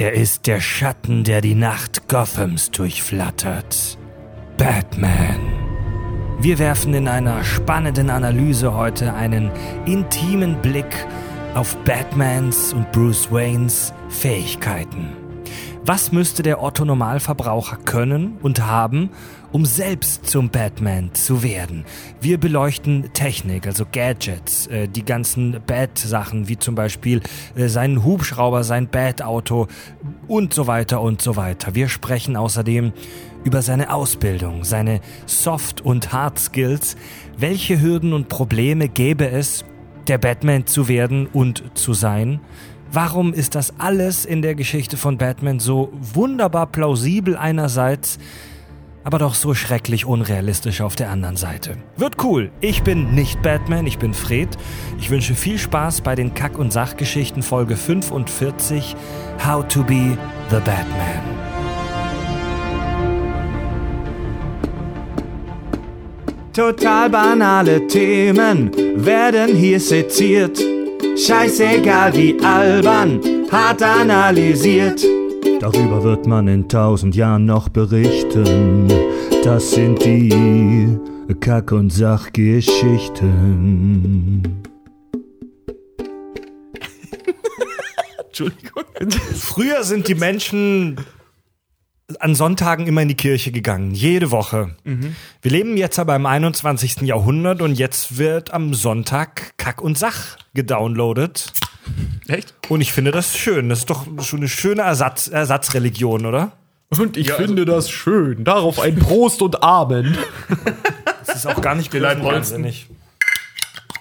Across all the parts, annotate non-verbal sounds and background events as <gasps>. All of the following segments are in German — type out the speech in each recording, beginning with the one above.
Er ist der Schatten, der die Nacht Gothams durchflattert. Batman. Wir werfen in einer spannenden Analyse heute einen intimen Blick auf Batmans und Bruce Waynes Fähigkeiten. Was müsste der Otto Normalverbraucher können und haben, um selbst zum Batman zu werden? Wir beleuchten Technik, also Gadgets, äh, die ganzen Bat-Sachen, wie zum Beispiel äh, seinen Hubschrauber, sein Bat-Auto und so weiter und so weiter. Wir sprechen außerdem über seine Ausbildung, seine Soft- und Hard-Skills. Welche Hürden und Probleme gäbe es, der Batman zu werden und zu sein? Warum ist das alles in der Geschichte von Batman so wunderbar plausibel einerseits, aber doch so schrecklich unrealistisch auf der anderen Seite? Wird cool. Ich bin nicht Batman, ich bin Fred. Ich wünsche viel Spaß bei den Kack- und Sachgeschichten Folge 45 How to be the Batman. Total banale Themen werden hier seziert. Scheißegal wie albern, hart analysiert. Darüber wird man in tausend Jahren noch berichten. Das sind die Kack- und Sachgeschichten. <laughs> Entschuldigung. Früher sind die Menschen an Sonntagen immer in die Kirche gegangen, jede Woche. Wir leben jetzt aber im 21. Jahrhundert und jetzt wird am Sonntag Kack und Sach gedownloadet. Echt? Und ich finde das schön. Das ist doch schon eine schöne Ersatz, Ersatzreligion, oder? Und ich finde das schön. Darauf ein Prost und Amen. Das ist auch gar nicht leiden wahnsinnig.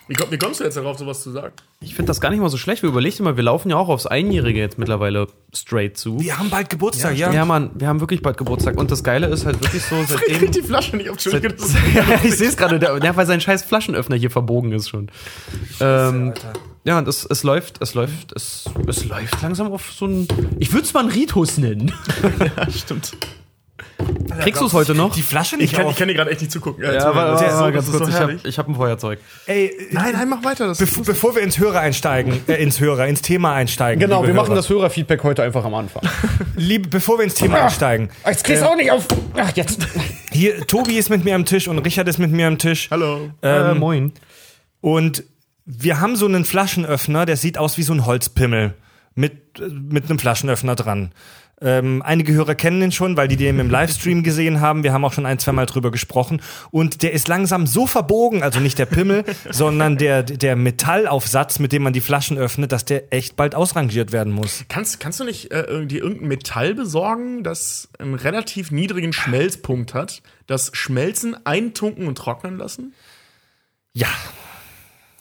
Wie, komm, wie kommst du jetzt darauf, sowas zu sagen? Ich finde das gar nicht mal so schlecht. Wir überlegt mal, wir laufen ja auch aufs Einjährige jetzt mittlerweile straight zu. Wir haben bald Geburtstag, ja. Ja, Mann, wir haben wirklich bald Geburtstag. Und das Geile ist halt wirklich so, Ich <laughs> seitdem. krieg die Flasche nicht auf, ist ja, <laughs> ich sehe es gerade, der, der, weil sein scheiß Flaschenöffner hier verbogen ist schon. Ähm, ja, und es, es läuft, es läuft, es, es läuft langsam auf so ein. Ich würde es mal einen Ritus nennen. <laughs> ja, stimmt. Kriegst du es heute noch? Die Flasche Ich nicht kann, auf. ich kann dir gerade echt nicht zugucken. Ja, Ja, aber, aber, so- aber ganz so ich habe ich hab ein Feuerzeug. Ey, Nein, nein, mach weiter. Das Bev bevor wir ins Hörer einsteigen, <laughs> äh, ins Hörer, ins Thema einsteigen. Genau, wir machen Hörer. das Hörerfeedback heute einfach am Anfang. <laughs> Liebe, bevor wir ins Thema einsteigen. Jetzt kriegst du auch nicht auf. Ach, jetzt. Hier, Tobi ist mit mir am Tisch und Richard ist mit mir am Tisch. Hallo. äh, moin. Und wir haben so einen Flaschenöffner, der sieht aus wie so ein Holzpimmel mit, äh, mit einem Flaschenöffner dran. Ähm, einige Hörer kennen den schon, weil die den im Livestream gesehen haben. Wir haben auch schon ein, zwei Mal drüber gesprochen. Und der ist langsam so verbogen, also nicht der Pimmel, <laughs> sondern der, der Metallaufsatz, mit dem man die Flaschen öffnet, dass der echt bald ausrangiert werden muss. Kannst, kannst du nicht äh, dir irgendein Metall besorgen, das einen relativ niedrigen Schmelzpunkt hat, das Schmelzen, eintunken und trocknen lassen? Ja,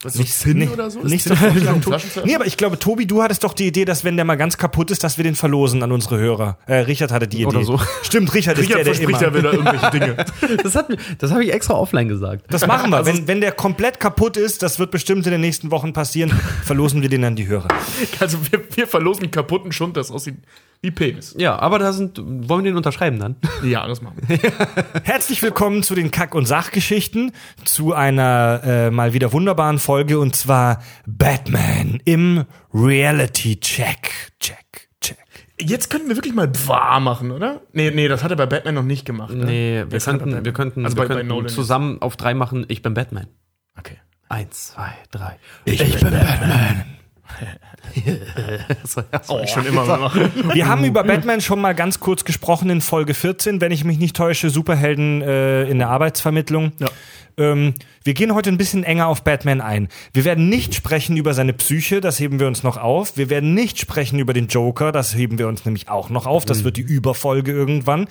Was ist so Zinn nicht- oder so? nicht öffnen? <laughs> Nee, aber ich glaube, Tobi, du hattest doch die Idee, dass wenn der mal ganz kaputt ist, dass wir den verlosen an unsere Hörer. Äh, Richard hatte die Idee. Oder so. Stimmt, Richard, Richard ist der, verspricht der ja wieder irgendwelche Dinge. <laughs> Das, hat, das habe ich extra offline gesagt. Das machen wir. wenn, wenn der komplett kaputt ist, das wird bestimmt in den nächsten Wochen passieren, verlosen wir den an die Hörer. Also wir, wir verlosen kaputten Schund, das aussieht wie Penis. Ja, aber da sind. Wollen wir den unterschreiben dann? <laughs> Ja, das machen wir. <laughs> Herzlich willkommen zu den Kack- und Sachgeschichten, zu einer äh, mal wieder wunderbaren Folge und zwar Batman im Reality Check. Check, check. Jetzt könnten wir wirklich mal wahr machen, oder? Nee, nee, das hat er bei Batman noch nicht gemacht. Ne? Nee, wir könnten, bei- wir könnten, also wir bei, bei könnten jetzt. zusammen auf drei machen, ich bin Batman. Okay. Eins, zwei, drei. Ich, bin Batman. <laughs> Das war Ich schon immer machen. Wir haben über Batman schon mal ganz kurz gesprochen in Folge 14, wenn ich mich nicht täusche, Superhelden äh, in der Arbeitsvermittlung. Ja. Ähm, wir gehen heute ein bisschen enger auf Batman ein. Wir werden nicht sprechen über seine Psyche, das heben wir uns noch auf. Wir werden nicht sprechen über den Joker, das heben wir uns nämlich auch noch auf. Das wird die Überfolge irgendwann.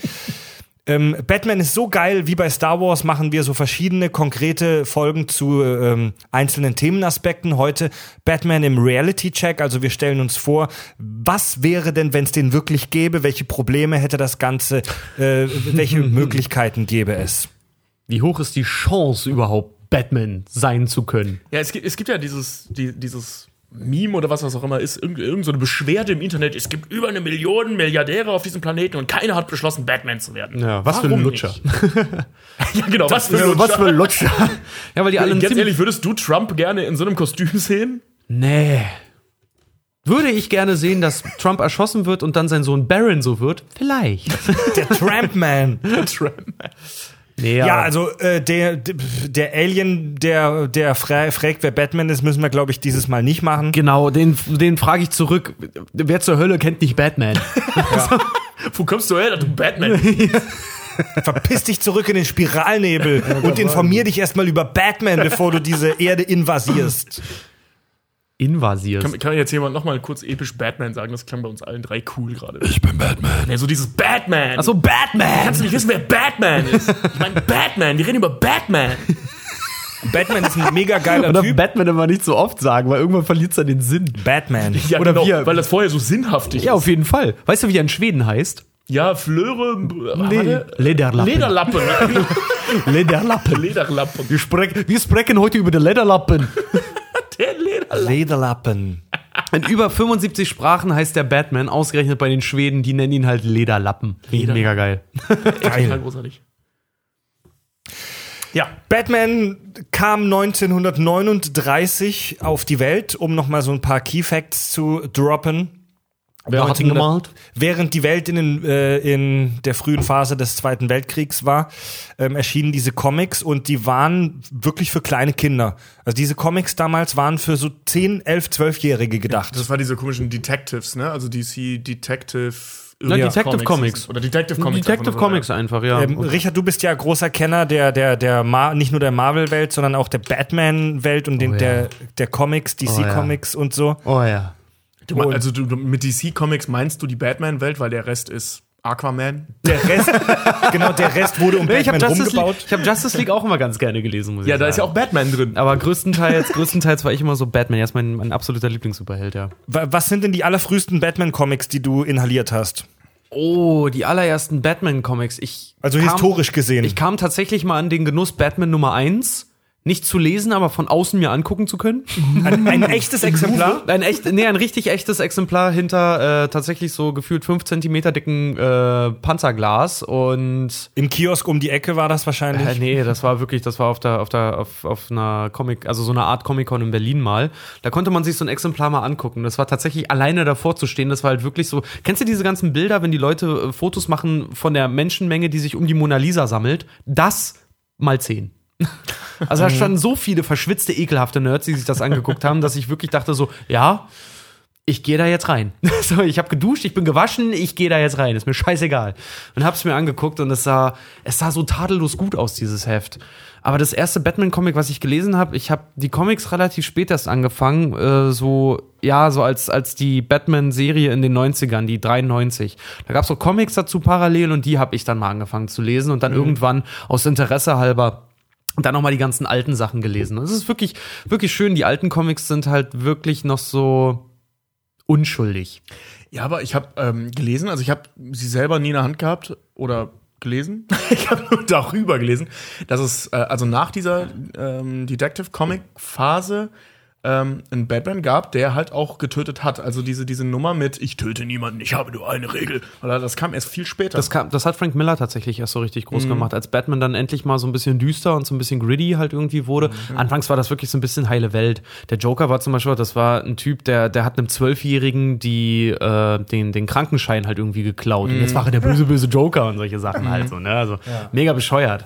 Ähm, Batman ist so geil, wie bei Star Wars machen wir so verschiedene konkrete Folgen zu ähm, einzelnen Themenaspekten. Heute Batman im Reality Check, also wir stellen uns vor, was wäre denn, wenn es den wirklich gäbe? Welche Probleme hätte das Ganze? Äh, welche <laughs> Möglichkeiten gäbe es? Wie hoch ist die Chance überhaupt, Batman sein zu können? Ja, es gibt, es gibt ja dieses, die, dieses Meme oder was das auch immer ist, irgend, irgend so eine Beschwerde im Internet. Es gibt über eine Million Milliardäre auf diesem Planeten und keiner hat beschlossen, Batman zu werden. Ja, was für ein Warum Lutscher. nicht? <laughs> ja, genau, <laughs> was für ein Lutscher. Was für ein Lutscher. <laughs> ja, weil die alle Ganz ehrlich, würdest du Trump gerne in so einem Kostüm sehen? Nee. Würde ich gerne sehen, dass Trump erschossen wird und dann sein Sohn Barron so wird? Vielleicht. Der Trampman. Nee, Ja, also äh, der, der Alien, der, der fra fragt, wer Batman ist, müssen wir, glaube ich, dieses Mal nicht machen. Genau, den, den frage ich zurück. Wer zur Hölle kennt nicht Batman? <laughs> <laughs> Wo kommst du her, du Batman? <laughs> Verpiss dich zurück in den Spiralnebel und informier dich erstmal über Batman, bevor du diese Erde invasierst. Invasiert. Kann, kann jetzt jemand nochmal kurz episch Batman sagen? Das klang bei uns allen drei cool gerade. Ich bin Batman. Ja, so dieses Batman. Achso, Batman! Kannst du nicht wissen, wer Batman ist? Ich meine, Batman. Wir reden über Batman. <laughs> Batman ist ein mega geiler Oder Typ. Batman immer nicht so oft sagen, weil irgendwann verliert er den Sinn. Batman. Ja, Oder genau, wir- weil das vorher so sinnhaftig Ja, ist. auf jeden Fall. Weißt du, wie er in Schweden heißt? Ja, Flöre. Nee. Lederlappen. Lederlappen. <laughs> Lederlappen. Lederlappen. Wir, sprech, wir sprechen heute über den Lederlappen. Der Lederlappen. Lederlappen. In über 75 Sprachen heißt der Batman, ausgerechnet bei den Schweden, die nennen ihn halt Lederlappen. Leder- Mega geil. Total großartig. Ja, Batman kam 1939 auf die Welt, um noch mal so ein paar Key Facts zu droppen. Wer hat ihn 1900 gemalt? Während die Welt in, den, äh, in der frühen Phase des Zweiten Weltkriegs war, ähm, erschienen diese Comics und die waren wirklich für kleine Kinder. Also diese Comics damals waren für so 10, 11, 12-Jährige gedacht. Das war diese komischen Detectives, ne? Also DC Detective. Na, Detective Comics. Oder Detective Comics. Detective einfach Comics einfach, ja. Ähm, Richard, du bist ja großer Kenner der, der, der Mar nicht nur der Marvel-Welt, sondern auch der Batman-Welt und den, Oh ja. der, der Comics, Oh ja. DC-Comics und so. oh ja. Du, also du, du, mit DC Comics meinst du die Batman-Welt, weil der Rest ist Aquaman? Der Rest, <laughs> genau, der Rest wurde um Ich habe Batman Justice, League- rumgebaut. ich hab Justice League auch immer ganz gerne gelesen, muss ich Ja, sagen. da ist ja auch Batman drin. Aber größtenteils, größtenteils war ich immer so Batman. Er ist mein, mein absoluter Lieblings-Superheld, ja. Wa- Was sind denn die allerfrühesten Batman-Comics, die du inhaliert hast? Oh, die allerersten Batman-Comics. Ich Also kam- historisch gesehen. Ich kam tatsächlich mal an den Genuss, Batman Nummer 1 nicht zu lesen, aber von außen mir angucken zu können. <laughs> ein, ein echtes Exemplar? Ein echt, nee, ein richtig echtes Exemplar hinter äh, tatsächlich so gefühlt 5 Zentimeter dicken äh, Panzerglas und Im Kiosk um die Ecke war das wahrscheinlich. äh, nee, das war wirklich, das war auf der, auf der, auf, auf einer Comic, also so eine Art Comic-Con in Berlin mal. Da konnte man sich so ein Exemplar mal angucken. Das war tatsächlich alleine davor zu stehen. Das war halt wirklich so. Kennst du diese ganzen Bilder, wenn die Leute äh, Fotos machen von der Menschenmenge, die sich um die Mona Lisa sammelt? Das mal zehn. Also da standen so viele verschwitzte, ekelhafte Nerds, die sich das angeguckt haben, dass ich wirklich dachte so, ja, ich gehe da jetzt rein. <laughs> So, ich habe geduscht, ich bin gewaschen, ich gehe da jetzt rein. Ist mir scheißegal. Und hab's mir angeguckt und es sah, es sah so tadellos gut aus, dieses Heft. Aber das erste Batman-Comic, was ich gelesen habe, ich habe die Comics relativ spät erst angefangen, äh, so, ja, so als, als die Batman-Serie in den 90ern, die 93. Da gab's so Comics dazu parallel und die habe ich dann mal angefangen zu lesen und dann irgendwann aus Interesse halber und dann nochmal die ganzen alten Sachen gelesen. Es ist wirklich, wirklich schön. Die alten Comics sind halt wirklich noch so unschuldig. Ja, aber ich habe ähm, gelesen, also ich habe sie selber nie in der Hand gehabt oder gelesen. <laughs> ich habe nur darüber gelesen, dass es äh, also nach dieser ähm, Detective Comic Phase ähm, einen Batman gab, der halt auch getötet hat. Also diese, diese Nummer mit Ich töte niemanden, ich habe nur eine Regel. Oder das kam erst viel später. Das, kam, das hat Frank Miller tatsächlich erst so richtig groß gemacht, als Batman dann endlich mal so ein bisschen düster und so ein bisschen gritty halt irgendwie wurde. Anfangs war das wirklich so ein bisschen heile Welt. Der Joker war zum Beispiel, das war ein Typ, der, der hat einem Zwölfjährigen die, äh, den, den Krankenschein halt irgendwie geklaut. Und jetzt war er der böse, böse Joker und solche Sachen halt so, ne? Also mega bescheuert.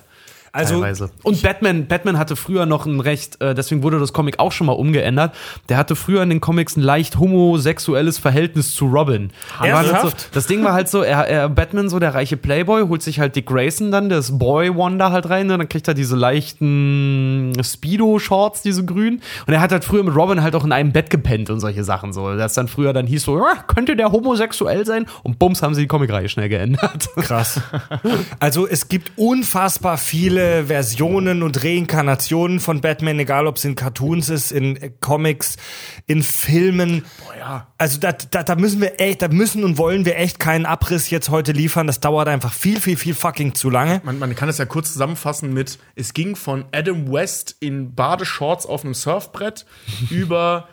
Also- teilweise. Und Batman, Batman hatte früher noch ein recht, äh, deswegen wurde das Comic auch schon mal umgeändert. Der hatte früher in den Comics ein leicht homosexuelles Verhältnis zu Robin. Halt so, das Ding war halt so, er, er Batman, so der reiche Playboy, holt sich halt Dick Grayson dann, das Boy Wonder halt rein, und dann kriegt er diese leichten Speedo-Shorts, diese grünen. Und er hat halt früher mit Robin halt auch in einem Bett gepennt und solche Sachen so. Das dann früher dann hieß so, ja, könnte der homosexuell sein? Und bums haben sie die Comicreihe schnell geändert. Krass. Also es gibt unfassbar viele Versionen und Reinkarnationen von Batman, egal ob es in Cartoons ist, in äh, Comics, in Filmen. Boah, ja. Also da, da, da müssen wir echt, da müssen und wollen wir echt keinen Abriss jetzt heute liefern. Das dauert einfach viel, viel, viel fucking zu lange. Man, man kann es ja kurz zusammenfassen mit, es ging von Adam West in Badeshorts auf einem Surfbrett <laughs> über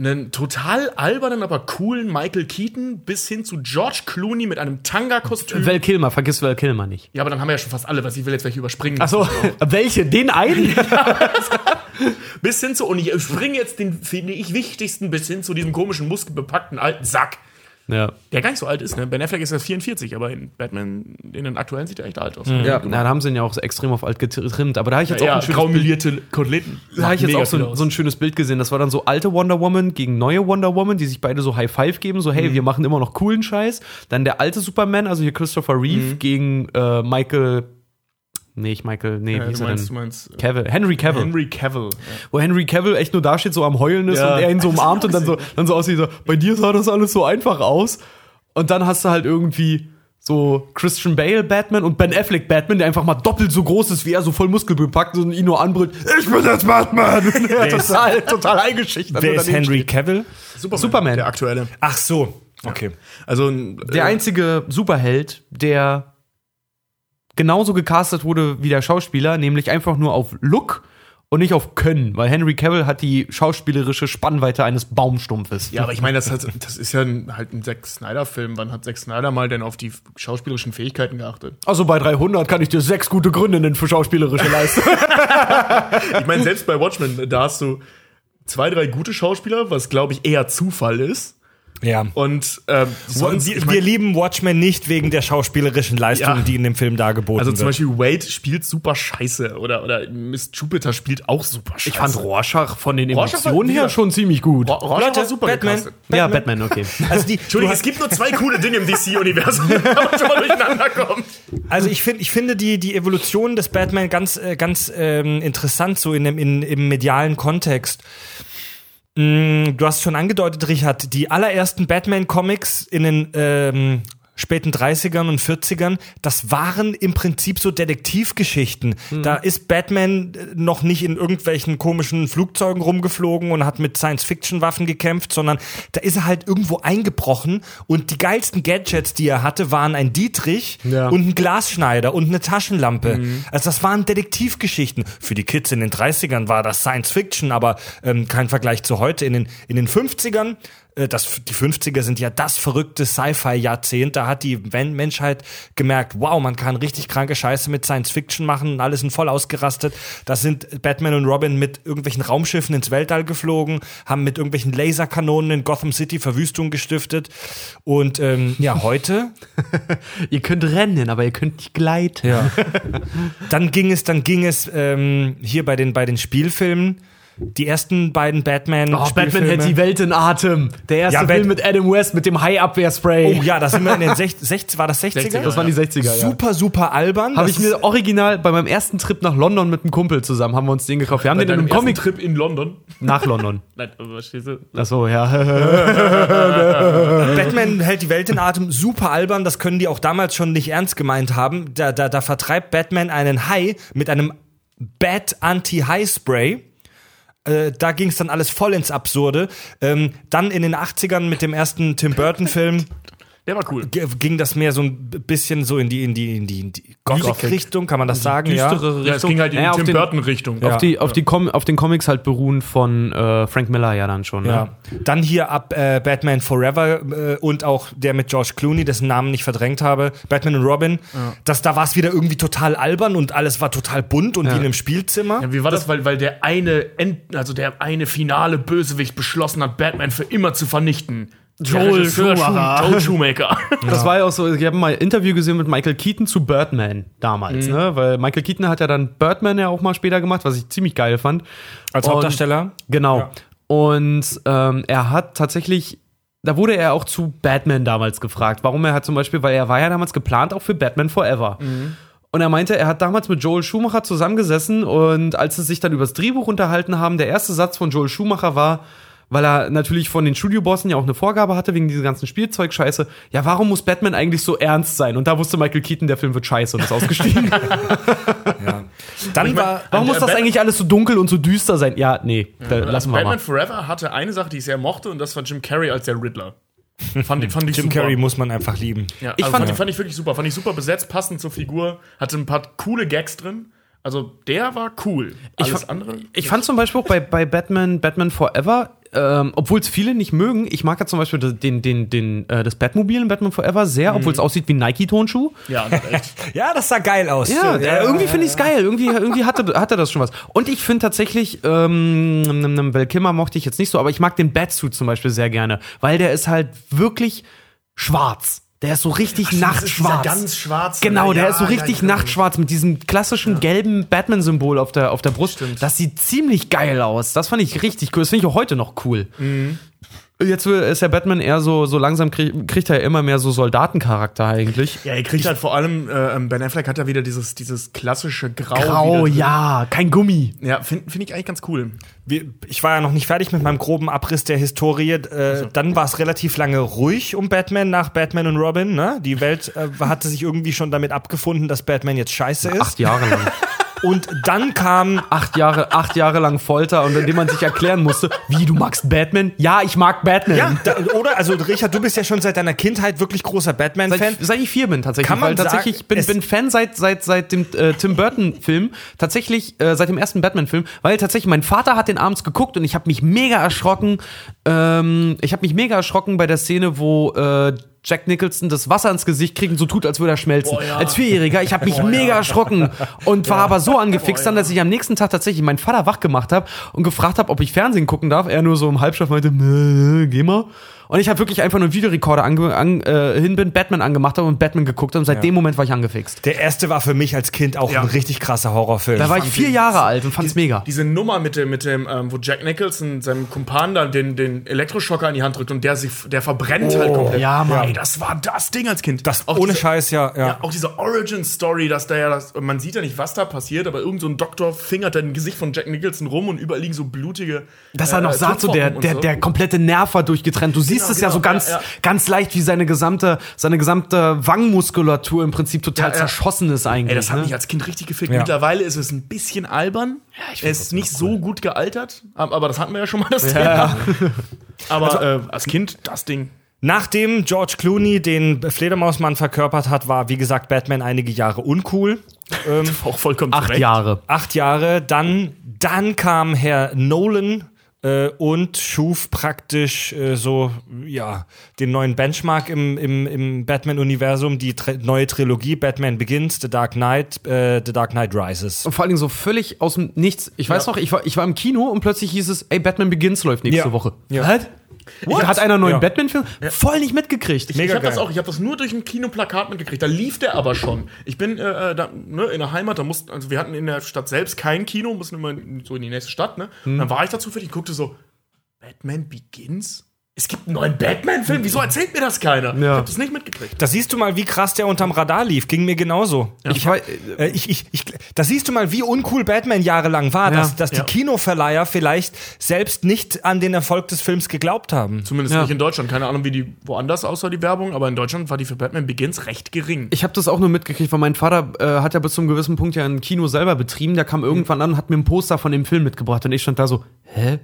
einen total albernen, aber coolen Michael Keaton bis hin zu George Clooney mit einem Tanga-Kostüm. Val Kilmer, vergiss Val Kilmer nicht. Ja, aber dann haben wir ja schon fast alle, was ich will jetzt welche überspringen. Achso, <laughs> welche? Den einen? <laughs> bis hin zu, und ich springe jetzt den, finde ich, wichtigsten bis hin zu diesem komischen, muskelbepackten alten Sack. Ja. Der gar nicht so alt ist, ne? Ben Affleck ist ja 44, aber in Batman, in den aktuellen sieht er echt alt aus. Ja, na, da haben sie ihn ja auch extrem auf alt getrimmt. Aber da habe ich jetzt Ja, auch ja ein schönes graumelierte Koteletten. da habe ich jetzt auch so so ein schönes Bild gesehen. Das war dann so alte Wonder Woman gegen neue Wonder Woman, die sich beide so High Five geben, so hey, wir machen immer noch coolen Scheiß. Dann der alte Superman, also hier Christopher Reeve gegen äh, Michael. Nee, ich Michael, nee, Ja, wie du hieß er meinst, du denn? meinst äh, Cavill, Henry Cavill. Henry Cavill. Ja. wo Henry Cavill echt nur dasteht, so am Heulen ist Ja. und er ihn so <laughs> umarmt und dann so, dann so aussieht, so, bei dir sah das alles so einfach aus. Und dann hast du halt irgendwie so Christian Bale Batman und Ben Affleck Batman, der einfach mal doppelt so groß ist wie er, so voll muskelbepackt und ihn nur anbrüllt, ich bin jetzt Batman! <laughs> <laughs> total, total eingeschüchtert. Wer ist Henry steht. Cavill? Superman, Superman. Der aktuelle. Ach so. Okay. Also, äh, Der einzige Superheld, der genauso gecastet wurde wie der Schauspieler, nämlich einfach nur auf Look und nicht auf Können, weil Henry Cavill hat die schauspielerische Spannweite eines Baumstumpfes. Ja, aber ich meine, das, hat, das ist ja ein, halt ein Zack Snyder-Film. Wann hat Zack Snyder mal denn auf die schauspielerischen Fähigkeiten geachtet? Also bei 300 kann ich dir sechs gute Gründe nennen für schauspielerische Leistung. <laughs> Ich meine, selbst bei Watchmen, da hast du zwei, drei gute Schauspieler, was glaube ich eher Zufall ist. Ja. Und ähm, sonst, wir, ich mein, wir lieben Watchmen nicht wegen der schauspielerischen Leistung, Ja. die in dem Film dargeboten also wird. zum Beispiel Wade spielt super scheiße oder, oder Miss Jupiter spielt auch super scheiße. Ich fand Rorschach von den Rorschach war- Emotionen her ja. schon ziemlich gut. Ro- Rorschach Leute, war super Batman. gecastet. ja, Batman, okay. <laughs> also, die, Entschuldigung, es gibt nur zwei coole Dinge im DC-Universum. Man <laughs> schon mal durcheinander kommen. also ich, find, ich finde die, die Evolution des Batman ganz, äh, ganz ähm, interessant, so in dem, in, im medialen Kontext. Mm, Du hast schon angedeutet, Richard, die allerersten Batman-Comics in den ähm, späten 30ern und 40ern, das waren im Prinzip so Detektivgeschichten. Da ist Batman äh, noch nicht in irgendwelchen komischen Flugzeugen rumgeflogen und hat mit Science-Fiction-Waffen gekämpft, sondern da ist er halt irgendwo eingebrochen und die geilsten Gadgets, die er hatte, waren ein Dietrich Ja. und ein Glasschneider und eine Taschenlampe. Also das waren Detektivgeschichten. Für die Kids in den 30ern war das Science Fiction, aber ähm, kein Vergleich zu heute. In den, in den 50ern, äh, das, die 50er sind ja das verrückte Sci-Fi-Jahrzehnt. Da hat die Men Menschheit gemerkt, wow, man kann richtig kranke Scheiße mit Science Fiction machen und alle sind voll ausgerastet. Da sind Batman und Robin mit irgendwelchen Raumschiffen ins Weltall geflogen, haben mit irgendwelchen Laserkanonen in Gotham City Verwüstung gestiftet. Und ähm, ja, heute <laughs> ihr könnt rennen, aber ihr könnt nicht gleiten. ja. <laughs> dann ging es, dann ging es ähm, hier bei den, bei den Spielfilmen. Die ersten beiden Batman. Oh, Batman hält die Welt in Atem. Der erste Ja, Film mit Adam West mit dem Hai-Abwehrspray. Oh ja, da sind wir in den 60, 60 war das 60er? 60er, Das waren die 60er, ja. Super, super albern. Habe Das ich mir original bei meinem ersten Trip nach London mit einem Kumpel zusammen, haben wir uns den gekauft. Wir haben Bei den in einem ersten Comic Trip in London. nach London. <laughs> Nein, aber verstehst du? Achso, ja. <laughs> Batman hält die Welt in Atem, super albern, das können die auch damals schon nicht ernst gemeint haben. Da, da, da vertreibt Batman einen Hai mit einem Bat Anti-Hai-Spray. Äh, da ging es dann alles voll ins Absurde. Ähm, dann in den 80ern mit dem ersten Tim Burton-Film <laughs> Der war cool. g- ging das mehr so ein bisschen so in die, in die, in die, in die Gothic-Richtung, kann man das sagen? Ja. Düstere Ja, es ging halt in Naja, die auf Tim den- Burton-Richtung. Auf, die, auf, die Com auf den Comics halt beruhen von äh, Frank Miller ja dann schon. Ne? Ja. Dann hier ab äh, Batman Forever äh, und auch der mit George Clooney, dessen Namen ich verdrängt habe, Batman und Robin. Das, da war es wieder irgendwie total albern und alles war total bunt und wie in einem Spielzimmer. Ja, wie war das? Weil, weil der eine, End, also der eine finale Bösewicht beschlossen hat, Batman für immer zu vernichten. Joel Schumacher. Schu- Joel Schumacher. <laughs> Das war ja auch so, ich habe mal ein Interview gesehen mit Michael Keaton zu Birdman damals, Mhm. ne? Weil Michael Keaton hat ja dann Birdman ja auch mal später gemacht, was ich ziemlich geil fand. Als Und- Hauptdarsteller. Genau. Ja. Und ähm, er hat tatsächlich, da wurde er auch zu Batman damals gefragt. Warum er hat zum Beispiel, weil er war ja damals geplant auch für Batman Forever. Und er meinte, er hat damals mit Joel Schumacher zusammengesessen und als sie sich dann über das Drehbuch unterhalten haben, der erste Satz von Joel Schumacher war, weil er natürlich von den Studiobossen ja auch eine Vorgabe hatte wegen dieser ganzen Spielzeugscheiße. Ja, warum muss Batman eigentlich so ernst sein? Und da wusste Michael Keaton, der Film wird scheiße und ist ausgestiegen. <laughs> Dann war. warum muss äh, das Batman- eigentlich alles so dunkel und so düster sein? Ja, nee, da, lassen wir Batman mal. Forever hatte eine Sache, die ich sehr mochte, und das war Jim Carrey als der Riddler. Fand, ich- fand ich Jim super. Carrey muss man einfach lieben. Ja, Ich also fand- fand, fand ich wirklich super. Fand ich super besetzt, passend zur Figur. Hatte ein paar coole Gags drin. Also der war cool. Alles fa- andere. Ich fand zum Beispiel auch bei, bei Batman, Batman Forever, ähm, obwohl es viele nicht mögen, ich mag ja zum Beispiel den, den, den, äh, das Batmobil in Batman Forever sehr, obwohl es aussieht wie ein Nike-Tonschuh. Ja. <laughs> Ja, das sah geil aus. Ja, der, irgendwie finde ich es geil. Irgendwie, irgendwie hatte, hatte das schon was. Und ich finde tatsächlich, ähm, Val Kilmer mochte ich jetzt nicht so, aber ich mag den Batsuit zum Beispiel sehr gerne, weil der ist halt wirklich schwarz. Der ist so richtig ist nachtschwarz. ganz schwarze, Genau, der ja, ist so ja, richtig ja, nachtschwarz mit diesem klassischen gelben Batman-Symbol auf der, auf der Brust. Stimmt. Das sieht ziemlich geil aus. Das fand ich richtig cool. Das finde ich auch heute noch cool. Mhm. Jetzt ist der Batman eher so, so langsam krieg, kriegt er immer mehr so Soldatencharakter eigentlich. Ja, ihr kriegt halt vor allem, äh, Ben Affleck hat ja wieder dieses, dieses klassische Grau. Grau, ja, kein Gummi. Ja, finde find ich eigentlich ganz cool. Ich war ja noch nicht fertig mit meinem groben Abriss der Historie. Äh, Dann war es relativ lange ruhig um Batman nach Batman und Robin. Ne? Die Welt äh, hatte sich irgendwie schon damit abgefunden, dass Batman jetzt scheiße ist. Acht Jahre lang. <laughs> Und dann kam acht Jahre, acht Jahre lang Folter und indem man sich erklären musste, wie du magst Batman? Ja, ich mag Batman. Ja, da, oder, also Richard, du bist ja schon seit deiner Kindheit wirklich großer Batman-Fan. Seit, seit ich vier bin tatsächlich. Kann man weil tatsächlich sagen, bin, bin Fan seit seit seit dem äh, Tim Burton Film tatsächlich äh, seit dem ersten Batman Film, weil tatsächlich mein Vater hat den abends geguckt und ich habe mich mega erschrocken. Ähm, ich habe mich mega erschrocken bei der Szene, wo äh, Jack Nicholson das Wasser ins Gesicht kriegt und so tut, als würde er schmelzen. Boah, ja. Als Vierjähriger, ich habe mich mega erschrocken und war aber so angefixt dann, dass ich am nächsten Tag tatsächlich meinen Vater wach gemacht habe und gefragt habe, ob ich Fernsehen gucken darf. Er nur so im Halbschlaf meinte, "Nö, geh mal. Und ich habe wirklich einfach nur einen Videorekorder ange an, äh, hin bin, Batman angemacht habe und Batman geguckt und seit dem Moment war ich angefixt. Der erste war für mich als Kind auch Ja. ein richtig krasser Horrorfilm. Da war ich vier Jahre alt und fand's mega. Diese Nummer mit dem, mit dem ähm, wo Jack Nicholson seinem Kumpan dann den, den Elektroschocker in die Hand drückt und der sich, der verbrennt halt komplett. ja, Mann. Ey, das war das Ding als Kind. das Auch ohne diese- Scheiß, ja. ja. Ja, auch diese Origin-Story, dass da ja das, man sieht ja nicht, was da passiert, aber irgend so ein Doktor fingert dann im Gesicht von Jack Nicholson rum und überall liegen so blutige. Dass er noch äh, sagt, so der, der, so. der komplette Nerv war durchgetrennt. Du siehst Genau, es ja genau, so ganz, ja, ja. ganz leicht, wie seine gesamte, seine gesamte Wangenmuskulatur im Prinzip total Ja, ja. zerschossen ist eigentlich. Ey, das hat ne? mich als Kind richtig gefickt. Ja. Mittlerweile ist es ein bisschen albern. er ist nicht so gut gealtert, ab- aber das hatten wir ja schon mal das Thema. Aber äh, als Kind das Ding. Nachdem George Clooney den Fledermausmann verkörpert hat, war, wie gesagt, Batman einige Jahre uncool. <laughs> Ähm, Auch vollkommen Acht zurecht. Jahre. acht Jahre. Dann, dann kam Herr Nolan und schuf praktisch äh, so, ja, den neuen Benchmark im, im, im Batman-Universum, die neue Trilogie Batman Begins, The Dark Knight, äh, The Dark Knight Rises. Und vor allen Dingen so völlig aus dem Nichts. Ich weiß noch, ich war, ich war im Kino und plötzlich hieß es, ey, Batman Begins läuft nächste Ja. Woche. Ja. Was? Hat einer einen neuen Ja. Batman-Film? Voll nicht mitgekriegt. Ich habe das auch, ich habe das nur durch ein Kinoplakat mitgekriegt. Da lief der aber schon. Ich bin äh, da, ne, in der Heimat, da mussten, also wir hatten in der Stadt selbst kein Kino, mussten immer so in die nächste Stadt, ne? Hm. Und dann war ich da zufällig und guckte so, Batman Begins? Es gibt einen neuen Batman-Film? Wieso erzählt mir das keiner? Ich habe das nicht mitgekriegt. Da siehst du mal, wie krass der unterm Radar lief. Ging mir genauso. Ich war, Äh, ich, ich, ich, da siehst du mal, wie uncool Batman jahrelang war, dass, dass Ja. die Kinoverleiher vielleicht selbst nicht an den Erfolg des Films geglaubt haben. Zumindest Ja. nicht in Deutschland. Keine Ahnung, wie die woanders aussah, die Werbung, aber in Deutschland war die für Batman Begins recht gering. Ich habe das auch nur mitgekriegt, weil mein Vater äh, hat ja bis zu einem gewissen Punkt ja ein Kino selber betrieben. Der kam irgendwann an und hat mir ein Poster von dem Film mitgebracht. Und ich stand da so, hä?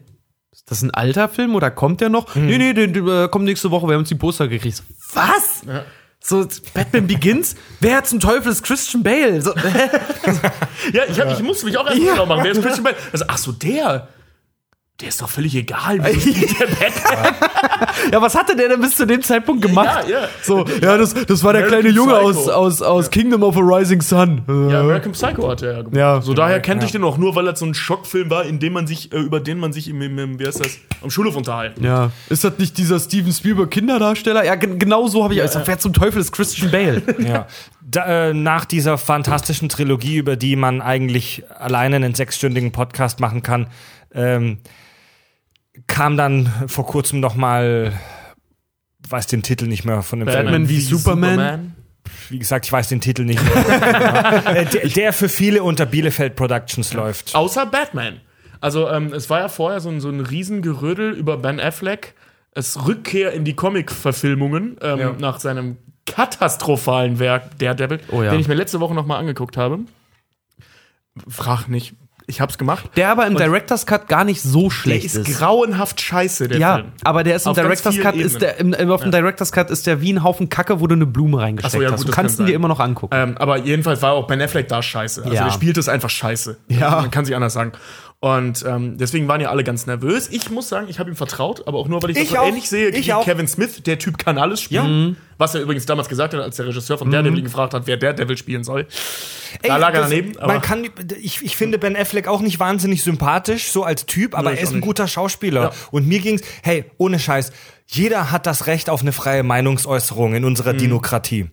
Ist das ein alter Film oder kommt der noch? Nee, nee, der, der äh, kommt nächste Woche. Wir haben uns die Poster gekriegt. Was? So, Batman Begins? Wer zum Teufel ist Christian Bale? So? <laughs> Ja, ich, hab, ich musste mich auch erst mal machen. Wer ist Christian Bale? Also, ach so, der. Der ist doch völlig egal. Spielt der Batman? ja, was hatte der denn bis zu dem Zeitpunkt gemacht? Ja, ja. So, ja, das, das war der American kleine Junge aus, Psycho. aus, aus Kingdom of a Rising Sun. Ja, American Psycho hat er ja gemacht. Ja. so daher kannte ich den auch nur, weil das so ein Schockfilm war, in dem man sich, äh, über den man sich im, im, im wie heißt das, am Schulhof unterhalten. Ja, ist das nicht dieser Steven Spielberg Kinderdarsteller? Ja, gen- genau so habe ich. Also, wer zum Teufel ist Christian Bale? <laughs> Ja. Da, äh, nach dieser fantastischen Trilogie, über die man eigentlich alleine einen sechsstündigen Podcast machen kann, ähm, kam dann vor kurzem noch mal, weiß den Titel nicht mehr von dem Batman Film. wie Superman? Wie gesagt, ich weiß den Titel nicht mehr. <laughs> äh, der, der für viele unter Bielefeld Productions läuft. Außer Batman. Also, ähm, es war ja vorher so ein, so ein Riesengerödel über Ben Affleck, es Rückkehr in die Comic-Verfilmungen ähm, Ja. nach seinem katastrophalen Werk Daredevil, Oh ja. den ich mir letzte Woche noch mal angeguckt habe. Frag nicht. Ich hab's gemacht. Der aber im Director's Cut gar nicht so Der schlecht ist, ist. grauenhaft scheiße, der Ja, Film. aber der ist im Auf Director's Cut ist der im, im, auf dem Director's Cut ist der wie ein Haufen Kacke, wo du eine Blume reingesteckt so, ja, hast. gut, Du das kannst kann ihn dir immer noch angucken. Ähm, aber jedenfalls war auch Ben Affleck da scheiße. Also Ja. der spielt es einfach scheiße. Ja. Man kann sich anders sagen. Und ähm, deswegen waren ja alle ganz nervös. Ich muss sagen, ich habe ihm vertraut, aber auch nur, weil ich, Ich das so auch. ähnlich sehe Ich wie auch. Kevin Smith. Der Typ kann alles spielen. Ja. Was er übrigens damals gesagt hat, als der Regisseur von Daredevil ihn gefragt hat, wer Daredevil spielen soll. Ey, da lag er daneben. Aber Man kann, ich, ich finde Ben Affleck auch nicht wahnsinnig sympathisch, so als Typ, aber Nee, er ist ein guter Schauspieler. Ja. Und mir ging's, hey, ohne Scheiß, jeder hat das Recht auf eine freie Meinungsäußerung in unserer Mhm. Demokratie.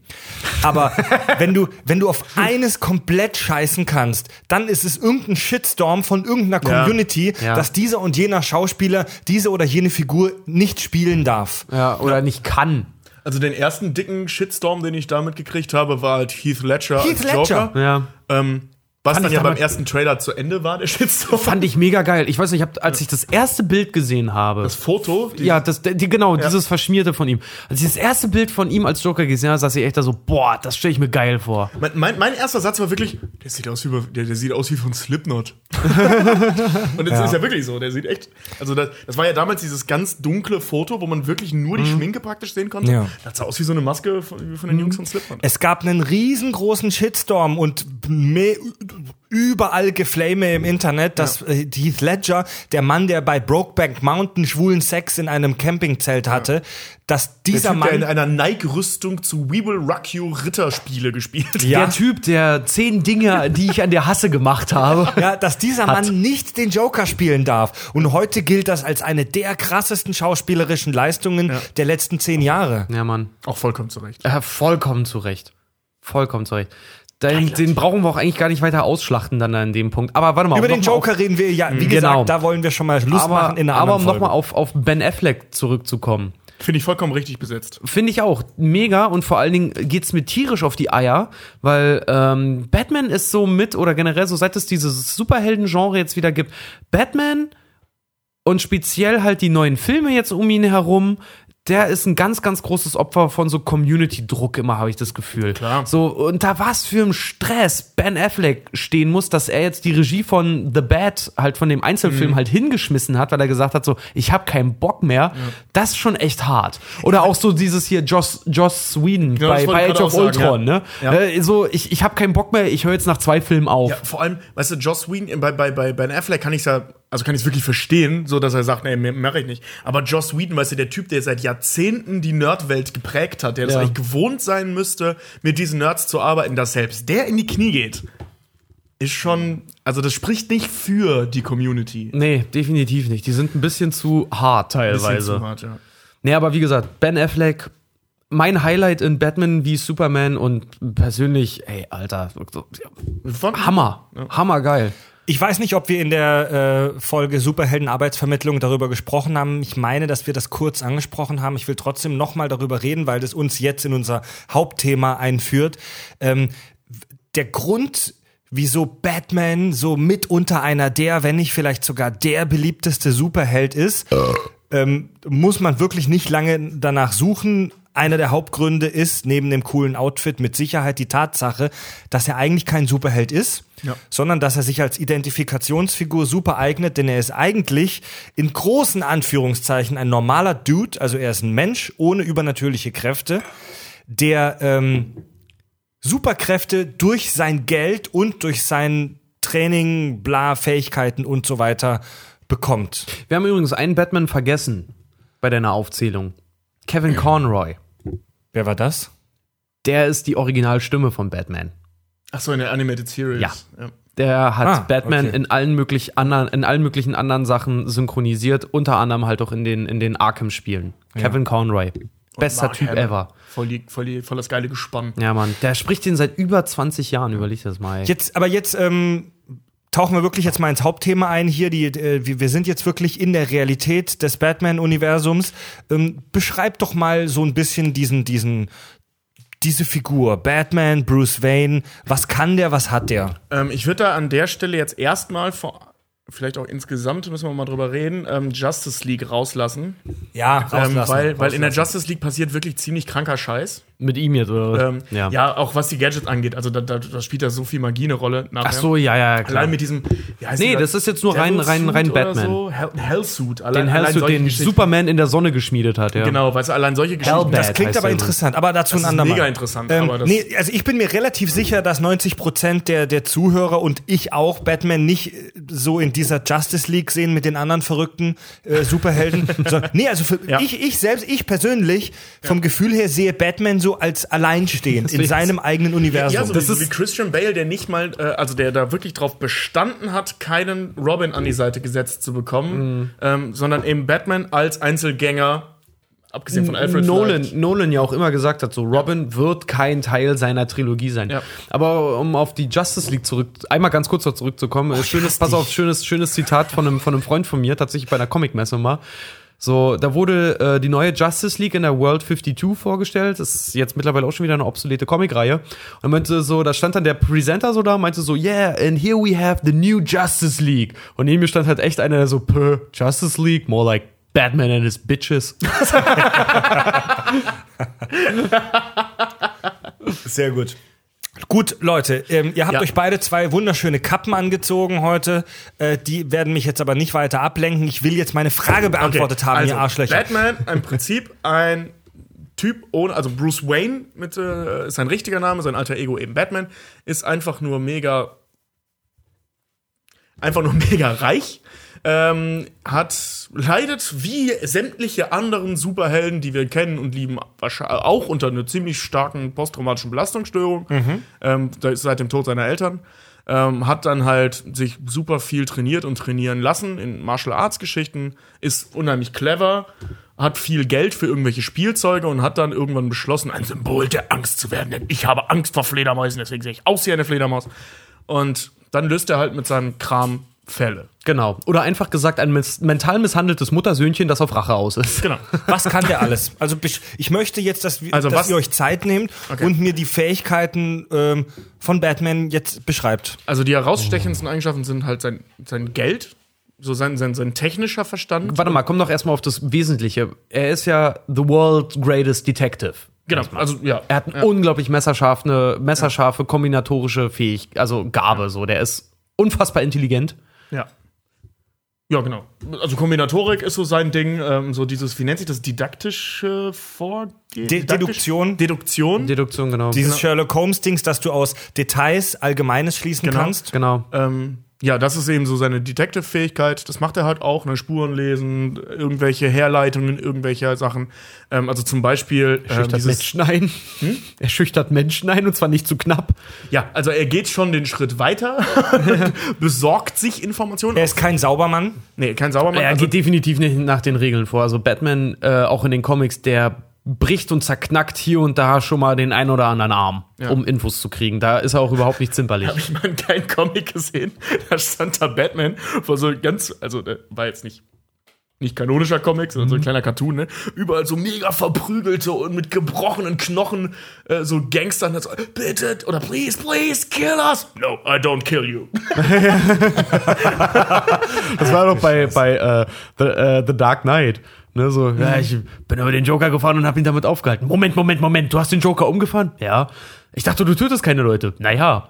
Aber <laughs> wenn du, wenn du auf eines komplett scheißen kannst, dann ist es irgendein Shitstorm von irgendeiner Ja. Community, Ja. dass dieser und jener Schauspieler diese oder jene Figur nicht spielen darf. Ja, oder nicht kann. also den ersten dicken Shitstorm, den ich damit gekriegt habe, war halt Heath Ledger Heath als Joker. Ledger. Ja. Ähm, was dann ja beim ersten Trailer zu Ende war, der Shitstorm. Fand ich mega geil. Ich weiß nicht, ich hab, als ich das erste Bild gesehen habe. Das Foto. die- ja, das, die, genau, dieses Verschmierte von ihm. Als ich das erste Bild von ihm als Joker gesehen habe, saß ich echt da so, boah, das stelle ich mir geil vor. Mein, mein, mein erster Satz war wirklich, der sieht aus wie, der, der sieht aus wie von Slipknot. <laughs> und das ist ja wirklich so, der sieht echt, also das, das war ja damals dieses ganz dunkle Foto, wo man wirklich nur die Schminke praktisch sehen konnte. Ja. Das sah aus wie so eine Maske von, von den Jungs von Slipknot. Es gab einen riesengroßen Shitstorm und me überall Geflame im Internet, dass äh, Heath Ledger, der Mann, der bei Brokeback Mountain schwulen Sex in einem Campingzelt hatte, dass Der dieser typ, der in Mann einer Nike-Rüstung zu We Will Rock You Ritterspiele gespielt hat. Ja. Der Typ, der zehn Dinge, die ich an der Hasse gemacht habe. ja, dass dieser Hat. Mann nicht den Joker spielen darf. Und heute gilt das als eine der krassesten schauspielerischen Leistungen der letzten zehn Jahre. Ja, Mann. Auch vollkommen zurecht. Äh, vollkommen zu Recht. Vollkommen zu Recht. Den, den brauchen wir auch eigentlich gar nicht weiter ausschlachten dann an dem Punkt. Aber warte mal. Über um den Joker reden wir ja, wie Genau. gesagt, da wollen wir schon mal Lust Auf, machen aber in einer aber um nochmal auf, auf Ben Affleck zurückzukommen. Finde ich vollkommen richtig besetzt. Finde ich auch mega und vor allen Dingen geht's mir tierisch auf die Eier, weil ähm, Batman ist so mit oder generell so seit es dieses Superhelden-Genre jetzt wieder gibt, Batman und speziell halt die neuen Filme jetzt um ihn herum, der ist ein ganz, ganz großes Opfer von so Community-Druck immer, habe ich das Gefühl. Klar. So, unter was für einem Stress Ben Affleck stehen muss, dass er jetzt die Regie von The Bat, halt von dem Einzelfilm, Mhm. halt hingeschmissen hat, weil er gesagt hat, so, ich habe keinen Bock mehr. Das ist schon echt hart. Oder auch so dieses hier Joss, Joss Sweden Genau, bei, bei Age of sagen, Ultron, ne? Ja. Äh, so, ich, ich habe keinen Bock mehr, ich höre jetzt nach zwei Filmen auf. Ja, vor allem, weißt du, Joss Whedon, bei, bei, bei Ben Affleck kann ich ja, also kann ich es wirklich verstehen, so dass er sagt, nee, mache ich nicht. Aber Joss Whedon, weißt du, der Typ, der seit Jahrzehnten die Nerdwelt geprägt hat, der das Ja. eigentlich gewohnt sein müsste, mit diesen Nerds zu arbeiten, dass selbst der in die Knie geht, ist schon, also das spricht nicht für die Community. Nee, definitiv nicht. Die sind ein bisschen zu hart Bisschen teilweise. zu hart, ja. Nee, aber wie gesagt, Ben Affleck, mein Highlight in Batman wie Superman und persönlich, ey, Alter, Hammer. Hammer geil. Ich weiß nicht, ob wir in der äh, Folge Superhelden-Arbeitsvermittlung darüber gesprochen haben. Ich meine, dass wir das kurz angesprochen haben. Ich will trotzdem noch mal darüber reden, weil das uns jetzt in unser Hauptthema einführt. Ähm, der Grund, wieso Batman so mitunter einer der, wenn nicht vielleicht sogar der beliebteste Superheld ist, ähm, muss man wirklich nicht lange danach suchen. Einer der Hauptgründe ist neben dem coolen Outfit mit Sicherheit die Tatsache, dass er eigentlich kein Superheld ist, Ja. sondern dass er sich als Identifikationsfigur super eignet, denn er ist eigentlich in großen Anführungszeichen ein normaler Dude, also er ist ein Mensch ohne übernatürliche Kräfte, der ähm, Superkräfte durch sein Geld und durch sein Training, bla, Fähigkeiten und so weiter bekommt. Wir haben übrigens einen Batman vergessen bei deiner Aufzählung. Kevin Conroy. Wer war das? Der ist die Originalstimme von Batman. Ach so, in der Animated Series. Ja. Der hat Ah, Batman okay. in allen möglich anderen, in allen möglichen anderen Sachen synchronisiert, unter anderem halt auch in den, in den Arkham-Spielen. Kevin Conroy. Bester Mark Typ Hamill. ever. Voll, die, voll, die, voll das geile Gespann. Ja, Mann. Der spricht den seit über 20 Jahren, überleg das mal. Ey. Jetzt, aber jetzt ähm, tauchen wir wirklich jetzt mal ins Hauptthema ein hier. Die, äh, wir sind jetzt wirklich in der Realität des Batman-Universums. Ähm, beschreib doch mal so ein bisschen diesen, diesen, diese Figur. Batman, Bruce Wayne. Was kann der, was hat der? Ähm, ich würde da an der Stelle jetzt erstmal vor. Vielleicht auch insgesamt müssen wir mal drüber reden, ähm, Justice League rauslassen. Ja, Ähm, weil, weil in der Justice League passiert wirklich ziemlich kranker Scheiß. Mit ihm jetzt, oder? Ähm, ja. auch was die Gadgets angeht. Also da, da, da spielt da so viel Magie eine Rolle. Nachher. Ach so, ja, ja, klar. Allein mit diesem. Wie heißt Nee, das ist jetzt nur rein- rein- rein Batman. So. Hell, Hellsuit. Allein, den solche den. Superman in der Sonne geschmiedet hat, ja. Genau, weißt du, allein solche Geschichten. Hellbat. Das klingt aber interessant, aber dazu Das ein ist andermal. mega interessant, Ähm, aber das- nee, also ich bin mir relativ sicher, dass 90 Prozent der, der Zuhörer und ich auch Batman nicht äh, so in dieser Justice League sehen mit den anderen verrückten äh, Superhelden. <laughs> so, nee, also für Ja. ich, ich selbst, ich persönlich, vom Gefühl her sehe Batman so als alleinstehend in seinem eigenen Universum. Ja, so Das wie, ist- wie Christian Bale, der nicht mal, äh, also der da wirklich drauf bestanden hat, keinen Robin an die Seite gesetzt zu bekommen, Mhm. ähm, sondern eben Batman als Einzelgänger, abgesehen von Alfred Nolan, vielleicht. Nolan ja auch immer gesagt hat, so Robin wird kein Teil seiner Trilogie sein. Ja. Aber um auf die Justice League zurück, einmal ganz kurz noch zurückzukommen, äh, schönes, pass auf, schönes, schönes Zitat von einem, von einem Freund von mir, tatsächlich bei einer Comicmesse mal. So, da wurde äh, die neue Justice League in der World 52 vorgestellt. Das ist jetzt mittlerweile auch schon wieder eine obsolete Comicreihe. Und meinte so, da stand dann der Presenter so da, meinte so, yeah, and here we have the new Justice League. Und neben mir stand halt echt einer der so, "Puh, Justice League, more like Batman and his bitches. <laughs> Sehr gut. Gut, Leute, ähm, ihr habt Ja. euch beide zwei wunderschöne Kappen angezogen heute. Äh, die werden mich jetzt aber nicht weiter ablenken. Ich will jetzt meine Frage beantwortet haben, also, ihr Arschlöcher. Batman, im Prinzip ein Typ ohne, also Bruce Wayne mit äh, ist sein richtiger Name, sein alter Ego eben Batman, ist einfach nur mega, einfach nur mega reich. Ähm, hat leidet wie sämtliche anderen Superhelden, die wir kennen und lieben, wahrscheinlich auch unter einer ziemlich starken posttraumatischen Belastungsstörung ähm, da ist seit dem Tod seiner Eltern. Ähm, hat dann halt sich super viel trainiert und trainieren lassen in Martial Arts Geschichten, ist unheimlich clever, hat viel Geld für irgendwelche Spielzeuge und hat dann irgendwann beschlossen, ein Symbol der Angst zu werden, denn ich habe Angst vor Fledermäusen, deswegen sehe ich aus wie eine Fledermaus. Und dann löst er halt mit seinem Kram Fälle. Genau. Oder einfach gesagt, ein mis mental misshandeltes Muttersöhnchen, das auf Rache aus ist. Genau. Was kann der alles? Also ich möchte jetzt, dass, wir, Also dass was- ihr euch Zeit nehmt Okay. und mir die Fähigkeiten ähm, von Batman jetzt beschreibt. Also die herausstechendsten Eigenschaften sind halt sein, sein Geld, so sein, sein, sein technischer Verstand. Warte mal, komm doch erstmal auf das Wesentliche. Er ist ja the world's greatest detective. Genau, also ja. Er hat eine unglaublich messerscharf, eine messerscharfe kombinatorische Fähigkeit, also Gabe so. Der ist unfassbar intelligent. Ja. Ja, genau. Also Kombinatorik ist so sein Ding, ähm, so dieses, wie nennt sich das, didaktische Vorgehen? De Deduktion. Deduktion. Deduktion, genau. Dieses Sherlock Holmes-Dings, dass du aus Details Allgemeines schließen Genau. kannst. genau. ähm, ja, das ist eben so seine Detective-Fähigkeit. Das macht er halt auch, ne? Spuren lesen, irgendwelche Herleitungen, irgendwelcher Sachen. Ähm, also zum Beispiel ähm, Schüchtert dieses, Menschen ein. Er schüchtert Menschen ein und zwar nicht zu knapp. ja, also er geht schon den Schritt weiter, <laughs> besorgt sich Informationen. Er ist kein Saubermann. nee, kein Saubermann. Er also, geht definitiv nicht nach den Regeln vor. Also Batman, äh, auch in den Comics, der bricht und zerknackt hier und da schon mal den einen oder anderen Arm, Ja. um Infos zu kriegen. Da ist er auch überhaupt nicht zimperlich. habe ich mal einen geilen Comic gesehen. <laughs> Da stand da Batman vor so ganz, also der war jetzt nicht nicht kanonischer Comic, sondern so ein kleiner Cartoon, ne? Überall so mega verprügelte und mit gebrochenen Knochen äh, so Gangster so, bitte oder please, please kill us. No, I don't kill you. <laughs> <laughs> Das war doch bei, bei äh, The, äh, The Dark Knight. Ne, so, ja, ich bin über den Joker gefahren und hab ihn damit aufgehalten. Moment, Moment, Moment, du hast den Joker umgefahren? Ja. Ich dachte, du tötest keine Leute. Naja.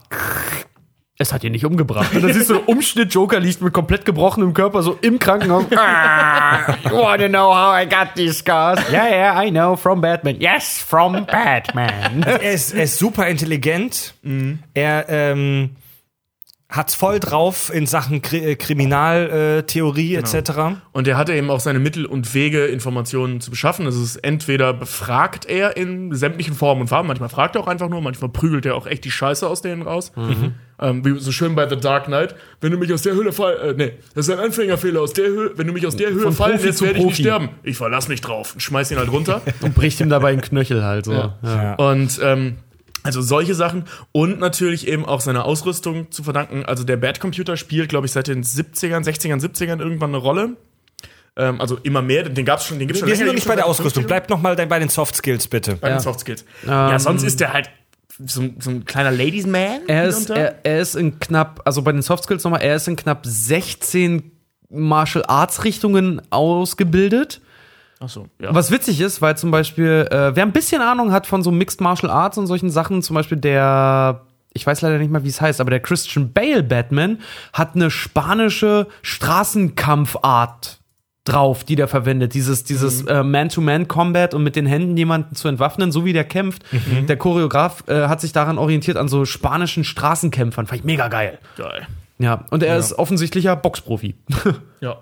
Es hat ihn nicht umgebracht. Und dann siehst du, Umschnitt Joker liegt mit komplett gebrochenem Körper so im Krankenhaus. ah, <laughs> you wanna know how I got these scars? Yeah, yeah, I know, from Batman. Yes, from Batman. Er ist, er ist super intelligent. Er ähm, hat voll drauf in Sachen Kri äh, Kriminaltheorie etc. Und er hatte eben auch seine Mittel und Wege, Informationen zu beschaffen. Das ist entweder befragt er in sämtlichen Formen und Farben, manchmal fragt er auch einfach nur, manchmal prügelt er auch echt die Scheiße aus denen raus. Ähm, wie so schön bei The Dark Knight. Wenn du mich aus der Höhle fallen, äh, nee, das ist ein Anfängerfehler aus der Höhle. Wenn du mich aus der Höhle fallen lässt, werde ich nicht sterben. Ich verlass mich drauf und schmeiß ihn halt runter. <laughs> Und bricht ihm dabei einen Knöchel halt so. Ja. Und ähm, also solche Sachen und natürlich eben auch seine Ausrüstung zu verdanken. Also der Bad Computer spielt, glaube ich, seit den 70ern, 60ern, 70ern irgendwann eine Rolle. Ähm, also immer mehr, den gab's schon, den gibt's schon Wir sind noch nicht den bei der Ausrüstung. Bleibt noch mal bei den Soft Skills bitte. bei den Ja. Soft Skills. ja, Ähm, sonst ist der halt so, so ein kleiner Ladies Man. Er ist, er, er ist in knapp, also bei den Soft Skills nochmal, er ist in knapp 16 Martial Arts Richtungen ausgebildet. Ach so, ja. Was witzig ist, weil zum Beispiel, äh, wer ein bisschen Ahnung hat von so Mixed Martial Arts und solchen Sachen, zum Beispiel der, ich weiß leider nicht mal, wie es heißt, aber der Christian Bale Batman hat eine spanische Straßenkampfart drauf, die der verwendet. Dieses, dieses äh, Man-to-Man-Combat und mit den Händen jemanden zu entwaffnen, so wie der kämpft. Der Choreograf äh, hat sich daran orientiert an so spanischen Straßenkämpfern. Fand ich mega geil. Geil. Ja, und er ist offensichtlicher Boxprofi. <laughs> Ja.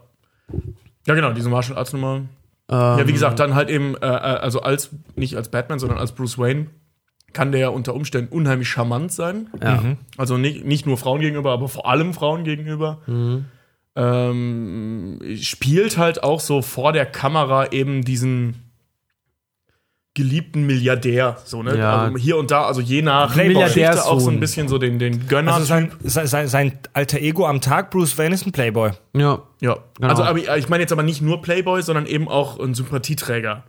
Ja, genau, diese Martial Arts Nummer. Ja, wie gesagt, dann halt eben, äh, äh, also als, nicht als Batman, sondern als Bruce Wayne, kann der unter Umständen unheimlich charmant sein. Ja. Also nicht, nicht nur Frauen gegenüber, aber vor allem Frauen gegenüber. Ähm, spielt halt auch so vor der Kamera eben diesen geliebten Milliardär. So, ne? Ja. Also hier und da, also je nach Playboy. Geschichte auch so ein bisschen so den, den Gönner. Also sein, sein, sein alter Ego am Tag, Bruce Wayne, ist ein Playboy. Ja. Ja, Genau. also aber ich meine jetzt aber nicht nur Playboy, sondern eben auch ein Sympathieträger.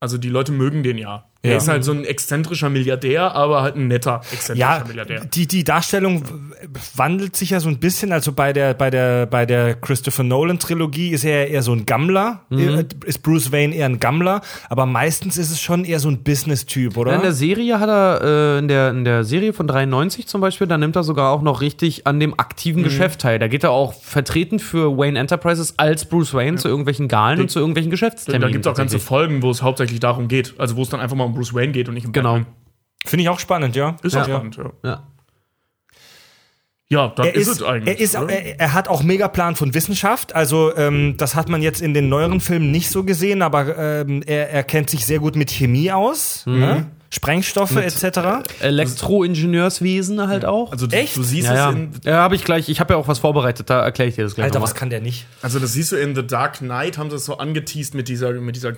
Also die Leute mögen den ja. Er Ja. ist halt so ein exzentrischer Milliardär, aber halt ein netter exzentrischer Ja, Milliardär. die, die Darstellung wandelt sich ja so ein bisschen. Also bei der, bei der, bei der Christopher Nolan Trilogie ist er eher so ein Gammler. Mhm. Ist Bruce Wayne eher ein Gammler. Aber meistens ist es schon eher so ein Business-Typ, oder? In der Serie hat er, äh, in, der, in der Serie von 93 zum Beispiel, da nimmt er sogar auch noch richtig an dem aktiven Geschäft teil. Da geht er auch vertreten für Wayne Enterprises als Bruce Wayne zu irgendwelchen Galen und zu irgendwelchen Geschäftsterminen. da gibt es auch ganze. Folgen, wo es hauptsächlich darum geht. Also wo es dann einfach mal um Bruce Wayne geht und nicht um Genau. Batman. Finde ich auch spannend, ja. Ist ja. auch spannend, ja. Ja. Ja, dann Er ist, ist, es eigentlich. er, ist, er, er hat auch mega Plan von Wissenschaft. Also ähm, das hat man jetzt in den neueren Filmen nicht so gesehen, aber ähm, er, er kennt sich sehr gut mit Chemie aus, Mhm. ne? Sprengstoffe etc. Elektroingenieurswesen halt auch. also du, Echt? du siehst ja, ja. es in, ja habe ich gleich, ich habe ja auch was vorbereitet, da erkläre ich dir das gleich. Alter, nochmal. was kann der nicht? also das siehst du in The Dark Knight, haben sie es so angeteased mit dieser, mit dieser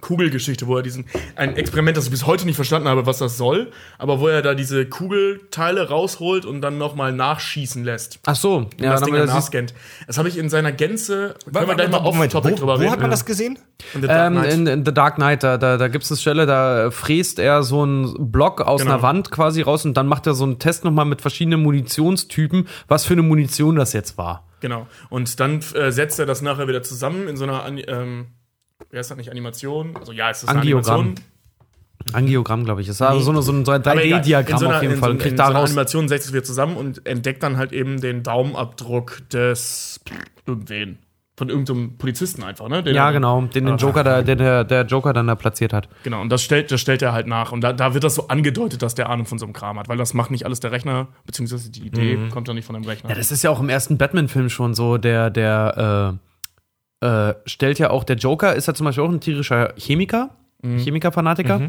Kugelgeschichte, wo er diesen, ein Experiment, das ich bis heute nicht verstanden habe, was das soll, aber wo er da diese Kugelteile rausholt und dann nochmal nachschießen lässt. Ach so, und ja, das dann Ding wir danach das habe ich in seiner Gänze. Können wir gleich mal auf Moment, Topic wo, drüber wo reden. hat man das gesehen? In The Dark Ähm, Knight. in, in The Dark Knight, da, da, da gibt es eine Stelle, da fräst er so einen Block aus Genau. einer Wand quasi raus und dann macht er so einen Test nochmal mit verschiedenen Munitionstypen, was für eine Munition das jetzt war. Genau. Und dann äh, setzt er das nachher wieder zusammen in so einer, ähm, wer ist das nicht, Animation? Also ja, es ist eine Angiogramm. Animation. Angiogramm, glaube ich. Das war so, eine, so ein, so ein Aber egal. 3D-Diagramm In so auf jeden in Fall. So, Und kriegt in so einer daraus. Animation setzt es wieder zusammen und entdeckt dann halt eben den Daumenabdruck des irgendwen. Von irgendeinem Polizisten einfach, ne? Den Ja, genau, den, den Joker da, den der, der Joker dann da platziert hat. Genau, und das stellt, das stellt er halt nach. Und da, da wird das so angedeutet, dass der Ahnung von so einem Kram hat, weil das macht nicht alles der Rechner, beziehungsweise die Idee kommt dann nicht von dem Rechner. Ja, das ist ja auch im ersten Batman-Film schon so. Der, der äh, äh, stellt ja auch, der Joker ist ja zum Beispiel auch ein tierischer Chemiker, Chemiker-Fanatiker,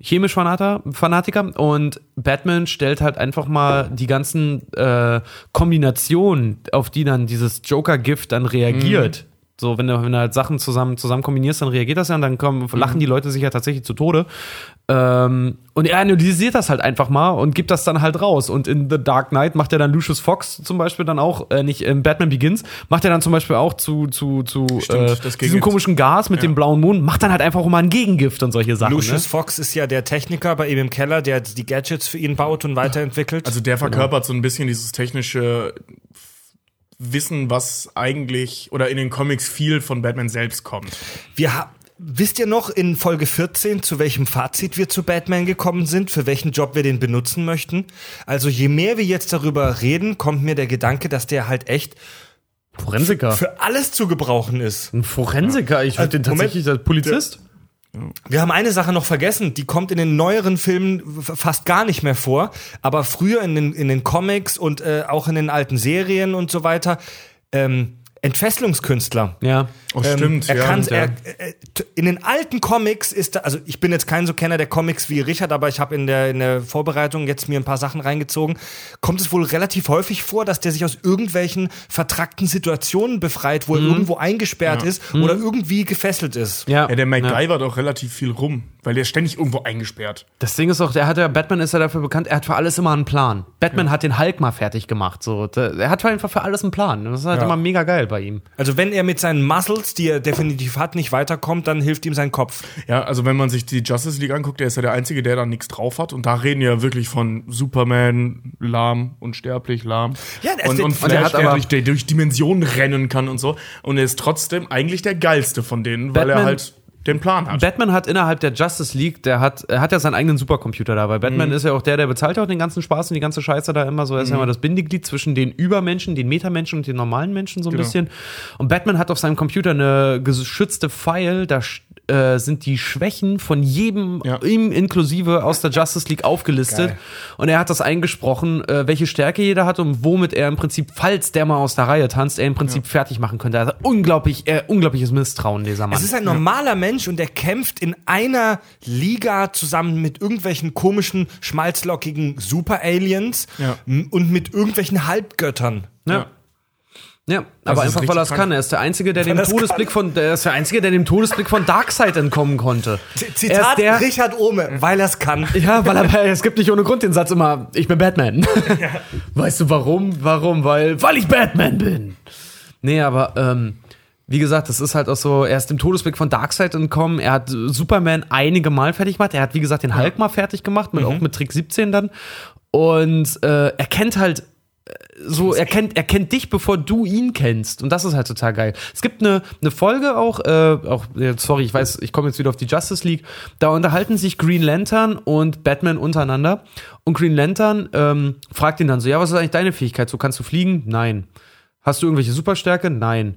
chemisch Fanatiker, Fanatiker. Und Batman stellt halt einfach mal die ganzen äh, Kombinationen, auf die dann dieses Joker-Gift dann reagiert. So, wenn du, wenn du halt Sachen zusammen, zusammen kombinierst, dann reagiert das ja und dann kommen, lachen die Leute sich ja tatsächlich zu Tode. Ähm, und er analysiert das halt einfach mal und gibt das dann halt raus. Und in The Dark Knight macht er dann Lucius Fox zum Beispiel dann auch, äh, nicht in Batman Begins, macht er dann zum Beispiel auch zu, zu, zu Stimmt, äh, diesem komischen Gas mit dem blauen Mond, macht dann halt einfach auch mal ein Gegengift und solche Sachen. Lucius Ne? Fox ist ja der Techniker bei ihm im Keller, der die Gadgets für ihn baut und weiterentwickelt. Also der verkörpert so ein bisschen dieses technische Wissen, was eigentlich oder in den Comics viel von Batman selbst kommt. wir ha Wisst ihr noch in Folge 14, zu welchem Fazit wir zu Batman gekommen sind, für welchen Job wir den benutzen möchten? Also je mehr wir jetzt darüber reden, kommt mir der Gedanke, dass der halt echt Forensiker. für alles zu gebrauchen ist. ein Forensiker, ich würde den Moment. tatsächlich als Polizist. Wir haben eine Sache noch vergessen, die kommt in den neueren Filmen fast gar nicht mehr vor, aber früher in den, in den Comics und äh, auch in den alten Serien und so weiter, ähm, Entfesselungskünstler. Ja. Oh, Ähm, stimmt. Er ja, kann, er, äh, in den alten Comics ist da, also ich bin jetzt kein so Kenner der Comics wie Richard, aber ich habe in der, in der Vorbereitung jetzt mir ein paar Sachen reingezogen. Kommt es wohl relativ häufig vor, dass der sich aus irgendwelchen vertrackten Situationen befreit, wo er irgendwo eingesperrt ist oder irgendwie gefesselt ist. Ja. ja, der ja. MacGyver doch relativ viel rum, weil der ist ständig irgendwo eingesperrt. Das Ding ist auch, der hat ja, Batman ist ja dafür bekannt, er hat für alles immer einen Plan. Batman hat den Hulk mal fertig gemacht. So. Der, er hat einfach für alles einen Plan. Das ist halt Ja. immer mega geil bei ihm. Also wenn er mit seinen Muscles, die er definitiv hat, nicht weiterkommt, dann hilft ihm sein Kopf. Ja, also wenn man sich die Justice League anguckt, der ist ja der Einzige, der da nichts drauf hat. Und da reden wir ja wirklich von Superman, lahm, unsterblich, lahm. Ja, der- und, der- und und Flash, der hat der, aber- durch, der durch Dimensionen rennen kann und so. Und er ist trotzdem eigentlich der geilste von denen, weil er Batman- halt den Plan hat. Batman hat innerhalb der Justice League, der hat, er hat ja seinen eigenen Supercomputer da, weil Batman ist ja auch der, der bezahlt ja auch den ganzen Spaß und die ganze Scheiße da immer so. Er ist ja immer das Bindeglied zwischen den Übermenschen, den Metamenschen und den normalen Menschen so ein Genau. bisschen. Und Batman hat auf seinem Computer eine geschützte File, da äh, sind die Schwächen von jedem, Ja. ihm inklusive aus der Justice League aufgelistet. Geil. Und er hat das eingesprochen, äh, welche Stärke jeder hat und womit er im Prinzip, falls der mal aus der Reihe tanzt, er im Prinzip fertig machen könnte. Also unglaublich, äh, unglaubliches Misstrauen, dieser Mann. Es ist ein normaler Mensch und der kämpft in einer Liga zusammen mit irgendwelchen komischen, schmalzlockigen Super-Aliens Ja. und mit irgendwelchen Halbgöttern. Ja. Ja, aber ist einfach weil er es kann. Er ist der Einzige, der dem es Todesblick von, der ist der Einzige, der dem Todesblick von Darkseid entkommen konnte. Z- er ist Zitat der, Richard Ohme, weil er es kann. ja, weil er, es gibt nicht ohne Grund den Satz immer, ich bin Batman. Weißt du warum? Warum? Weil, weil ich Batman bin. Nee, aber, ähm, wie gesagt, das ist halt auch so, er ist dem Todesblick von Darkseid entkommen, er hat Superman einige Mal fertig gemacht, er hat, wie gesagt, den Hulk mal fertig gemacht, mit, auch mit Trick 17 dann. Und äh, er kennt halt so, er kennt, er kennt dich, bevor du ihn kennst. Und das ist halt total geil. Es gibt eine, eine Folge auch, äh, auch, äh, sorry, ich weiß, ich komme jetzt wieder auf die Justice League. Da unterhalten sich Green Lantern und Batman untereinander. Und Green Lantern ähm, fragt ihn dann so: Ja, was ist eigentlich deine Fähigkeit? So, kannst du fliegen? Nein. Hast du irgendwelche Superstärke? Nein.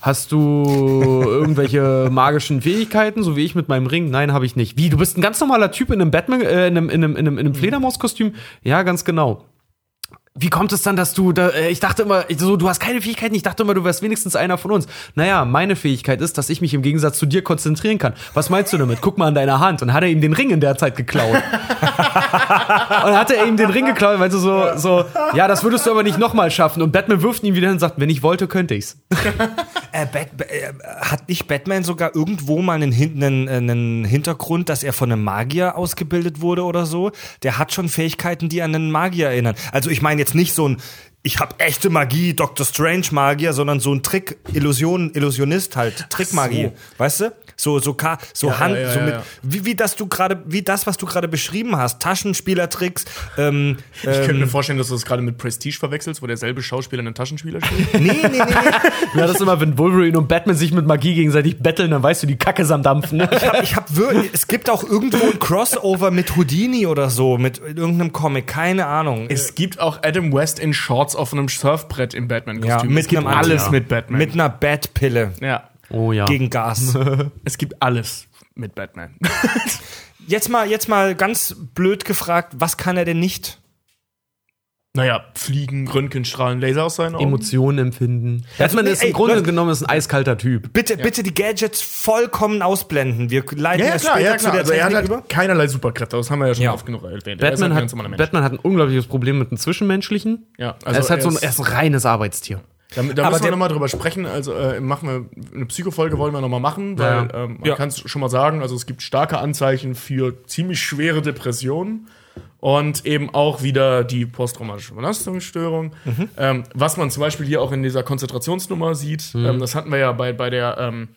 Hast du <laughs> irgendwelche magischen Fähigkeiten, so wie ich mit meinem Ring? Nein, habe ich nicht. Wie? Du bist ein ganz normaler Typ in einem Batman, äh, in einem, in einem, in einem, in einem Fledermauskostüm? Ja, ganz genau. Wie kommt es dann, dass du da, äh, ich dachte immer, so, du hast keine Fähigkeiten, ich dachte immer, du wärst wenigstens einer von uns. Naja, meine Fähigkeit ist, dass ich mich im Gegensatz zu dir konzentrieren kann. Was meinst du damit? Guck mal an deiner Hand. Und hat er ihm den Ring in der Zeit geklaut. <laughs> und hat er ihm den Ring geklaut, weil du so, so, ja, das würdest du aber nicht nochmal schaffen. Und Batman wirft ihn wieder hin und sagt, wenn ich wollte, könnte ich's. <laughs> Äh, Bat äh, hat nicht Batman sogar irgendwo mal einen, Hin- einen, einen Hintergrund, dass er von einem Magier ausgebildet wurde oder so? Der hat schon Fähigkeiten, die an einen Magier erinnern. Also ich meine jetzt nicht so ein ich habe echte Magie, Dr. Strange Magier, sondern so ein Trick, Illusion, Illusionist halt, Trickmagie, weißt du? So so Ka so Ja, Hand, ja, ja, so mit ja. wie wie das du gerade wie das was du gerade beschrieben hast, Taschenspielertricks. Ähm, Ich könnte ähm, mir vorstellen, dass du das gerade mit Prestige verwechselst, wo derselbe Schauspieler einen Taschenspieler spielt. <laughs> nee, nee, nee, nee. Ja, das ist immer, wenn Wolverine und Batman sich mit Magie gegenseitig betteln, dann weißt du, die Kacke ist am Dampfen. Ne? Ich hab, ich hab wirklich, es gibt auch irgendwo ein Crossover mit Houdini oder so, mit irgendeinem Comic, keine Ahnung. es gibt auch Adam West in Shorts auf einem Surfbrett im Batman-Kostüm. mit es gibt einem alles mit Batman. Mit einer Batpille ja, Oh ja. gegen Gas. <laughs> es gibt alles mit Batman. <laughs> Jetzt mal, jetzt mal ganz blöd gefragt, was kann er denn nicht? naja, Fliegen, Röntgenstrahlen, Laser aus seinen Augen. Emotionen empfinden. Batman nee, ist im ey, Grunde Leute- genommen ist ein eiskalter Typ. Bitte, bitte die Gadgets vollkommen ausblenden. Wir leiten Ja, ja, klar, später ja, zu klar. der Also er hat halt über. keinerlei Superkräfte, das haben wir ja schon Ja. oft genug erwähnt. Er ist Batman halt ein hat. Batman hat ein unglaubliches Problem mit dem Zwischenmenschlichen. Ja, er ist halt so ein, er er ist ein reines Arbeitstier. Da, da müssen wir nochmal drüber sprechen. Also äh, machen wir eine Psychofolge wollen wir nochmal machen, weil Ja. ähm, man Ja. kann es schon mal sagen, also es gibt starke Anzeichen für ziemlich schwere Depressionen und eben auch wieder die posttraumatische Belastungsstörung. Mhm. Ähm, was man zum Beispiel hier auch in dieser Konzentrationsnummer sieht, Mhm. ähm, das hatten wir ja bei, bei der ähm,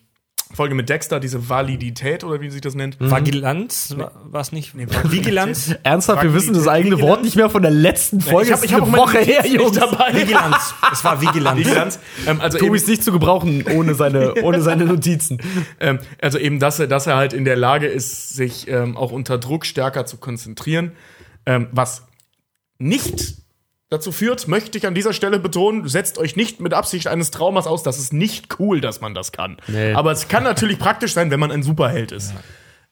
Folge mit Dexter, diese Validität oder wie sich das nennt. Vigilanz? War es nicht? Vigilanz? Ernsthaft, wir wissen das eigene Wort nicht mehr von der letzten Folge. ich hab- Das ist ich hab Woche her, Jungs. dabei. Vigilanz. Es war Vigilanz. Vigilanz. Ähm, also Tobi ist nicht zu gebrauchen ohne seine, <laughs> ohne seine Notizen. Ähm, also eben, dass er, dass er halt in der Lage ist, sich ähm, auch unter Druck stärker zu konzentrieren. Ähm, was nicht dazu führt, möchte ich an dieser Stelle betonen, setzt euch nicht mit Absicht eines Traumas aus. Das ist nicht cool, dass man das kann. Nee. Aber es kann natürlich praktisch sein, wenn man ein Superheld ist.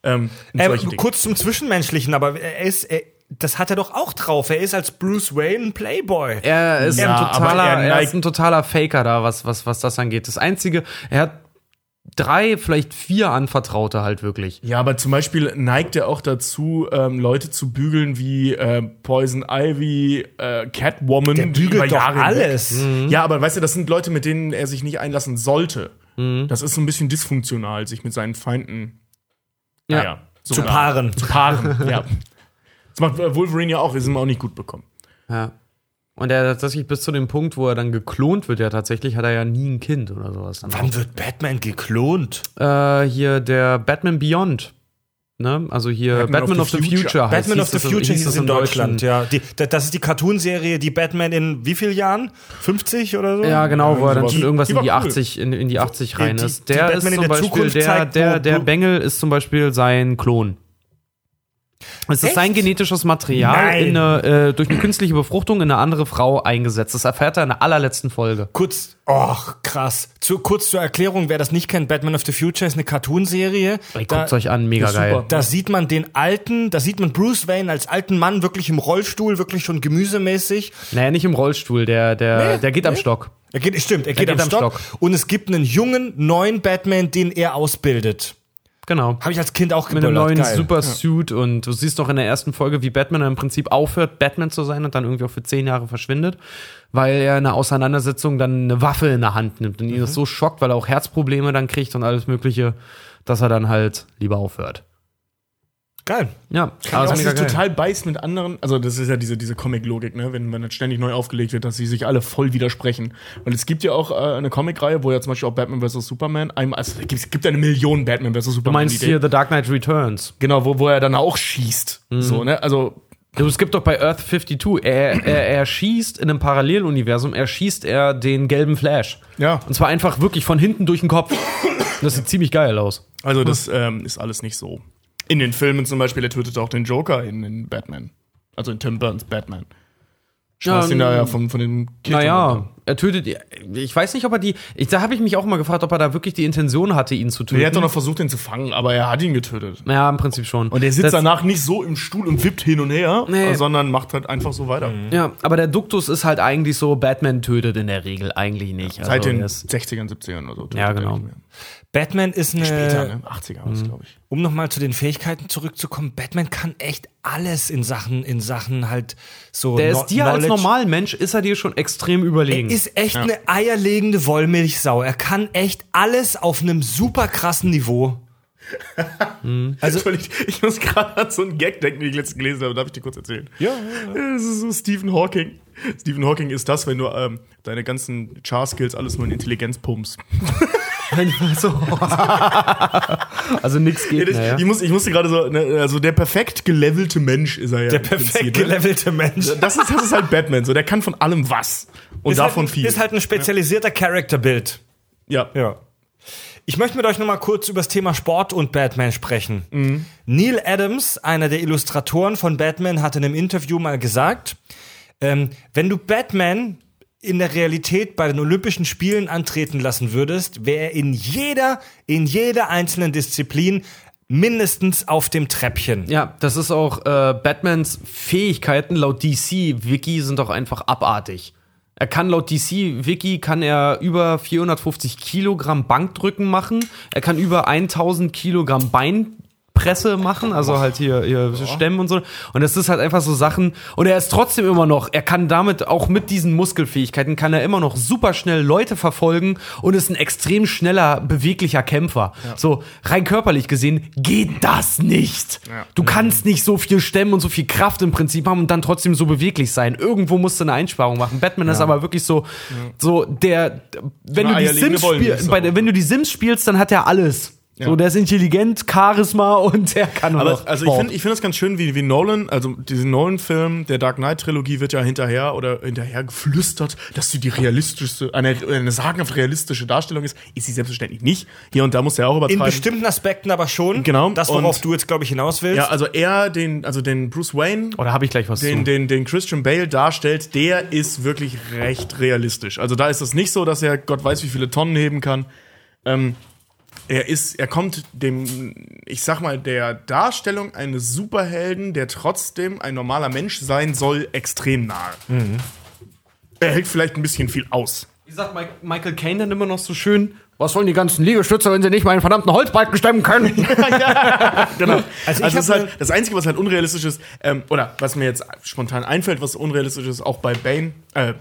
Ähm, in Äh, kurz zum Zwischenmenschlichen, aber er ist, er, das hat er doch auch drauf. Er ist als Bruce Wayne ein Playboy. Er ist, Ja, ein, totaler, er er, ist ein totaler Faker da, was, was, was das angeht. Das Einzige, er hat drei, vielleicht vier Anvertraute halt wirklich. Ja, aber zum Beispiel neigt er auch dazu, ähm, Leute zu bügeln wie äh, Poison Ivy, äh, Catwoman. Der bügelt doch alles. Ja, aber weißt du, das sind Leute, mit denen er sich nicht einlassen sollte. Das ist so ein bisschen dysfunktional, sich mit seinen Feinden Ja. naja, so Zu paaren. Zu paaren, ja. Das macht Wolverine ja auch, ist ihm auch nicht gut bekommen. Ja. Und er tatsächlich bis zu dem Punkt, wo er dann geklont wird, ja tatsächlich, hat er ja nie ein Kind oder sowas. Dann Wann wird Batman geklont? äh, hier der Batman Beyond. Ne? Also hier Batman Batman, of of the the Future. Future. heißt- Batman of the Future hieß hieß es in Deutschen. Deutschland, ja. Die, da- das ist die Cartoonserie, die Batman in wie vielen Jahren? 50 oder so? Ja, genau, wo er dann schon irgendwas Die in die cool. 80 in, in die 80 rein die- ist. die Der Batman ist in zum Beispiel Zukunft der zeigt, der der Bengel ist zum Beispiel sein Klon. Es ist sein genetisches Material eine, äh, durch eine künstliche Befruchtung in eine andere Frau eingesetzt. Das erfährt er in der allerletzten Folge. Kurz, och, krass. Zu, kurz zur Erklärung, wer das nicht kennt, Batman of the Future ist eine Cartoonserie. Guckt's euch an, mega geil. super. Da sieht man den alten, da sieht man Bruce Wayne als alten Mann wirklich im Rollstuhl, wirklich schon gemüsemäßig. Naja, nicht im Rollstuhl, der, der, Nee, der geht am nee. Stock. Er geht, stimmt, er geht, geht am, am Stock. Stock. Und es gibt einen jungen, neuen Batman, den er ausbildet. Genau. Habe ich als Kind auch Mit einem neuen Geil. Supersuit und du siehst doch in der ersten Folge, wie Batman im Prinzip aufhört, Batman zu sein und dann irgendwie auch für zehn Jahre verschwindet, weil er in einer Auseinandersetzung dann eine Waffe in der Hand nimmt und ihn das so schockt, weil er auch Herzprobleme dann kriegt und alles Mögliche, dass er dann halt lieber aufhört. Geil. Ja, Aber aber das ist ist total beißt mit anderen. Also, das ist ja diese, diese Comic-Logik, ne? wenn man dann ständig neu aufgelegt wird, dass sie sich alle voll widersprechen. Und es gibt ja auch äh, eine Comicreihe, wo ja zum Beispiel auch Batman vs. Superman, einmal, also, es gibt, ja eine Million Batman vs. Du Superman. meinst hier The Dark Knight Returns. Genau, wo, wo er dann auch schießt. So, ne? Also, Du, es gibt doch bei Earth 52, er, er, er schießt in einem Paralleluniversum, er schießt er den gelben Flash. ja. Und zwar einfach wirklich von hinten durch den Kopf. Das sieht ziemlich geil aus. Also, das ähm, ist alles nicht so. In den Filmen zum Beispiel, er tötet auch den Joker in, in Batman. Also in Tim Burns Batman. Schmeißt Ja, ihn da ja von, von dem Kind Naja, er tötet. Ich weiß nicht, ob er die. Ich, da habe ich mich auch mal gefragt, ob er da wirklich die Intention hatte, ihn zu töten. Er hat doch noch versucht, ihn zu fangen, aber er hat ihn getötet. ja, im Prinzip schon. Und er sitzt das, danach nicht so im Stuhl und wippt hin und her, Nee. sondern macht halt einfach so weiter. Ja, aber der Duktus ist halt eigentlich so, Batman tötet in der Regel eigentlich nicht. Also Seit den er ist- 60ern, 70ern oder so. tötet Ja, er genau. Batman ist eine. Später, ne? 80er war es, glaube ich. um nochmal zu den Fähigkeiten zurückzukommen, Batman kann echt alles in Sachen, in Sachen halt so. Der Kno- ist dir als Knowledge. Normalmensch, ist er dir schon extrem überlegen. Er ist echt eine eierlegende Wollmilchsau. Er kann echt alles auf einem super krassen Niveau. <laughs> Also, ich, ich muss gerade an so einen Gag denken, den ich letztens gelesen habe. Darf ich dir kurz erzählen? Ja, Das ist so Stephen Hawking. Stephen Hawking ist das, wenn du ähm, deine ganzen Char-Skills alles nur in Intelligenz pumpst. <laughs> so. <laughs> also nichts geht Das- mehr. Ja? ich, muss, ich musste gerade so, ne, also der perfekt gelevelte Mensch ist er ja. Der perfekt ne? gelevelte Mensch. Das ist, das ist halt Batman, so der kann von allem was. Und ist davon halt, viel. Ist halt ein spezialisierter Charakterbild. ja. Ja. Ich möchte mit euch noch mal kurz über das Thema Sport und Batman sprechen. Neil Adams, einer der Illustratoren von Batman, hat in einem Interview mal gesagt, ähm, wenn du Batman in der Realität bei den Olympischen Spielen antreten lassen würdest, wäre er in jeder, in jeder einzelnen Disziplin mindestens auf dem Treppchen. Ja, das ist auch äh, Batmans Fähigkeiten laut DC-Wiki sind doch einfach abartig. Er kann laut DC-Wiki kann er über 450 Kilogramm Bankdrücken machen. Er kann über 1000 Kilogramm Beinpresse machen, also halt hier, hier Stemmen und so. Und das ist halt einfach so Sachen. Und er ist trotzdem immer noch, er kann damit auch mit diesen Muskelfähigkeiten, kann er immer noch super schnell Leute verfolgen und ist ein extrem schneller, beweglicher Kämpfer. So, rein körperlich gesehen geht das nicht. Du kannst nicht so viel stemmen und so viel Kraft im Prinzip haben und dann trotzdem so beweglich sein. Irgendwo musst du eine Einsparung machen. Batman ist aber wirklich so, so der, wenn du die Sims Wollmilchsau. bei der- wenn du die Sims spielst, dann hat er alles. So, der ist intelligent, Charisma <laughs> und der kann nur Aber also ich finde ich find das ganz schön, wie, wie Nolan, also diesen Nolan-Film der Dark Knight-Trilogie wird ja hinterher oder hinterher geflüstert, dass sie die realistischste, eine, eine sagenhaft realistische Darstellung ist. Ist sie selbstverständlich nicht. Hier und da muss er auch In übertreiben. bestimmten Aspekten aber schon. Genau. Das, worauf Und- du jetzt, glaube ich, hinaus willst. ja, also er, den, also den Bruce Wayne, Oder habe ich gleich was den, zu? den, den Christian Bale darstellt, der ist wirklich recht realistisch. Also da ist es nicht so, dass er Gott weiß, wie viele Tonnen heben kann. Ähm, er ist, er kommt dem, ich sag mal, der Darstellung eines Superhelden, der trotzdem ein normaler Mensch sein soll, extrem nahe. Er hält vielleicht ein bisschen viel aus. Wie sagt Mike- Michael Caine dann immer noch so schön? Was sollen die ganzen Liegestütze, wenn sie nicht mal einen verdammten Holzbalken stemmen können? <laughs> Genau. Also Also, ist halt, das Einzige, was halt unrealistisch ist, ähm, oder was mir jetzt spontan einfällt, was unrealistisch ist, auch bei Bane, äh,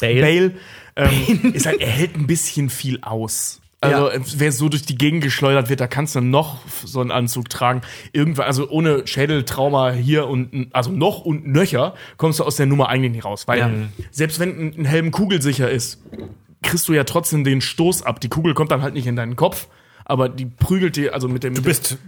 Bale. Bale, ähm, ist halt, er hält ein bisschen viel aus. Also, Ja. wer so durch die Gegend geschleudert wird, da kannst du noch so einen Anzug tragen. Irgendwann, also ohne Schädeltrauma hier und, also noch und nöcher, kommst du aus der Nummer eigentlich nicht raus. Weil Ja. selbst wenn ein Helm kugelsicher ist, kriegst du ja trotzdem den Stoß ab. Die Kugel kommt dann halt nicht in deinen Kopf, aber die prügelt die, also mit dem. Du bist,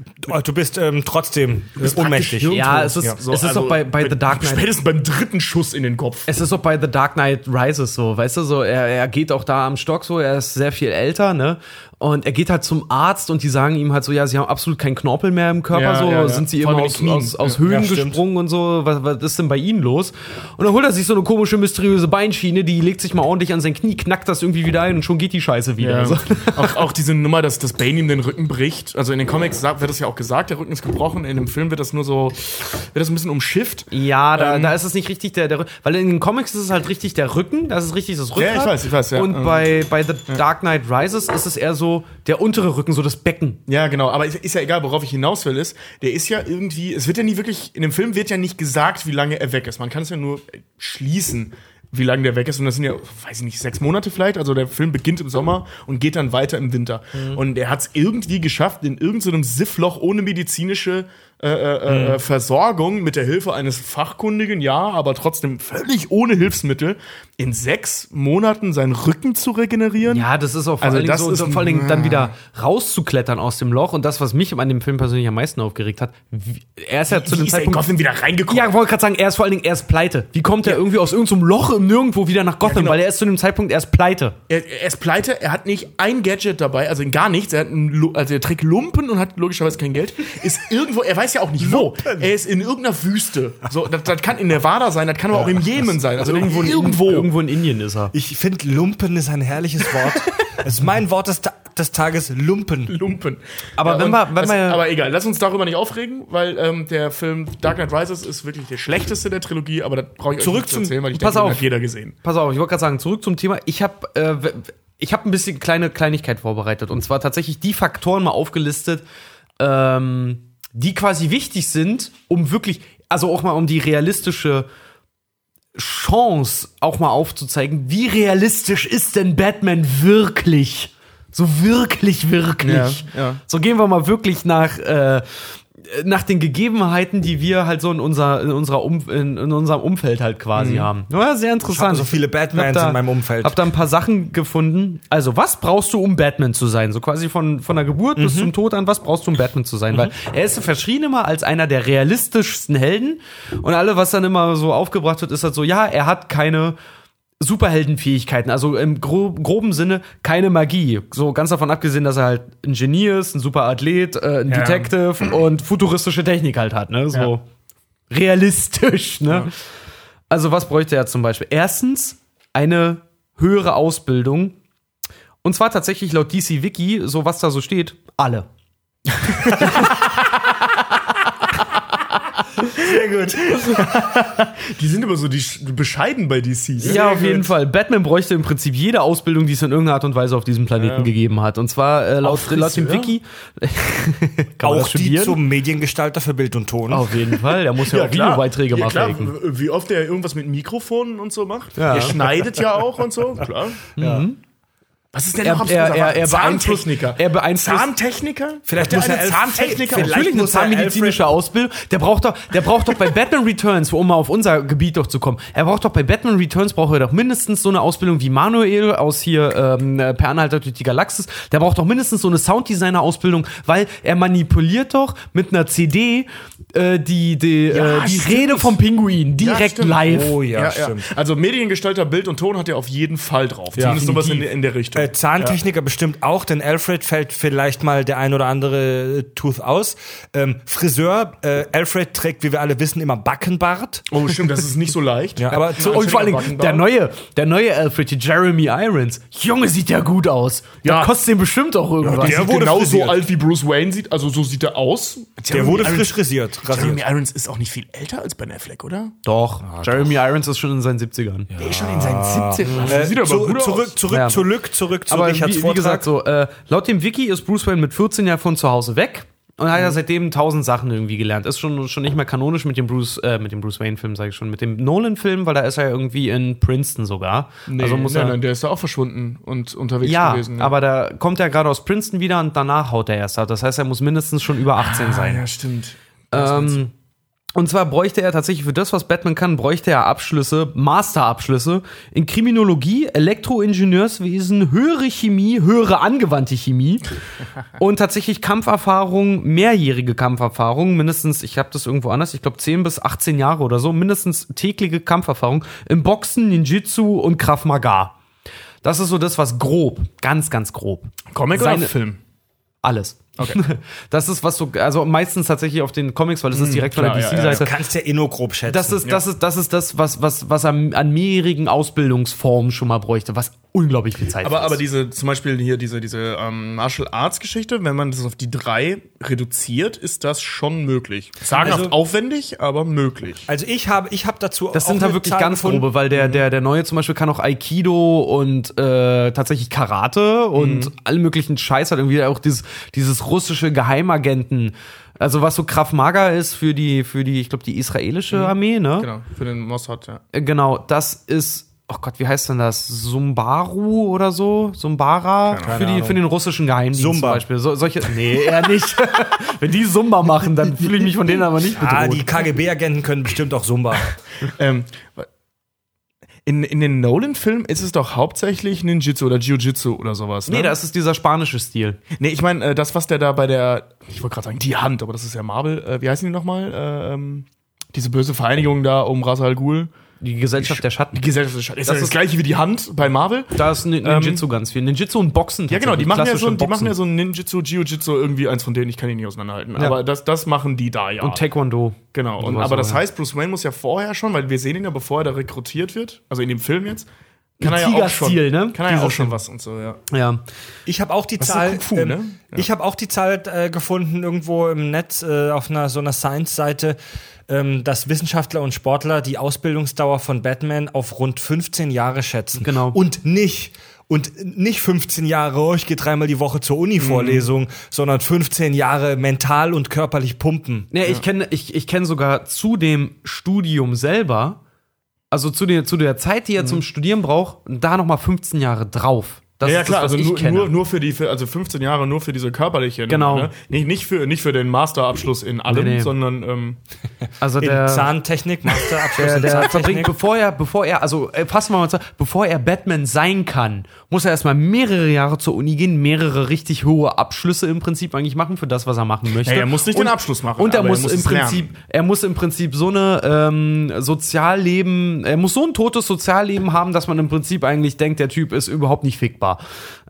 du bist ähm, trotzdem äh, ohnmächtig. Ja, es ist, Ja. es ist auch bei, bei The Dark Knight. Spätestens beim dritten Schuss in den Kopf. Es ist auch bei The Dark Knight Rises so, weißt du, so, er, er geht auch da am Stock so, er ist sehr viel älter, ne? Und er geht halt zum Arzt und die sagen ihm halt so, ja, sie haben absolut keinen Knorpel mehr im Körper, Ja, so, ja, ja. sind sie Vor immer aus, aus, aus Ja. Höhen Ja, gesprungen und so, was, was ist denn bei ihnen los? Und dann holt er sich so eine komische, mysteriöse Beinschiene, die legt sich mal ordentlich an sein Knie, knackt das irgendwie wieder ein und schon geht die Scheiße wieder. Ja. So. <laughs> auch, auch diese Nummer, dass das Bane ihm den Rücken bricht. Also in den Comics wird das ja auch gesagt, der Rücken ist gebrochen. In dem Film wird das nur so, wird das ein bisschen umschifft. Ja, da, Ähm. da ist es nicht richtig der, der Rücken, weil in den Comics ist es halt richtig der Rücken, das ist richtig das Rückgrat. ich weiß, ich weiß, ja. Und Ähm. bei, bei The Dark Knight Rises ist es eher so der untere Rücken, so das Becken. Ja, genau. Aber ist, ist ja egal, worauf ich hinaus will, ist, der ist ja irgendwie, es wird ja nie wirklich, in dem Film wird ja nicht gesagt, wie lange er weg ist. Man kann es ja nur schließen, wie lange der weg ist. Und das sind ja, weiß ich nicht, sechs Monate vielleicht. Also der Film beginnt im Sommer und geht dann weiter im Winter. Und er hat es irgendwie geschafft, in irgendeinem Siffloch ohne medizinische äh, äh, äh, Versorgung mit der Hilfe eines Fachkundigen, ja, aber trotzdem völlig ohne Hilfsmittel, in sechs Monaten seinen Rücken zu regenerieren. Ja, das ist auch vor Also allen Dingen das so, ist so vor allen Dingen dann wieder rauszuklettern aus dem Loch. Und das, was mich an dem Film persönlich am meisten aufgeregt hat, wie, er ist ja zu Wie dem er in Zeitpunkt. Gotham wieder reingekommen? Ja, ich wollte gerade sagen, er ist vor allen Dingen, er ist pleite. Wie kommt er irgendwie aus irgendeinem Loch im Nirgendwo wieder nach Gotham? genau. Weil er ist zu dem Zeitpunkt erst pleite. Er, er ist pleite, er hat nicht ein Gadget dabei, also gar nichts. Er hat einen, also er trägt Lumpen und hat logischerweise kein Geld. Ist irgendwo, er weiß ja auch nicht wo. Er ist in irgendeiner Wüste. So, das, das kann in Nevada sein, das kann aber auch im Jemen sein. Also irgendwo, irgendwo. Irgendwo in Indien ist er. Ich finde, Lumpen ist ein herrliches Wort. <laughs> Es ist mein Wort des, Ta des Tages, Lumpen. Lumpen. Aber wenn und wir- wenn das, wir- aber egal, lass uns darüber nicht aufregen, weil ähm, der Film Dark Knight Rises ist wirklich der schlechteste der Trilogie, aber das brauche ich euch Zurück nicht zu zum- erzählen, weil ich Pass denke, den auf. hat jeder gesehen. Pass auf, ich wollte gerade sagen, zurück zum Thema. Ich habe äh, ich habe ein bisschen kleine Kleinigkeit vorbereitet. Und zwar tatsächlich die Faktoren mal aufgelistet, ähm, die quasi wichtig sind, um wirklich, also auch mal um die realistische Chance auch mal aufzuzeigen, wie realistisch ist denn Batman wirklich? So wirklich, wirklich. Ja, ja. So gehen wir mal wirklich nach, äh, nach den Gegebenheiten, die wir halt so in, unser, in, unserer um, in, in unserem Umfeld halt quasi haben. Ja, sehr interessant. habe so viele Batmans Hab da- in meinem Umfeld. Hab da ein paar Sachen gefunden. Also, was brauchst du, um Batman zu sein? So quasi von, von der Geburt bis zum Tod an, was brauchst du, um Batman zu sein? Weil er ist verschrien immer als einer der realistischsten Helden. Und alle, was dann immer so aufgebracht wird, ist halt so, ja, er hat keine Superheldenfähigkeiten, also im gro groben Sinne keine Magie. So ganz davon abgesehen, dass er halt ein Genie ist, ein super Athlet, äh, ein Ja. Detective <clears throat> und futuristische Technik halt hat, ne? So realistisch, ne? Also was bräuchte er zum Beispiel? Erstens eine höhere Ausbildung. Und zwar tatsächlich laut DC Wiki, so was da so steht, alle. <laughs> <laughs> Sehr gut. <laughs> Die sind immer so die sch- bescheiden bei DC. Ja, auf jeden Fall. Batman bräuchte im Prinzip jede Ausbildung, die es in irgendeiner Art und Weise auf diesem Planeten gegeben hat. Und zwar äh, laut, laut dem Wiki. <laughs> Auch die zum Mediengestalter für Bild und Ton. Auf jeden Fall. Der muss ja, <laughs> auch Videobeiträge ja, klar. machen. Wie oft er irgendwas mit Mikrofonen und so macht. Ja. Er schneidet ja auch und so, klar. Was ist denn Er, noch er, er, er, beeinflusst, Zahntechniker. er beeinflusst Zahntechniker? Vielleicht muss er Zahntechniker. Natürlich eine zahnmedizinische Ausbildung. Der braucht doch, der braucht doch bei Batman Returns, um mal auf unser Gebiet doch zu kommen. Er braucht doch bei Batman Returns braucht er doch mindestens so eine Ausbildung wie Manuel aus hier ähm, äh, Per Anhalter durch die Galaxis. Der braucht doch mindestens so eine Sounddesigner-Ausbildung, weil er manipuliert doch mit einer CD äh, die die, Ja, äh, die stimmt. Rede vom Pinguin direkt stimmt. live. Oh ja, Ja, ja. stimmt. Also Mediengestalter, Bild und Ton hat er auf jeden Fall drauf. Zumindest sowas in, in der Richtung. Äh, Zahntechniker bestimmt auch, denn Alfred fällt vielleicht mal der ein oder andere äh, Tooth aus. Ähm, Friseur, äh, Alfred trägt, wie wir alle wissen, immer Backenbart. oh, stimmt, das ist nicht so leicht. <laughs> Ja, aber zu, Und vor allen Dingen, der neue, der neue Alfred, die Jeremy Irons. Junge, sieht der gut aus. Ja. Der kostet den bestimmt auch irgendwas. Der Der wurde genauso frisiert. alt wie Bruce Wayne sieht, also so sieht er aus. der wurde frisch frisiert, Jeremy rasiert. Irons ist auch nicht viel älter als Ben Affleck, oder? Doch. Jeremy Irons ist schon in seinen 70ern. Der ist schon in seinen 17. Äh, sieht aber zu, gut zurück, aus. zurück, Ja. zurück, zurück zu Aber Richards wie, wie Vortrag. gesagt, so, äh, laut dem Wiki ist Bruce Wayne mit 14 Jahren von zu Hause weg. Und hat ja seitdem tausend Sachen irgendwie gelernt. Ist schon, schon nicht mehr kanonisch mit dem Bruce, äh, mit dem Bruce Wayne-Film, sage ich schon, mit dem Nolan-Film, weil da ist er irgendwie in Princeton sogar. Nee, also muss nein, er. nein, der ist da auch verschwunden und unterwegs ja, gewesen. aber da kommt er gerade aus Princeton wieder und danach haut er erst ab. Das heißt, er muss mindestens schon über 18 sein. Ah, ja, stimmt. Ähm, Und zwar bräuchte er tatsächlich für das, was Batman kann, bräuchte er Abschlüsse, Masterabschlüsse in Kriminologie, Elektroingenieurswesen, höhere Chemie, höhere angewandte Chemie <laughs> und tatsächlich Kampferfahrung, mehrjährige Kampferfahrung, mindestens, ich habe das irgendwo anders, ich glaube 10 bis 18 Jahre oder so, mindestens tägliche Kampferfahrung im Boxen, Ninjitsu und Krav Maga. Das ist so das, was grob, ganz, ganz grob. Comic Seine- oder Film? Alles. Okay. <laughs> Das ist, was du, also meistens tatsächlich auf den Comics, weil das ist direkt klar, von der ja, ja, ja. DC-Seite. Du kannst ja eh nur grob schätzen. Das ist, das ist, das ist das, was, was, was an, an mehrjährigen Ausbildungsformen schon mal bräuchte, was unglaublich viel Zeit Aber, aber diese, zum Beispiel hier diese, diese ähm, Martial Arts Geschichte, wenn man das auf die drei reduziert, ist das schon möglich. Sagenhaft Also- aufwendig, aber möglich. also ich habe ich hab dazu das auch sind da wirklich Zahl ganz gefunden. grobe, weil der, der, der neue zum Beispiel kann auch Aikido und äh, tatsächlich Karate und alle möglichen Scheiß hat irgendwie auch dieses, dieses russische Geheimagenten. Also was so Krav Maga ist für die, für die, ich glaube, die israelische Armee, ne? Genau, für den Mossad, ja. Äh, Genau, das ist, oh Gott, wie heißt denn das? Sumbaru oder so? Sumbara? Für, die, für den russischen Geheimdienst Zumba. zum Beispiel. So, solche, nee, eher <laughs> nicht. Wenn die Zumba machen, dann fühle ich mich von denen aber nicht bedroht. Ah, die KGB-Agenten können bestimmt auch Zumba. <laughs> Ähm, in, in den Nolan-Filmen ist es doch hauptsächlich Ninjitsu oder Jiu-Jitsu oder sowas. Ne? nee, das ist dieser spanische Stil. Nee, ich meine, äh, das, was der da bei der, ich wollte gerade sagen, die Hand, aber das ist ja Marvel, äh, wie heißen die nochmal? Äh, ähm, diese böse Vereinigung da um Ras Al Ghul. Die Gesellschaft der Schatten. Die Gesellschaft ist, ist das, Das das ist- gleiche wie die Hand bei Marvel. Da ist Nin- Ninjitsu ganz viel. Ninjitsu und Boxen. Ja, genau, die machen ja, so, die machen ja so ein Ninjitsu, Jiu-Jitsu, irgendwie eins von denen, ich kann die nicht auseinanderhalten. Ja. Aber das, das machen die da ja. Und Taekwondo. genau. Und, aber das auch, ja. heißt, Bruce Wayne muss ja vorher schon, weil wir sehen ihn ja, bevor er da rekrutiert wird, also in dem Film jetzt, kann er ja auch schon, Tigerstil, ne? kann er ja auch schon was und so, ja. Ja. Ich habe auch die ist Zahl, Kung Fu, ähm, ne? Ja. ich habe auch die Zahl äh, gefunden irgendwo im Netz äh, auf einer so einer Science-Seite, ähm, dass Wissenschaftler und Sportler die Ausbildungsdauer von Batman auf rund 15 Jahre schätzen. Genau. Und nicht und nicht 15 Jahre, oh, ich gehe dreimal die Woche zur Uni-Vorlesung, sondern 15 Jahre mental und körperlich pumpen. Ja, ich kenne ich, ich kenn sogar zu dem Studium selber, also zu der, zu der Zeit, die er zum Studieren braucht, da nochmal 15 Jahre drauf. Das ja, ja, ist klar, das, was also ich nur, nur, nur für die, für, also 15 Jahre nur für diese körperliche. Genau. Ne? Nicht, nicht, für, nicht für den Masterabschluss in allem, Nee, nee. sondern ähm, also In der, Zahntechnik, Masterabschluss der, in der verbringt, Zahntechnik. bevor er, bevor er, also äh, fassen wir mal zusammen, bevor er Batman sein kann, muss er erstmal mehrere Jahre zur Uni gehen, mehrere richtig hohe Abschlüsse im Prinzip eigentlich machen für das, was er machen möchte. Ja, er muss nicht den Abschluss machen, Und er aber er muss, muss im es lernen. Prinzip, er muss im Prinzip so eine ähm, Sozialleben, er muss so ein totes Sozialleben haben, dass man im Prinzip eigentlich denkt, der Typ ist überhaupt nicht fickbar.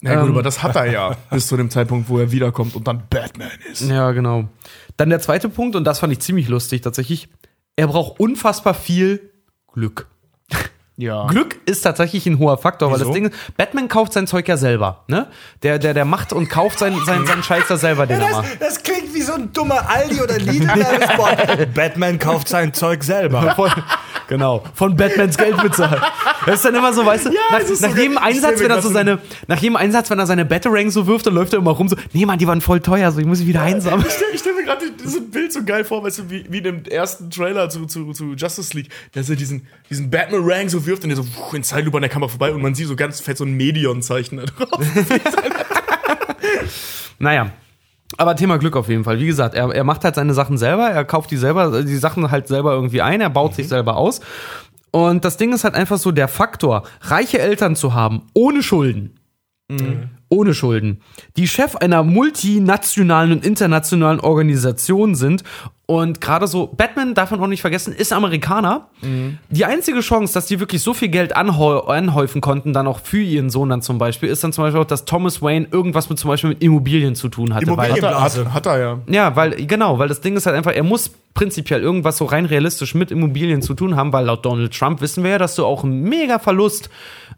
Na gut, Ähm, aber das hat er ja <laughs> bis zu dem Zeitpunkt, wo er wiederkommt und dann Batman ist. Ja, genau. Dann der zweite Punkt, und das fand ich ziemlich lustig tatsächlich. Er braucht unfassbar viel Glück. Ja. Glück ist tatsächlich ein hoher Faktor, weil Wieso? das Ding ist, Batman kauft sein Zeug ja selber, ne? Der, der, der macht und kauft sein, sein, seinen Scheiß da selber, den er Das, macht. das klingt so ein dummer Aldi oder Lidl-Werbespot. <laughs> Batman kauft sein Zeug selber. <laughs> Von, genau, von Batmans Geld bezahlt. Das ist dann immer so, weißt du, nach, es ist so nach jedem Einsatz, wenn er so seine, nach jedem Einsatz, wenn er seine Batarang so wirft, dann läuft er immer rum so, nee, Mann, die waren voll teuer, so, ich muss sie wieder einsammeln. Ich stelle stell mir gerade so ein Bild so geil vor, weißt du, wie, wie in dem ersten Trailer zu, zu, zu Justice League, der so diesen, diesen Batman-Rang so wirft und der so in Zeitlupe an der Kamera vorbei und man sieht so ganz fett so ein Medion-Zeichen da drauf. <laughs> Naja. Aber Thema Glück auf jeden Fall. Wie gesagt, er, er macht halt seine Sachen selber, er kauft die selber, die Sachen halt selber irgendwie ein, er baut sich selber aus. Und das Ding ist halt einfach so der Faktor, reiche Eltern zu haben, ohne Schulden. Ohne Schulden. Die Chef einer multinationalen und internationalen Organisation sind. Und gerade so, Batman, darf man auch nicht vergessen, ist Amerikaner. Die einzige Chance, dass die wirklich so viel Geld anhäu anhäufen konnten, dann auch für ihren Sohn dann zum Beispiel, ist dann zum Beispiel auch, dass Thomas Wayne irgendwas mit zum Beispiel mit Immobilien zu tun hatte. Immobilien- Weil, hat, er, hat, er ja. ja, weil, genau, weil das Ding ist halt einfach, er muss prinzipiell irgendwas so rein realistisch mit Immobilien zu tun haben, weil laut Donald Trump wissen wir ja, dass du auch einen mega Verlust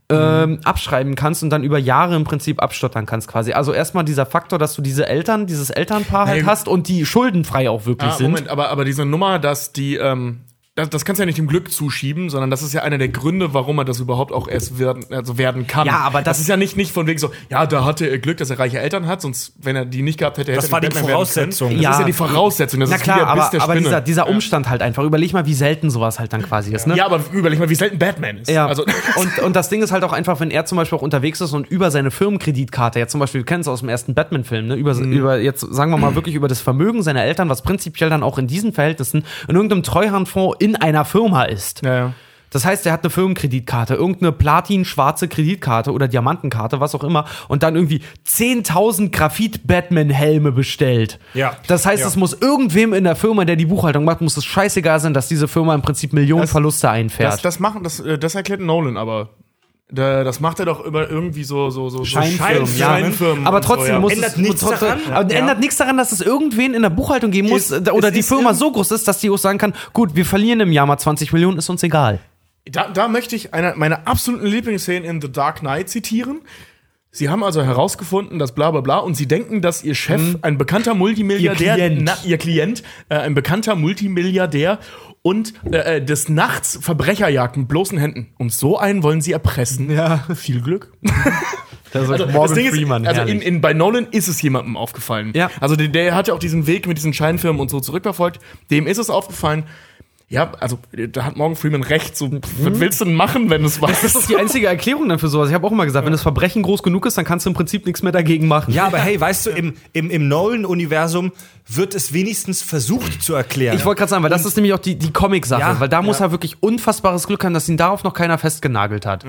ähm, abschreiben kannst und dann über Jahre im Prinzip abstottern kannst quasi. Also erstmal dieser Faktor, dass du diese Eltern, dieses Elternpaar halt hast und die schuldenfrei auch wirklich Ah, sind. Moment, aber, aber diese Nummer, dass die, ähm, das, das kannst du ja nicht dem Glück zuschieben, sondern das ist ja einer der Gründe, warum er das überhaupt auch erst werden, also werden kann. Ja, aber das- ist ja nicht, nicht von wegen so, ja, da hatte er Glück, dass er reiche Eltern hat, sonst, wenn er die nicht gehabt hätte, hätte Das er war die Batman Voraussetzung. Das Ja. ist ja die Voraussetzung. Das Na ist klar, Biss aber, der aber dieser, dieser Umstand halt einfach. Überleg mal, wie selten sowas halt dann quasi ist, ne? ja, aber überleg mal, wie selten Batman ist. Ja, Also, <laughs> und, und das Ding ist halt auch einfach, wenn er zum Beispiel auch unterwegs ist und über seine Firmenkreditkarte, jetzt zum Beispiel, du kennst es aus dem ersten Batman-Film, ne, über, Mhm. über, jetzt sagen wir mal wirklich über das Vermögen seiner Eltern, was prinzipiell dann auch in diesen Verhältnissen in irgendeinem Treuhandfonds in einer Firma ist. ja, ja. Das heißt, er hat eine Firmenkreditkarte, irgendeine platin-schwarze Kreditkarte oder Diamantenkarte, was auch immer, und dann irgendwie 10.000 Graphit-Batman-Helme bestellt. Ja. Das heißt, Ja. es muss irgendwem in der Firma, der die Buchhaltung macht, muss es scheißegal sein, dass diese Firma im Prinzip Millionen Das- Verluste einfährt. Das, das machen, das, äh, das erklärt Nolan aber. Da, das macht er doch über irgendwie so, so, so, so Scheinfirmen, Schein- ja. Scheinfirmen aber trotzdem so, ja. muss Ändert es nichts trotzdem, daran. aber Ja. ändert nichts daran, dass es irgendwen in der Buchhaltung geben muss Ist- oder die ist Firma so groß ist, dass die auch sagen kann, gut, wir verlieren im Jahr mal 20 Millionen, ist uns egal. Da, da möchte ich eine meiner absoluten Lieblingsszenen in The Dark Knight zitieren. Sie haben also herausgefunden, dass bla bla bla und sie denken, dass ihr Chef ein bekannter Multimilliardär. Ihr Klient. Na, ihr Klient, äh, ein bekannter Multimilliardär und äh, äh, des Nachts Verbrecher jagt mit bloßen Händen. Und so einen wollen sie erpressen. Ja. Viel Glück. <laughs> Das Also, das Ding ist, also in, in, bei Nolan ist es jemandem aufgefallen. Ja. Also der, der hat ja auch diesen Weg mit diesen Scheinfirmen und so zurückverfolgt. Dem ist es aufgefallen. Ja, also da hat Morgan Freeman recht. So, was willst du denn machen, wenn du es Mhm. Das ist doch die einzige Erklärung dann für sowas. Ich habe auch immer gesagt, wenn das Verbrechen groß genug ist, dann kannst du im Prinzip nichts mehr dagegen machen. Ja, aber hey, weißt du, im, im, im Nolan-Universum wird es wenigstens versucht zu erklären. Ich wollte gerade sagen, weil das ist nämlich auch die, die Comic-Sache, Ja, weil da muss ja. er wirklich unfassbares Glück haben, dass ihn darauf noch keiner festgenagelt hat.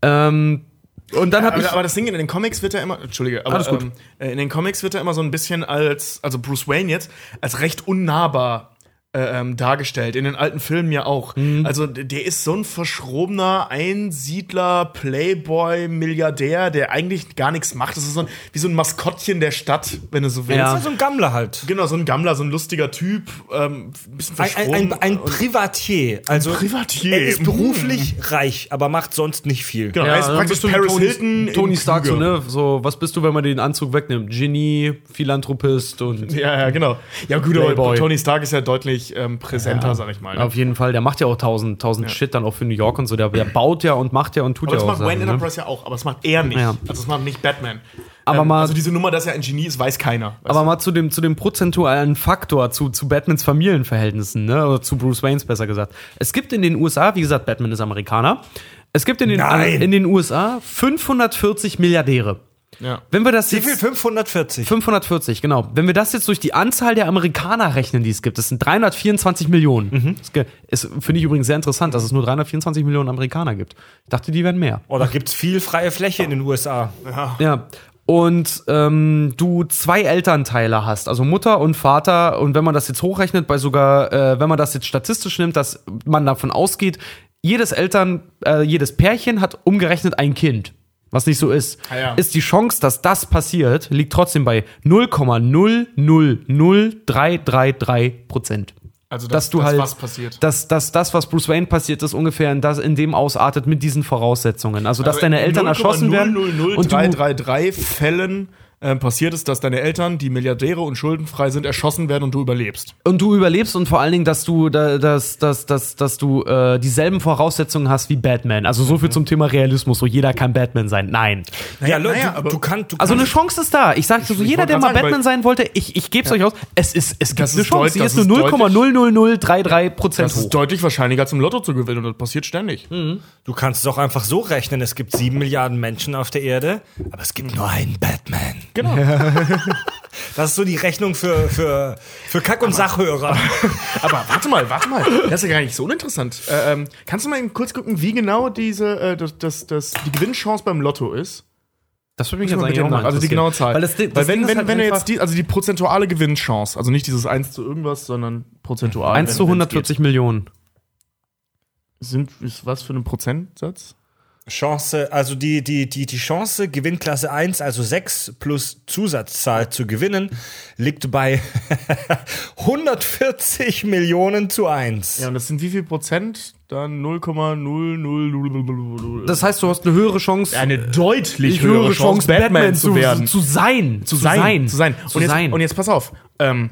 Ähm, und dann habe ich. Aber, aber das Ding in den Comics wird er immer, Entschuldige, aber Alles gut. Ähm, äh, in den Comics wird er immer so ein bisschen als, also Bruce Wayne jetzt, als recht unnahbar ähm, dargestellt. In den alten Filmen ja auch. Mhm. Also der ist so ein verschrobener Einsiedler, Playboy, Milliardär, der eigentlich gar nichts macht. Das ist so ein, wie so ein Maskottchen der Stadt, wenn du so willst. Ja. so ein Gammler halt. Genau, so ein Gammler, so ein lustiger Typ, ähm, ein bisschen Ein, verschroben. ein, ein, ein und- Privatier. Also Privatier. Er ist beruflich reich, aber macht sonst nicht viel. Genau, er ist praktisch Paris Tony, Hilton. Tony Stark, so, ne? So, was bist du, wenn man den Anzug wegnimmt? Genie, Philanthropist und. Ja, ja, genau. Ja, gut, aber Playboy. Tony Stark ist ja deutlich ähm, präsenter, sag ich mal. Ne? Auf jeden Fall, der macht ja auch tausend, tausend Shit dann auch für New York und so. Der, der baut ja und macht ja und tut Aber ja das auch. macht Wayne ne? Enterprise ja auch, aber das macht er nicht. Ja. Also das macht nicht Batman. Aber mal- also diese Nummer, dass er ein Genie ist, weiß keiner. Weißt Aber mal zu dem, zu dem prozentualen Faktor, zu, zu Batmans Familienverhältnissen, ne? Oder zu Bruce Waynes besser gesagt. Es gibt in den USA, wie gesagt, Batman ist Amerikaner. Es gibt in den, Nein. in den USA 540 Milliardäre. Ja. Wenn wir das Wie jetzt. viel? 540. 540, genau. Wenn wir das jetzt durch die Anzahl der Amerikaner rechnen, die es gibt, das sind 324 Millionen. Das ge- ist, finde ich übrigens sehr interessant, dass es nur 324 Millionen Amerikaner gibt. Ich dachte, die wären mehr. Oh, da gibt's viel freie Fläche in den USA. Ja. Und ähm, du zwei Elternteile hast, also Mutter und Vater, und wenn man das jetzt hochrechnet, bei sogar, äh, wenn man das jetzt statistisch nimmt, dass man davon ausgeht, jedes Eltern, äh, jedes Pärchen hat umgerechnet ein Kind. Was nicht so ist, Ah ja. ist die Chance, dass das passiert, liegt trotzdem bei 0,000333 Prozent. Also dass dass, du dass halt, was passiert. Dass, dass das, was Bruce Wayne passiert ist, ungefähr in, das, in dem ausartet mit diesen Voraussetzungen. Also, dass deine Eltern erschossen werden und du, 0,00333 Fällen ähm, passiert ist, dass deine Eltern, die Milliardäre und schuldenfrei sind, erschossen werden und du überlebst. und du überlebst und vor allen Dingen, dass du, da, dass, dass, dass, dass du äh, dieselben Voraussetzungen hast wie Batman. Also so viel zum Thema Realismus, so jeder kann Batman sein. Nein. Ja, Leute, naja, du, aber- du, kann, du Also eine Chance ist da. Ich sage so, ich jeder, der mal sagen, Batman sein wollte, ich, ich gebe es euch aus, es ist, es gibt Das eine ist Chance. das ist nur ist deutlich- 0,00033 Prozent Das hoch. ist deutlich wahrscheinlicher im Lotto zu gewinnen und das passiert ständig. du kannst es auch einfach so rechnen. Es gibt sieben Milliarden Menschen auf der Erde, aber es gibt nur einen Batman. Genau. <laughs> Das ist so die Rechnung für, für, für Kack- und Sachhörer. <laughs> Aber warte mal, warte mal. Das ist ja gar nicht so uninteressant. Äh, ähm, kannst du mal eben kurz gucken, wie genau diese, äh, das, das, das, die Gewinnchance beim Lotto ist? Das würde mich jetzt eigentlich auch mal also die genaue Zahl. Weil, das, das Weil wenn, wenn, halt wenn du einfach jetzt die, also die prozentuale Gewinnchance, also nicht dieses 1 zu irgendwas, sondern prozentual. 1 wenn- zu wenn's 140 Millionen. Sind, ist was für ein Prozentsatz? Chance, also die, die, die, die Chance, Gewinnklasse 1, also 6 plus Zusatzzahl zu gewinnen, liegt bei <laughs> 140 Millionen zu 1. Ja, und das sind wie viel Prozent? Dann 0,0000. Das heißt, du hast eine höhere Chance, eine deutlich eine höhere Chance, Batman, zu werden. zu sein. zu sein, zu sein. Zu und, jetzt, sein. und jetzt pass auf. Ähm,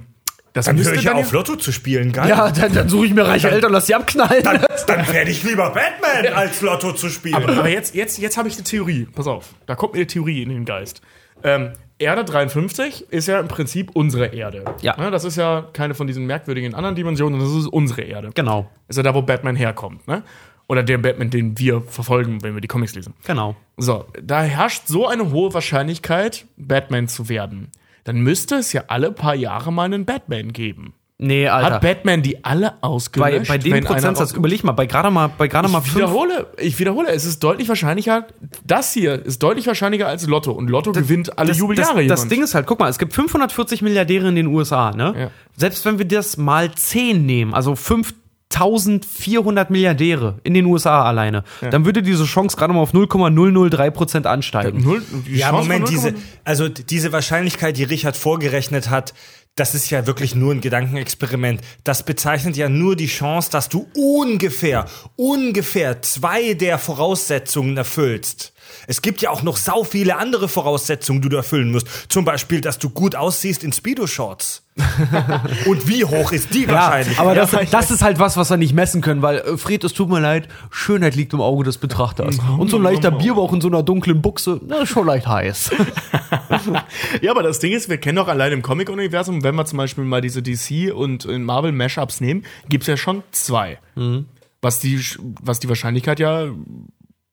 Das Dann müsste höre ich ja dann auf, Lotto zu spielen, geil. Ja, dann, dann suche ich mir reiche Eltern, lass sie abknallen. Dann, dann werde ich lieber Batman, als Lotto zu spielen. Aber, aber jetzt, jetzt, jetzt habe ich eine Theorie. Pass auf, da kommt mir eine Theorie in den Geist. Ähm, Erde 53 ist ja im Prinzip unsere Erde. Ja. Ne, das ist ja keine von diesen merkwürdigen anderen Dimensionen, das ist unsere Erde. Genau, Ist ja da, wo Batman herkommt. Ne? Oder der Batman, den wir verfolgen, wenn wir die Comics lesen. genau. So, da herrscht so eine hohe Wahrscheinlichkeit, Batman zu werden. Dann müsste es ja alle paar Jahre mal einen Batman geben. Nee, Alter. Hat Batman die alle bei, ausgelöscht? bei dem wenn einer Prozentsatz, überleg mal, bei gerade mal, bei gerade mal Ich fünf. wiederhole, ich wiederhole, es ist deutlich wahrscheinlicher, das hier ist deutlich wahrscheinlicher als Lotto. Und Lotto gewinnt alle das, Jubeljahre das, das Ding ist halt, guck mal, es gibt 540 Milliardäre in den USA, ne? Ja. Selbst wenn wir das mal 10 nehmen, also 5400 Milliardäre in den USA alleine, dann würde diese Chance gerade mal auf 0,003 Prozent ansteigen. Null, die Ja, Moment, diese, 0,0 also diese Wahrscheinlichkeit, die Richard vorgerechnet hat, das ist ja wirklich nur ein Gedankenexperiment. Das bezeichnet ja nur die Chance, dass du ungefähr, ungefähr zwei der Voraussetzungen erfüllst. Es gibt ja auch noch sau viele andere Voraussetzungen, die du erfüllen musst. Zum Beispiel, dass du gut aussiehst in Speedo-Shorts. <laughs> Und wie hoch ist die Ja, Wahrscheinlichkeit? aber das, das ist halt was, was wir nicht messen können, weil, äh, Fred, es tut mir leid, Schönheit liegt im Auge des Betrachters. Und so ein leichter Bierbauch in so einer dunklen Buchse, na, ist schon leicht heiß. <laughs> Ja, aber das Ding ist, wir kennen doch allein im Comic-Universum, wenn wir zum Beispiel mal diese DC und äh, Marvel-Mashups nehmen, gibt es ja schon zwei. Mhm. Was, die, was die Wahrscheinlichkeit ja.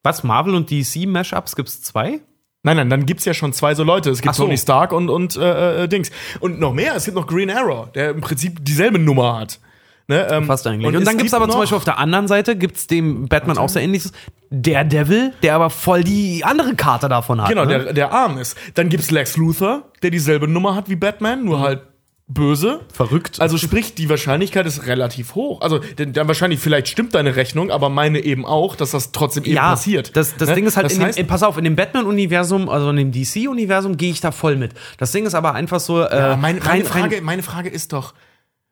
Was, Marvel und DC-Mashups gibt's zwei? Nein, nein, dann gibt es ja schon zwei so Leute. Es gibt so. Tony Stark und, und äh, äh, Dings. Und noch mehr, es gibt noch Green Arrow, der im Prinzip dieselbe Nummer hat. Ne, ähm, Fast eigentlich. Und, es dann gibt's gibt aber noch- zum Beispiel auf der anderen Seite, gibt's dem Batman auch sehr ähnliches, der Devil, der aber voll die andere Karte davon hat. Genau, ne? der, der arm ist. Dann gibt's Lex Luthor, der dieselbe Nummer hat wie Batman, nur halt böse. Verrückt. Also sprich, die Wahrscheinlichkeit ist relativ hoch. Also denn, dann wahrscheinlich, vielleicht stimmt deine Rechnung, aber meine eben auch, dass das trotzdem eben ja, passiert. Das, das Ne? Ding ist halt, das in dem, heißt, in, pass auf, in dem Batman-Universum, also in dem DC-Universum, gehe ich da voll mit. Das Ding ist aber einfach so, äh, ja, meine, meine, rein, Frage, rein, meine Frage ist doch,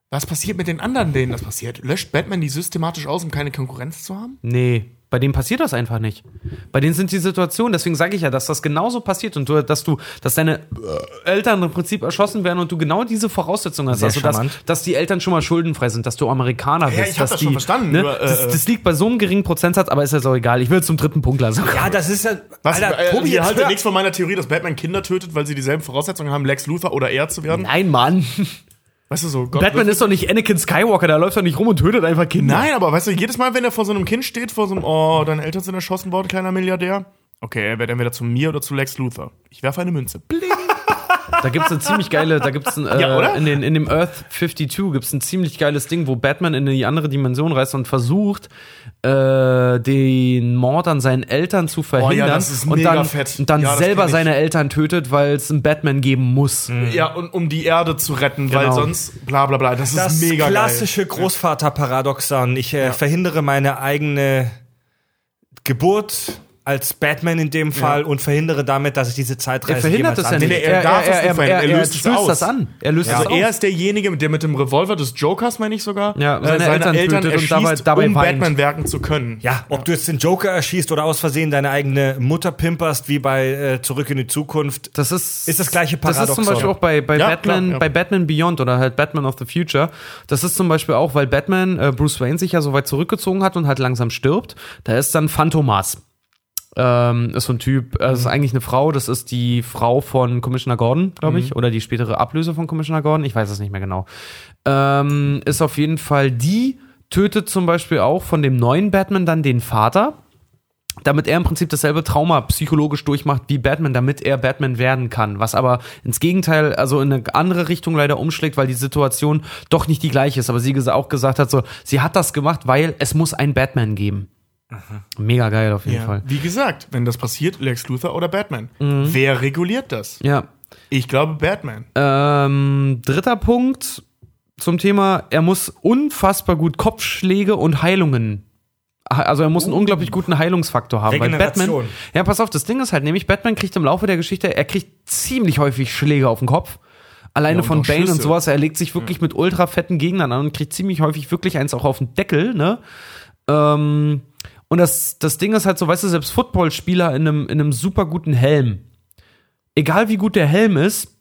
was passiert mit den anderen, denen das passiert? Löscht Batman die systematisch aus, um keine Konkurrenz zu haben? Nee, bei denen passiert das einfach nicht. Bei denen sind die Situationen, deswegen sage ich ja, dass das genauso passiert und du, dass du, dass deine äh, Eltern im Prinzip erschossen werden und du genau diese Voraussetzungen hast. Sehr also, dass, dass die Eltern schon mal schuldenfrei sind, dass du Amerikaner bist. Ja, ich hab dass das die, schon verstanden, Ne, nur, äh, das, das liegt bei so einem geringen Prozentsatz, aber ist ja so egal. Ich will zum dritten Punkt lassen. ja, das ist ja. Was, Alter, äh, Tobi, haltet hör- nichts von meiner Theorie, dass Batman Kinder tötet, weil sie dieselben Voraussetzungen haben, Lex Luthor oder er zu werden? Nein, Mann. Weißt du so, Gott, Batman ist doch nicht Anakin Skywalker, der läuft doch nicht rum und tötet einfach Kinder. Nein, aber weißt du, jedes Mal, wenn er vor so einem Kind steht, vor so einem, oh, deine Eltern sind erschossen worden, kleiner Milliardär. Okay, er wird entweder zu mir oder zu Lex Luthor. Ich werfe eine Münze. Bling. Da gibt's eine ziemlich geile, da gibt's ein, äh, Ja, in, den, in dem Earth 52 gibt's ein ziemlich geiles Ding, wo Batman in die andere Dimension reist und versucht, äh, den Mord an seinen Eltern zu verhindern Oh das ist und mega dann, fett. und dann Ja, das selber seine Eltern tötet, weil es einen Batman geben muss. Ja, und um die Erde zu retten, weil Genau. sonst bla bla bla. Das, Das ist mega klassische Großvaterparadoxon. Ich äh, verhindere meine eigene Geburt als Batman in dem Fall und verhindere damit, dass ich diese Zeitreise Er verhindert es ja nicht. er darf es nicht verhindern, er er löst aus. das an. Er löst geil. das Also er ist derjenige, der mit dem Revolver des Jokers, meine ich sogar, Ja, äh, seine Eltern und erschießt, dabei- dabei um weint. Batman werken zu können. Ja, ob du jetzt den Joker erschießt oder aus Versehen deine eigene Mutter pimperst, wie bei äh, Zurück in die Zukunft. Das ist, Ist das gleiche Das ist zum Paradoxon. Beispiel auch bei, bei, Ja, Batman, klar, ja. bei Batman Beyond oder halt Batman of the Future. Das ist zum Beispiel auch, weil Batman, äh, Bruce Wayne sich ja so weit zurückgezogen hat und halt langsam stirbt. Da ist dann Phantomas. Ähm, ist so ein Typ, äh, das ist eigentlich eine Frau, das ist die Frau von Commissioner Gordon, glaube ich, oder die spätere Ablöse von Commissioner Gordon, ich weiß es nicht mehr genau. Ähm, ist auf jeden Fall die, tötet zum Beispiel auch von dem neuen Batman dann den Vater damit er im Prinzip dasselbe Trauma psychologisch durchmacht wie Batman, damit er Batman werden kann. Was aber ins Gegenteil, also in eine andere Richtung leider umschlägt, weil die Situation doch nicht die gleiche ist. Aber sie auch gesagt hat, so, sie hat das gemacht, weil es muss einen Batman geben. Mega geil auf jeden Ja. Fall. Wie gesagt, wenn das passiert, Lex Luthor oder Batman. Mhm. Wer reguliert das? Ja. Ich glaube Batman. Ähm, dritter Punkt zum Thema, er muss unfassbar gut Kopfschläge und Heilungen. Also er muss einen unglaublich guten Heilungsfaktor haben. Weil Batman, ja, pass auf, das Ding ist halt nämlich, Batman kriegt im Laufe der Geschichte, er kriegt ziemlich häufig Schläge auf den Kopf. Alleine Ja, und von Bane und Schüsse. sowas. Er legt sich wirklich mit ultra fetten Gegnern an und kriegt ziemlich häufig wirklich eins auch auf den Deckel, ne? Ähm, und das, das Ding ist halt so, weißt du, selbst Footballspieler in einem, in einem super guten Helm, egal wie gut der Helm ist,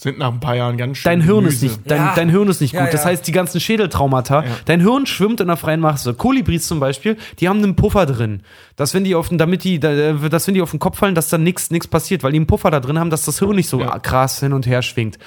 Sind nach ein paar Jahren ganz schön. Dein Hirn ist Gemüse. nicht, dein, Ja. dein Hirn ist nicht Ja, gut. Das ja. heißt, die ganzen Schädeltraumata, dein Hirn schwimmt in der freien Masse. Kolibris zum Beispiel, die haben einen Puffer drin. Dass wenn die auf den, damit die, da- dass wenn die auf den Kopf fallen, dass dann nichts nichts passiert, weil die einen Puffer da drin haben, dass das Hirn nicht so krass hin und her schwingt.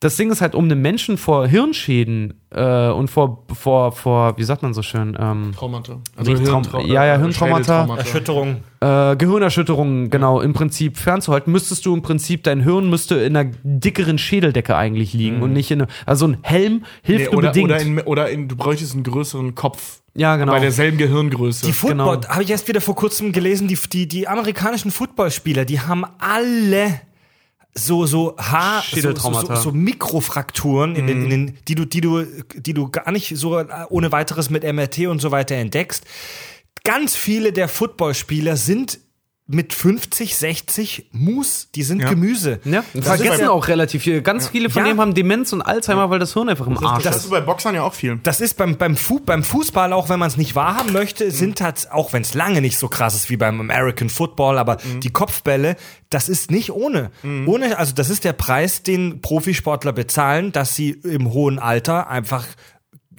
Das Ding ist halt, um einen Menschen vor Hirnschäden äh, und vor, vor, vor, wie sagt man so schön, ähm, Traumata. Nicht Traum- ja, ja, Hirntraumata. Erschütterung. äh, Gehirnerschütterungen genau im Prinzip fernzuhalten, müsstest du im Prinzip dein Hirn müsste in einer dickeren Schädeldecke eigentlich liegen und nicht in einer, also ein Helm hilft Nee, nur oder, bedingt. oder, in, oder in, du bräuchtest einen größeren Kopf. Ja, genau. Bei derselben Gehirngröße. Die Football, Genau. habe ich erst wieder vor kurzem gelesen, die, die, die amerikanischen Footballspieler, die haben alle so so Haar so, so, so, so Mikrofrakturen in den, in den die du die du die du gar nicht so ohne weiteres mit MRT und so weiter entdeckst. Ganz viele der Footballspieler sind mit 50, 60 Mus, die sind Ja. Gemüse. ja, Das vergessen ist ja- auch relativ viel. Ganz viele von Ja. denen haben Demenz und Alzheimer, weil das Hirn einfach im Arsch das ist. hast du bei Boxern ja auch viel. Das ist beim, beim, Fu beim Fußball, auch wenn man es nicht wahrhaben möchte, sind halt, auch wenn es lange nicht so krass ist wie beim American Football, aber die Kopfbälle, das ist nicht ohne. Ohne, also das ist der Preis, den Profisportler bezahlen, dass sie im hohen Alter einfach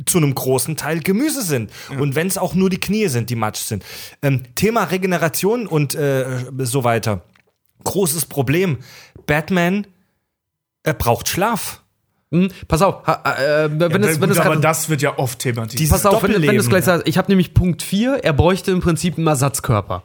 zu einem großen Teil Gemüse sind. Und wenn es auch nur die Knie sind, die matsch sind. Ähm, Thema Regeneration und äh, so weiter. Großes Problem. Batman, er braucht Schlaf. Hm, pass auf, ha, äh, wenn es, wenn Gut, es aber das wird ja oft thematisiert. Pass auf, wenn, wenn du es gleich sagst, ich habe nämlich Punkt 4, er bräuchte im Prinzip einen Ersatzkörper.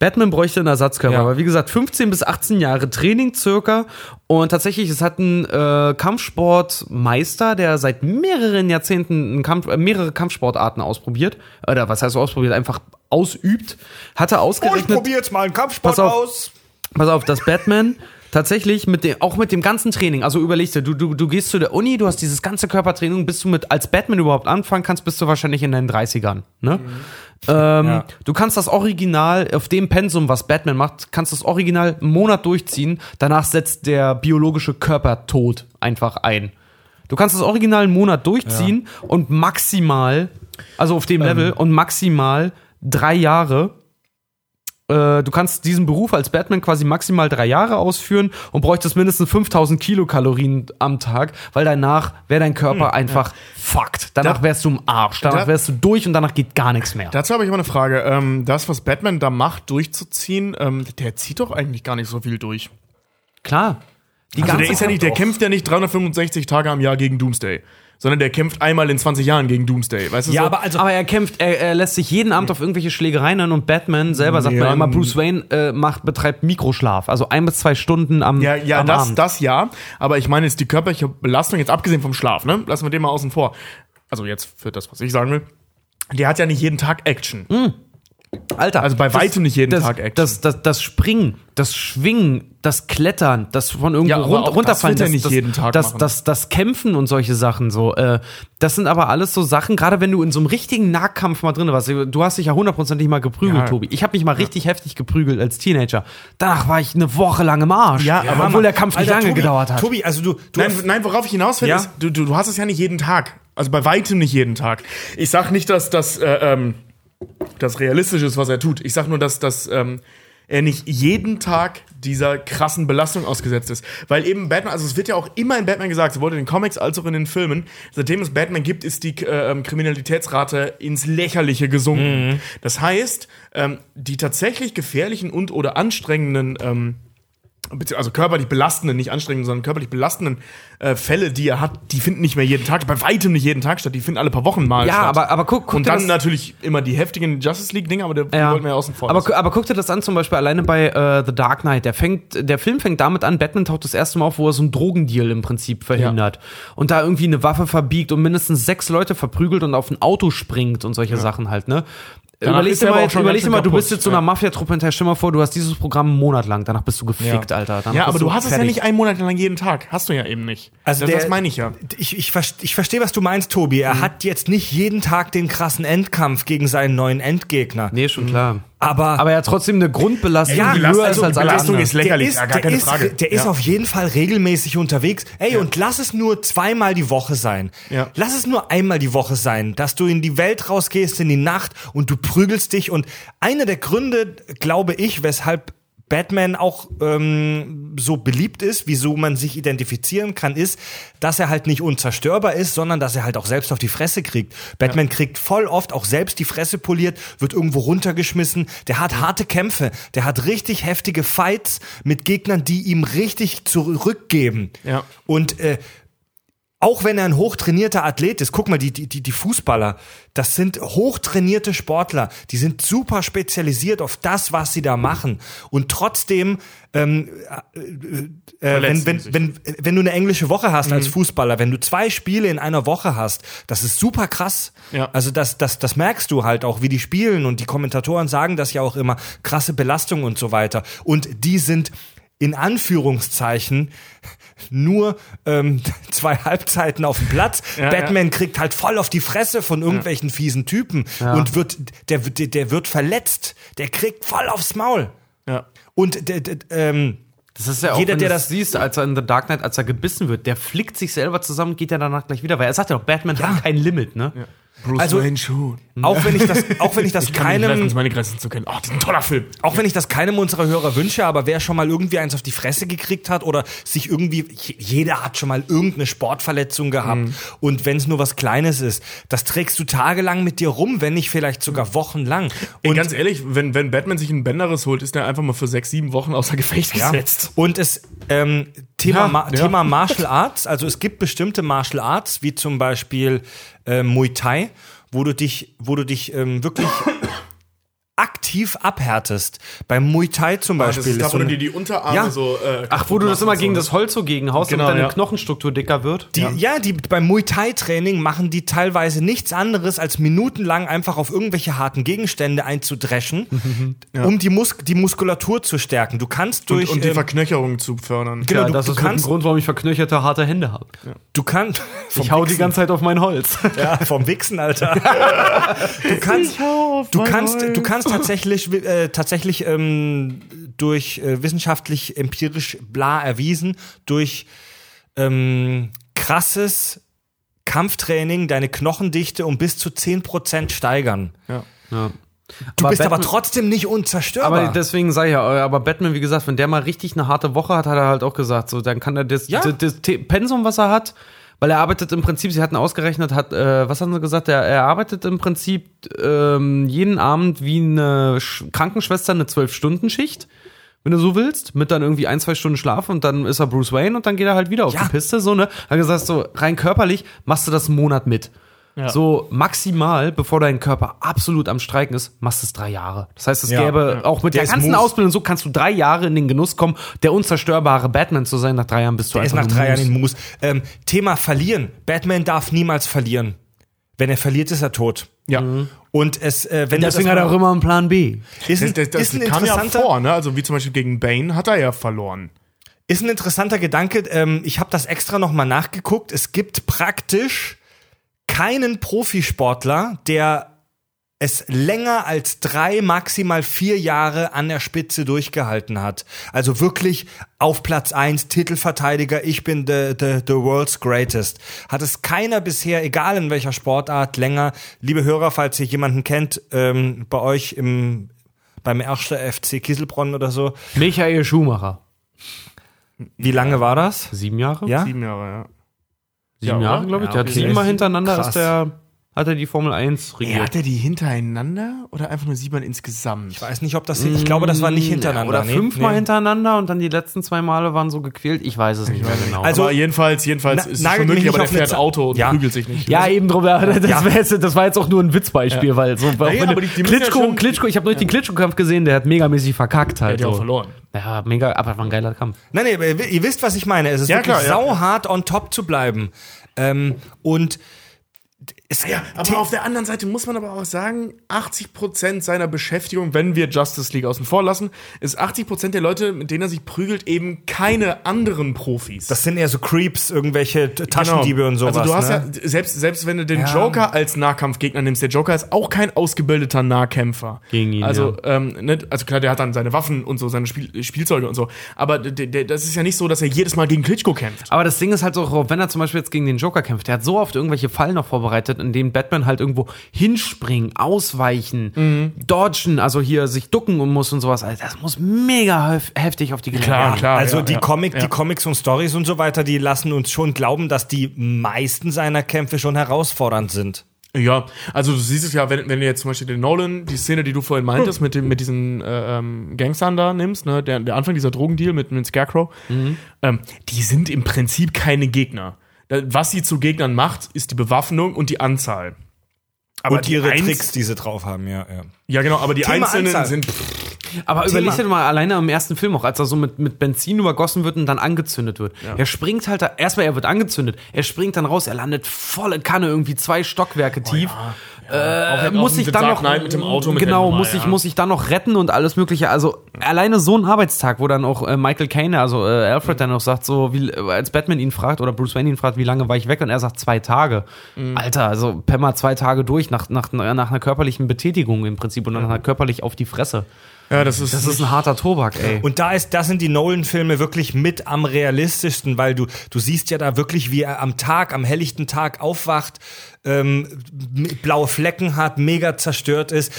Batman bräuchte einen Ersatzkörper, Ja. aber wie gesagt, 15 bis 18 Jahre Training circa und tatsächlich, es hat ein äh, Kampfsportmeister, der seit mehreren Jahrzehnten Kampf, äh, mehrere Kampfsportarten ausprobiert, oder was heißt ausprobiert, einfach ausübt, hatte ausgerechnet, jetzt mal einen Kampfsport Pass auf. pass auf, dass Batman tatsächlich mit dem, auch mit dem ganzen Training, also überlegst du, du, du, du gehst zu der Uni, du hast dieses ganze Körpertraining, bis du mit, als Batman überhaupt anfangen kannst, bist du wahrscheinlich in deinen 30ern, ne? Ähm, Ja. Du kannst das Original auf dem Pensum, was Batman macht, kannst das Original einen Monat durchziehen. Danach setzt der biologische Körpertod einfach ein. Du kannst das Original einen Monat durchziehen und maximal, also auf dem Level, und maximal drei Jahre. Äh, du kannst diesen Beruf als Batman quasi maximal drei Jahre ausführen und bräuchtest mindestens 5000 Kilokalorien am Tag, weil danach wäre dein Körper einfach fucked. Danach Da- wärst du im Arsch. Danach da- wärst du durch und danach geht gar nichts mehr. Dazu habe ich aber eine Frage. Ähm, das, was Batman da macht, durchzuziehen, ähm, der zieht doch eigentlich gar nicht so viel durch. Klar. Die Also der, ist ja nicht, der kämpft ja nicht 365 Tage am Jahr gegen Doomsday, sondern der kämpft einmal in 20 Jahren gegen Doomsday. Weißt du Ja, so? aber also aber er kämpft, er, er lässt sich jeden Abend auf irgendwelche Schlägereien ein und Batman selber sagt Ja, man immer, Bruce Wayne äh, macht, betreibt Mikroschlaf. Also ein bis zwei Stunden am, Ja, ja, am das, Abend. das ja. Aber ich meine jetzt die körperliche Belastung, jetzt abgesehen vom Schlaf, ne? Lassen wir den mal außen vor. Also jetzt für das, was ich sagen will. Der hat ja nicht jeden Tag Action. Alter. Also bei weitem nicht jeden das, Tag Action. Das, das, das Springen, das Schwingen, das Klettern, das von irgendwo Ja, run das runterfallen, er das, nicht das, jeden Tag das, das, das Kämpfen und solche Sachen so. Äh, das sind aber alles so Sachen, gerade wenn du in so einem richtigen Nahkampf mal drin warst. Du hast dich ja hundertprozentig mal geprügelt, Ja. Tobi. Ich habe mich mal richtig heftig geprügelt als Teenager. Danach war ich eine Woche lang im Arsch. Ja, aber obwohl der Kampf nicht Alter, lange Tobi, gedauert hat. Tobi, also du, du Nein, nein, worauf ich hinaus will, ist, du, du, du hast es ja nicht jeden Tag. Also bei weitem nicht jeden Tag. Ich sag nicht, dass das, äh, ähm, das realistisch ist, was er tut. Ich sag nur, dass, dass ähm, er nicht jeden Tag dieser krassen Belastung ausgesetzt ist. Weil eben Batman, also es wird ja auch immer in Batman gesagt, sowohl in den Comics als auch in den Filmen, seitdem es Batman gibt, ist die äh, ähm, Kriminalitätsrate ins Lächerliche gesunken. Das heißt, ähm, die tatsächlich gefährlichen und oder anstrengenden ähm, also körperlich belastenden, nicht anstrengenden, sondern körperlich belastenden äh, Fälle, die er hat, die finden nicht mehr jeden Tag, bei weitem nicht jeden Tag statt, die finden alle paar Wochen mal ja, statt. aber, aber guck, guck und dann natürlich immer die heftigen Justice League-Dinger, aber die Ja. wollten wir ja außen vor. Aber, aber guck dir das an, zum Beispiel alleine bei äh, The Dark Knight. Der, fängt, der Film fängt damit an, Batman taucht das erste Mal auf, wo er so einen Drogendeal im Prinzip verhindert. Und da irgendwie eine Waffe verbiegt und mindestens sechs Leute verprügelt und auf ein Auto springt und solche Sachen halt, ne? Danach Überleg dir mal, überleg dir mal du bist jetzt so einer. Mafiatruppe hinterher. Stell mal vor, du hast dieses Programm einen Monat lang, danach bist du gefickt, Ja. Alter. Danach ja, aber du hast es ja fertig. nicht einen Monat lang jeden Tag. Hast du ja eben nicht. Also das, der- das meine ich ja. Ich, ich, ich verstehe, was du meinst, Tobi. Er hat jetzt nicht jeden Tag den krassen Endkampf gegen seinen neuen Endgegner. Nee, schon klar. Aber, Aber er hat trotzdem eine Grundbelastung, Ja, die höher ist also als alle Belastung anderen. ist lächerlich, der ist, ja, gar der keine ist, Frage. Der ist Ja. auf jeden Fall regelmäßig unterwegs. Ey, und lass es nur zweimal die Woche sein. Ja. Lass es nur einmal die Woche sein, dass du in die Welt rausgehst, in die Nacht und du prügelst dich. Und einer der Gründe, glaube ich, weshalb Batman auch ähm, so beliebt ist, wieso man sich identifizieren kann, ist, dass er halt nicht unzerstörbar ist, sondern dass er halt auch selbst auf die Fresse kriegt. Batman kriegt voll oft auch selbst die Fresse poliert, wird irgendwo runtergeschmissen. Der hat harte Kämpfe, der hat richtig heftige Fights mit Gegnern, die ihm richtig zurückgeben. Ja. Und äh, auch wenn er ein hochtrainierter Athlet ist, guck mal, die, die, die Fußballer, das sind hochtrainierte Sportler, die sind super spezialisiert auf das, was sie da machen. Und trotzdem, ähm, äh, äh, wenn, wenn, wenn, wenn du eine englische Woche hast Mhm. als Fußballer, wenn du zwei Spiele in einer Woche hast, das ist super krass. Ja. Also das, das, das merkst du halt auch, wie die spielen und die Kommentatoren sagen das ja auch immer, krasse Belastung und so weiter. Und die sind in Anführungszeichen nur ähm, <laughs> zwei Halbzeiten auf dem Platz. <laughs> Ja, Batman kriegt halt voll auf die Fresse von irgendwelchen fiesen Typen und wird der, der, der wird verletzt. Der kriegt voll aufs Maul. Ja. Und der, der, ähm, Das ist ja auch, Jeder, der das- siehst, als er in The Dark Knight, als er gebissen wird, der flickt sich selber zusammen, geht ja danach gleich wieder, weil er sagt ja auch, Batman hat kein Limit, ne? Bruce Also- Wayne schon. auch wenn ich das, auch wenn ich das keinem, meine Grenzen zu kennen. Oh, das ist ein toller Film. auch wenn ich das keinem unserer Hörer wünsche, aber wer schon mal irgendwie eins auf die Fresse gekriegt hat oder sich irgendwie, jeder hat schon mal irgendeine Sportverletzung gehabt. Und wenn es nur was Kleines ist, das trägst du tagelang mit dir rum, wenn nicht vielleicht sogar wochenlang. Ey, Und ganz ehrlich, wenn, wenn Batman sich einen Bänderriss holt, ist er einfach mal für sechs, sieben Wochen außer Gefecht Ja. gesetzt. Und es ähm, Thema, Ja, Ma ja. Thema Martial Arts, also es gibt bestimmte Martial Arts, wie zum Beispiel äh, Muay Thai, wo du dich, wo du dich ähm, wirklich aktiv abhärtest. Beim Muay Thai zum Ah, Das Beispiel. ist da, so wo du dir die Unterarme Ja. so. Äh, Ach, wo du das immer machst gegen und das so. Holz so gegenhaust, Genau, damit deine ja. Knochenstruktur dicker wird? Die, ja. die beim Muay Thai Training machen die teilweise nichts anderes als minutenlang einfach auf irgendwelche harten Gegenstände einzudreschen, um die, Mus die Muskulatur zu stärken. Du kannst Und, durch und die ähm, Verknöcherung zu fördern. genau, ja, du, das du ist kannst ein Grund, warum ich verknöcherte, harte Hände habe. du kannst Ich hau die ganze Zeit auf mein Holz. Ja, vom Wichsen, Alter. <laughs> Du kannst, du kannst, du kannst tatsächlich, äh, tatsächlich ähm, durch äh, wissenschaftlich, empirisch bla erwiesen, durch ähm, krasses Kampftraining deine Knochendichte um bis zu 10% steigern. Ja. Ja. Du bist aber Batman- trotzdem nicht unzerstörbar. Aber deswegen sei ja, aber Batman, wie gesagt, wenn der mal richtig eine harte Woche hat, hat er halt auch gesagt, so dann kann er das, Ja. das, das Pensum, was er hat, weil er arbeitet im Prinzip, sie hatten ausgerechnet, hat, äh, was haben sie gesagt, er, er arbeitet im Prinzip ähm, jeden Abend wie eine Sch Krankenschwester eine Zwölf-Stunden-Schicht. Wenn du so willst, mit dann irgendwie ein, zwei Stunden Schlaf und dann ist er Bruce Wayne und dann geht er halt wieder auf Ja. die Piste, so, ne? Hat gesagt, so rein körperlich machst du das einen Monat mit. So maximal, bevor dein Körper absolut am Streiken ist, machst du es drei Jahre. Das heißt, es Ja. gäbe auch mit Der der, ist ganzen Moose. Ausbildung, so kannst du drei Jahre in den Genuss kommen, der unzerstörbare Batman zu sein. Nach drei Jahren bist du er ist einfach nach nur drei Jahren Moose. in Moos. Ähm, Thema verlieren. Batman darf niemals verlieren. Wenn er verliert, ist er tot. Ja. Und es, äh, wenn Deswegen hat das er auch immer einen Plan B. ist, ein, Das, das, das ist ein kam ja interessanter, vor, ne? Also wie zum Beispiel gegen Bane hat er ja verloren. Ist ein interessanter Gedanke. Ähm, ich habe das extra nochmal nachgeguckt. Es gibt praktisch keinen Profisportler, der es länger als drei, maximal vier Jahre an der Spitze durchgehalten hat. Also wirklich auf Platz eins Titelverteidiger, ich bin the, the, the world's greatest. Hat es keiner bisher, egal in welcher Sportart, länger. Liebe Hörer, falls ihr jemanden kennt, ähm, bei euch im, beim ersten FC Kieselbronn oder so, Michael Schumacher. wie lange war das? Sieben Jahre? Ja? Sieben Jahre, ja. Sieben Ja, Jahre, glaube ich. Ja, Der hat okay. siebenmal hintereinander Krass. ist der, hat er die Formel 1 Ey, regiert. hat er die hintereinander oder einfach nur sieben insgesamt? Ich weiß nicht, ob das, ich glaube, das war nicht hintereinander. Oder nee. fünfmal nee. hintereinander und dann die letzten zwei Male waren so gequält. Ich weiß es nicht mehr genau. Also- aber jedenfalls, jedenfalls Na- ist es möglich, nicht aber der fährt Auto und Ja. prügelt sich nicht. Ja, eben drum. Das, Ja. jetzt, das war jetzt auch nur ein Witzbeispiel, weil so, wenn aber die- die ja Klitschko, schon- Klitschko, ich habe neulich den Klitschko-Kampf gesehen, der hat megamäßig verkackt Der halt. hat ja auch so. verloren. Ja, mega, aber war ein geiler Kampf. Nein, nee, aber ihr ihr wisst, was ich meine. Es ist Ja, wirklich klar, ja. sauhart on top zu bleiben. Ähm, und es, Ja, aber auf der anderen Seite muss man aber auch sagen, 80% seiner Beschäftigung, wenn wir Justice League außen vor lassen, ist 80% der Leute, mit denen er sich prügelt, eben keine anderen Profis. das sind eher so Creeps, irgendwelche T- Taschendiebe und sowas. Also du hast ne? ja, selbst, selbst wenn du den Ja. Joker als Nahkampfgegner nimmst, der Joker ist auch kein ausgebildeter Nahkämpfer. Gegen ihn, Also, ähm, ne, also klar, der hat dann seine Waffen und so, seine Spiel Spielzeuge und so. Aber der, der, das ist ja nicht so, dass er jedes Mal gegen Klitschko kämpft. Aber das Ding ist halt so, wenn er zum Beispiel jetzt gegen den Joker kämpft, der hat so oft irgendwelche Fallen noch vorbereitet. In denen Batman halt irgendwo hinspringen, ausweichen, dodgen, also hier sich ducken muss und sowas. Also das muss mega hef- heftig auf die Gelenke. Klar, klar. also ja, die, ja. Comic, Ja. die Comics und Stories und so weiter, die lassen uns schon glauben, dass die meisten seiner Kämpfe schon herausfordernd sind. Ja, also du siehst es ja, wenn, wenn du jetzt zum Beispiel den Nolan, die Szene, die du vorhin meintest, mit, dem, mit diesen äh, ähm, Gangstern da nimmst, ne, der, der Anfang dieser Drogendeal mit, mit Scarecrow, ähm, die sind im Prinzip keine Gegner. Was sie zu Gegnern macht, ist die Bewaffnung und die Anzahl. Aber und die ihre Einz- Tricks, die sie drauf haben, ja, ja. Ja, genau, aber die Thema Einzelnen Anzahl. sind. Aber Thema. überleg dir mal alleine im ersten Film auch, als er so mit, mit Benzin übergossen wird und dann angezündet wird. Er springt halt da, erstmal er wird angezündet, er springt dann raus, er landet volle Kanne, irgendwie zwei Stockwerke tief. Äh, muss ich dann noch Knight mit dem Auto mit genau muss ich ja. muss ich dann noch retten und alles mögliche also alleine so ein Arbeitstag wo dann auch äh, Michael Caine also äh, Alfred dann auch sagt so wie äh, als Batman ihn fragt oder Bruce Wayne ihn fragt wie lange war ich weg und er sagt zwei Tage Mhm. Alter also Pemmer zwei Tage durch nach, nach nach einer körperlichen Betätigung im Prinzip und dann körperlich auf die Fresse Ja, das ist. das ist ein harter Tobak ey Und da ist, da sind die Nolan-Filme wirklich mit am realistischsten, weil du, du siehst ja da wirklich, wie er am Tag, am helllichten Tag aufwacht, ähm, blaue Flecken hat, mega zerstört ist.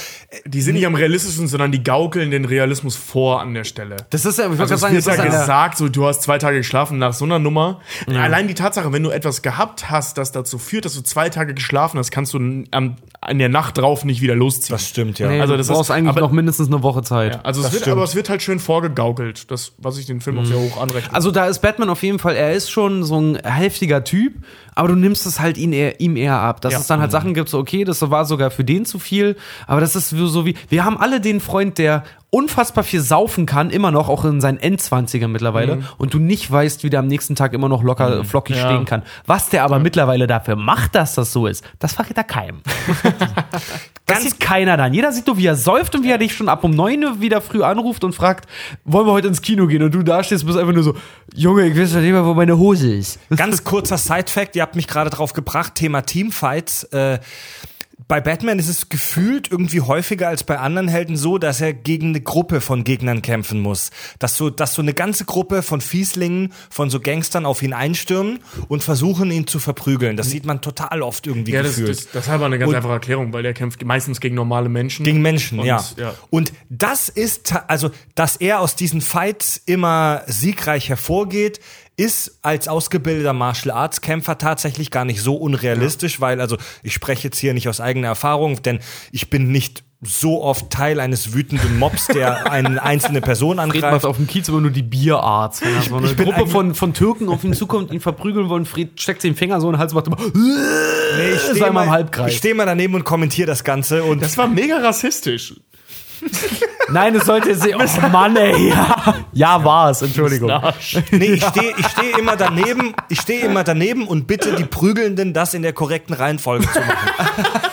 die sind nicht am realistischsten, sondern die gaukeln den Realismus vor an der Stelle. das ist ja ich Also es gerade wird sagen ja das ist ja gesagt, so du hast zwei Tage geschlafen nach so einer Nummer. Allein die Tatsache, wenn du etwas gehabt hast, das dazu führt, dass du zwei Tage geschlafen hast, kannst du n- am, in der Nacht drauf nicht wieder losziehen. Das stimmt, ja. nee, also das du brauchst ist- eigentlich aber- noch mindestens eine Woche Zeit Ja, also es wird, stimmt. aber es wird halt schön vorgegaukelt, das, was ich den Film auch sehr hoch anrechne. Also da ist Batman auf jeden Fall, er ist schon so ein heftiger Typ, aber du nimmst es halt ihn eher, ihm eher ab. Dass Ja. es dann halt Sachen gibt, so okay, das war sogar für den zu viel, aber das ist so wie, wir haben alle den Freund, der unfassbar viel saufen kann, immer noch, auch in seinen Endzwanzigern mittlerweile, und du nicht weißt, wie der am nächsten Tag immer noch locker flockig Ja. stehen kann. Was der aber mittlerweile dafür macht, dass das so ist, das verrät er keinem. <laughs> das sieht keiner dann. Jeder sieht nur, wie er säuft und wie er dich schon ab um 9 Uhr wieder früh anruft und fragt, wollen wir heute ins Kino gehen? Und du da stehst bist einfach nur so, Junge, ich weiß nicht mehr, wo meine Hose ist. Ganz kurzer Side-Fact, ihr habt mich gerade drauf gebracht, Thema Teamfights. Äh, bei Batman ist es gefühlt irgendwie häufiger als bei anderen Helden so, dass er gegen eine Gruppe von Gegnern kämpfen muss. Dass so, dass so eine ganze Gruppe von Fieslingen, von so Gangstern auf ihn einstürmen und versuchen, ihn zu verprügeln. Das sieht man total oft irgendwie ja, das, gefühlt. das, das ist aber eine ganz Und- einfache Erklärung, weil der kämpft meistens gegen normale Menschen. Gegen Menschen, Und, ja. ja. Und das ist, also, dass er aus diesen Fights immer siegreich hervorgeht, ist als ausgebildeter Martial Arts Kämpfer tatsächlich gar nicht so unrealistisch, weil, also, ich spreche jetzt hier nicht aus eigener Erfahrung, denn ich bin nicht so oft Teil eines wütenden Mobs, der <laughs> eine einzelne Person Fred macht angreift. auf dem Kiez immer nur die Bierarzt. Wenn da so eine ich Gruppe von, von Türken auf ihn zukommt, ihn verprügeln wollen, Fred steckt den Finger so in den Hals und macht immer, <laughs> Nee, ich stehe einmal im mal, Halbkreis. ich stehe mal daneben und kommentiere das Ganze und Das war mega rassistisch. <laughs> Nein, es sollte jetzt. Oh Mann, ey. Ja, ja war's. Entschuldigung. Nee, ich stehe ich steh immer daneben, ich stehe immer daneben und bitte die Prügelnden, das in der korrekten Reihenfolge zu machen. <laughs>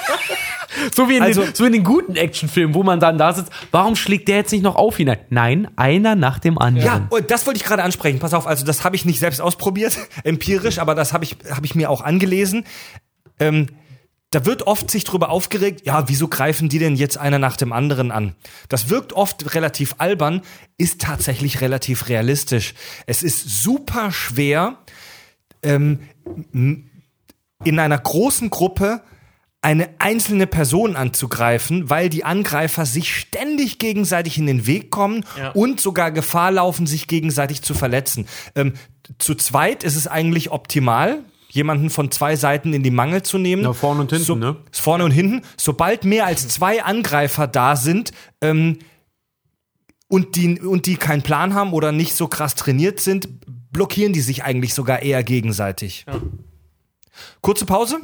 So wie, in Also- den, so in den guten Actionfilmen, wo man dann da sitzt. Warum schlägt der jetzt nicht noch auf ihn? ein? Nein, einer nach dem anderen. Ja, und das wollte ich gerade ansprechen. Pass auf, also das habe ich nicht selbst ausprobiert, <laughs> empirisch, aber das habe ich, hab ich mir auch angelesen. Ähm, da wird oft sich drüber aufgeregt, ja, wieso greifen die denn jetzt einer nach dem anderen an? Das wirkt oft relativ albern, ist tatsächlich relativ realistisch. Es ist super schwer, ähm, in einer großen Gruppe eine einzelne Person anzugreifen, weil die Angreifer sich ständig gegenseitig in den Weg kommen Ja. und sogar Gefahr laufen, sich gegenseitig zu verletzen. Ähm, zu zweit ist es eigentlich optimal, jemanden von zwei Seiten in die Mangel zu nehmen. Na, vorne und hinten, so, ne? Vorne und hinten. Sobald mehr als zwei Angreifer da sind, ähm, und die, und die keinen Plan haben oder nicht so krass trainiert sind, blockieren die sich eigentlich sogar eher gegenseitig. Kurze Pause?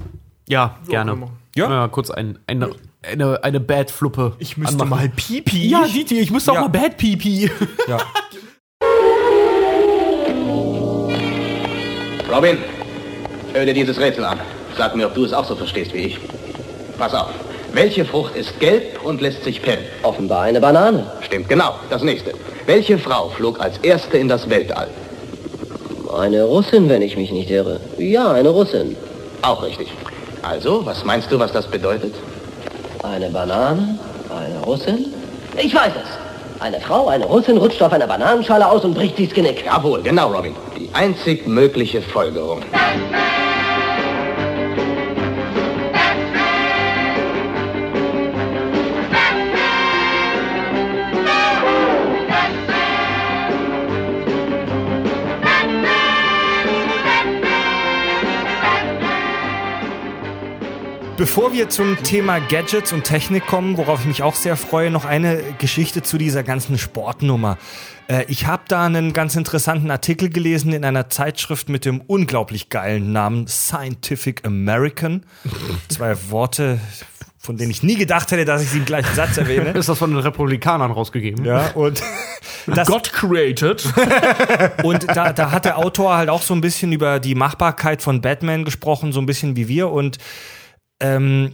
Ja, gerne. können wir. Ja? kurz ein, eine, eine, eine Bad-Fluppe. Ich müsste anmachen. mal Pipi. Ja, Diti, ich muss doch Ja. mal Bad-Pipi. Ja. <laughs> Robin, hör dir dieses Rätsel an. Sag mir, ob du es auch so verstehst wie ich. Pass auf. Welche Frucht ist gelb und lässt sich pellen? Offenbar eine Banane. Stimmt genau. Das nächste. Welche Frau flog als erste in das Weltall? Eine Russin, wenn ich mich nicht irre. Ja, eine Russin. Auch richtig. Also, was meinst du, was das bedeutet? Eine Banane, eine Russin. Ich weiß es. Eine Frau, eine Russin, rutscht auf einer Bananenschale aus und bricht sich das Genick. Jawohl, genau, Robin. Die einzig mögliche Folgerung. Bevor wir zum Thema Gadgets und Technik kommen, worauf ich mich auch sehr freue, noch eine Geschichte zu dieser ganzen Sportnummer. Äh, ich habe da einen ganz interessanten Artikel gelesen in einer Zeitschrift mit dem unglaublich geilen Namen Scientific American. <laughs> Zwei Worte, von denen ich nie gedacht hätte, dass ich sie im gleichen Satz erwähne. <laughs> Ist das von den Republikanern rausgegeben? Ja, und <laughs> das, God created. Und da, da hat der Autor halt auch so ein bisschen über die Machbarkeit von Batman gesprochen, so ein bisschen wie wir. Und ähm,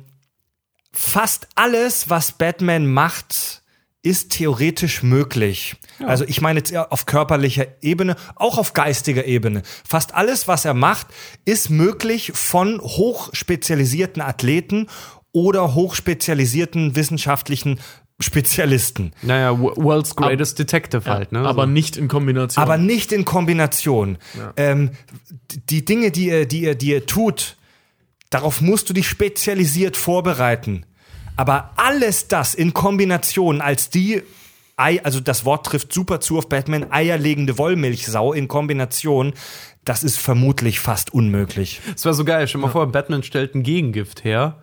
fast alles, was Batman macht, ist theoretisch möglich. Also ich meine jetzt eher auf körperlicher Ebene, auch auf geistiger Ebene. Fast alles, was er macht, ist möglich von hochspezialisierten Athleten oder hochspezialisierten wissenschaftlichen Spezialisten. Naja, wo- World's Greatest Detective halt, ne? Aber So. nicht in Kombination. Aber nicht in Kombination. Ähm, d- die Dinge, die ihr, die, ihr, die ihr tut, darauf musst du dich spezialisiert vorbereiten. Aber alles das in Kombination als die Ei, also das Wort trifft super zu auf Batman, eierlegende Wollmilchsau in Kombination, das ist vermutlich fast unmöglich. Das wäre so geil. Stell dir mal vor, Batman stellt ein Gegengift her.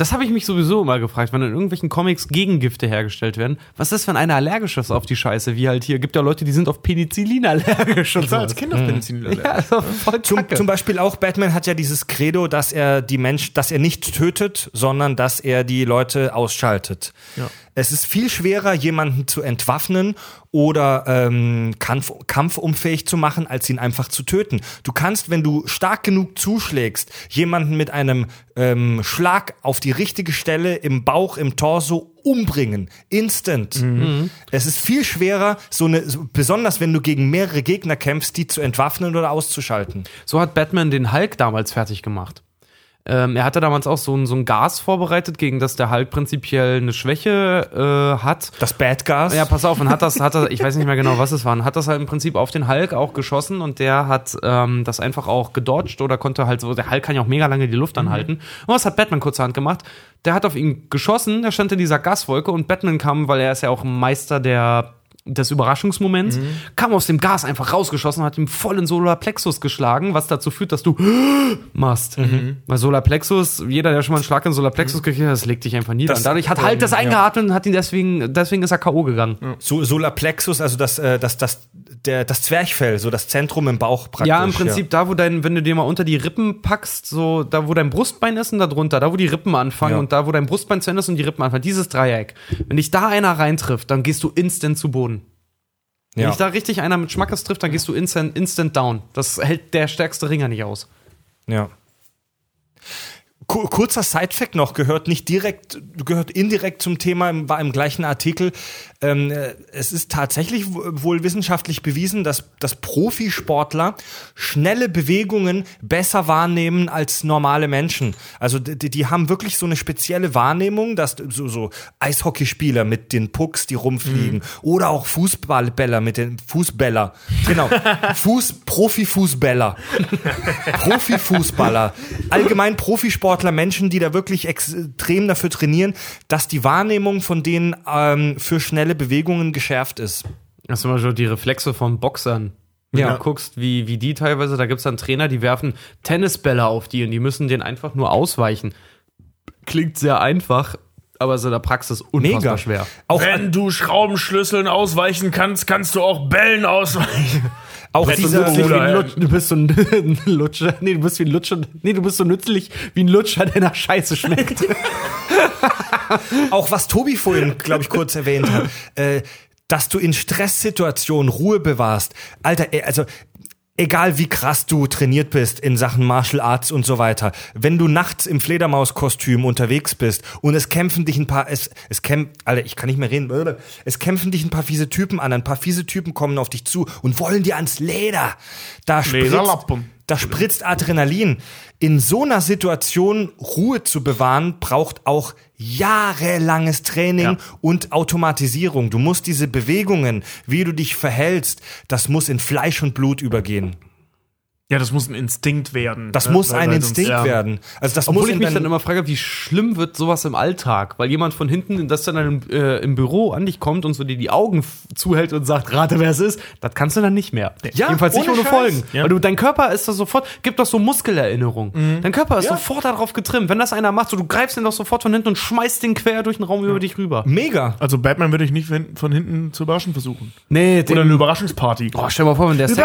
Das habe ich mich sowieso immer gefragt, wenn in irgendwelchen Comics Gegengifte hergestellt werden. Was ist, wenn einer allergisch ist auf die Scheiße? Wie halt hier, gibt ja Leute, die sind auf Penicillin allergisch und ich war so. als Kind auf Penicillin Ja, also voll Zum, zum Beispiel auch Batman hat ja dieses Credo, dass er die Mensch, dass er nicht tötet, sondern dass er die Leute ausschaltet. Ja. Es ist viel schwerer, jemanden zu entwaffnen oder ähm, kampf, kampfunfähig zu machen, als ihn einfach zu töten. Du kannst, wenn du stark genug zuschlägst, jemanden mit einem ähm, Schlag auf die richtige Stelle im Bauch, im Torso umbringen. Instant. Es ist viel schwerer, so eine, so, besonders wenn du gegen mehrere Gegner kämpfst, die zu entwaffnen oder auszuschalten. So hat Batman den Hulk damals fertig gemacht. Ähm, er hatte damals auch so ein, so ein Gas vorbereitet, gegen das der Hulk prinzipiell eine Schwäche äh, hat. Das Bad Gas. Ja, pass auf, und hat das, hat das, ich weiß nicht mehr genau, was es war, und hat das halt im Prinzip auf den Hulk auch geschossen und der hat ähm, das einfach auch gedodged oder konnte halt so, der Hulk kann ja auch mega lange die Luft anhalten. Und was hat Batman kurzerhand gemacht? Der hat auf ihn geschossen, der stand in dieser Gaswolke und Batman kam, weil er ist ja auch Meister der des Überraschungsmoments, kam aus dem Gas einfach rausgeschossen und hat ihm voll in Solarplexus geschlagen, was dazu führt, dass du <gasps> machst. Weil Solarplexus, jeder, der schon mal einen Schlag in Solarplexus gekriegt hat, das legt dich einfach nieder. Das- und dadurch hat halt das eingeatmet und hat ihn deswegen, deswegen ist er K.O. gegangen. So, Solarplexus, also das, äh, das, das, der, das Zwerchfell, so das Zentrum im Bauch praktisch. Ja, im Prinzip da, wo dein, wenn du dir mal unter die Rippen packst, so da, wo dein Brustbein ist und da drunter, da, wo die Rippen anfangen Ja. und da, wo dein Brustbein zu Ende ist und die Rippen anfangen, dieses Dreieck. Wenn dich da einer reintrifft, dann gehst du instant zu Boden. Wenn Ja. dich da richtig einer mit Schmackes trifft, dann gehst du instant, instant down. Das hält der stärkste Ringer nicht aus. Ja. Ku- Kurzer Sidefact noch, gehört nicht direkt, gehört indirekt zum Thema, war im gleichen Artikel. Ähm, äh, es ist tatsächlich wohl wissenschaftlich bewiesen, dass, dass Profisportler schnelle Bewegungen besser wahrnehmen als normale Menschen. Also die, die haben wirklich so eine spezielle Wahrnehmung, dass so, so Eishockeyspieler mit den Pucks, die rumfliegen, oder auch Fußballbäller mit den Fußbäller. Genau. <laughs> Fuß, Profifußbäller. Profifußballer, allgemein Profisportler, Menschen, die da wirklich extrem dafür trainieren, dass die Wahrnehmung von denen ähm, für schnelle Bewegungen geschärft ist. Das sind zum Beispiel die Reflexe von Boxern. Wenn Ja. du guckst, wie, wie die teilweise, da gibt es dann Trainer, die werfen Tennisbälle auf die und die müssen den einfach nur ausweichen. Klingt sehr einfach, aber ist in der Praxis unfassbar Mega schwer. Auch, Wenn du Schraubenschlüsseln ausweichen kannst, kannst du auch Bällen ausweichen. <laughs> auch Brett dieser, Bruder, Lutsch, du bist so ein, <laughs> Lutscher. Nee, du bist wie ein Lutscher. Nee, du bist so nützlich wie ein Lutscher, der nach Scheiße schmeckt. <laughs> auch was Tobi vorhin, glaube ich, kurz erwähnt hat, äh, dass du in Stresssituationen Ruhe bewahrst. Alter, also egal wie krass du trainiert bist in Sachen Martial Arts und so weiter, wenn du nachts im Fledermauskostüm unterwegs bist und es kämpfen dich ein paar, es, es kämpfen, Alter, ich kann nicht mehr reden, es kämpfen dich ein paar fiese Typen an, ein paar fiese Typen kommen auf dich zu und wollen dir ans Leder. Da spritzt, da spritzt Adrenalin. In so einer Situation Ruhe zu bewahren, braucht auch jahrelanges Training Ja. und Automatisierung. Du musst diese Bewegungen, wie du dich verhältst, das muss in Fleisch und Blut übergehen. Ja, das muss ein Instinkt werden. Das ne? muss Weil- ein weil sonst- Instinkt ja. werden. Also das Obwohl muss ich mich dann immer frage, wie schlimm wird sowas im Alltag, weil jemand von hinten, das dann im, äh, im Büro an dich kommt und so dir die Augen zuhält und sagt, rate wer es ist, das kannst du dann nicht mehr. Ja, Jedenfalls nicht ohne ohne Scheiß. Folgen. Ja. Weil du, dein Körper ist da sofort, gibt doch so Muskelerinnerung. Mhm. Dein Körper ist Ja. sofort darauf getrimmt. Wenn das einer macht, so, du greifst den doch sofort von hinten und schmeißt den quer durch den Raum über dich rüber. Mega. Also Batman würde ich nicht von von hinten zu überraschen versuchen. Nee, Oder eine Überraschungsparty. Oh, stell dir mal vor, wenn der stell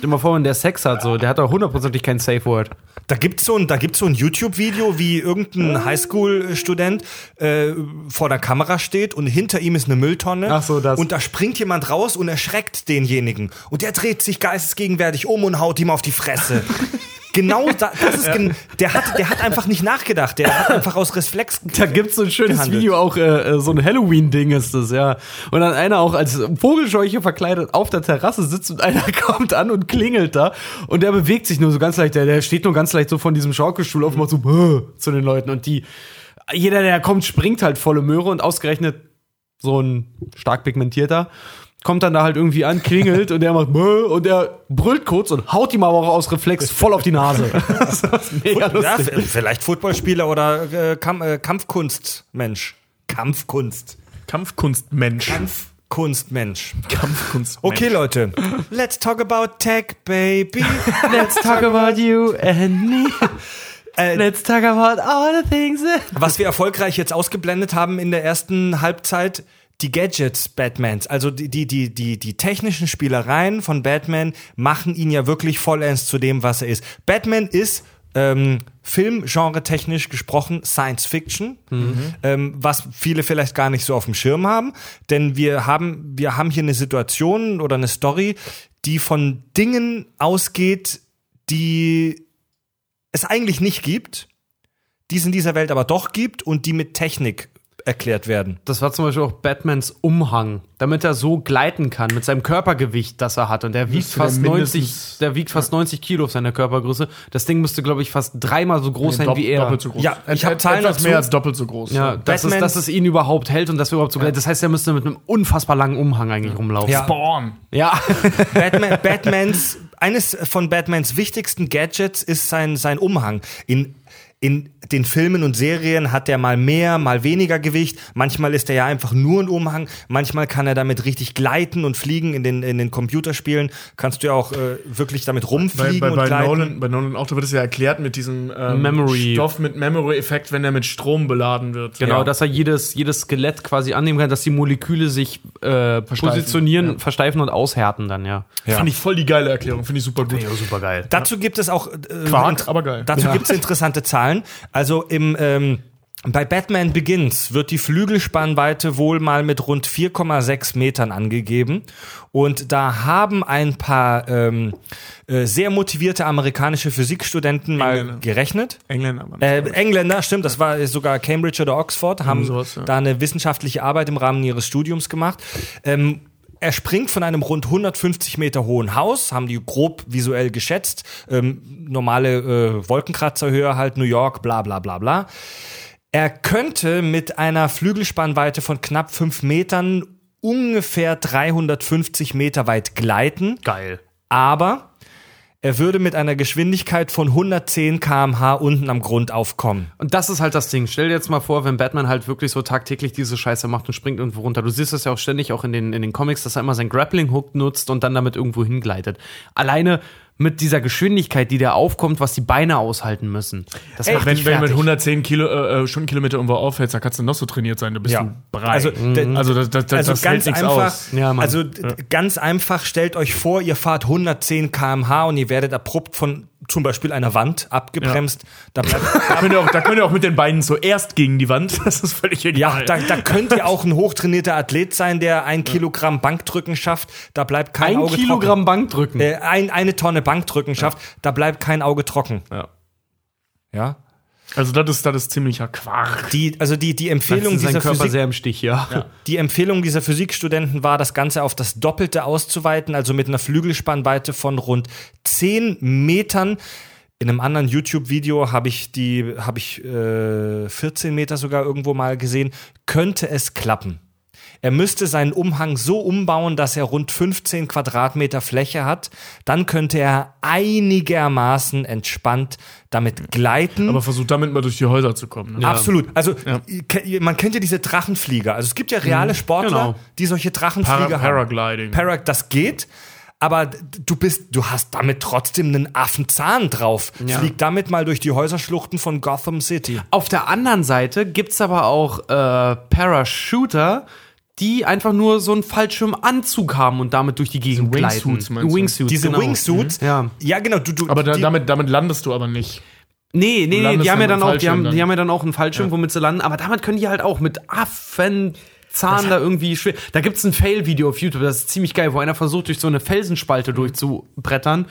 dir mal vor, wenn der Sex hat, so, der hat doch hundertprozentig kein Safe Word. Da gibt's so ein, da gibt's so ein YouTube-Video, wie irgendein Highschool-Student äh, vor der Kamera steht und hinter ihm ist eine Mülltonne. Ach so, das. Und da springt jemand raus und erschreckt denjenigen. Und der dreht sich geistesgegenwärtig um und haut ihm auf die Fresse. <laughs> genau da, das ist, <laughs> gen der hat, der hat einfach nicht nachgedacht. Der hat einfach aus Reflex. <laughs> Da gibt's so ein schönes gehandelt. Video auch, äh, äh, so ein Halloween-Ding ist das, ja. Und dann einer auch als Vogelscheuche verkleidet auf der Terrasse sitzt und einer <laughs> kommt an und klingelt da und der bewegt sich nur so ganz leicht, der, der steht nur ganz leicht so von diesem Schaukelstuhl auf und macht so "Bäh" zu den Leuten und die, jeder, der kommt, springt halt volle Möhre und ausgerechnet so ein stark pigmentierter kommt dann da halt irgendwie an, klingelt und der macht "Bäh" und der brüllt kurz und haut ihm aber auch aus Reflex voll auf die Nase. <laughs> das ist mega Ja, lustig. v- vielleicht Footballspieler oder äh, Kamp äh, Kampfkunstmensch. Kampfkunst. Kampfkunstmensch. Kampfkunstmensch. Kampfkunst. Okay, Leute. Let's talk about tech, baby. <laughs> Let's talk about you and me. Äh, Let's talk about all the things. was wir erfolgreich jetzt ausgeblendet haben in der ersten Halbzeit, die Gadgets Batmans, also die, die, die, die, die technischen Spielereien von Batman machen ihn ja wirklich vollends zu dem, was er ist. Batman ist ähm, Filmgenre technisch gesprochen Science Fiction, ähm, was viele vielleicht gar nicht so auf dem Schirm haben, denn wir haben, wir haben hier eine Situation oder eine Story, die von Dingen ausgeht, die es eigentlich nicht gibt, die es in dieser Welt aber doch gibt und die mit Technik erklärt werden. Das war zum Beispiel auch Batmans Umhang, damit er so gleiten kann mit seinem Körpergewicht, das er hat. Und der wiegt Müsste der fast 90, mindestens- der wiegt fast 90 Kilo auf seiner Körpergröße. Das Ding müsste, glaube ich, fast dreimal so groß sein Dopp- wie er. Doppelt so groß. Ja, ich hab Et- Zahlen etwas dazu. mehr als doppelt so groß. Ja, das ist, Batmans- dass es ihn überhaupt hält und dass wir überhaupt so gleiten. Das heißt, er müsste mit einem unfassbar langen Umhang eigentlich rumlaufen. Ja. Spawn. ja. Batman, <laughs> Batmans, eines von Batmans wichtigsten Gadgets ist sein, sein Umhang. In, in den Filmen und Serien hat er mal mehr, mal weniger Gewicht. Manchmal ist er ja einfach nur ein Umhang. Manchmal kann er damit richtig gleiten und fliegen. In den, in den Computerspielen kannst du ja auch äh, wirklich damit Bei, rumfliegen bei, und bei, gleiten. Nolan, bei Nolan Auto wird es ja erklärt mit diesem ähm, Memory. Stoff mit Memory-Effekt, wenn er mit Strom beladen wird. Genau, ja. dass er jedes, jedes Skelett quasi annehmen kann, dass die Moleküle sich äh, positionieren, versteifen und aushärten dann, ja. Fand ich voll die geile Erklärung, finde ich super gut. super geil. Dazu gibt es auch äh, Quark, aber geil. Dazu Ja. gibt es <laughs> interessante Zahlen. Also im ähm, bei Batman Begins wird die Flügelspannweite wohl mal mit rund 4,6 Metern angegeben. Und da haben ein paar ähm, äh, sehr motivierte amerikanische Physikstudenten mal Engländer. gerechnet. Engländer. Äh, Engländer, stimmt, das war sogar Cambridge oder Oxford, haben sowas, ja. da eine wissenschaftliche Arbeit im Rahmen ihres Studiums gemacht. Ähm, er springt von einem rund 150 Meter hohen Haus, haben die grob visuell geschätzt. Ähm, normale äh, Wolkenkratzerhöhe halt, New York, bla bla bla bla. Er könnte mit einer Flügelspannweite von knapp 5 Metern ungefähr 350 Meter weit gleiten Geil. aber er würde mit einer Geschwindigkeit von 110 km/h unten am Grund aufkommen. Und das ist halt das Ding. Stell dir jetzt mal vor, wenn Batman halt wirklich so tagtäglich diese Scheiße macht und springt irgendwo runter. Du siehst das ja auch ständig auch in den, in den Comics, dass er immer sein Grappling-Hook nutzt und dann damit irgendwo hingleitet. Alleine mit dieser Geschwindigkeit, die da aufkommt, was die Beine aushalten müssen. Das Ey, macht wenn, dich wenn du mit fertig. 110 Kilo, äh, äh, Stundenkilometer irgendwo aufhältst, dann kannst du noch so trainiert sein, du bist Ja. du breit. Also, der- also das, das, Also das ganz einfach, aus. Ja, also d- ganz einfach, stellt euch vor, ihr fahrt 110 km/h und ihr werdet abrupt von zum Beispiel einer Wand abgebremst. Da bleibt, <laughs> Da könnt, ihr auch, da könnt ihr auch mit den Beinen zuerst gegen die Wand. Das ist völlig ja, egal. da, da könnt ihr auch ein hochtrainierter Athlet sein, der ein Kilogramm Bankdrücken schafft. Da bleibt kein ein Auge Kilogramm Bankdrücken. trocken. Äh, ein, eine Tonne Bankdrücken schafft, da bleibt kein Auge trocken. Ja. Ja. Also das ist, das ist ziemlicher Quark. Die, also die, die Empfehlung dieser Körper Physik, sehr im Stich, ja. Die Empfehlung dieser Physikstudenten war, das Ganze auf das Doppelte auszuweiten, also mit einer Flügelspannweite von rund 10 Metern. In einem anderen YouTube-Video habe ich die, habe ich äh, 14 Meter sogar irgendwo mal gesehen. Könnte es klappen? Er müsste seinen Umhang so umbauen, dass er rund 15 Quadratmeter Fläche hat. Dann könnte er einigermaßen entspannt damit gleiten. Aber versucht damit mal durch die Häuser zu kommen. Ne? Absolut. Also ke- man kennt ja diese Drachenflieger. Also es gibt ja reale Sportler, genau. die solche Drachenflieger Para haben. Paragliding. Para das geht. Aber du bist, du hast damit trotzdem einen Affenzahn drauf. Flieg damit mal durch die Häuserschluchten von Gotham City. Auf der anderen Seite gibt's aber auch äh, Parashooter, die einfach nur so einen Fallschirmanzug haben und damit durch die Gegend Diese gleiten. Wingsuits meinst du? Wingsuits, Diese genau. Wingsuits, Ja. ja genau, du, du aber da, damit, damit landest du aber nicht. Nee, nee, nee, die haben ja dann dann auch, die haben, Fallschirm die dann. haben ja dann auch einen Fallschirm, womit sie landen, aber damit können die halt auch mit Affenzahn da irgendwie schwer. Da gibt's ein Fail-Video auf YouTube, das ist ziemlich geil, wo einer versucht, durch so eine Felsenspalte durchzubrettern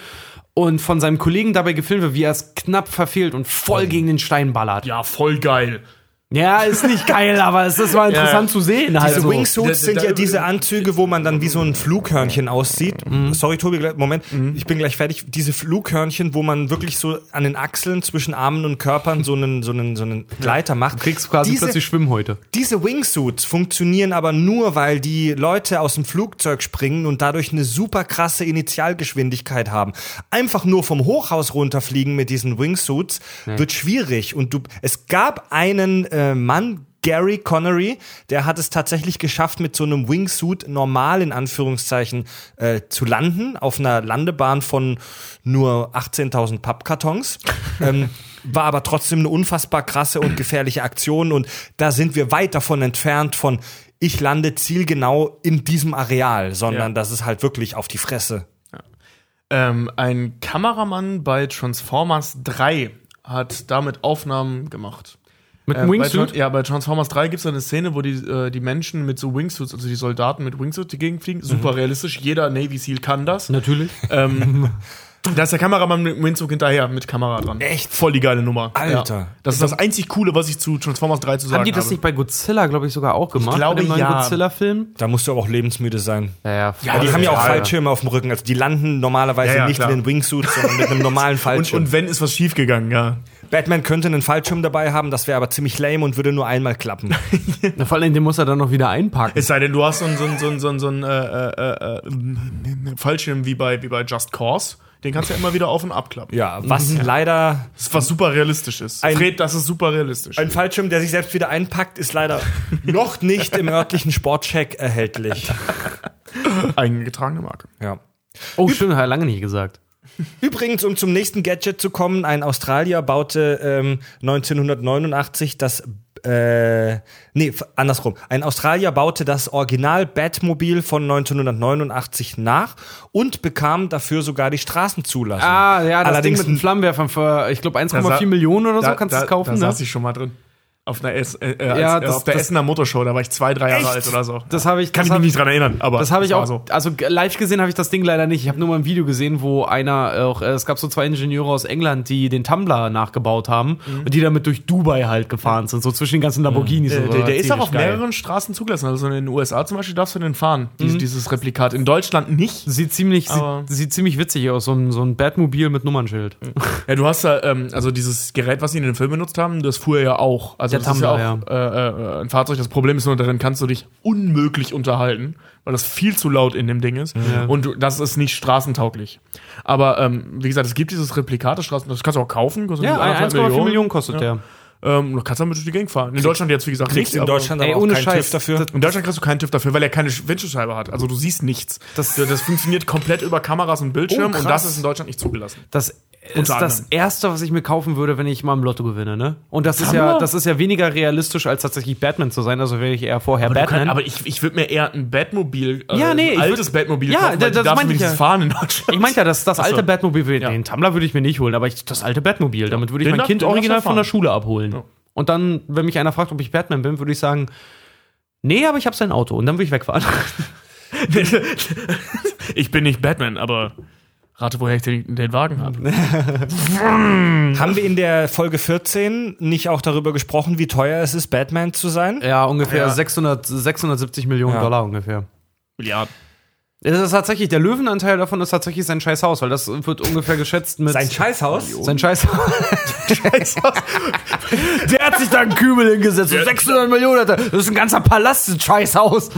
und von seinem Kollegen dabei gefilmt wird, wie er es knapp verfehlt und voll gegen den Stein ballert. Ja, voll geil. Ja, ist nicht geil, aber es ist mal interessant zu sehen. Halt Diese so. Wingsuits sind da- ja diese Anzüge, wo man dann wie so ein Flughörnchen aussieht. Sorry, Tobi, Moment, ich bin gleich fertig. Diese Flughörnchen, wo man wirklich so an den Achseln zwischen Armen und Körpern so einen, so einen, so einen Gleiter macht. Du kriegst quasi diese, plötzlich Schwimmhäute. Diese Wingsuits funktionieren aber nur, weil die Leute aus dem Flugzeug springen und dadurch eine super krasse Initialgeschwindigkeit haben. Einfach nur vom Hochhaus runterfliegen mit diesen Wingsuits wird schwierig. Und du, es gab einen äh, Mann, Gary Connery, der hat es tatsächlich geschafft, mit so einem Wingsuit normal in Anführungszeichen äh, zu landen, auf einer Landebahn von nur 18.000 Pappkartons. <laughs> ähm, war aber trotzdem eine unfassbar krasse und gefährliche Aktion und da sind wir weit davon entfernt von ich lande zielgenau in diesem Areal, sondern Ja. das ist halt wirklich auf die Fresse. Ähm, ein Kameramann bei Transformers 3 hat damit Aufnahmen gemacht. Mit Äh, einem bei Wingsuit? Ja, bei Transformers 3 gibt es eine Szene, wo die, äh, die Menschen mit so Wingsuits, also die Soldaten mit Wingsuits, die gegenfliegen. Super realistisch. Jeder Navy SEAL kann das. Natürlich. Ähm, <laughs> da ist der Kameramann mit Wingsuit hinterher, mit Kamera dran. Echt? Voll die geile Nummer. Alter. Ja. Das ist das einzig Coole, was ich zu Transformers 3 zu sagen Haben die das habe. nicht bei Godzilla, glaube ich, sogar auch gemacht? glaube, bei dem neuen ja. Godzilla-Film? Da musst du aber auch lebensmüde sein. Ja, ja. Ja, die haben ja auch. Fallschirme auf dem Rücken. Also die landen normalerweise Ja, ja, nicht klar. in den Wingsuits, sondern mit einem normalen <laughs> und, Fallschirm. und wenn ist was schiefgegangen, ja. Batman könnte einen Fallschirm dabei haben, das wäre aber ziemlich lame und würde nur einmal klappen. <laughs> Na, Vor allem, den muss er dann noch wieder einpacken. Es sei denn, du hast so einen so einen- so einen- so einen- so einen, äh, äh, äh, Fallschirm wie bei, wie bei Just Cause. Den kannst du ja immer wieder auf und abklappen. Ja, was leider Das, was super realistisch ist. Ein- Fred, das ist super realistisch. Ein Fallschirm, der sich selbst wieder einpackt, ist leider <laughs> noch nicht im örtlichen Sportcheck erhältlich. Eingetragene Marke. Ja. Oh, schön, hat er lange nicht gesagt. <laughs> Übrigens, um zum nächsten Gadget zu kommen, ein Australier baute ähm, 1989 das äh, nee, andersrum. Ein Australier baute das Original Batmobil von 1989 nach und bekam dafür sogar die Straßenzulassung. Ah, ja, das Allerdings Ding mit den Flammenwerfern für, ich glaube, 1,4 sa- Millionen oder so Da- kannst du es kaufen, Da ne? saß ich schon mal drin. Auf einer es äh, äh, Ja, als, das- auf der das- Essener Motorshow, da war ich zwei, drei Jahre Echt? alt oder so. Das habe ich, Kann ich mich nicht dran erinnern, aber Das habe ich auch, so. also live gesehen habe ich das Ding leider nicht. Ich habe nur mal ein Video gesehen, wo einer auch, äh, es gab so zwei Ingenieure aus England, die den Tumblr nachgebaut haben Mhm. und die damit durch Dubai halt gefahren sind, so zwischen den ganzen Lamborghinis. und Äh, so. der, der ist auch auf geil. mehreren Straßen zugelassen. Also in den USA zum Beispiel darfst du den fahren, Mhm. dieses, Replikat. In Deutschland nicht. Sieht ziemlich, sieht, sieht ziemlich witzig aus, so ein, so ein Batmobil mit Nummernschild. Ja, du hast da, ähm, also dieses Gerät, was sie in den Film benutzt haben, das fuhr ja auch. Also Der das ist ja auch Tumbler, Äh, äh, ein Fahrzeug. Das Problem ist nur, darin kannst du dich unmöglich unterhalten, weil das viel zu laut in dem Ding ist. Und du, das ist nicht straßentauglich. Aber ähm, wie gesagt, es gibt dieses Replikat des Straßen, das kannst du auch kaufen. kostet Ja, anderthalb 1,4 Millionen, kostet der. Ähm, du kannst damit durch die Gegend fahren. In Deutschland jetzt, wie gesagt, Kriegst nicht. in aber- Deutschland Ey, aber auch ohne keinen Scheiß, TÜV dafür. In Deutschland kriegst du keinen TÜV dafür, weil er keine Windschutzscheibe hat. Also du siehst nichts. Das- Das, funktioniert komplett über Kameras und Bildschirm Oh, und das ist in Deutschland nicht zugelassen. Das ist das erste, was ich mir kaufen würde, wenn ich mal im Lotto gewinne, ne? Und das ist ja, Hammer. das ist ja weniger realistisch, als tatsächlich Batman zu sein. Also wäre ich eher vorher Aber, Batman. kann, aber ich, ich würde mir eher ein Batmobil, äh, Ja, nee, ein altes würd- Batmobil Ja, kaufen, weil das- das du ich ja. fahren in Deutschland. ich meinte ja, das, das Ach so. alte Batmobil, Ja. den Tumblr würde ich mir nicht holen, aber ich, das alte Batmobil, damit würde ich Den mein darf- Kind original von der. Schule abholen. Ja. Und dann, wenn mich einer fragt, ob ich Batman bin, würde ich sagen, nee, aber ich habe sein Auto und dann würde ich wegfahren. <laughs> ich bin nicht Batman, aber rate, woher ich den, den Wagen habe. <laughs> Haben wir in der Folge 14 nicht auch darüber gesprochen, wie teuer es ist, Batman zu sein? ja, ungefähr Ja. 600, 670 Millionen Ja. Dollar ungefähr. Milliarden. Das ist tatsächlich, der Löwenanteil davon ist tatsächlich sein scheiß Haus, weil das wird ungefähr geschätzt mit. Sein Scheißhaus? Sein scheiß <laughs> Der hat sich da einen Kübel hingesetzt. So 600 Millionen. hat er. Das ist ein ganzer Palast, ein scheiß Haus.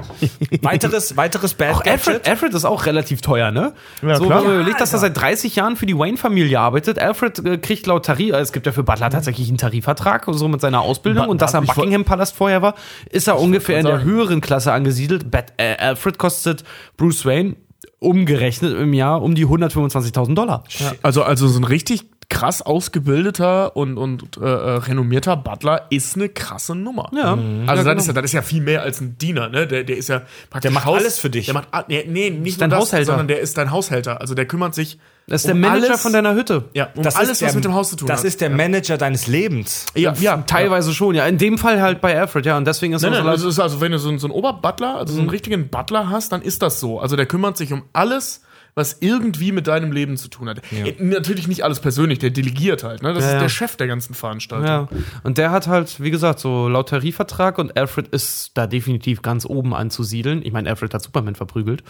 <laughs> Weiteres, weiteres Bad Auch Alfred, Gadget? Alfred ist auch relativ teuer, ne? Ja, so, klar. wenn man überlegt, dass er seit 30 Jahren für die Wayne-Familie arbeitet. Alfred äh, kriegt laut Tarif, es gibt ja für Butler tatsächlich einen Tarifvertrag, so mit seiner Ausbildung. Ba- und dass er im Buckingham-Palast vorher war, ist er ungefähr in der sagen. höheren Klasse angesiedelt. Bat, äh, Alfred kostet Bruce Wayne umgerechnet im Jahr um die 125.000 Dollar. Also, also so ein richtig krass ausgebildeter und, und äh, äh, renommierter Butler ist eine krasse Nummer. Ja. Also Ja, das, genau. ist ja, das ist ja viel mehr als ein Diener, ne? Der, der ist ja praktisch Der macht alles für dich. Der macht nee, nee nicht dein nur das, Haushälter. sondern der ist dein Haushälter. Also der kümmert sich Das ist der um Manager alles, von deiner Hütte. ja, um Das alles, ist was der- mit dem Haus zu tun Das hat. ist der Manager deines Lebens. ja, ja, Teilweise schon, ja. In dem Fall halt bei Alfred, ja. Und deswegen ist Nein, er nein, so das ist also, wenn du so, einen- so einen Oberbutler, also so Mhm. einen richtigen Butler hast, dann ist das so. Also der kümmert sich um alles, was irgendwie mit deinem Leben zu tun hat. Äh, Natürlich nicht alles persönlich, der delegiert halt. Ne? Das Ja, ist ja. der Chef der ganzen Veranstaltung. Ja, und der hat halt, wie gesagt, so laut Tarifvertrag und Alfred ist da definitiv ganz oben anzusiedeln. Ich meine, Alfred hat Superman verprügelt.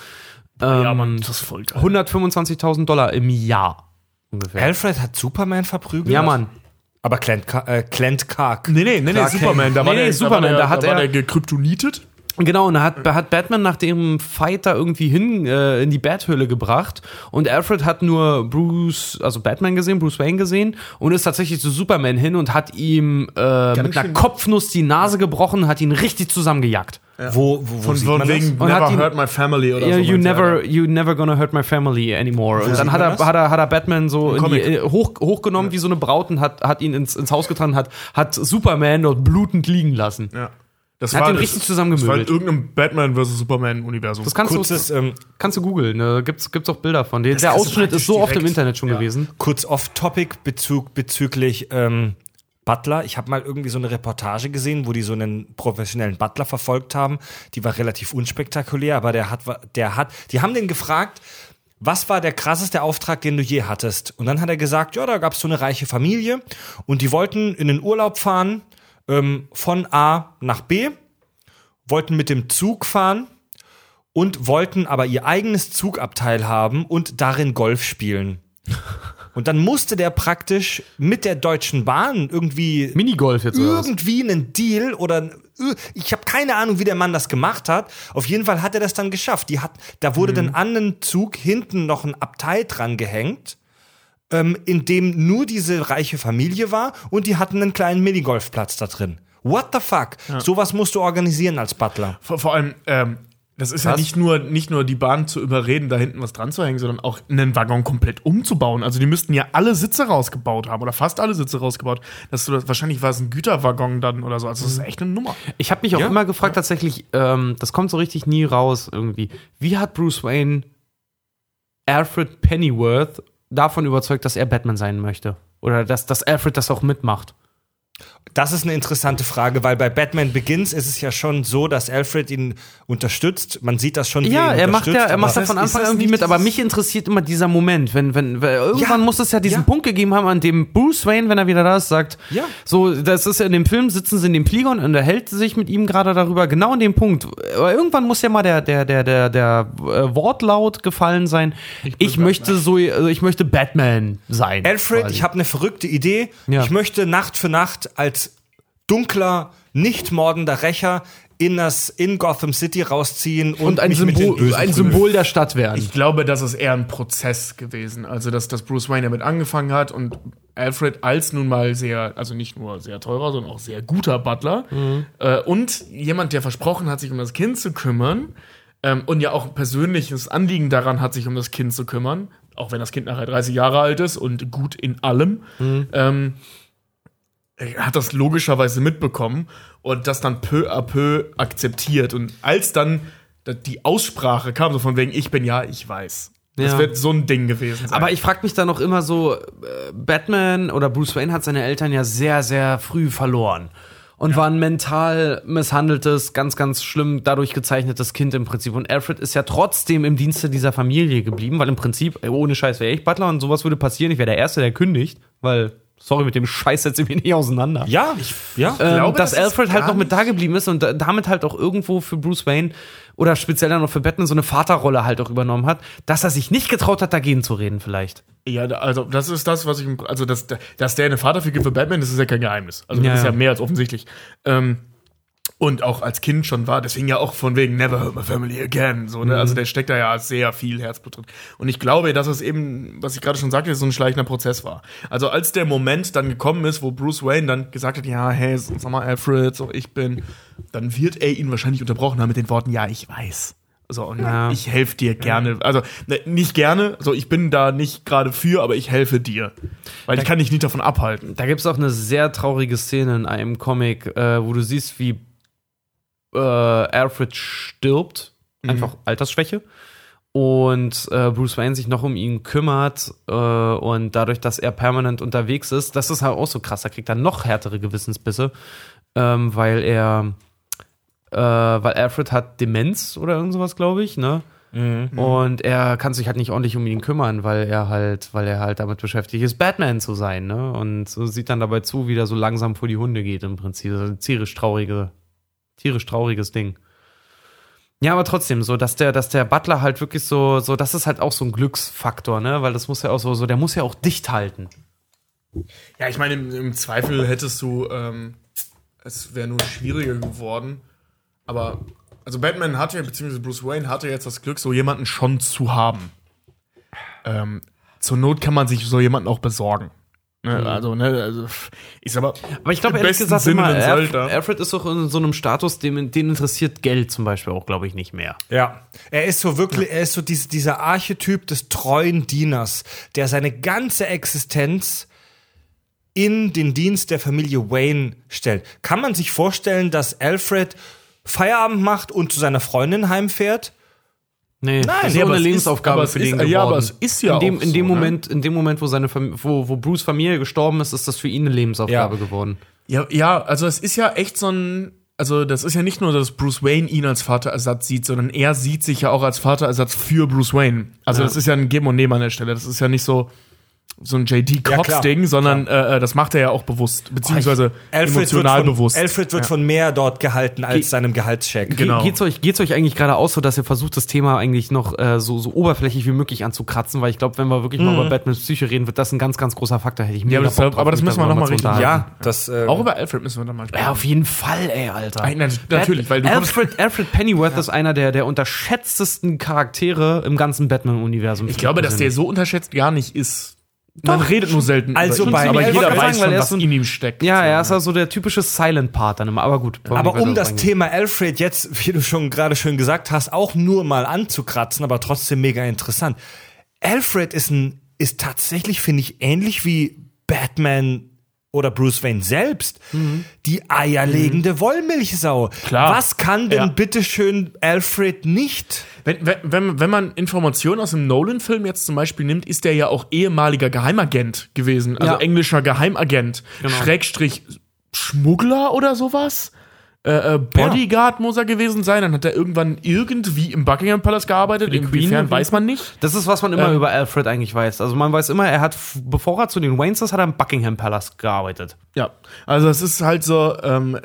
Ja, Ähm, Mann, das ist voll geil. 125.000 Dollar im Jahr ungefähr. Alfred hat Superman verprügelt? Ja, Mann. Aber Clint, Ka äh, Clint Kark. Nee, nee, nee, nee, Clark Superman, da war Nee, der, nee, Superman, da, war der, da hat da war er- der gekryptonitet. Genau, und hat, hat Batman nach dem Fight da irgendwie hin äh, in die Bathöhle gebracht. Und Alfred hat nur Bruce, also Batman gesehen, Bruce Wayne gesehen und ist tatsächlich zu Superman hin und hat ihm äh, mit einer Kopfnuss die Nase gebrochen, hat ihn richtig zusammengejagt. Wo, wo, wo Von, sieht von man wegen Und Never ihn- Hurt My Family oder Ja, so. you er. never, you never gonna hurt my family anymore. Und dann hat er, das? hat er, hat er Batman so in die, äh, hoch, hochgenommen wie so eine Braut und hat, hat ihn ins, ins Haus getragen, hat, hat Superman dort blutend liegen lassen. Ja. Das Hat ihn das- richtig zusammengemöbelt. Das war in irgendeinem Batman vs. Superman-Universum. Das kannst Kurzes, du, ähm, kannst du googeln, ne? gibt's, gibt's auch Bilder von. Der, der Ausschnitt praktisch ist so oft im direkt- Internet schon ja. gewesen. kurz off-topic Bezug bezüglich ähm, Butler. Ich habe mal irgendwie so eine Reportage gesehen, wo die so einen professionellen Butler verfolgt haben. Die war relativ unspektakulär, aber der hat, der hat, die haben den gefragt, was war der krasseste Auftrag, den du je hattest? Und dann hat er gesagt, ja, da gab es so eine reiche Familie und die wollten in den Urlaub fahren ähm, von A nach B, wollten mit dem Zug fahren und wollten aber ihr eigenes Zugabteil haben und darin Golf spielen. <laughs> Und dann musste der praktisch mit der Deutschen Bahn irgendwie Minigolf jetzt irgendwie einen Deal oder ich habe keine Ahnung, wie der Mann das gemacht hat. Auf jeden Fall hat er das dann geschafft. Die hat, da wurde dann an den Zug hinten noch ein Abteil dran gehängt, ähm, in dem nur diese reiche Familie war und die hatten einen kleinen Minigolfplatz da drin. What the fuck? Sowas musst du organisieren als Butler. Vor, vor allem, ähm, das ist ja Was? nicht nur, nicht nur die Bahn zu überreden, da hinten was dran zu hängen, sondern auch einen Waggon komplett umzubauen. Also die müssten ja alle Sitze rausgebaut haben oder fast alle Sitze rausgebaut. Dass du das, wahrscheinlich war es ein Güterwaggon dann oder so. Also das ist echt eine Nummer. Ich habe mich auch Ja? immer gefragt, tatsächlich, ähm, das kommt so richtig nie raus irgendwie. Wie hat Bruce Wayne Alfred Pennyworth davon überzeugt, dass er Batman sein möchte? Oder dass, dass Alfred das auch mitmacht? Das ist eine interessante Frage, weil bei Batman Begins ist es ja schon so, dass Alfred ihn unterstützt. Man sieht das schon. Ja, er macht ja, er macht da von Anfang irgendwie mit, aber mich interessiert immer dieser Moment, wenn, wenn, weil irgendwann Ja, muss es ja diesen ja. Punkt gegeben haben, an dem Bruce Wayne, wenn er wieder da ist, sagt, Ja. so, das ist ja in dem Film, sitzen sie in dem Flieger und unterhält sich mit ihm gerade darüber, genau an dem Punkt. Aber irgendwann muss ja mal der, der, der, der, der äh, Wortlaut gefallen sein. Ich, möchte so, also ich möchte Batman sein. Alfred, quasi. ich habe eine verrückte Idee. Ja. Ich möchte Nacht für Nacht als dunkler, nicht mordender Rächer in das in Gotham City rausziehen und, und ein mich mit den Symbol, ein. Symbol der Stadt werden. Ich glaube, das ist eher ein Prozess gewesen. Also, dass, dass Bruce Wayne damit angefangen hat und Alfred als nun mal sehr, also nicht nur sehr teurer, sondern auch sehr guter Butler äh, und jemand, der versprochen hat, sich um das Kind zu kümmern ähm, und ja auch ein persönliches Anliegen daran hat, sich um das Kind zu kümmern, auch wenn das Kind nachher 30 Jahre alt ist und gut in allem, ähm, er hat das logischerweise mitbekommen und das dann peu à peu akzeptiert. Und als dann die Aussprache kam, so von wegen, ich bin ja, ich weiß. Das Ja. wird so ein Ding gewesen sein. Aber ich frage mich dann noch immer so, äh, Batman oder Bruce Wayne hat seine Eltern ja sehr, sehr früh verloren. Und war ein mental misshandeltes, ganz, ganz schlimm dadurch gezeichnetes Kind im Prinzip. Und Alfred ist ja trotzdem im Dienste dieser Familie geblieben, weil im Prinzip, ohne Scheiß wäre ich Butler und sowas würde passieren. Ich wäre der Erste, der kündigt, weil Sorry, mit dem Scheiß setze ich mich nicht auseinander. Ja, ich, ja. ähm, glaube, dass das ist Alfred halt noch mit da geblieben ist und da- damit halt auch irgendwo für Bruce Wayne oder speziell dann noch für Batman so eine Vaterrolle halt auch übernommen hat, dass er sich nicht getraut hat, dagegen zu reden vielleicht. Ja, also das ist das, was ich, also dass, dass der eine Vaterfigur für Batman, das ist ja kein Geheimnis. Also Ja, das ist ja ja. mehr als offensichtlich. Ähm, und auch als Kind schon war, deswegen ja auch von wegen Never hurt my family again. So, ne? Also der steckt da ja sehr viel Herzblut drin. Und ich glaube, dass es eben, was ich gerade schon sagte, so ein schleichender Prozess war. Also als der Moment dann gekommen ist, wo Bruce Wayne dann gesagt hat, ja, hey, sag mal, Alfred, so ich bin, dann wird er ihn wahrscheinlich unterbrochen haben mit den Worten, ja, ich weiß. So, und Ja. ich helfe dir gerne. Also, ne, nicht gerne, so ich bin da nicht gerade für, aber ich helfe dir. Weil ich kann dich nicht davon abhalten. Da gibt es auch eine sehr traurige Szene in einem Comic, äh, wo du siehst, wie äh, Alfred stirbt, einfach Altersschwäche. Und äh, Bruce Wayne sich noch um ihn kümmert äh, und dadurch, dass er permanent unterwegs ist, das ist halt auch so krass. Da kriegt er noch härtere Gewissensbisse, ähm, weil er, äh, weil Alfred hat Demenz oder irgend sowas, glaube ich, ne? Und er kann sich halt nicht ordentlich um ihn kümmern, weil er halt, weil er halt damit beschäftigt ist, Batman zu sein, ne? Und so sieht dann dabei zu, wie der so langsam vor die Hunde geht im Prinzip. Das ist ein tierisch traurige, tierisch trauriges Ding. Ja, aber trotzdem, so, dass der, dass der Butler halt wirklich so, so, das ist halt auch so ein Glücksfaktor, ne? Weil das muss ja auch so, so, der muss ja auch dicht halten. Ja, ich meine, im, im Zweifel hättest du, ähm, es wäre nur schwieriger geworden. Aber, also Batman hatte, beziehungsweise Bruce Wayne hatte jetzt das Glück, so jemanden schon zu haben. Ähm, zur Not kann man sich so jemanden auch besorgen. Ne, Also, ne, also, ist aber. Aber ich glaube, ehrlich gesagt, Sinne immer, Alfred. Alfred ist doch in so einem Status, dem, den interessiert Geld zum Beispiel auch, glaube ich, nicht mehr. Ja, er ist so wirklich, er ist so diese, dieser Archetyp des treuen Dieners, der seine ganze Existenz in den Dienst der Familie Wayne stellt. Kann man sich vorstellen, dass Alfred Feierabend macht und zu seiner Freundin heimfährt? Nee, das ist aber eine es ist- Lebensaufgabe es für ist- den geworden. ja, aber es ist ja in dem, auch in dem so, ne? Moment, in dem Moment, wo seine Fam wo, wo Bruce Familie gestorben ist, ist das für ihn eine Lebensaufgabe Ja. geworden. Ja, ja, also es ist ja echt so ein. Also, das ist ja nicht nur, dass Bruce Wayne ihn als Vaterersatz sieht, sondern er sieht sich ja auch als Vaterersatz für Bruce Wayne. Also, Ja. das ist ja ein Geben und Nehmen an der Stelle. Das ist ja nicht so, so ein Ja, JD-Kotz-Ding, klar, sondern äh, äh, das macht er ja auch bewusst, beziehungsweise Alfred wird emotional von, bewusst. Alfred wird von mehr dort gehalten als seinem Gehaltscheck. Genau. Ge- Geht's euch, geht's euch eigentlich gerade aus, so dass ihr versucht, das Thema eigentlich noch äh, so, so oberflächlich wie möglich anzukratzen? Weil ich glaube, wenn wir wirklich mal über Batmans Psyche reden, wird das ein ganz, ganz großer Faktor. Hätte ich Mhm. Ja, das- drauf, aber das müssen wir noch mal unterhalten. Ja, das äh, auch über Alfred müssen wir dann mal sprechen. Ja, auf jeden Fall, ey, Alter. Nein, nat- natürlich, weil du Alfred, Alfred Pennyworth ist einer der, der unterschätztesten Charaktere im ganzen Batman-Universum. ich glaube, dass der so unterschätzt gar nicht ist. Man Doch. redet nur selten Also über ihn, bei- aber jeder weiß sagen, weil schon, er ist was so ein- in ihm steckt. Ja, So, er ist also der typische Silent Part dann immer. Aber gut. Aber um das eingehen. Thema Alfred jetzt, wie du schon gerade schön gesagt hast, auch nur mal anzukratzen, aber trotzdem mega interessant. Alfred ist ein, ist tatsächlich, finde ich, ähnlich wie Batman oder Bruce Wayne selbst, die eierlegende Wollmilchsau. Klar. Was kann denn Ja. bitteschön Alfred nicht? Wenn, wenn, wenn, man Informationen aus dem Nolan-Film jetzt zum Beispiel nimmt, ist der ja auch ehemaliger Geheimagent gewesen. Also Ja. englischer Geheimagent. Schrägstrich Schmuggler oder sowas. Äh, äh, Bodyguard muss er gewesen sein. Dann hat er irgendwann irgendwie im Buckingham Palace gearbeitet. Inwiefern weiß man nicht. Das ist, was man immer Ähm, über Alfred eigentlich weiß. Also man weiß immer, er hat, bevor er zu den Waynes ist, hat er im Buckingham Palace gearbeitet. Ja, also es ist halt so, ähm,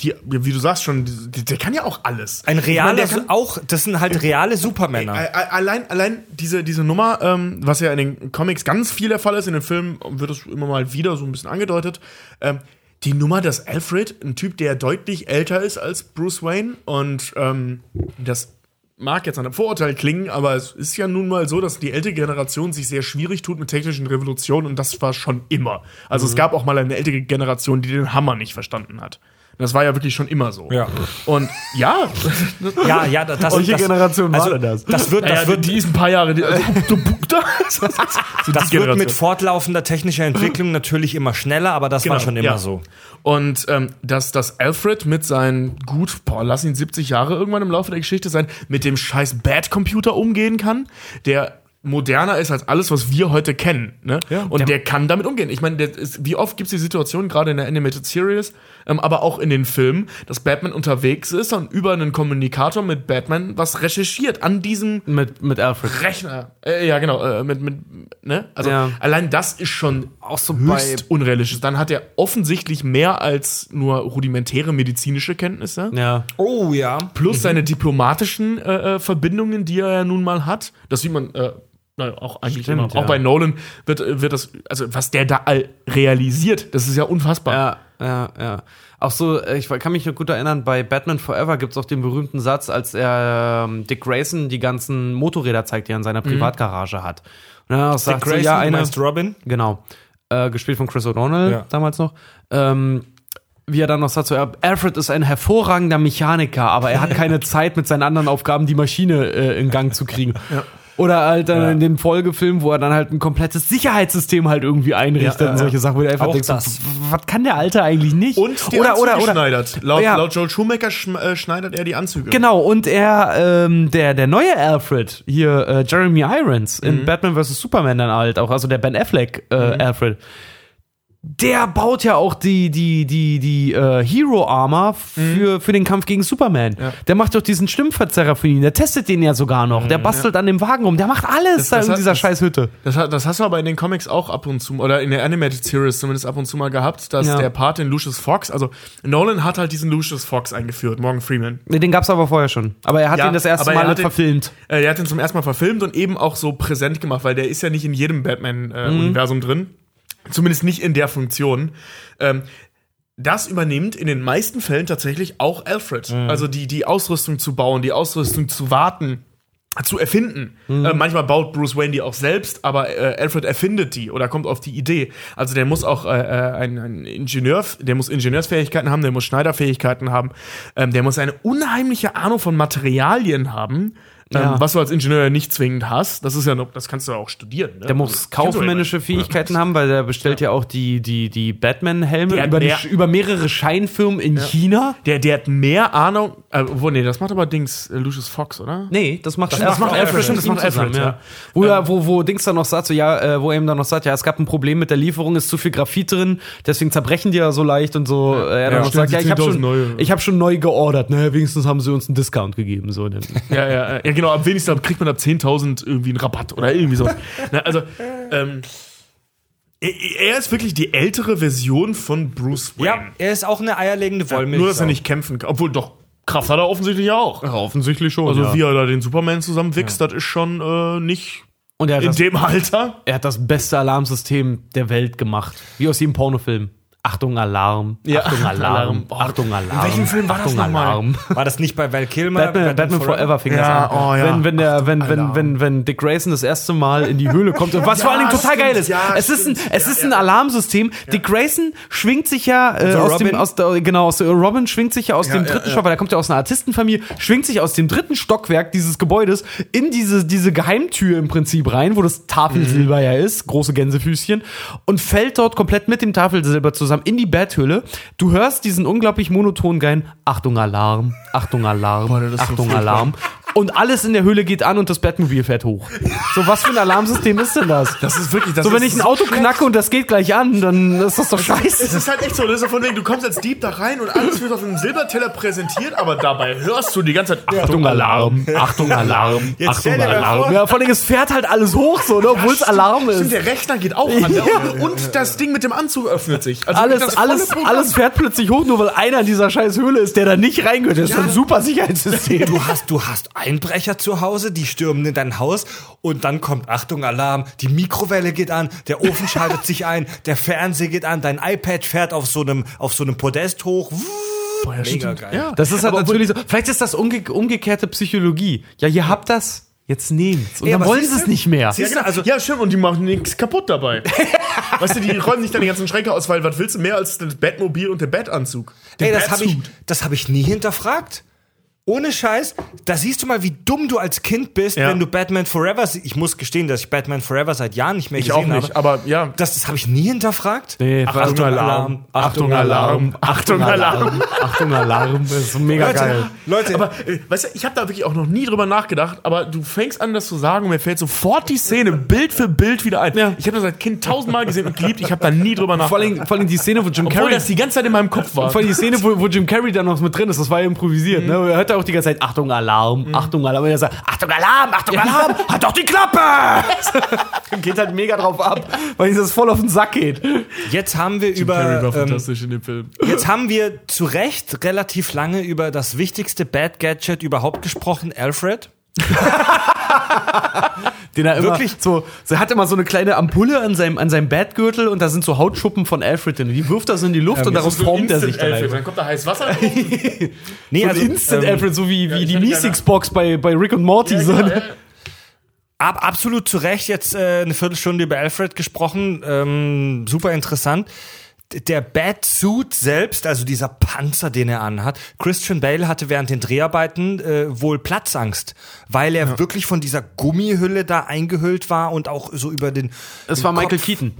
die, wie du sagst schon, die, der kann ja auch alles. Ein Ich realer, der kann- auch, das sind halt reale Supermänner. Ä- ä- Allein, allein diese, diese Nummer, ähm, was ja in den Comics ganz viel der Fall ist, in den Filmen wird es immer mal wieder so ein bisschen angedeutet. Ähm, die Nummer, dass Alfred, ein Typ, der deutlich älter ist als Bruce Wayne, und ähm, das mag jetzt an einem Vorurteil klingen, aber es ist ja nun mal so, dass die ältere Generation sich sehr schwierig tut mit technischen Revolutionen und das war schon immer. Also es gab auch mal eine ältere Generation, die den Hammer nicht verstanden hat. Das war ja wirklich schon immer so. Ja. Und ja, <laughs> Ja, ja, das, das Welche das, Generation war also, denn das? Das wird, das naja, wird, die ist ein paar Jahre. Die, also, <laughs> du, da, so das die wird Generation. mit fortlaufender technischer Entwicklung natürlich immer schneller, aber das war Genau, schon immer ja. so. Und ähm, dass, dass Alfred mit seinen gut, boah, lass ihn 70 Jahre irgendwann im Laufe der Geschichte sein, mit dem scheiß Bad-Computer umgehen kann, der moderner ist als alles, was wir heute kennen. Ne? und der, kann damit umgehen. Ich meine, der ist- wie oft gibt es die Situation, gerade in der Animated Series, ähm, aber auch in den Filmen, dass Batman unterwegs ist und über einen Kommunikator mit Batman was recherchiert an diesem Mit, mit Alfred. Rechner. Äh, ja, genau. Äh, mit, mit, ne? Also Ja. allein das ist schon auch so bei. höchst unrealistisch ist. Dann hat er offensichtlich mehr als nur rudimentäre medizinische Kenntnisse. Ja. Oh ja. Plus seine diplomatischen äh, äh, Verbindungen, die er ja nun mal hat. Das sieht man äh, naja, auch eigentlich Stimmt, immer. ja. Auch bei Nolan wird, wird das, also was der da all realisiert, das ist ja unfassbar. Ja, ja, ja. Auch so, äh, ich kann mich noch gut erinnern, bei Batman Forever gibt es auch den berühmten Satz, als er ähm, Dick Grayson die ganzen Motorräder zeigt, die er in seiner Privatgarage hat. Und er auch sagt, so, Grayson, ja, du eine, meinst Robin? Genau. Äh, gespielt von Chris O'Donnell Ja. damals noch. Ähm, wie er dann noch sagt, so, ja, Alfred ist ein hervorragender Mechaniker, aber er hat keine <laughs> Zeit, mit seinen anderen Aufgaben die Maschine äh, in Gang zu kriegen. Oder halt dann in dem Folgefilm, wo er dann halt ein komplettes Sicherheitssystem halt irgendwie einrichtet Ja, ja, und solche Sachen, wo du einfach Auch denkst, so, das. w- was kann der Alte eigentlich nicht? Und die oder, Anzüge oder, oder, schneidert. Laut, Ja. laut Joel Schumacher schm äh, schneidert er die Anzüge. Genau, und er, ähm, der, der neue Alfred, hier, äh, Jeremy Irons, in Batman vs. Superman dann halt auch, also der Ben Affleck äh, Alfred, der baut ja auch die, die, die, die äh, Hero Armor für, für den Kampf gegen Superman. Der macht doch diesen Stimmverzerrer für ihn, der testet den ja sogar noch, der bastelt an dem Wagen rum, der macht alles da das in hat- dieser das- scheiß Hütte. Das, das hast du aber in den Comics auch ab und zu, oder in der Animated Series zumindest ab und zu mal gehabt, dass Ja. der Part in Lucius Fox, also Nolan hat halt diesen Lucius Fox eingeführt, Morgan Freeman. Nee, Den gab's aber vorher schon. Aber er hat Ja, ihn das erste er Mal den- verfilmt. Äh, er hat ihn zum ersten Mal verfilmt und eben auch so präsent gemacht, weil der ist ja nicht in jedem Batman-Universum drin. Zumindest nicht in der Funktion. Ähm, das übernimmt in den meisten Fällen tatsächlich auch Alfred. Also die, die Ausrüstung zu bauen, die Ausrüstung zu warten, zu erfinden. Äh, manchmal baut Bruce Wayne die auch selbst, aber äh, Alfred erfindet die oder kommt auf die Idee. Also der muss auch äh, äh, ein, ein Ingenieur, der muss Ingenieursfähigkeiten haben, der muss Schneiderfähigkeiten haben, ähm, der muss eine unheimliche Ahnung von Materialien haben. Ähm, Ja. was du als Ingenieur nicht zwingend hast, das ist ja noch, das kannst du ja auch studieren. Ne? Der muss kaufmännische Fähigkeiten haben, weil der bestellt ja auch die, die, die Batman-Helme über, die, über mehrere Scheinfirmen in China. Der, der hat mehr Ahnung. Äh, wo, nee, das macht aber Dings, äh, Lucius Fox, oder? Nee, das macht, Das macht Alfred, stimmt, das macht Alfred, ja. Wo, ja, wo, wo Dings dann noch sagt, so, ja, äh, wo er ihm dann noch sagt, ja, es gab ein Problem mit der Lieferung, ist zu viel Graphit drin, deswegen zerbrechen die ja so leicht und so. Äh, er dann Ja, noch sagt, ja, ich habe 10.000 schon, ich hab schon neu geordert, ne, wenigstens haben sie uns einen Discount gegeben, so. Ja, ja, ja, genau. Ab wenigstens kriegt man ab 10.000 irgendwie einen Rabatt oder irgendwie so. Na, also, ähm, er, ist wirklich die ältere Version von Bruce Wayne. Ja, er ist auch eine eierlegende Wollmilch. Nur, dass er nicht kämpfen kann. Obwohl, doch, Kraft hat er offensichtlich ja auch. offensichtlich schon. Also, wie er da den Superman zusammenwächst, das ist schon äh, nicht und er hat, in das, dem Alter. er hat das beste Alarmsystem der Welt gemacht. Wie aus jedem Pornofilm. Achtung, Alarm. Ja, Achtung, Alarm. Oh, Achtung, Alarm. in welchem Film war das Achtung, nochmal? Alarm. War das nicht bei Val Kilmer? Batman, Batman Forever fing Ja, das an. oh ja. Wenn, wenn, der, wenn, wenn, wenn, wenn Dick Grayson das erste Mal in die Höhle kommt und was vor allen Dingen total stimmt, geil ist. ja, es ist ein, es ist ein Alarmsystem. Dick Grayson schwingt sich ja äh, aus dem, Robin? aus der, genau, aus der, Robin schwingt sich ja aus dem dritten. Stock, weil er kommt ja aus einer Artistenfamilie, schwingt sich aus dem dritten Stockwerk dieses Gebäudes in diese, diese Geheimtür im Prinzip rein, wo das Tafelsilber Mhm. ja ist, große Gänsefüßchen, und fällt dort komplett mit dem Tafelsilber zusammen in die Betthöhle. Du hörst diesen unglaublich monotonen geilen Achtung Alarm, Achtung Alarm, Boah, so Achtung furchtbar. Alarm. Und alles in der Höhle geht an und das Bettmobil fährt hoch. So, was für ein Alarmsystem ist denn das? Das ist wirklich, das so, wenn ich ein Auto knacke und das geht gleich an, dann ist das doch Es scheiße. ist halt echt so, das ist so von wegen, du kommst als Dieb da rein und alles wird auf einem Silberteller präsentiert, aber dabei hörst du die ganze Zeit Achtung Alarm, Achtung Alarm, Jetzt Achtung Alarm. Ja, vor allem, es fährt halt alles hoch, so, ne, obwohl es Alarm Stimmt, ist. der Rechner geht auch an. Ja. Und, das Ding mit dem Anzug öffnet sich. Also Alles, alles, alles fährt plötzlich hoch, nur weil einer in dieser scheiß Höhle ist, der da nicht reingehört. Das ist ein super Sicherheitssystem. Du hast, du hast Einbrecher zu Hause, die stürmen in dein Haus und dann kommt Achtung Alarm, die Mikrowelle geht an, der Ofen schaltet sich ein, der Fernseher geht an, dein iPad fährt auf so einem auf so einem Podest hoch. Boah, ja, Mega stimmt. geil. Ja. Das ist halt natürlich so. Vielleicht ist das umge umgekehrte Psychologie. Ja, ihr habt das, jetzt nehmt's. Und Ey, dann aber wollen sie es nicht mehr. Ja, genau. also, ja, stimmt, und die machen nichts kaputt dabei. <laughs> weißt du, die räumen nicht deine ganzen Schränke aus, weil was willst du mehr als das Bettmobil und der Bettanzug? Den Ey, das habe ich, das hab ich nie hinterfragt. Ohne Scheiß, da siehst du mal, wie dumm du als Kind bist, Ja. wenn du Batman Forever Ich muss gestehen, dass ich Batman Forever seit Jahren nicht mehr Ich gesehen auch nicht, habe. aber ja. Das, das habe ich nie hinterfragt. Nee, Achtung, Alarm, Achtung, Alarm, Achtung, Alarm. <laughs> Achtung, Alarm. Das ist mega Leute, geil. Leute, Aber äh, weißt du, ich habe da wirklich auch noch nie drüber nachgedacht, aber du fängst an, das zu sagen und mir fällt sofort die Szene Bild für Bild wieder ein. Ich habe das als Kind tausendmal gesehen und geliebt, ich habe da nie drüber Vor nachgedacht. allem, vor allem die Szene, wo Jim Obwohl Carrey. das die ganze Zeit in meinem Kopf war. Vor allem die Szene, wo, wo Jim Carrey dann noch mit drin ist, das war ja improvisiert. Ne? Er hat auch auch die ganze Zeit, Achtung, Alarm, Achtung, Alarm. Und er sagt, Achtung, Alarm, Achtung, Alarm, hat doch die Klappe! <laughs> Geht halt mega drauf ab, weil ihm das voll auf den Sack geht. Jetzt haben wir Carrey über war ähm, fantastisch in dem Film. jetzt haben wir zu Recht relativ lange über das wichtigste Bad Gadget überhaupt gesprochen, Alfred. <laughs> <laughs> Den er immer Wirklich? so, so, er hat immer so eine kleine Ampulle an seinem, an seinem Bettgürtel und da sind so Hautschuppen von Alfred drin. Die wirft er so in die Luft und daraus formt er sich dann einfach. Dann kommt da heiß Wasser. <laughs> Nee, So also Instant ähm, Alfred, so wie, wie ich die hätte Meeseeks-Box bei, bei Rick und Morty. so. ab, absolut zu Recht jetzt äh, eine Viertelstunde über Alfred gesprochen. Ähm, super interessant. Der Batsuit selbst, also dieser Panzer, den er anhat, Christian Bale hatte während den Dreharbeiten äh, wohl Platzangst, weil er wirklich von dieser Gummihülle da eingehüllt war und auch so über den. Es war Michael Kopf- Keaton.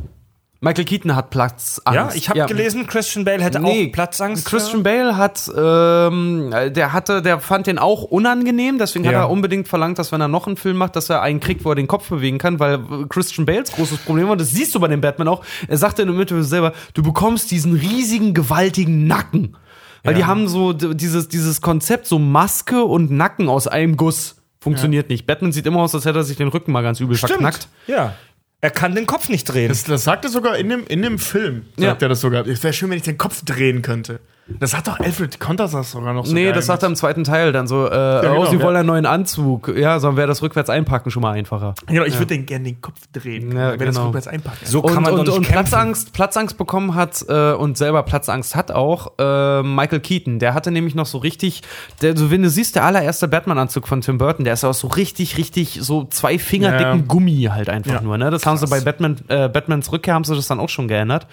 Michael Keaton hat Platzangst. Ja, ich habe gelesen, Christian Bale hätte auch Platzangst. Christian Bale hat, ähm, der hatte, der fand den auch unangenehm, deswegen hat Ja. er unbedingt verlangt, dass wenn er noch einen Film macht, dass er einen kriegt, wo er den Kopf bewegen kann, weil Christian Bales großes Problem war, das siehst du bei dem Batman auch, er sagte in der Mitte selber, du bekommst diesen riesigen, gewaltigen Nacken. Weil die haben so dieses, dieses Konzept, so Maske und Nacken aus einem Guss. Funktioniert nicht. Batman sieht immer aus, als hätte er sich den Rücken mal ganz übel verknackt. Ja. Er kann den Kopf nicht drehen. Das, das sagt er sogar in dem, in dem Film. Sagt Ja. er das sogar. Es wäre schön, wenn ich den Kopf drehen könnte. Das hat doch Alfred Konter das sogar noch so Nee, geil das sagt er im zweiten Teil dann so, äh, genau, oh, sie ja. wollen einen neuen Anzug. Ja, sondern wäre das rückwärts einpacken schon mal einfacher. Genau, ich würde den gerne den Kopf drehen. Ja, wenn das genau. rückwärts einpacken. so Und, kann man und, doch nicht und kämpfen. Platzangst, Platzangst bekommen hat äh, und selber Platzangst hat auch äh, Michael Keaton. Der hatte nämlich noch so richtig, der, so, wenn du siehst, der allererste Batman-Anzug von Tim Burton, der ist aus so richtig, richtig so zwei Finger dicken Ja. Gummi halt einfach Ja. nur. Ne? Das haben sie bei Batman, äh, Batmans Rückkehr haben sie das dann auch schon geändert.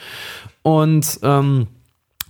Und ähm,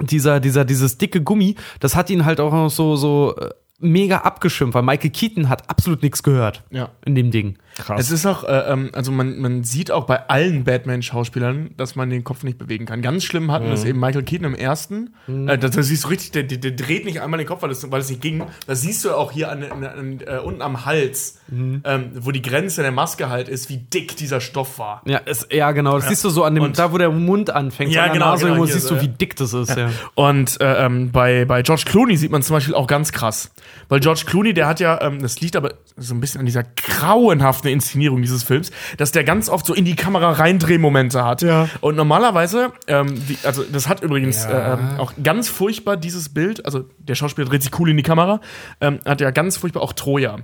dieser, dieser, dieses dicke Gummi, das hat ihn halt auch noch so, so äh, mega abgeschimpft, weil Michael Keaton hat absolut nichts gehört Ja. in dem Ding. Es ist auch, äh, ähm, also man, man sieht auch bei allen Batman-Schauspielern, dass man den Kopf nicht bewegen kann. Ganz schlimm hatten das eben Michael Keaton im ersten. Äh, das, das siehst du richtig, der, der, der dreht nicht einmal den Kopf, weil es, weil es nicht ging. Das siehst du auch hier an, an, an, äh, unten am Hals, ähm, wo die Grenze der Maske halt ist, wie dick dieser Stoff war. Ja, es, ja genau. Das siehst du so an dem, Und- da wo der Mund anfängt, Ja, an der genau, Nase, genau, siehst so, du, ja. wie dick das ist. Ja. Und äh, ähm, bei, bei George Clooney sieht man zum Beispiel auch ganz krass. Weil George Clooney, der hat ja, ähm, das liegt aber so ein bisschen an dieser grauenhaften Inszenierung dieses Films, dass der ganz oft so in die Kamera reindrehmomente hat. Ja. Und normalerweise, ähm, die, also das hat übrigens äh, ähm, auch ganz furchtbar dieses Bild, also der Schauspieler dreht sich cool in die Kamera, ähm, hat ja ganz furchtbar auch Troja.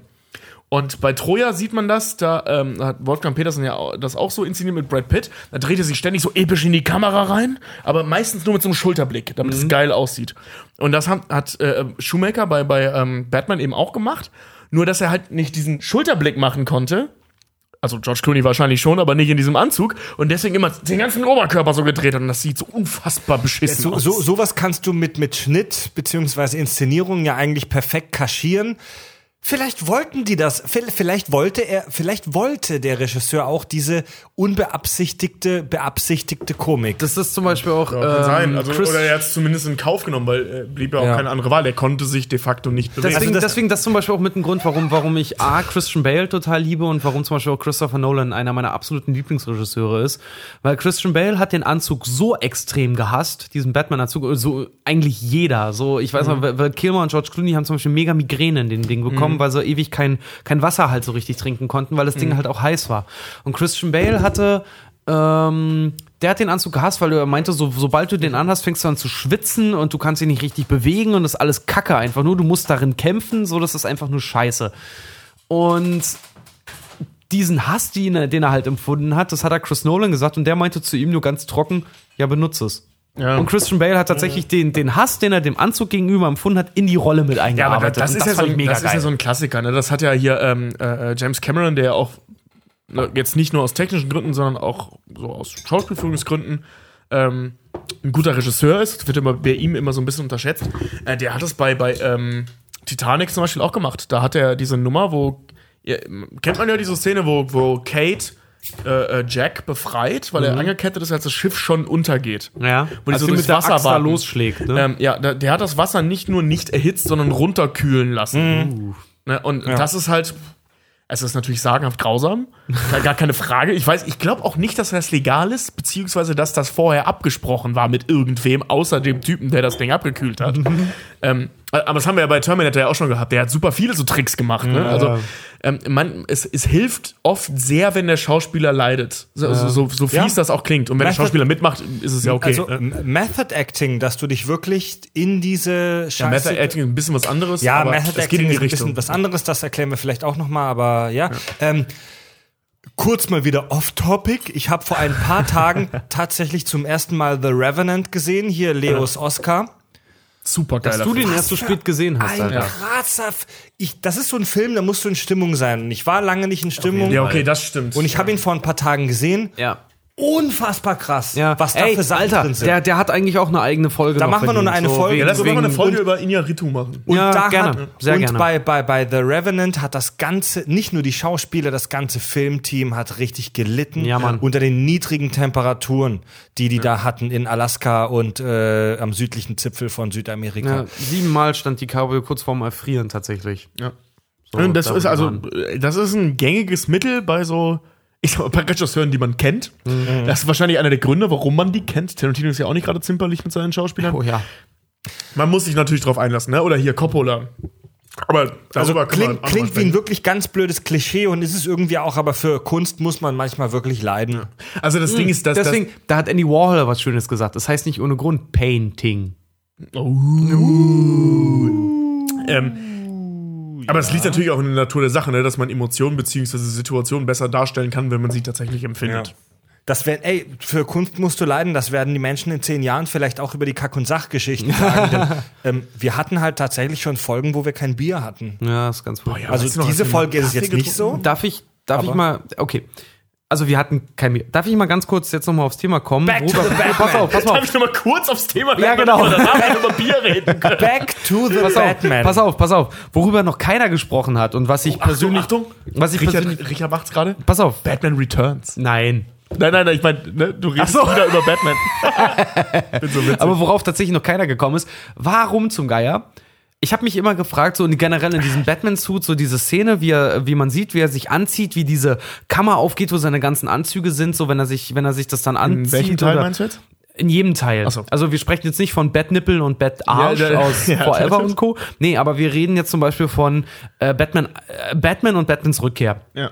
Und bei Troja sieht man das, da ähm, hat Wolfgang Petersen ja das auch so inszeniert mit Brad Pitt. Da dreht er sich ständig so episch in die Kamera rein, aber meistens nur mit so einem Schulterblick, damit es geil aussieht. Und das hat, hat äh, Schumacher bei, bei ähm, Batman eben auch gemacht, nur dass er halt nicht diesen Schulterblick machen konnte. Also George Clooney wahrscheinlich schon, aber nicht in diesem Anzug. Und deswegen immer den ganzen Oberkörper so gedreht hat. Und das sieht so unfassbar beschissen So, aus. so, sowas kannst du mit, mit Schnitt beziehungsweise Inszenierung ja eigentlich perfekt kaschieren. Vielleicht wollten die das, vi- vielleicht wollte er, vielleicht wollte der Regisseur auch diese unbeabsichtigte, beabsichtigte Komik. Das ist zum Beispiel auch. Ja, kann sein. ähm, Also, Chris- oder er hat es zumindest in Kauf genommen, weil äh, blieb ja auch Ja. keine andere Wahl. Er konnte sich de facto nicht bewegen. Deswegen, Also das- deswegen, das zum Beispiel auch mit ein Grund, warum, warum ich A, Christian Bale total liebe und warum zum Beispiel auch Christopher Nolan einer meiner absoluten Lieblingsregisseure ist. Weil Christian Bale hat den Anzug so extrem gehasst, diesen Batman-Anzug, so eigentlich jeder. So, ich weiß noch, weil- weil Kilmer und George Clooney haben zum Beispiel mega Migräne in dem Ding bekommen, weil sie ewig kein, kein Wasser halt so richtig trinken konnten, weil das Ding halt auch heiß war. Und Christian Bale hatte ähm, der hat den Anzug gehasst, weil er meinte, so, sobald du den anhast, fängst du an zu schwitzen und du kannst dich nicht richtig bewegen und das ist alles Kacke einfach nur. Du musst darin kämpfen, so das ist einfach nur Scheiße. Und diesen Hass, den er, den er halt empfunden hat, das hat er Chris Nolan gesagt und der meinte zu ihm nur ganz trocken, ja, benutze es. Ja. Und Christian Bale hat tatsächlich den, den Hass, den er dem Anzug gegenüber empfunden hat, in die Rolle mit Ja, aber eingearbeitet. das, das, ist, ja so ein, das ist ja so ein Klassiker. Ne? Das hat ja hier ähm, äh, James Cameron, der ja auch ne, jetzt nicht nur aus technischen Gründen, sondern auch so aus Schauspielführungsgründen ähm, ein guter Regisseur ist. Das wird immer bei ihm immer so ein bisschen unterschätzt. Äh, der hat das bei, bei ähm, Titanic zum Beispiel auch gemacht. Da hat er diese Nummer, wo ja, kennt man ja diese Szene, wo, wo Kate äh, äh, Jack befreit, weil er angekettet ist, als das Schiff schon untergeht. Mhm. ja, Wo die als so durchs mit der Wasser warten. losschlägt. Ne? Ähm, ja, der, der hat das Wasser nicht nur nicht erhitzt, sondern runterkühlen lassen. Ne? Und das ist halt. Es ist natürlich sagenhaft grausam, gar- keine Frage. Ich weiß, ich glaube auch nicht, dass das legal ist, beziehungsweise dass das vorher abgesprochen war mit irgendwem, außer dem Typen, der das Ding abgekühlt hat. ähm, aber das haben wir ja bei Terminator ja auch schon gehabt. Der hat super viele so Tricks gemacht. Ne? Also ähm, man, es, es hilft oft sehr, wenn der Schauspieler leidet. So, so, so, so fies Ja. das auch klingt. Und wenn der Method- Schauspieler mitmacht, ist es ja okay. Also Method Acting, dass du dich wirklich in diese ja, Scheiße Method Acting ist ein bisschen was anderes. Ja, Method Acting ist ein bisschen was anderes, das erklären wir vielleicht auch noch mal, aber ja. Ähm, kurz mal wieder off-topic. Ich habe vor ein paar Tagen <laughs> tatsächlich zum ersten Mal The Revenant gesehen, hier Leos Oscar. Super Dass geiler du den erst so spät gesehen hast, Ein Alter. krasser, F- ich, das ist so ein Film, da musst du in Stimmung sein. Und ich war lange nicht in Stimmung. Ja, okay, das stimmt. Und ich habe ihn vor ein paar Tagen gesehen. Ja. Unfassbar krass, Ja, was da Ey, für Sachen Alter, drin sind. der, der hat eigentlich auch eine eigene Folge. Da noch machen wir nur eine Folge. ja, lass uns mal eine Folge und- über Iñárritu machen. Und Ja, da gerne. Hat, Sehr und gerne. Bei, bei, bei The Revenant hat das ganze, nicht nur die Schauspieler, das ganze Filmteam hat richtig gelitten Ja, Mann. unter den niedrigen Temperaturen, die die da hatten in Alaska und äh, am südlichen Zipfel von Südamerika. Ja, siebenmal stand die Cowboy kurz vorm Erfrieren tatsächlich. Ja. So, Und das da ist also, äh, das ist ein gängiges Mittel bei so, ich sag mal, bei Regisseuren, die man kennt. Mhm. Das ist wahrscheinlich einer der Gründe, warum man die kennt. Tarantino ist ja auch nicht gerade zimperlich mit seinen Schauspielern. Oh ja. Man muss sich natürlich drauf einlassen, ne? Oder hier Coppola. Aber Also klingt, klingt wie ein wirklich ganz blödes Klischee und ist es irgendwie auch, aber für Kunst muss man manchmal wirklich leiden. Also das Ding ist, dass Deswegen, da hat Andy Warhol was Schönes gesagt. Das heißt nicht ohne Grund Painting. das, oh, ähm, aber es liegt natürlich auch in der Natur der Sache, ne? dass man Emotionen bzw. Situationen besser darstellen kann, wenn man sie tatsächlich empfindet. Das werden, ey, für Kunst musst du leiden, das werden die Menschen in zehn Jahren vielleicht auch über die Kack- und Sachgeschichten <laughs> sagen. denn, ähm, wir hatten halt tatsächlich schon Folgen, wo wir kein Bier hatten. Ja, ist ganz cool. ja. Also diese Folge ist es jetzt nicht so. Darf ich, darf Aber- ich mal, okay. Also wir hatten kein Bier. Darf ich mal ganz kurz jetzt nochmal aufs Thema kommen? Back to Worüber- the Batman. Pass auf, pass Darf auf. ich nochmal kurz aufs Thema Ja, genau. wir danach über Bier reden können? <laughs> Back to the Pass auf, Batman. pass auf, pass auf. Worüber noch keiner gesprochen hat und was ich persönlich, Achtung, was ich persönlich, Richard, Richard macht's gerade. pass auf. Batman Returns. Nein. Nein, nein, nein, ich meine, ne, du redest so. wieder über Batman. <laughs> Bin so witzig. Aber worauf tatsächlich noch keiner gekommen ist, warum zum Geier? Ich habe mich immer gefragt, so generell in diesem <laughs> Batman-Suit, so diese Szene, wie, er, wie man sieht, wie er sich anzieht, wie diese Kammer aufgeht, wo seine ganzen Anzüge sind, so wenn er sich, wenn er sich das dann anzieht. In welchem Teil meinst du jetzt? In jedem Teil. So. Also wir sprechen jetzt nicht von Bettnippeln und Bettarsch Ja, aus <laughs> ja, Forever und Co. Nee, aber wir reden jetzt zum Beispiel von äh, Batman, äh, Batman und Batmans Rückkehr. Ja.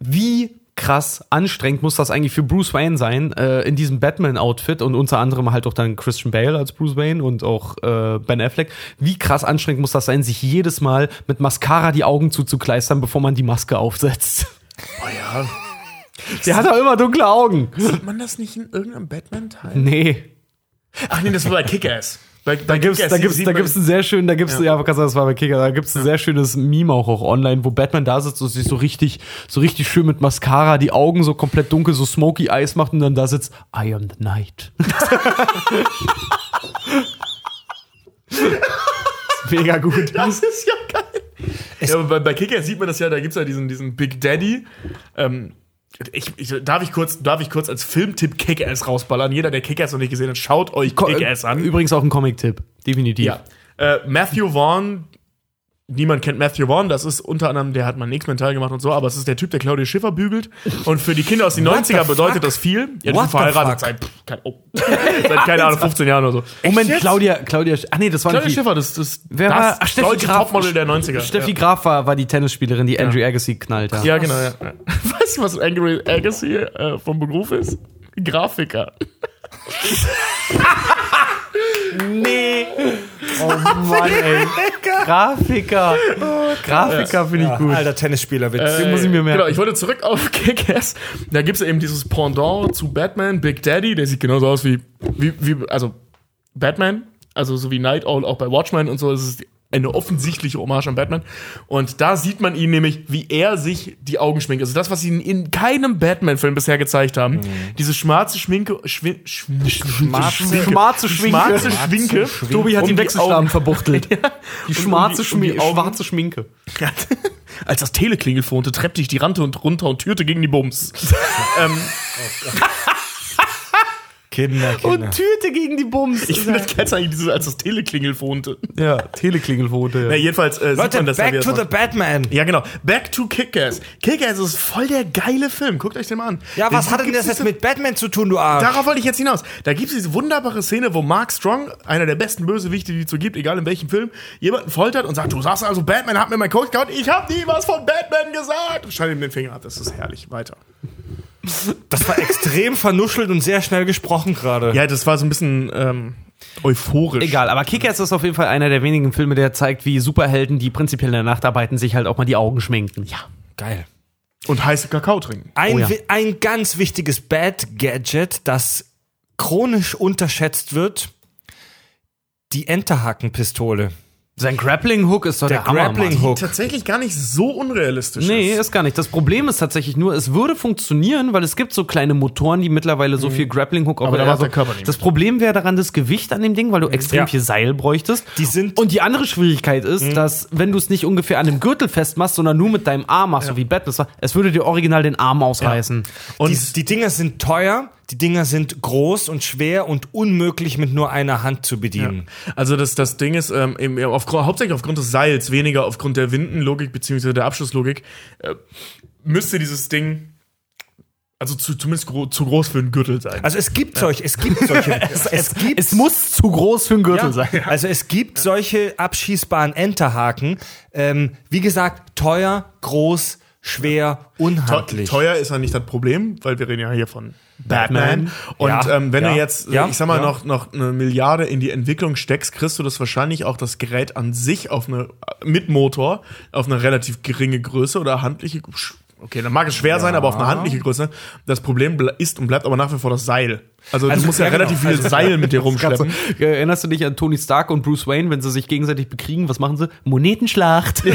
Wie krass anstrengend muss das eigentlich für Bruce Wayne sein, äh, in diesem Batman-Outfit und unter anderem halt auch dann Christian Bale als Bruce Wayne und auch äh, Ben Affleck. Wie krass anstrengend muss das sein, sich jedes Mal mit Mascara die Augen zuzukleistern, bevor man die Maske aufsetzt? Oh ja. <laughs> Der hat doch immer dunkle Augen. Sieht man das nicht in irgendeinem Batman-Teil? Nee. Ach nee, das war bei Kick-Ass. Bei, bei Da gibt's, da gibt's, da gibt's ein sehr schön, da gibt's, ja, ja das war bei Kicker, da gibt's ein sehr schönes Meme auch, auch online, wo Batman da sitzt und sich so richtig, so richtig schön mit Mascara die Augen so komplett dunkel, so smoky Eyes macht und dann da sitzt, I am the night. <laughs> Mega gut. Das ist ja geil. Ja, aber bei, bei Kick-Ass sieht man das ja, da gibt's ja diesen, diesen Big Daddy. Ähm, ich, ich, darf, ich kurz, darf ich kurz als Filmtipp Kick-Ass rausballern? Jeder, der Kick-Ass noch nicht gesehen hat, schaut euch Kick-Ass an. Übrigens auch ein Comic-Tipp. Definitiv. Ja. Äh, Matthew Vaughn, niemand kennt Matthew Vaughn, das ist unter anderem, der hat mal nichts mental gemacht und so, aber es ist der Typ, der Claudia Schiffer bügelt. Und für die Kinder aus den What the 90er bedeutet das viel. Ja, die What sind verheiratet seit, pff, kein, oh, <laughs> seit, keine Ahnung, 15 Jahren oder so. Moment, jetzt? Claudia, Claudia, ach nee, das war Claudia nicht die- Schiffer, das, das, Wer das war? Ach, Steffi deutsche Graf. Topmodel der 90er. Steffi Graf war, war die Tennisspielerin, die Andrew Agassi knallt. Ja, genau, ja. <laughs> Weißt du, was Angry Agassi äh, vom Beruf ist? Grafiker. <laughs> Nee. Oh Mann, ey. Grafiker. Grafiker finde ich gut. Alter Tennisspielerwitz. Den muss ich mir merken. Genau, ich wollte zurück auf <laughs> Kick-Ass. Da gibt es eben dieses Pendant zu Batman, Big Daddy, der sieht genauso aus wie, wie, wie also Batman, also so wie Night Owl auch bei Watchmen und so. Das ist eine offensichtliche Hommage an Batman. Und da sieht man ihn nämlich, wie er sich die Augen schminkt. Also das, was sie in, in keinem Batman-Film bisher gezeigt haben. Diese schwarze Schminke, schwi, sch, schwarze, Schwarze Schminke. schwarze Schminke. Tobi hat um den die Augen- verbuchtelt. <laughs> Die um schwarze, die- um die Schmi Augen. schwarze Schminke. <laughs> Als das Teleklingelfonte treppte ich die Rante und runter und türte gegen die Bums. <laughs> ähm, Kinder, Kinder. Und Tüte gegen die Bums. Ich finde das geil, eigentlich dieses, als das Teleklingelphone. ja, Teleklingelfote. Na, jedenfalls äh, sieht man das ja back to the Batman. Ja, genau. Back to Kick-Ass. Kick-Ass ist voll der geile Film. Guckt euch den mal an. Ja, Den was hat denn das jetzt mit Batman zu tun, du Arsch? Darauf wollte ich jetzt hinaus. Da gibt es diese wunderbare Szene, wo Mark Strong, einer der besten Bösewichte, die es so gibt, egal in welchem Film, jemanden foltert und sagt, du sagst also, Batman hat mir mein Coach gehauen, ich habe nie was von Batman gesagt. Schneidet ihm den Finger ab, das ist herrlich. Weiter. Das war extrem vernuschelt und sehr schnell gesprochen gerade. Ja, das war so ein bisschen ähm, euphorisch. Egal, aber Kick-Ass ist auf jeden Fall einer der wenigen Filme, der zeigt, wie Superhelden, die prinzipiell in der Nacht arbeiten, sich halt auch mal die Augen schminken. Ja. Geil. Und heiße Kakao trinken. Ein, Oh ja. ein ganz wichtiges Bad-Gadget, das chronisch unterschätzt wird, die Enterhakenpistole. Sein Grappling-Hook ist doch der, Der Hammer, Grappling. Hook. Tatsächlich gar nicht so unrealistisch Nee, ist. ist gar nicht. Das Problem ist tatsächlich nur, es würde funktionieren, weil es gibt so kleine Motoren, die mittlerweile so viel Grappling Hook auch Aber da macht der Körper nicht Das Problem wäre daran das Gewicht an dem Ding, weil du extrem Ja. viel Seil bräuchtest. Die sind- Und die andere Schwierigkeit ist, dass wenn du es nicht ungefähr an dem Gürtel festmachst, sondern nur mit deinem Arm machst, so wie Batman, es war, es würde dir original den Arm ausreißen. Und die, die Dinger sind teuer, die Dinger sind groß und schwer und unmöglich mit nur einer Hand zu bedienen. Also das, das Ding ist, ähm, eben aufgrund, hauptsächlich aufgrund des Seils, weniger aufgrund der Windenlogik beziehungsweise der Abschlusslogik, äh, müsste dieses Ding also zu, zumindest gro zu groß für einen Gürtel sein. Also es gibt <laughs> solche, es gibt solche, es, gibt Es muss zu groß für einen Gürtel sein. Also es gibt solche abschießbaren Enterhaken. Ähm, wie gesagt, teuer, groß, schwer, unhandlich. Teuer ist ja nicht das Problem, weil wir reden ja hier von Batman. Batman. Und Ja, ähm, wenn ja, du jetzt, äh, ja, ich sag mal, ja. noch, noch eine Milliarde in die Entwicklung steckst, kriegst du das wahrscheinlich auch das Gerät an sich auf eine, mit Motor, auf eine relativ geringe Größe oder handliche, okay, dann mag es schwer sein, aber auf eine handliche Größe. Das Problem ble- ist und bleibt aber nach wie vor das Seil. Also, Also, du musst ja, genau. relativ viel Also- Seil <laughs> mit dir rumschleppen. Äh, Erinnerst du dich an Tony Stark und Bruce Wayne, wenn sie sich gegenseitig bekriegen? Was machen sie? Monetenschlacht. <laughs>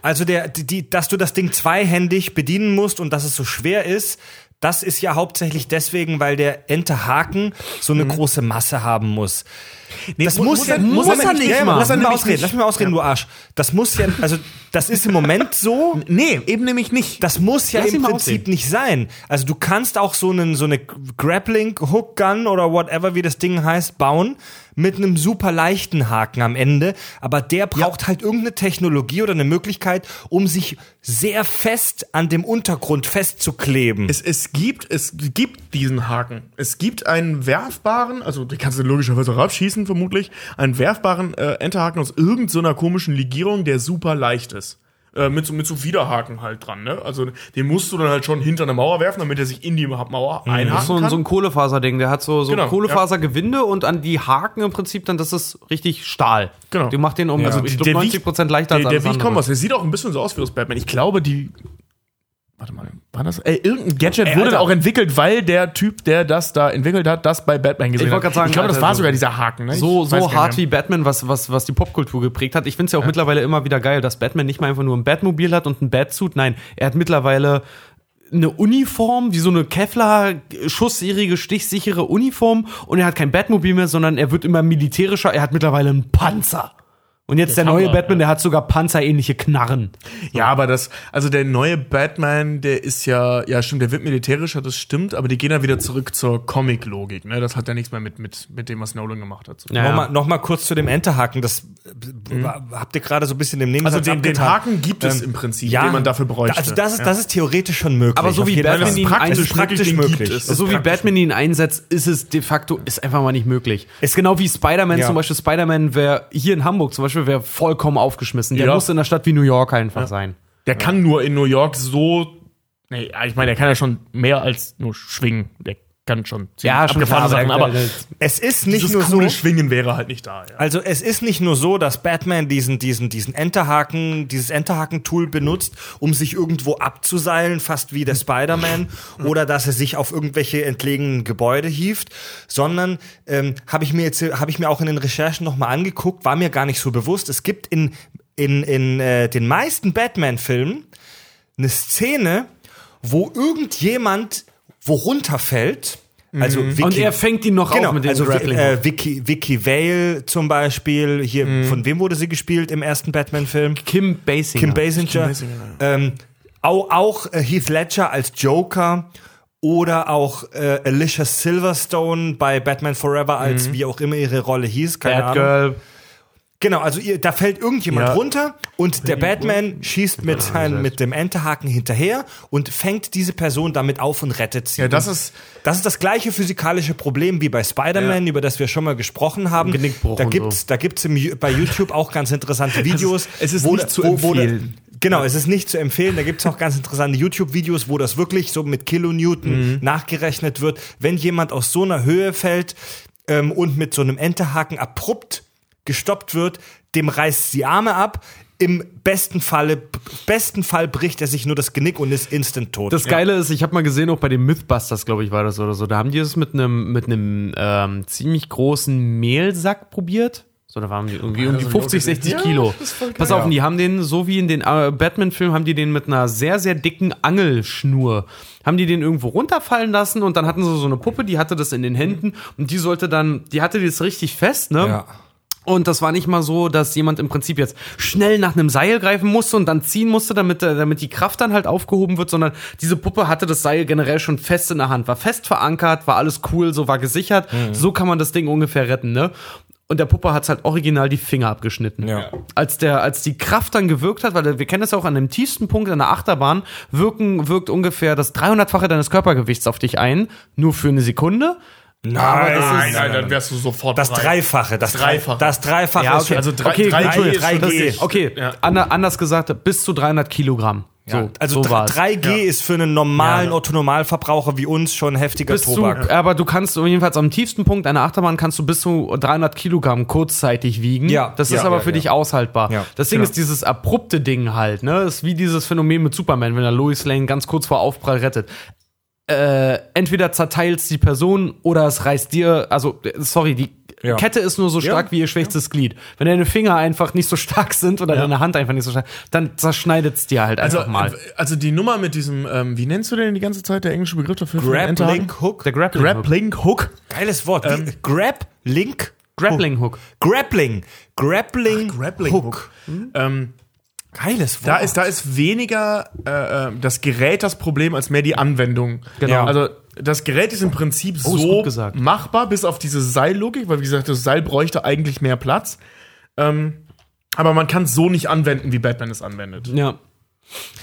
Also der, die, die, dass du das Ding zweihändig bedienen musst und dass es so schwer ist, das ist ja hauptsächlich deswegen, weil der Enterhaken so eine große Masse haben muss. Das mu- muss, muss ja, muss Moment, er nicht ja, ja. Lass Muss mich mal ausreden, lass mich mal ausreden, du Arsch. Das muss ja, also das ist im Moment so, <laughs> Nee, eben nämlich nicht. Das muss ja Lass im Prinzip ausreden. nicht sein. Also du kannst auch so einen so eine Grappling Hook Gun oder whatever wie das Ding heißt bauen mit einem super leichten Haken am Ende, aber der braucht halt irgendeine Technologie oder eine Möglichkeit, um sich sehr fest an dem Untergrund festzukleben. Es, es gibt, es gibt diesen Haken. Es gibt einen werfbaren, also den kannst du logischerweise auch abschießen, vermutlich, einen werfbaren äh, Enterhaken aus irgendeiner so komischen Legierung, der super leicht ist. Äh, mit, so, mit so Widerhaken halt dran, ne? Also den musst du dann halt schon hinter eine Mauer werfen, damit er sich in die Mauer Das einhaken ist so ein, kann. so ein Kohlefaserding. Der hat so, so Genau, Kohlefasergewinde und an die Haken im Prinzip dann, das ist richtig Stahl. Genau. Die macht den um, also ich glaube, 90 Prozent leichter der, als der alles Weg andere. kommt was. Der sieht auch ein bisschen so aus wie das Batman. Ich glaube, die. Warte mal, war das? Ey, irgendein Gadget wurde Alter. auch entwickelt, weil der Typ, der das da entwickelt hat, das bei Batman gesehen Ich wollte hat. sagen, ich glaube, das war so- sogar dieser Haken. Ne? so, so hart wie. Batman, was, was, was die Popkultur geprägt hat. Ich finde es ja auch mittlerweile immer wieder geil, dass Batman nicht mal einfach nur ein Batmobil hat und ein Batsuit. Nein, er hat mittlerweile eine Uniform, wie so eine Kevlar schussserige, stichsichere Uniform und er hat kein Batmobil mehr, sondern er wird immer militärischer. Er hat mittlerweile einen Panzer. Und jetzt der neue Hammer, Batman, der hat sogar panzerähnliche Knarren. Ja, aber das, also der neue Batman, der ist ja, ja stimmt, der wird militärischer, das stimmt, aber die gehen ja wieder zurück zur Comic-Logik, ne? Das hat ja nichts mehr mit, mit, mit dem, was Nolan gemacht hat. tun. Ja, Nochmal noch mal kurz zu dem Enterhaken. Das äh, habt ihr gerade so ein bisschen im Nebensatz Also den, den. Haken gibt es im Prinzip, den man dafür bräuchte. Also das ist, Ja. das ist theoretisch schon möglich. Aber so wie Batman ist ihn praktisch, praktisch möglich, ist so wie. Batman ihn einsetzt, ist es de facto ist einfach mal nicht möglich. ist genau wie Spider-Man Ja. zum Beispiel. Spider-Man wäre hier in Hamburg zum Beispiel wäre vollkommen aufgeschmissen. Der Ja. muss in einer Stadt wie New York einfach sein. Der kann nur in New York so, nee, ich meine, der kann ja schon mehr als nur schwingen. Der kann schon ziemlich abgefahrene Sachen, aber Es ist nicht nur so. coole Schwingen wäre halt nicht da. Ja. Also es ist nicht nur so, dass Batman diesen, diesen, diesen Enterhaken, dieses Enterhaken-Tool benutzt, um sich irgendwo abzuseilen, fast wie der Spider-Man, oder dass er sich auf irgendwelche entlegenen Gebäude hieft, sondern ähm, habe ich mir jetzt, habe ich mir auch in den Recherchen nochmal angeguckt, war mir gar nicht so bewusst. Es gibt in, in, in äh, den meisten Batman-Filmen eine Szene, wo irgendjemand wo runterfällt. Also Vicky, Und er fängt ihn noch Genau, auf mit dem also Grappling. äh, Vicky, Vicky Vale zum Beispiel, hier, Mhm. von wem wurde sie gespielt im ersten Batman-Film? Kim Basinger. Kim Basinger. Basinger, ähm, auch, auch äh, Heath Ledger als Joker oder auch äh, Alicia Silverstone bei Batman Forever als wie auch immer ihre Rolle hieß, keine Ahnung. Batgirl. Genau, also ihr, da fällt irgendjemand Ja. runter und der Batman schießt mit, sein, mit dem Enterhaken hinterher und fängt diese Person damit auf und rettet sie. Ja, das ist- das ist das gleiche physikalische Problem wie bei Spider-Man, über das wir schon mal gesprochen haben. Genickbruch Da gibt's, da gibt's im, bei YouTube auch ganz interessante <laughs> Videos. es ist wo nicht zu wo, wo empfehlen. Genau, es ist nicht zu empfehlen. Da gibt's auch ganz interessante YouTube-Videos, wo das wirklich so mit Kilonewton Mhm. nachgerechnet wird. Wenn jemand aus so einer Höhe fällt ähm, und mit so einem Enterhaken abrupt gestoppt wird, dem reißt die Arme ab. Im besten Falle, besten Fall bricht er sich nur das Genick und ist instant tot. Das Geile ist, ich habe mal gesehen, auch bei den Mythbusters, glaube ich, war das oder so. Da haben die es mit einem mit einem ähm, ziemlich großen Mehlsack probiert. So, da waren die irgendwie, irgendwie 50, 60 Ja, Kilo. das ist voll Pass auf, und die haben den, so wie in den äh, Batman-Filmen, haben die den mit einer sehr, sehr dicken Angelschnur, haben die den irgendwo runterfallen lassen und dann hatten sie so eine Puppe, die hatte das in den Händen und die sollte dann, die hatte das richtig fest, ne? Ja. Und das war nicht mal so, dass jemand im Prinzip jetzt schnell nach einem Seil greifen musste und dann ziehen musste, damit, äh, damit die Kraft dann halt aufgehoben wird, sondern diese Puppe hatte das Seil generell schon fest in der Hand, war fest verankert, war alles cool, so war gesichert. So kann man das Ding ungefähr retten, ne? Und der Puppe hat's halt original die Finger abgeschnitten. Ja. Als der, als die Kraft dann gewirkt hat, weil wir kennen das ja auch an dem tiefsten Punkt an der Achterbahn, wirken, wirkt ungefähr das 300-fache deines Körpergewichts auf dich ein, nur für eine Sekunde. Nein, Nein, nein, dann wärst du sofort Das bereit. Dreifache, das Dreifache. Das Dreifache Ja, ist okay. für- Also drei, Okay, drei, gut, G ist 3G. schon richtig. Okay, Ja. ander, anders gesagt, bis zu 300 Kilogramm. So, Ja, also so war's. 3G ist für einen normalen Ja. Otto-Normalverbraucher wie uns schon heftiger bis zu, Tobak. aber du kannst jedenfalls am tiefsten Punkt einer Achterbahn kannst du bis zu 300 Kilogramm kurzzeitig wiegen. Ja, das ist ja, aber ja, für ja. dich aushaltbar. Ja, das Ding ist dieses abrupte Ding halt, ne? Das ist wie dieses Phänomen mit Superman, wenn er Lois Lane ganz kurz vor Aufprall rettet. Äh, entweder zerteilst die Person oder es reißt dir, also äh, sorry, die Ja. Kette ist nur so stark wie ihr schwächstes Glied. Wenn deine Finger einfach nicht so stark sind oder deine Hand einfach nicht so stark, dann zerschneidet es dir halt Also, einfach mal. also die Nummer mit diesem, ähm, wie nennst du denn die ganze Zeit der englische Begriff dafür? Grappling Hook. Der Grappling, Hook. Grappling Hook. Geiles Wort. Grab, Link, Grappling Hook. Grappling. Grappling, Grappling Hook. Ähm, Geiles Wort. da ist, da ist weniger äh, äh, das Gerät das Problem als mehr die Anwendung. Genau. Also das Gerät ist im Prinzip Oh, so machbar, bis auf diese Seillogik, weil wie gesagt, das Seil bräuchte eigentlich mehr Platz. Ähm, aber man kann es so nicht anwenden, wie Batman es anwendet. Ja.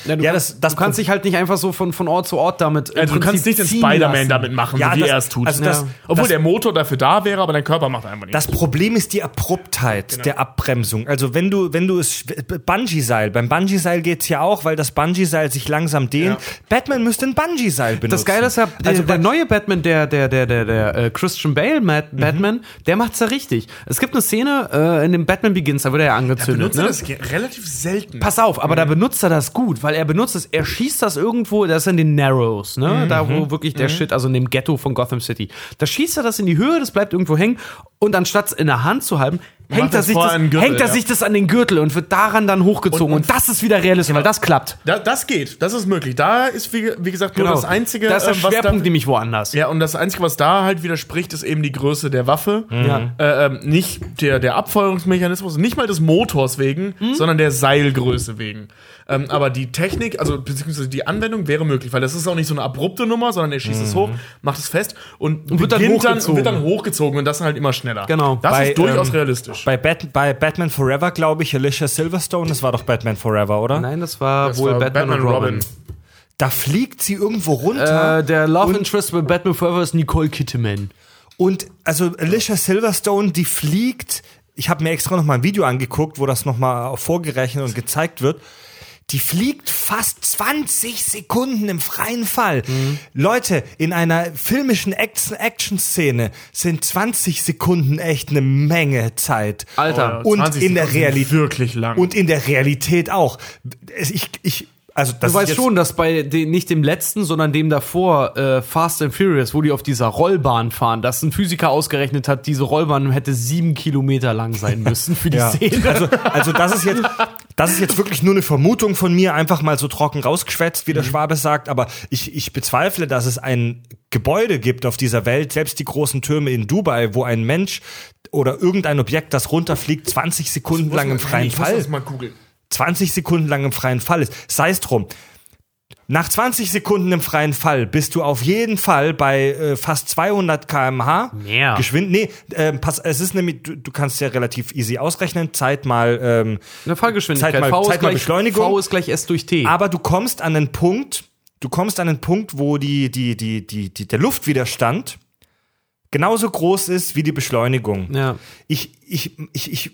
Ja, du, Ja, kannst, das- das du kannst dich halt nicht einfach so von, von Ort zu Ort damit. Also du kannst nicht den Spider-Man damit machen, Ja, so wie das- er es tut. also das- Ja. Obwohl der Motor dafür da wäre, aber dein Körper macht einfach nicht. Das Problem ist die Abruptheit Genau. der Abbremsung. Also wenn du, wenn du es Bungee-Seil, beim Bungee-Seil geht's ja auch, weil das Bungee-Seil sich langsam dehnt. Batman müsste ein Bungee-Seil benutzen. Das Geile ist ja, der, Also der bei- neue Batman, der, der, der, der, der äh, Christian Bale Matt, Mhm. Batman, der macht's ja richtig. Es gibt eine Szene äh, in dem Batman Begins, da wird er ja angezündet. benutzt er Ne? das relativ selten. Pass auf, aber da benutzt er das gut, weil er benutzt es, er schießt das irgendwo, das ist in den Narrows, ne? Da, wo wirklich der Shit, also in dem Ghetto von Gotham City. Da schießt er das in die Höhe, das bleibt irgendwo hängen und anstatt es in der Hand zu halten, hängt er, das sich das, an den Gürtel, hängt er ja. sich das an den Gürtel und wird daran dann hochgezogen. Und, Und- und- das ist wieder realistisch, weil das klappt. Da, das geht, das ist möglich. Da ist, wie, wie gesagt, nur das Einzige, Da ist der was Schwerpunkt da, nämlich woanders. Ja, und das Einzige, was da halt widerspricht, ist eben die Größe der Waffe. Ja. Äh, ähm, nicht der, der Abfeuerungsmechanismus, nicht mal des Motors wegen, Hm? sondern der Seilgröße wegen. Ähm, aber die Technik, also beziehungsweise die Anwendung wäre möglich, weil das ist auch nicht so eine abrupte Nummer, sondern er schießt es hoch, macht es fest und, Und wird dann hochgezogen. wird dann hochgezogen und das halt immer schneller. Genau. Das Bei, ist durchaus ähm, realistisch. Bei, Bat bei Batman Forever, glaube ich, Alicia Silverstone, das war doch Batman Forever, oder? Nein, das war Das wohl war Batman, und Robin. Da fliegt sie irgendwo runter. Äh, der Love Interest bei Batman Forever ist Nicole Kidman. Und also Alicia Silverstone, die fliegt, ich habe mir extra noch mal ein Video angeguckt, wo das noch mal vorgerechnet und gezeigt wird. Die fliegt fast 20 Sekunden im freien Fall. Mhm. Leute, in einer filmischen Action- Action-Szene sind 20 Sekunden echt eine Menge Zeit. Alter. und 20 in der Sekunden sind Realität wirklich lang. Und in der Realität auch. Ich, ich, also das Du weißt schon, dass bei den, nicht dem letzten, sondern dem davor, äh, Fast and Furious, wo die auf dieser Rollbahn fahren, dass ein Physiker ausgerechnet hat, diese Rollbahn hätte sieben Kilometer lang sein <laughs> müssen für die Ja. Szene. Also, also das ist jetzt, das ist jetzt wirklich nur eine Vermutung von mir, einfach mal so trocken rausgeschwätzt, wie der Schwabe sagt. Aber ich, ich bezweifle, dass es ein Gebäude gibt auf dieser Welt, selbst die großen Türme in Dubai, wo ein Mensch oder irgendein Objekt, das runterfliegt, 20 Sekunden lang im freien ich muss Fall. das mal googeln. 20 Sekunden lang im freien Fall ist. Sei es drum. Nach 20 Sekunden im freien Fall bist du auf jeden Fall bei äh, fast 200 km/h. Mehr. Geschwind. Nee, ähm, pass, es ist nämlich, du, du kannst ja relativ easy ausrechnen. Zeit mal. Ähm, Eine Fallgeschwindigkeit. Zeit mal- v, Zeit ist mal gleich, Beschleunigung. v ist gleich S durch T. aber du kommst an einen Punkt, du kommst an einen Punkt, wo die, die, die, die, die, der Luftwiderstand genauso groß ist wie die Beschleunigung. Ja. Ich, ich, ich, ich,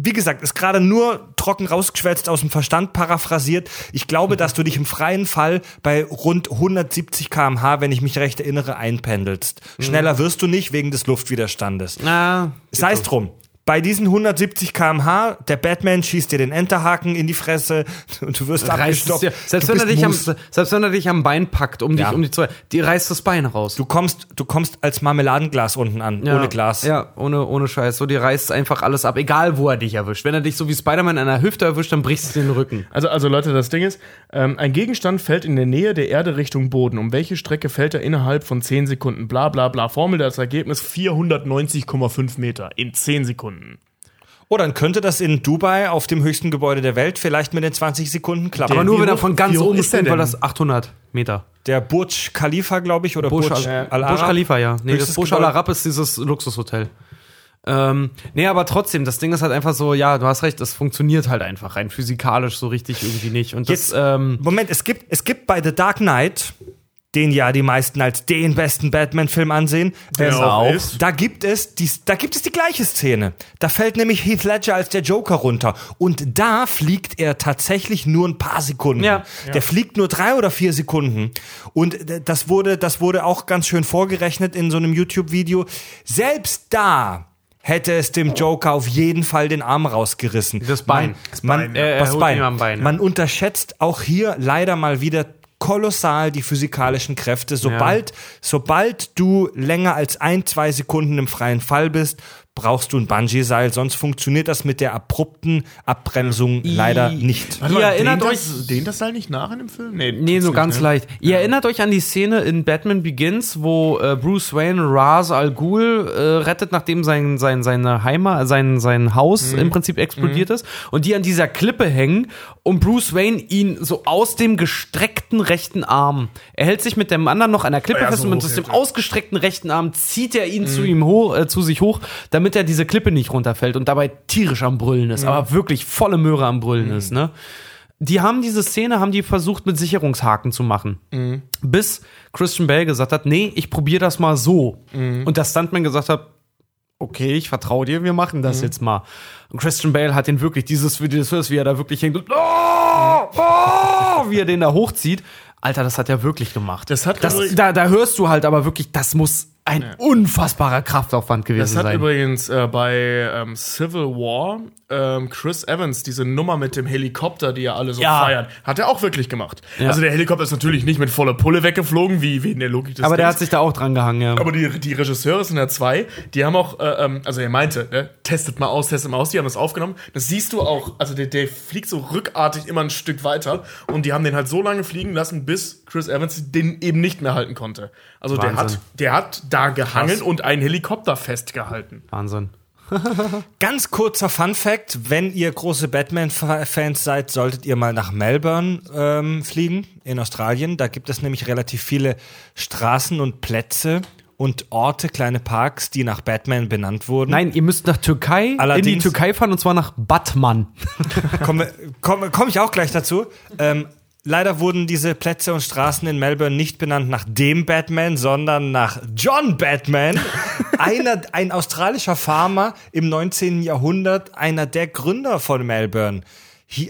wie gesagt, ist gerade nur trocken rausgeschwätzt aus dem Verstand paraphrasiert. Ich glaube, dass du dich im freien Fall bei rund 170 km/h, wenn ich mich recht erinnere, einpendelst. Schneller wirst du nicht wegen des Luftwiderstandes. Na, Sei es drum. Bei diesen 170 km/h, der Batman schießt dir den Enterhaken in die Fresse und <laughs> du wirst reißt es abgestoppt. dir, selbst, du, wenn er dich am, selbst wenn er dich am Bein packt, um Ja. dich um die zwei, die reißt das Bein raus. du kommst, du kommst als Marmeladenglas unten an, Ja. ohne Glas. Ja, ohne, ohne Scheiß. So, die reißt einfach alles ab, egal wo er dich erwischt. Wenn er dich so wie Spider-Man an der Hüfte erwischt, dann brichst du den Rücken. Also, also Leute, das Ding ist, ähm, ein Gegenstand fällt in der Nähe der Erde Richtung Boden. Um welche Strecke fällt er innerhalb von 10 Sekunden? Bla bla bla. Formel, das Ergebnis 490,5 Meter in 10 Sekunden. Oh, dann könnte das in Dubai auf dem höchsten Gebäude der Welt vielleicht mit den 20 Sekunden klappen. Aber nur wenn er von ganz oben ist weil denn? das 800 Meter. Der Burj Khalifa, glaube ich, oder Burj, Burj, Al Al Arab. Burj Khalifa, ja. Nee, Höchstes das Burj Gebäude. Al Arab ist dieses Luxushotel. Ähm, nee, aber trotzdem, das Ding ist halt einfach so, ja, du hast recht, das funktioniert halt einfach rein physikalisch so richtig irgendwie nicht. Und das, Jetzt, ähm, Moment, es gibt, es gibt bei The Dark Knight, den ja die meisten als den besten Batman-Film ansehen, Der ähm, auch ist. da gibt es die, da gibt es die gleiche Szene. Da fällt nämlich Heath Ledger als der Joker runter und da fliegt er tatsächlich nur ein paar Sekunden. Ja. Der fliegt nur drei oder vier Sekunden und d- das wurde, das wurde auch ganz schön vorgerechnet in so einem YouTube-Video. Selbst da hätte es dem Joker auf jeden Fall den Arm rausgerissen. Das Bein. Man, Bein, man, ja. Er das Bein. Bein, ja. man unterschätzt auch hier leider mal wieder kolossal die physikalischen Kräfte. Sobald, sobald du länger als ein, zwei Sekunden im freien Fall bist, brauchst du ein Bungee-Seil, sonst funktioniert das mit der abrupten Abbremsung leider nicht. Warte Ihr mal, erinnert dehnt euch- Das, dehnt das Seil nicht nach in dem Film? Nee, Nee, tut's nur nicht, ganz ne? leicht. Ihr erinnert euch an die Szene in Batman Begins, wo äh, Bruce Wayne Ra's al Ghul äh, rettet, nachdem sein, sein, seine Heimat, sein, sein Haus Mhm. im Prinzip explodiert ist und die an dieser Klippe hängen und Bruce Wayne ihn so aus dem gestreckten rechten Arm, er hält sich mit dem anderen noch an der Klippe Ja, fest so und mit dem ausgestreckten rechten Arm zieht er ihn zu ihm hoch, äh, zu sich hoch, damit er diese Klippe nicht runterfällt und dabei tierisch am Brüllen ist, aber wirklich volle Möhre am Brüllen ist, ne? die haben diese Szene, haben die versucht mit Sicherungshaken zu machen. Bis Christian Bale gesagt hat, nee, ich probiere das mal so. Und der Stuntman gesagt hat, okay, ich vertraue dir, wir machen das jetzt mal. Und Christian Bale hat den wirklich, dieses, dieses, wie er da wirklich hängt und oh, oh, wie er den da hochzieht. Alter, das hat er wirklich gemacht. Das hat das, übrigens- da, da hörst du halt aber wirklich, das muss ein unfassbarer Kraftaufwand gewesen Das hat sein. übrigens äh, bei ähm, Civil War ähm, Chris Evans diese Nummer mit dem Helikopter, die ja alle so Ja. feiern, hat er auch wirklich gemacht. Ja. Also der Helikopter ist natürlich nicht mit voller Pulle weggeflogen, wie, wie in der Logik des aber der Dings. hat sich da auch dran gehangen, ja. Aber die, die Regisseure sind ja zwei, die haben auch, äh, ähm, also er meinte, ne, testet mal aus, testet mal aus, die haben das aufgenommen. Das siehst du auch, also der, der fliegt so rückartig immer ein Stück weiter und die haben den halt so lange fliegen lassen, bis Chris Evans den eben nicht mehr halten konnte. Also der Wahnsinn. hat, der hat da gehangen und einen Helikopter festgehalten. Wahnsinn. <laughs> Ganz kurzer Fun Fact: Wenn ihr große Batman-Fans seid, solltet ihr mal nach Melbourne ähm, fliegen in Australien. Da gibt es nämlich relativ viele Straßen und Plätze und Orte, kleine Parks, die nach Batman benannt wurden. Nein, ihr müsst nach Türkei, in die Allerdings- Türkei fahren und zwar nach Batman. <laughs> komme komm, komm ich auch gleich dazu. Ähm, leider wurden diese Plätze und Straßen in Melbourne nicht benannt nach dem Batman, sondern nach John Batman, <laughs> einer, ein australischer Farmer im 19. Jahrhundert, einer der Gründer von Melbourne.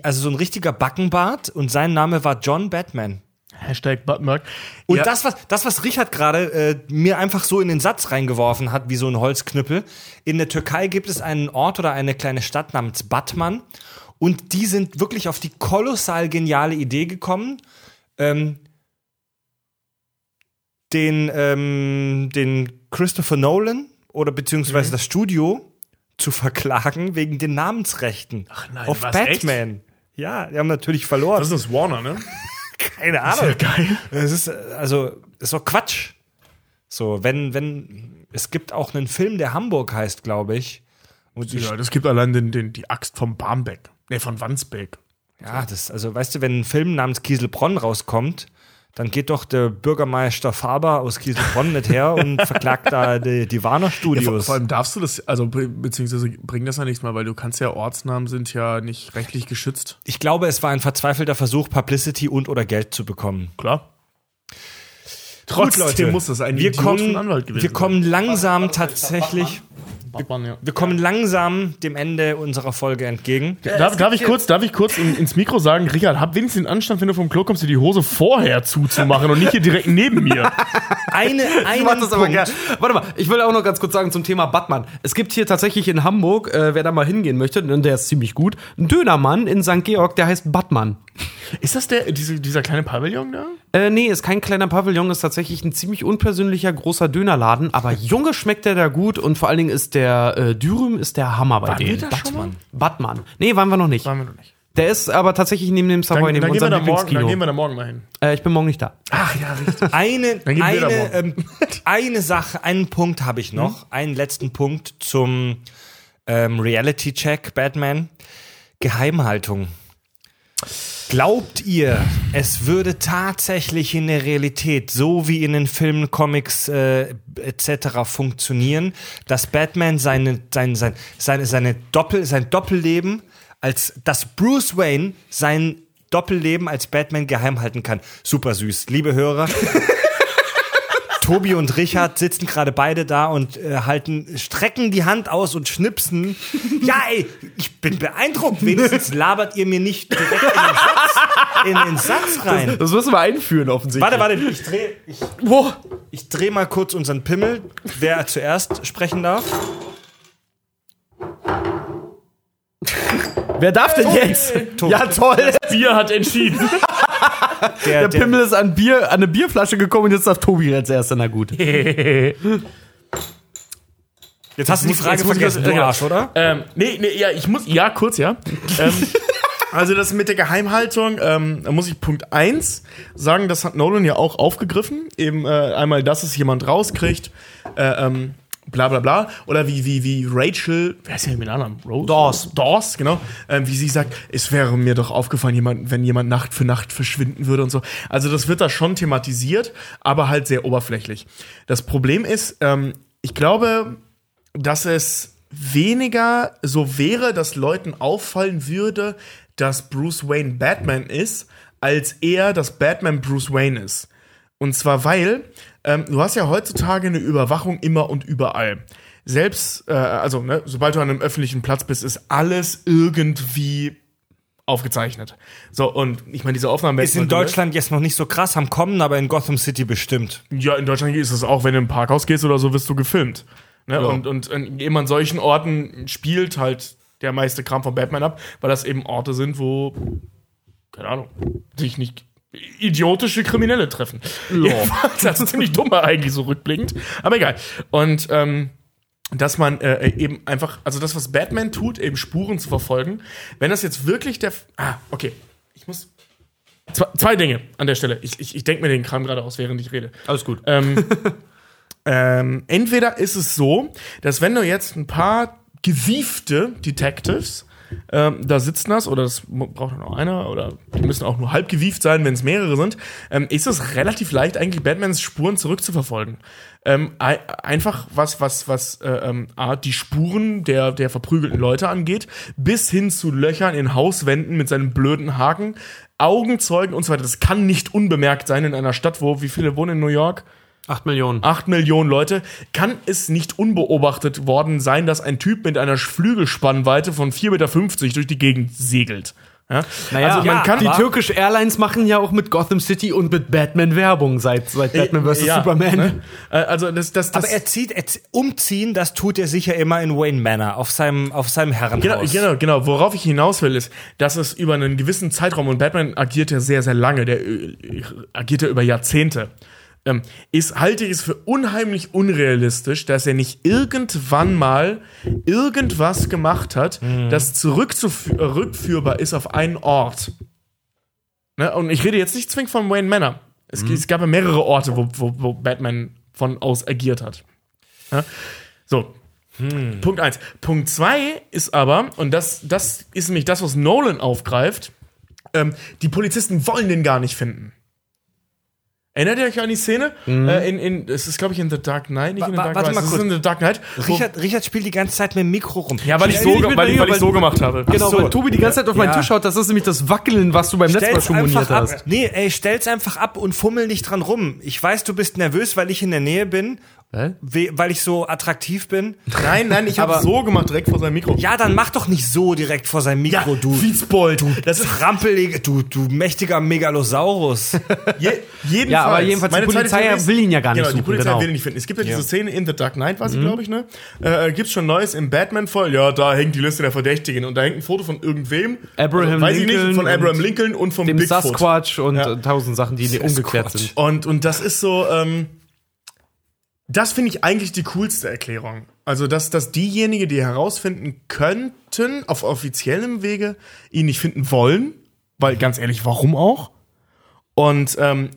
Also so ein richtiger Backenbart und sein Name war John Batman. Hashtag Butmerk. Und Ja. das, was, das, was Richard gerade äh, mir einfach so in den Satz reingeworfen hat, wie so ein Holzknüppel. In der Türkei gibt es einen Ort oder eine kleine Stadt namens Batman. Und die sind wirklich auf die kolossal geniale Idee gekommen, ähm, den, ähm, den Christopher Nolan oder beziehungsweise das Studio zu verklagen wegen den Namensrechten Ach nein, auf was, Batman. Ja, die haben natürlich verloren. Das ist Warner, ne? <laughs> Keine Ahnung. ja geil. Es ist, also, ist doch Quatsch. So, wenn, wenn, es gibt auch einen Film, der Hamburg heißt, glaube ich. Und Ja, das gibt allein den, den, die Axt vom Barmbek. Ne, von Wandsbek. ja, das, also, weißt du, wenn ein Film namens Kieselbronn rauskommt dann geht doch der Bürgermeister Faber aus Kieselbronn nicht her und <laughs> verklagt da die, die Warner Ja, vor, Studios. vor allem darfst du das, also be beziehungsweise bringt das ja nichts mal, weil du kannst ja, Ortsnamen sind ja nicht rechtlich geschützt. ich glaube, es war ein verzweifelter Versuch, Publicity und oder Geld zu bekommen. Klar. Trotzdem muss das ein wir Idiot kommen, Wir kommen langsam tatsächlich, sein. Ja. wir kommen langsam dem Ende unserer Folge entgegen. Darf, darf ich kurz, darf ich kurz in, ins Mikro sagen, Richard, hab wenigstens den Anstand, wenn du vom Klo kommst, dir die Hose vorher zuzumachen und nicht hier direkt neben mir. <laughs> Eine, Ich einen mach das aber Punkt. gerne. Warte mal, ich will auch noch ganz kurz sagen zum Thema Batman. Es gibt hier tatsächlich in Hamburg, äh, wer da mal hingehen möchte, und der ist ziemlich gut, einen Dönermann in St. Georg, der heißt Batman. Ist das der, diese, dieser kleine Pavillon da? Äh, nee, ist kein kleiner Pavillon, ist tatsächlich ein ziemlich unpersönlicher großer Dönerladen, aber Junge schmeckt der da gut und vor allen Dingen ist der äh, Dürüm ist der Hammer bei Waren denen. mal? Batman. Nee, waren wir noch nicht. Waren wir noch nicht. Der ist aber tatsächlich neben dem Savoy, neben dann, gehen wir unserem da morgen, dann gehen wir da morgen mal hin. Äh, ich bin morgen nicht da. Ach ja, richtig. Eine, gehen eine, ähm, eine Sache, einen Punkt habe ich noch, einen letzten Punkt zum ähm, Reality-Check Batman. Geheimhaltung. Glaubt ihr, es würde tatsächlich in der Realität, so wie in den Filmen, Comics äh, etc. funktionieren, dass Batman seine, sein, sein, seine, seine Doppel, sein Doppelleben als dass Bruce Wayne sein Doppelleben als Batman geheim halten kann? Super süß. Liebe Hörer, Tobi und Richard sitzen gerade beide da und äh, halten, strecken die Hand aus und schnipsen. Ja, ey, ich bin beeindruckt. Wenigstens labert ihr mir nicht direkt in den Satz, in den Satz rein. Das müssen wir einführen, offensichtlich. Warte, warte, ich dreh, ich, ich dreh mal kurz unseren Pimmel, wer zuerst sprechen darf. Wer darf denn jetzt? Tobi. Ja, toll. Bier hat entschieden. <laughs> <laughs> Der, Der Pimmel ist an, Bier, an eine Bierflasche gekommen und jetzt darf Tobi als erster. Na gut. jetzt hast du die muss- Frage vergessen, das- du Arsch, oder? ähm, nee, nee, ja, ich muss, ja, kurz, ja. ähm, <laughs> also das mit der Geheimhaltung, ähm, da muss ich Punkt 1 sagen, das hat Nolan ja auch aufgegriffen. Eben äh, einmal, dass es jemand rauskriegt, äh, ähm, bla bla bla. Oder wie, wie, wie Rachel, wer ist denn mit Namen? Rose? Dawes. Dawes, genau. Ähm, wie sie sagt, es wäre mir doch aufgefallen, jemand, wenn jemand Nacht für Nacht verschwinden würde und so. Also das wird da schon thematisiert, aber halt sehr oberflächlich. Das Problem ist, ähm, ich glaube, dass es weniger so wäre, dass Leuten auffallen würde, dass Bruce Wayne Batman ist, als eher, dass Batman Bruce Wayne ist. Und zwar weil, ähm, du hast ja heutzutage eine Überwachung immer und überall. Selbst, äh, also, ne, sobald du an einem öffentlichen Platz bist, ist alles irgendwie aufgezeichnet. So, und ich meine, diese Aufnahme Ist in Deutschland jetzt noch nicht so krass am Kommen, aber in Gotham City bestimmt. Ja, in Deutschland ist es auch, wenn du ein Parkhaus gehst oder so, wirst du gefilmt. Ne? Und, und in eben an solchen Orten spielt halt der meiste Kram von Batman ab, weil das eben Orte sind, wo, keine Ahnung, sich nicht idiotische Kriminelle treffen. <laughs> Jedenfalls, also ziemlich dumm eigentlich so rückblickend. Aber egal. Und ähm, dass man äh, eben einfach, also das, was Batman tut, eben Spuren zu verfolgen, wenn das jetzt wirklich der. F ah, okay. Ich muss. Zwei, zwei Dinge an der Stelle. Ich, ich, ich denke mir den Kram gerade aus, während ich rede. Alles gut. Ähm, <laughs> ähm, entweder ist es so, dass wenn du jetzt ein paar gewiefte Detectives ähm, da sitzen hast, oder das braucht nur einer, oder die müssen auch nur halb gewieft sein, wenn es mehrere sind, ähm, ist es relativ leicht, eigentlich Batmans Spuren zurückzuverfolgen. Ähm, ei- einfach was, was, was äh, ähm, A, die Spuren der, der verprügelten Leute angeht, bis hin zu Löchern in Hauswänden mit seinem blöden Haken, Augenzeugen und so weiter. Das kann nicht unbemerkt sein in einer Stadt, wo, wie viele wohnen in New York? Acht Millionen. 8 Millionen Leute, kann es nicht unbeobachtet worden sein, dass ein Typ mit einer Flügelspannweite von 4,50 Meter durch die Gegend segelt. Ja? Naja, also man kann die Turkish Airlines machen ja auch mit Gotham City und mit Batman Werbung seit, seit Batman vs. Ja, Superman. ne? Äh, Also das, das, das Aber er zieht, er zieht, umziehen, das tut er sicher immer in Wayne Manor, auf seinem, auf seinem Genau, Herrenhaus. genau, genau. Worauf ich hinaus will, ist, dass es über einen gewissen Zeitraum, und Batman agiert ja sehr, sehr lange, der äh, agiert ja über Jahrzehnte, ähm, ist, halte ich es für unheimlich unrealistisch, dass er nicht irgendwann mal irgendwas gemacht hat, das zurückführbar ist auf einen Ort. Ne? Und ich rede jetzt nicht zwingend von Wayne Manor. Es, es gab ja mehrere Orte, wo, wo, wo Batman von aus agiert hat. Ja? So, Punkt eins. Punkt zwei ist aber, und das, das ist nämlich das, was Nolan aufgreift, ähm, die Polizisten wollen den gar nicht finden. Erinnert ihr euch an die Szene? Äh, in, in, es ist, glaube ich, in The Dark Knight, nicht in The Dark warte mal Es ist kurz. in The Dark Knight. Richard, Richard spielt die ganze Zeit mit dem Mikro rum. Ja, weil ich, so, ich bin weil, weil dir, ich so weil- gemacht habe. Genau, so. weil Tobi die ganze Zeit auf meinen Ja. Tisch schaut, das ist nämlich das Wackeln, was du beim letzten Mal Stell's schon einfach moniert ab. hast. Nee, ey, stell's einfach ab und fummel nicht dran rum. Ich weiß, du bist nervös, weil ich in der Nähe bin? We- weil ich so attraktiv bin. Nein, nein, ich <laughs> habe so gemacht, direkt vor seinem Mikro. Ja, dann mach doch nicht so direkt vor seinem Mikro, du. Fitzbold. Das ist Rampelige, du, du mächtiger Megalosaurus. <laughs> Je, jedenfalls. Ja, aber jedenfalls, die Meine zweite Polizei ist- will ihn ja gar nicht genau, die suchen, Polizei genau. will ihn nicht finden. Es gibt ja diese Szene in The Dark Knight, war sie, glaube ich, ne? Äh, gibt's schon Neues im Batman-Fall? Ja, da hängt die Liste der Verdächtigen und da hängt ein Foto von irgendwem. Abraham weiß ich Lincoln nicht, von Abraham Lincoln und vom Dem Bigfoot. Sasquatch und Ja. äh, tausend Sachen, die ungeklärt sind. Und, und das ist so, ähm, das finde ich eigentlich die coolste Erklärung. Also, dass, dass diejenigen, die herausfinden könnten, auf offiziellem Wege, ihn nicht finden wollen, weil ganz ehrlich, warum auch? Und ähm,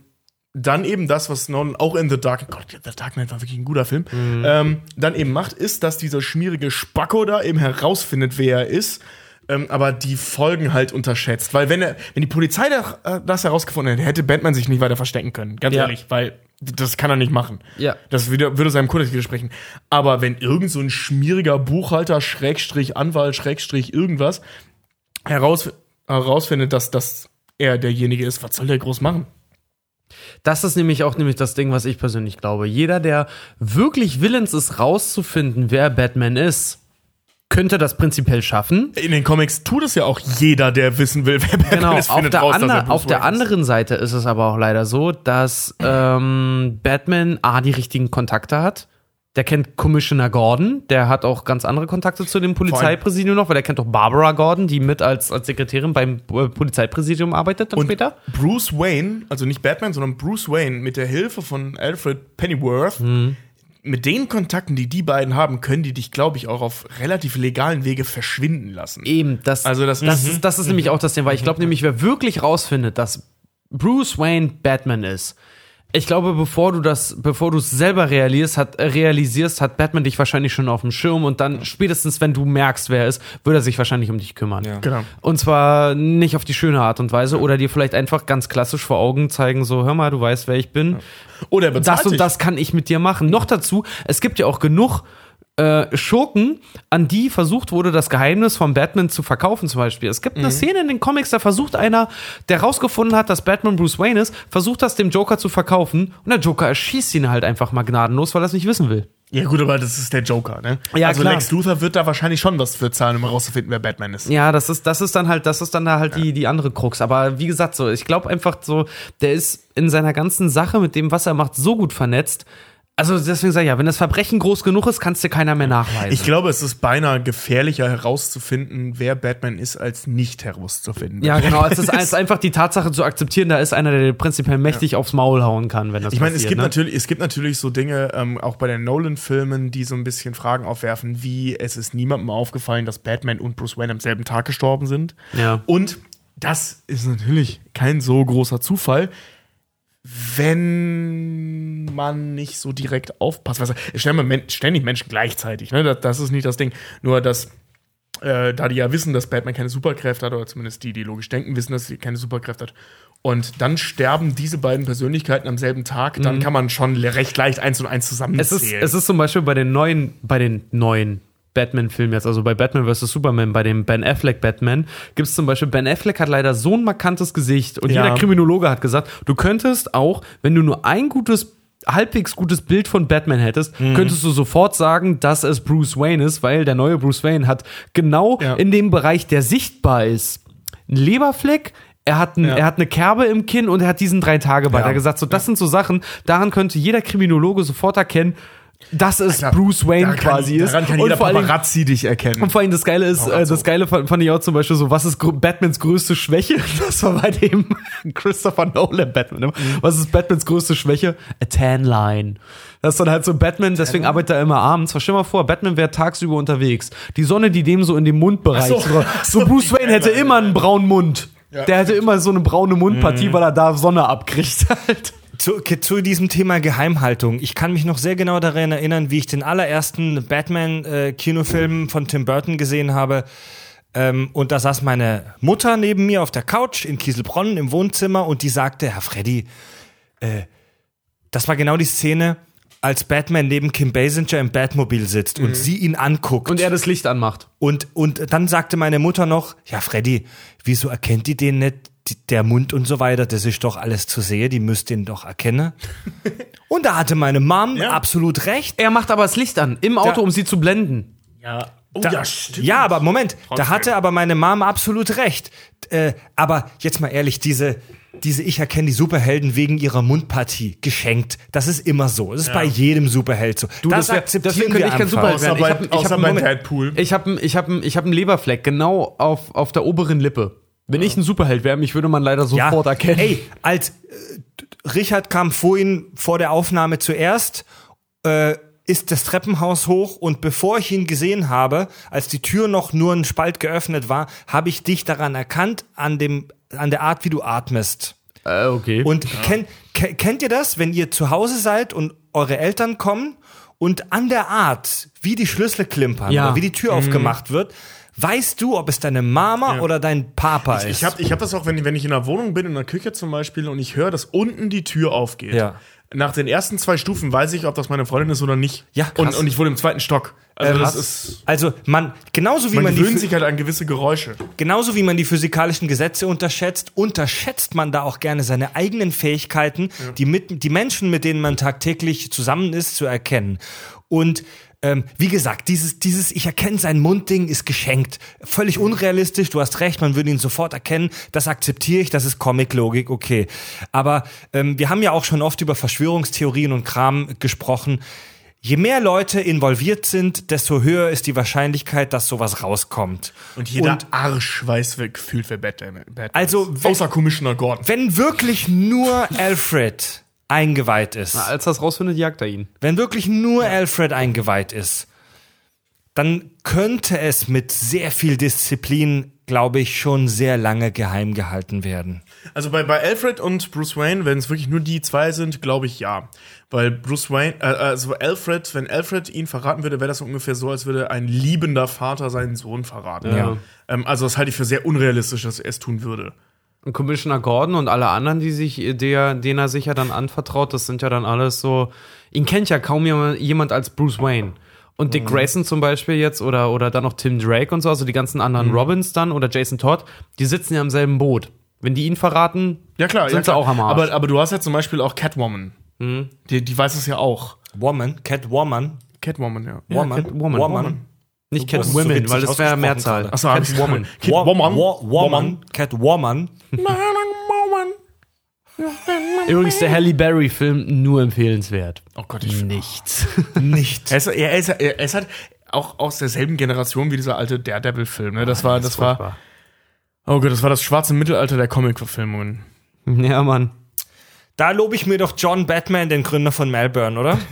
dann eben das, was Nolan auch in The Dark Gott, The Dark Knight war wirklich ein guter Film, ähm, dann eben macht, ist, dass dieser schmierige Spacko da eben herausfindet, wer er ist, ähm, aber die Folgen halt unterschätzt. Weil wenn er, wenn die Polizei da, äh, das herausgefunden hätte, hätte Batman sich nicht weiter verstecken können. Ganz Ja. ehrlich, weil das kann er nicht machen. Ja. Das würde seinem Kodex widersprechen. Aber wenn irgend so ein schmieriger Buchhalter, Schrägstrich, Anwalt, Schrägstrich, irgendwas heraus, herausfindet, dass das er derjenige ist, was soll der groß machen? Das ist nämlich auch nämlich das Ding, was ich persönlich glaube. Jeder, der wirklich willens ist, rauszufinden, wer Batman ist, könnte das prinzipiell schaffen. In den Comics tut es ja auch jeder, der wissen will, wer Batman Genau, ist, auf der, raus, er ander, auf der anderen Seite ist es aber auch leider so, dass ähm, Batman A, die richtigen Kontakte hat. Der kennt Commissioner Gordon, der hat auch ganz andere Kontakte zu dem Polizeipräsidium noch, weil der kennt auch Barbara Gordon, die mit als, als Sekretärin beim äh, Polizeipräsidium arbeitet dann Und später. Bruce Wayne, also nicht Batman, sondern Bruce Wayne mit der Hilfe von Alfred Pennyworth, Mhm. Mit den Kontakten, die die beiden haben, können die dich, glaube ich, auch auf relativ legalen Wege verschwinden lassen. Eben, das, Also das- das, Mhm. ist, das ist nämlich auch das Thema, weil ich glaube nämlich, wer wirklich rausfindet, dass Bruce Wayne Batman ist, ich glaube, bevor du das, bevor du es selber realisierst hat, äh, realisierst, hat Batman dich wahrscheinlich schon auf dem Schirm und dann spätestens, wenn du merkst, wer er ist, würde er sich wahrscheinlich um dich kümmern. Genau. Und zwar nicht auf die schöne Art und Weise oder dir vielleicht einfach ganz klassisch vor Augen zeigen, so, hör mal, du weißt, wer ich bin. Oder er bezahlt Das und dich. das kann ich mit dir machen. Noch dazu, es gibt ja auch genug äh, Schurken, an die versucht wurde, das Geheimnis von Batman zu verkaufen, zum Beispiel. Es gibt eine Szene in den Comics, da versucht einer, der rausgefunden hat, dass Batman Bruce Wayne ist, versucht das dem Joker zu verkaufen und der Joker erschießt ihn halt einfach mal gnadenlos, weil er es nicht wissen will. Ja, gut, aber das ist der Joker, ne? Ja, also klar. Lex Luthor wird da wahrscheinlich schon was für zahlen, um herauszufinden, wer Batman ist. Ja, das ist, das ist dann halt, das ist dann da halt die, die andere Krux. Aber wie gesagt, so, ich glaube einfach so, der ist in seiner ganzen Sache mit dem, was er macht, so gut vernetzt. Also deswegen sage ich ja, wenn das Verbrechen groß genug ist, kannst du keiner mehr nachweisen. Ich glaube, es ist beinahe gefährlicher herauszufinden, wer Batman ist, als nicht herauszufinden. Ja, genau. Es ist, <laughs> ist einfach die Tatsache zu akzeptieren, da ist einer, der dir prinzipiell mächtig aufs Maul hauen kann, wenn das Ich meine, es gibt ne? natürlich, es gibt natürlich so Dinge, ähm, auch bei den Nolan-Filmen, die so ein bisschen Fragen aufwerfen, wie es ist niemandem aufgefallen, dass Batman und Bruce Wayne am selben Tag gestorben sind. Ja. Und das ist natürlich kein so großer Zufall, wenn man nicht so direkt aufpasst. Es sterben Men- ständig Menschen gleichzeitig, ne? Das, das ist nicht das Ding. Nur, dass äh, da die ja wissen, dass Batman keine Superkräfte hat, oder zumindest die, die logisch denken, wissen, dass sie keine Superkräfte hat. Und dann sterben diese beiden Persönlichkeiten am selben Tag, dann kann man schon recht leicht eins und eins Es zusammenzählen. ist, es ist zum Beispiel bei den neuen, bei den neuen Batman-Filmen jetzt, also bei Batman vs. Superman, bei dem Ben Affleck Batman, gibt es zum Beispiel, Ben Affleck hat leider so ein markantes Gesicht und Ja. jeder Kriminologe hat gesagt, du könntest auch, wenn du nur ein gutes halbwegs gutes Bild von Batman hättest, Mhm. könntest du sofort sagen, dass es Bruce Wayne ist, weil der neue Bruce Wayne hat genau Ja. in dem Bereich, der sichtbar ist, einen Leberfleck, er hat, ein, Ja. er hat eine Kerbe im Kinn und er hat diesen drei Tage bei. Ja. Er hat gesagt, so, das sind so Sachen, daran könnte jeder Kriminologe sofort erkennen, dass es Bruce Wayne Daran kann- quasi ist. Daran kann und jeder vor allem, Paparazzi dich erkennen. und vor allem das Geile ist, äh, das Geile fand, ich auch zum Beispiel so, was ist gr- Batmans größte Schwäche? <laughs> Das war bei dem <laughs> Christopher Nolan Batman. ne? Was ist Batmans größte Schwäche? A tan line. Das ist dann halt so Batman, deswegen arbeitet er immer abends. Stell dir mal vor, Batman wäre tagsüber unterwegs. Die Sonne, die dem so in den Mundbereich. So. So. Bruce <laughs> Wayne hätte immer einen braunen Mund. Der hätte immer so eine braune Mundpartie, Mhm. weil er da Sonne abkriegt halt. Zu, zu diesem Thema Geheimhaltung. Ich kann mich noch sehr genau daran erinnern, wie ich den allerersten Batman-Kinofilm von Tim Burton gesehen habe. Ähm, und da saß meine Mutter neben mir auf der Couch in Kieselbronn im Wohnzimmer und die sagte, Herr Freddy, äh, das war genau die Szene, als Batman neben Kim Basinger im Batmobil sitzt und sie ihn anguckt. Und er das Licht anmacht. Und, und dann sagte meine Mutter noch, ja, Freddy, wieso erkennt die den nicht? Der Mund und so weiter, das ist doch alles zu sehen, die müsst ihn doch erkennen. <laughs> und da hatte meine Mom Ja. absolut recht. Er macht aber das Licht an, im Auto, Da- um sie zu blenden. Ja. Oh, Da, ja, stimmt. ja, aber Moment, da Trotzdem. hatte aber meine Mom absolut recht. Äh, aber jetzt mal ehrlich, diese, diese Ich erkenne die Superhelden wegen ihrer Mundpartie geschenkt. Das ist immer so. Das ist bei jedem Superheld so. Du, das wär- akzeptieren deswegen könnte wir ich kein. Superheld Außer werden. Ich bei, hab- ich außer hab- bei Moment. Deadpool. Ich habe ich hab, ich hab einen Leberfleck genau auf, auf der oberen Lippe. Wenn ich ein Superheld wäre, mich würde man leider sofort erkennen. Ey, als äh, Richard kam vorhin vor der Aufnahme zuerst, äh, ist das Treppenhaus hoch und bevor ich ihn gesehen habe, als die Tür noch nur ein Spalt geöffnet war, habe ich dich daran erkannt, an dem, an der Art, wie du atmest. Äh, okay. Und kennt, ke- kennt ihr das, wenn ihr zu Hause seid und eure Eltern kommen und an der Art, wie die Schlüssel klimpern Ja. oder wie die Tür aufgemacht wird, weißt du, ob es deine Mama oder dein Papa ist? Ich habe ich hab das auch, wenn, wenn ich in der Wohnung bin, in der Küche zum Beispiel, und ich höre, dass unten die Tür aufgeht. Ja. Nach den ersten zwei Stufen weiß ich, ob das meine Freundin ist oder nicht. Ja, krass. und, und ich wohne im zweiten Stock. Also Ähm, das ist. also man, genauso wie Man man, gewöhnt sich halt an gewisse Geräusche. genauso wie man die physikalischen Gesetze unterschätzt, unterschätzt man da auch gerne seine eigenen Fähigkeiten, die, mit, die Menschen, mit denen man tagtäglich zusammen ist, zu erkennen. Und ähm, wie gesagt, dieses, dieses Ich erkenne sein Mundding ist geschenkt. Völlig unrealistisch, du hast recht, man würde ihn sofort erkennen. Das akzeptiere ich, das ist Comic-Logik, okay. Aber ähm, wir haben ja auch schon oft über Verschwörungstheorien und Kram gesprochen. Je mehr Leute involviert sind, desto höher ist die Wahrscheinlichkeit, dass sowas rauskommt. Und jeder Und Arsch weiß, gefühlt, wer Batman, Batman Also, ist. Außer Commissioner Gordon. wenn wirklich nur <laughs> Alfred eingeweiht ist, Als das rausfindet, jagt er ihn. wenn wirklich nur Alfred eingeweiht ist, dann könnte es mit sehr viel Disziplin, glaube ich, schon sehr lange geheim gehalten werden. Also bei, bei Alfred und Bruce Wayne, wenn es wirklich nur die zwei sind, glaube ich ja. Weil Bruce Wayne, äh, also Alfred, wenn Alfred ihn verraten würde, wäre das ungefähr so, als würde ein liebender Vater seinen Sohn verraten. Ja. Ähm, also das halte ich für sehr unrealistisch, dass er es tun würde. Und Commissioner Gordon und alle anderen, die sich, der, denen er sich ja dann anvertraut, das sind ja dann alles so. Ihn kennt ja kaum jemand, als Bruce Wayne. Und Dick Grayson zum Beispiel jetzt oder, oder dann noch Tim Drake und so, also die ganzen anderen Robins dann oder Jason Todd, die sitzen ja im selben Boot. Wenn die ihn verraten, Ja klar, sind ja, sie klar. auch am Arsch. Aber, aber du hast ja zum Beispiel auch Catwoman. Die, die weiß es ja auch. Woman, Catwoman, Catwoman, ja. Woman, Catwoman. Woman. Nicht es so weil das wäre Mehrzahl. Achso, hab ich's- Catwoman. <laughs> Catwoman. Wo- Woman, Catwoman. <laughs> Übrigens, der Halle Berry-Film nur empfehlenswert. Oh Gott, ich Nichts. <laughs> Nicht. Er ist, er, ist, er ist halt auch aus derselben Generation wie dieser alte Daredevil-Film. Ne? Das war, das war, oh Gott, das war das schwarze Mittelalter der Comic-Verfilmungen. Ja, Mann. Da lobe ich mir doch John Batman, den Gründer von Melbourne, oder? <laughs>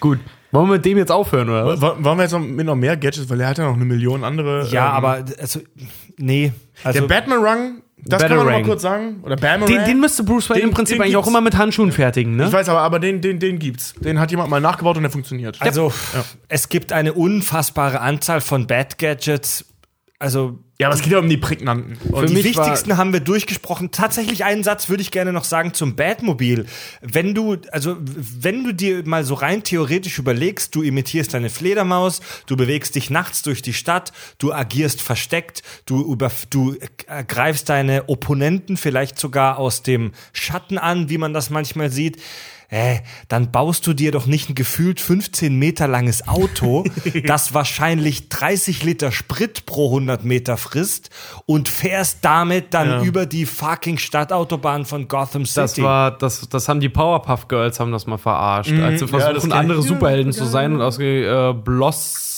Gut. Wollen wir mit dem jetzt aufhören, oder was? Wo- Wollen wir jetzt noch mit noch mehr Gadgets, weil er hat ja noch eine Million andere. Ja, ähm, aber also nee, also der Batman Run, das kann man noch mal kurz sagen. Oder Batman Den, den müsste Bruce Wayne Den- im Prinzip eigentlich auch immer mit Handschuhen fertigen, ne? Ich weiß aber, aber den, den, den gibt's. Den hat jemand mal nachgebaut und der funktioniert. Also, es gibt eine unfassbare Anzahl von Bad Gadgets. Also, ja, aber es geht ja um die prägnanten. Und die wichtigsten haben wir durchgesprochen. Tatsächlich einen Satz würde ich gerne noch sagen zum Batmobil. Wenn du, also, wenn du dir mal so rein theoretisch überlegst, du imitierst eine Fledermaus, du bewegst dich nachts durch die Stadt, du agierst versteckt, du über, du ergreifst deine Opponenten vielleicht sogar aus dem Schatten an, wie man das manchmal sieht. Äh, dann baust du dir doch nicht ein gefühlt 15 Meter langes Auto, <laughs> das wahrscheinlich 30 Liter Sprit pro 100 Meter frisst und fährst damit dann Ja. über die fucking Stadtautobahn von Gotham City. Das war, das, das haben die Powerpuff Girls haben das mal verarscht, als sie Mhm. ja, das versuchen, ich. andere Ja, Superhelden zu sein und aus äh,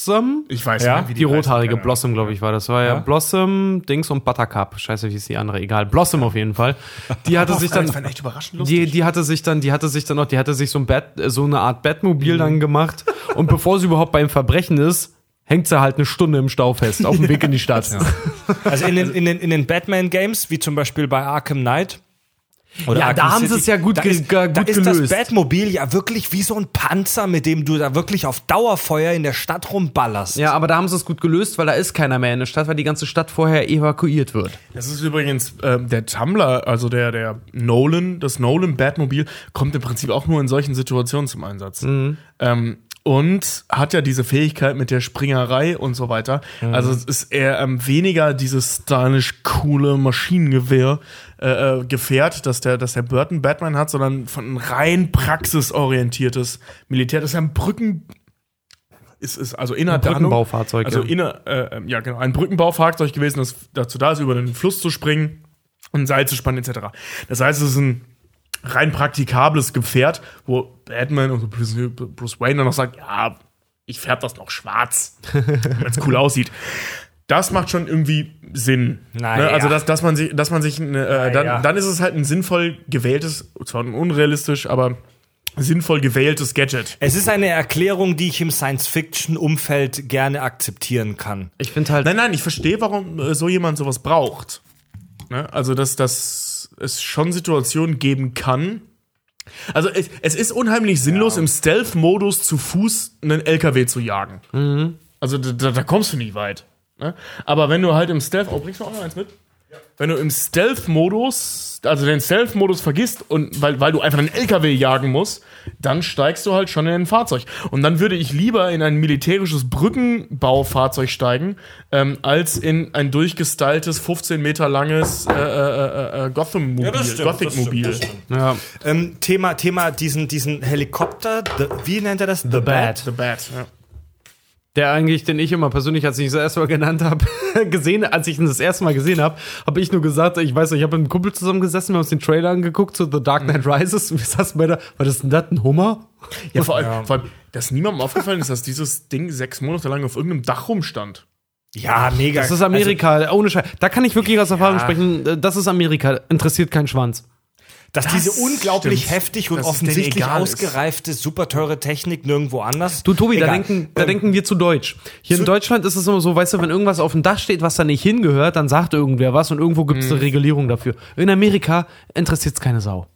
Blossom, ich weiß Ja, nicht, wie die rothaarige heißen. Blossom, glaube ich, war das. War ja, Ja. Blossom, Dings und Buttercup. Scheiße, wie ist die andere? Egal. Blossom auf jeden Fall. Die hatte sich dann, echt überraschend lustig. die, die hatte sich dann, die hatte sich dann noch, die hatte sich so ein Bat, so eine Art Batmobil dann gemacht. Und bevor sie überhaupt beim Verbrechen ist, hängt sie halt eine Stunde im Stau fest, auf dem Weg in die Stadt. Also in den, in den, in den Batman-Games, wie zum Beispiel bei Arkham Knight, Oder Ja, da Arkham haben sie es ja gut da ist, ge- da gut ist gelöst. das Batmobil ja wirklich wie so ein Panzer, mit dem du da wirklich auf Dauerfeuer in der Stadt rumballerst. Ja, aber da haben sie es gut gelöst, weil da ist keiner mehr in der Stadt, weil die ganze Stadt vorher evakuiert wird. Das ist übrigens ähm, der Tumblr, also der, der Nolan, das Nolan Batmobil, kommt im Prinzip auch nur in solchen Situationen zum Einsatz. Ähm, und hat ja diese Fähigkeit mit der Springerei und so weiter. Also es ist eher ähm, weniger dieses stylisch coole Maschinengewehr äh, äh, Gefährt, das der, das der Burton Batman hat, sondern von ein rein praxisorientiertes Militär. Das ist ja ein Brücken ist, ist also inner Ein Brückenbaufahrzeug, Also ja. inner, äh, ja genau, ein Brückenbaufahrzeug gewesen, das dazu da ist, über den Fluss zu springen und ein Seil zu spannen etc. Das heißt, es ist ein rein praktikables Gefährt, wo Batman und Bruce, Wayne dann noch sagt, ja, ich färbe das noch schwarz, <laughs> wenn es cool aussieht. Das macht schon irgendwie Sinn. Naja. Ne? Also, dass, dass man sich, dass man sich, äh, dann, Naja. dann ist es halt ein sinnvoll gewähltes, zwar unrealistisch, aber sinnvoll gewähltes Gadget. Es ist eine Erklärung, die ich im Science-Fiction-Umfeld gerne akzeptieren kann. Ich finde halt, Nein, nein, ich verstehe, warum äh, so jemand sowas braucht. Ne? Also, dass, dass es schon Situationen geben kann. Also, es, es ist unheimlich sinnlos, im Stealth-Modus zu Fuß einen LKW zu jagen. Also, da, da, da kommst du nicht weit. Ne? Aber wenn du halt im Stealth. Oh, bringst du auch noch eins mit? Wenn du im Stealth-Modus, also den Stealth-Modus vergisst und weil, weil du einfach einen LKW jagen musst, dann steigst du halt schon in ein Fahrzeug. Und dann würde ich lieber in ein militärisches Brückenbaufahrzeug steigen, ähm, als in ein durchgestyltes, 15 Meter langes äh, äh, äh, Gotham-Mobil. Gothic-Mobil. ja, Ähm, Thema, Thema diesen, diesen Helikopter, the, wie nennt er das? The, Bat. The Bat, ja. Der eigentlich, den ich immer persönlich, als ich ihn das erste Mal genannt habe, <laughs> gesehen, als ich ihn das erste Mal gesehen habe, habe ich nur gesagt, ich weiß nicht, ich habe mit einem Kumpel zusammengesessen, wir haben uns den Trailer angeguckt zu The Dark Knight Rises <laughs> und wir saßen bei der, war das denn das ein Hummer? Ja, vor allem, vor allem, dass niemandem aufgefallen ist, dass dieses Ding sechs Monate lang auf irgendeinem Dach rumstand. Ja, mega. Das ist Amerika, ohne Scheiß. Da kann ich wirklich aus Erfahrung Ja. sprechen, das ist Amerika, interessiert keinen Schwanz. Dass diese Das unglaublich stimmt. heftig und denen offensichtlich egal ist. ausgereifte, super teure Technik nirgendwo anders. Du, Tobi, da denken, da Ähm, denken wir zu deutsch. Hier in Deutschland ist es immer so, weißt du, wenn irgendwas auf dem Dach steht, was da nicht hingehört, dann sagt irgendwer was und irgendwo gibt es eine Regulierung dafür. In Amerika interessiert es keine Sau.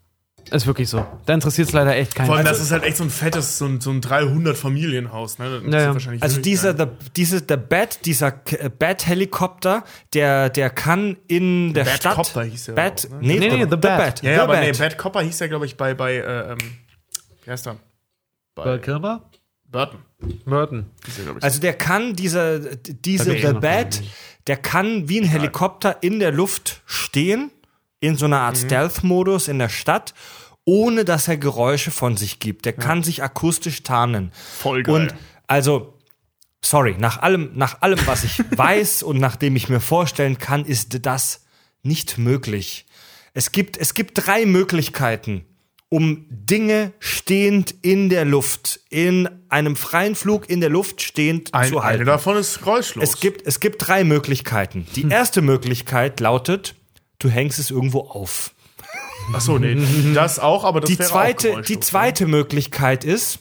Ist wirklich so. Da interessiert es leider echt keinen. Vor allem, Also, das ist halt echt so ein fettes, so ein, so ein 300-Familienhaus. Ne? Ja, ja. Also dieser, der, diese, der Bat, dieser äh, Bat-Helikopter, der, der kann in der Stadt. Batcopter hieß der Bat, auch, ne? nee, Nee, nee, The Bat. Ja, ja, The aber nee, Bat. Bad Copper hieß ja, glaube ich, bei, bei äh, ähm, wie heißt er? Bei Kilmer? Burton. Ich. Also der kann dieser, diese The Bat, der kann wie ein Helikopter in der Luft stehen, in so einer Art Stealth-Modus in der Stadt, ohne dass er Geräusche von sich gibt. Der kann sich akustisch tarnen. Voll geil. Und also, sorry, nach allem, nach allem, was ich <laughs> weiß und nachdem ich mir vorstellen kann, ist das nicht möglich. Es gibt, es gibt drei Möglichkeiten, um Dinge stehend in der Luft, in einem freien Flug in der Luft stehend Ein, zu halten. eine davon ist geräuschlos. Es gibt, es gibt drei Möglichkeiten. Die Hm. erste Möglichkeit lautet, du hängst es irgendwo auf. Achso, nee, das auch, aber das Die wäre auch zweite, geräuschlos, die ne? zweite Möglichkeit ist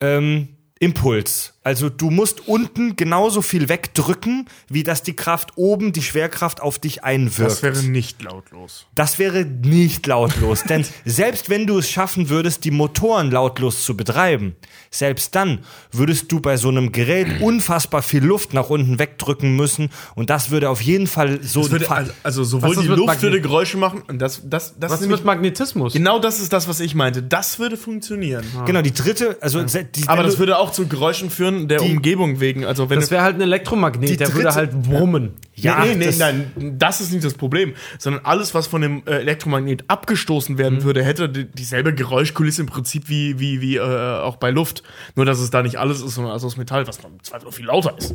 ähm, Impuls. Also du musst unten genauso viel wegdrücken, wie dass die Kraft oben, die Schwerkraft auf dich einwirkt. Das wäre nicht lautlos. Das wäre nicht lautlos, denn selbst wenn du es schaffen würdest, die Motoren lautlos zu betreiben, selbst dann würdest du bei so einem Gerät unfassbar viel Luft nach unten wegdrücken müssen und das würde auf jeden Fall so Das würde, Fa- also, also sowohl die Luft Magnet- würde Geräusche machen und das, das, das Was ist mit Magnetismus? genau das ist das, was ich meinte. Das würde funktionieren. genau die dritte, also die, Aber das würde auch zu Geräuschen führen der Umgebung wegen. Also wenn Das wäre halt ein Elektromagnet, Die der würde halt brummen. Ja, nee, nee, nee, das- nein, das ist nicht das Problem, sondern alles, was von dem äh, Elektromagnet abgestoßen werden würde, hätte die, dieselbe Geräuschkulisse im Prinzip wie, wie, wie äh, auch bei Luft. Nur, dass es da nicht alles ist, sondern alles aus Metall, was im Zweifel viel lauter ist.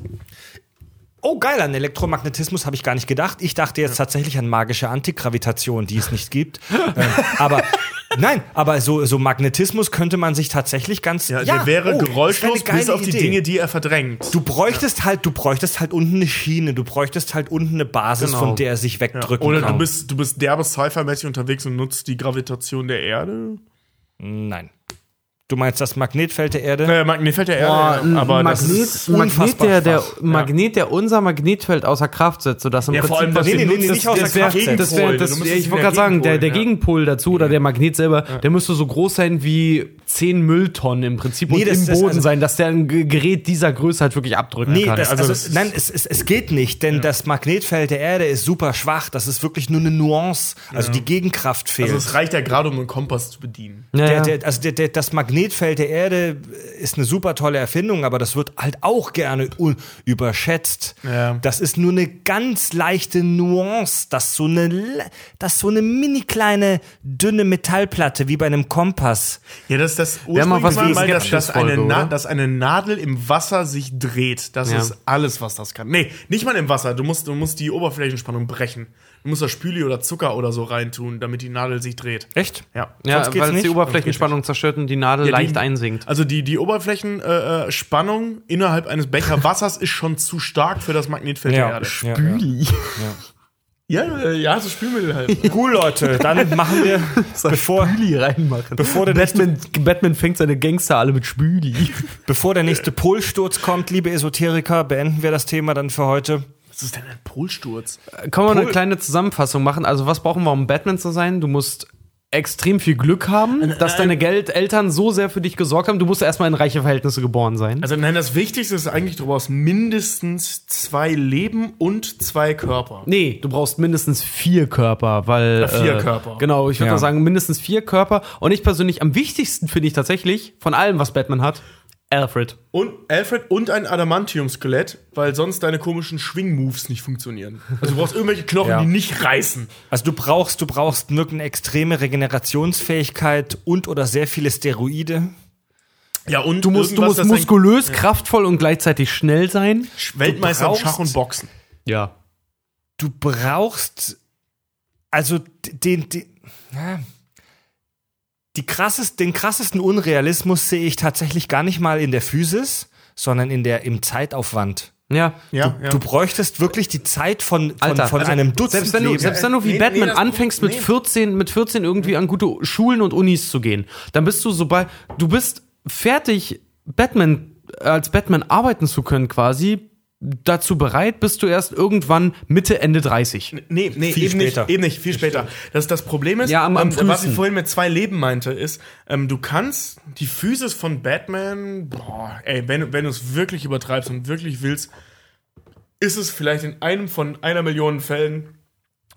Oh geil, an Elektromagnetismus habe ich gar nicht gedacht. Ich dachte jetzt tatsächlich an magische Antigravitation, die es nicht gibt. <laughs> ähm, aber nein, aber so, so Magnetismus könnte man sich tatsächlich ganz Ja, der wäre oh, geräuschlos wäre eine bis auf die Idee. Dinge, die er verdrängt. Du bräuchtest halt, du bräuchtest halt unten eine Schiene, du bräuchtest halt unten eine Basis, Genau. von der er sich wegdrücken Oder kann. du bist, du bist derbe Sci-Fi-mäßig unterwegs und nutzt die Gravitation der Erde. Nein. Du meinst das Magnetfeld der Erde? Äh, Magnetfeld der Boah, Erde, ein aber das Magnet, ist Magnet, der, der schwach. Magnet, der unser Magnetfeld außer Kraft setzt, sodass im Ja, vor allem, wir nee, nee, nee, nicht außer das wär- Kraft setzt. das wär, das, ich wollte gerade sagen, der, der Gegenpol, ja. Gegenpol dazu oder der Magnet selber, der müsste so groß sein wie 10 Mülltonnen im Prinzip Nee, und das- im das- Boden also- sein, dass der ein Ge- Gerät dieser Größe halt wirklich abdrücken Nee, kann. das, Also also, das nein, es, es, es geht nicht, denn das Magnetfeld der Erde ist super schwach. Das ist wirklich nur eine Nuance. Also die Gegenkraft fehlt. Also es reicht ja gerade, um einen Kompass zu bedienen. ja, ja. also das Magnetfeld der Erde ist eine super tolle Erfindung, aber das wird halt auch gerne überschätzt. Ja. Das ist nur eine ganz leichte Nuance, dass so eine, dass so eine mini kleine dünne Metallplatte wie bei einem Kompass. Ja, das das Wär mal was ursprünglich mal, dass, dass, eine Na oder? dass eine Nadel im Wasser sich dreht. Das Ja. ist alles, was das kann. Nee, nicht mal im Wasser. Du musst, du musst die Oberflächenspannung brechen. Du musst da Spüli oder Zucker oder so reintun, damit die Nadel sich dreht. Echt? Ja. ja, sonst geht's weil es nicht? die Oberflächenspannung zerstört und die Nadel Ja, die- leicht einsinkt. Also die, die Oberflächenspannung äh, innerhalb eines Becher Wassers ist schon zu stark für das Magnetfeld der Erde. ja, ja. Ja, ja, so Spülmittel halt. <laughs> Cool, Leute. Dann machen wir, <laughs> bevor, Spüli reinmachen. bevor der nächste Batman, Batman fängt seine Gangster alle mit Spüli. Bevor der nächste Polsturz kommt, liebe Esoteriker, beenden wir das Thema dann für heute. Was ist denn ein Polsturz? Können wir eine Pol- kleine Zusammenfassung machen? Also, was brauchen wir, um Batman zu sein? Du musst extrem viel Glück haben, dass deine Geld Eltern so sehr für dich gesorgt haben. Du musst erstmal in reiche Verhältnisse geboren sein. Also nein, das Wichtigste ist eigentlich, du brauchst mindestens zwei Leben und zwei Körper. Nee, du brauchst mindestens vier Körper, weil. Ja, vier äh, Körper. Genau, ich würde Ja. mal sagen, mindestens vier Körper. Und ich persönlich, am wichtigsten finde ich tatsächlich, von allem, was Batman hat, Alfred. Und Alfred und ein Adamantium-Skelett, weil sonst deine komischen Schwing-Moves nicht funktionieren. Also du brauchst irgendwelche Knochen, Ja. die nicht reißen. Also du brauchst, du brauchst wirklich eine extreme Regenerationsfähigkeit und oder sehr viele Steroide. Ja, und Du musst, du musst muskulös, kraftvoll und gleichzeitig schnell sein. Weltmeister im brauchst- Schach und Boxen. Ja. Du brauchst also den, den ja, die krassest, den krassesten Unrealismus sehe ich tatsächlich gar nicht mal in der Physis, sondern in der im Zeitaufwand. Ja. Ja, ja. Du bräuchtest wirklich die Zeit von, von, Alter, von also einem Dutzend Selbst wenn, du, Leben. selbst wenn du wie Nee, Batman nee, anfängst mit nee. 14, mit 14 irgendwie an gute Schulen und Unis zu gehen, dann bist du so bei, du bist fertig, Batman, als Batman arbeiten zu können quasi, dazu bereit bist du erst irgendwann Mitte, Ende 30. Nee, nee, Viel eben später. nicht, eben nicht, viel später. Das, das Problem ist, Ja, am- am ähm, was ich vorhin mit zwei Leben meinte, ist, ähm, du kannst die Physis von Batman, boah, ey, wenn, wenn du es wirklich übertreibst und wirklich willst, ist es vielleicht in einem von einer Million Fällen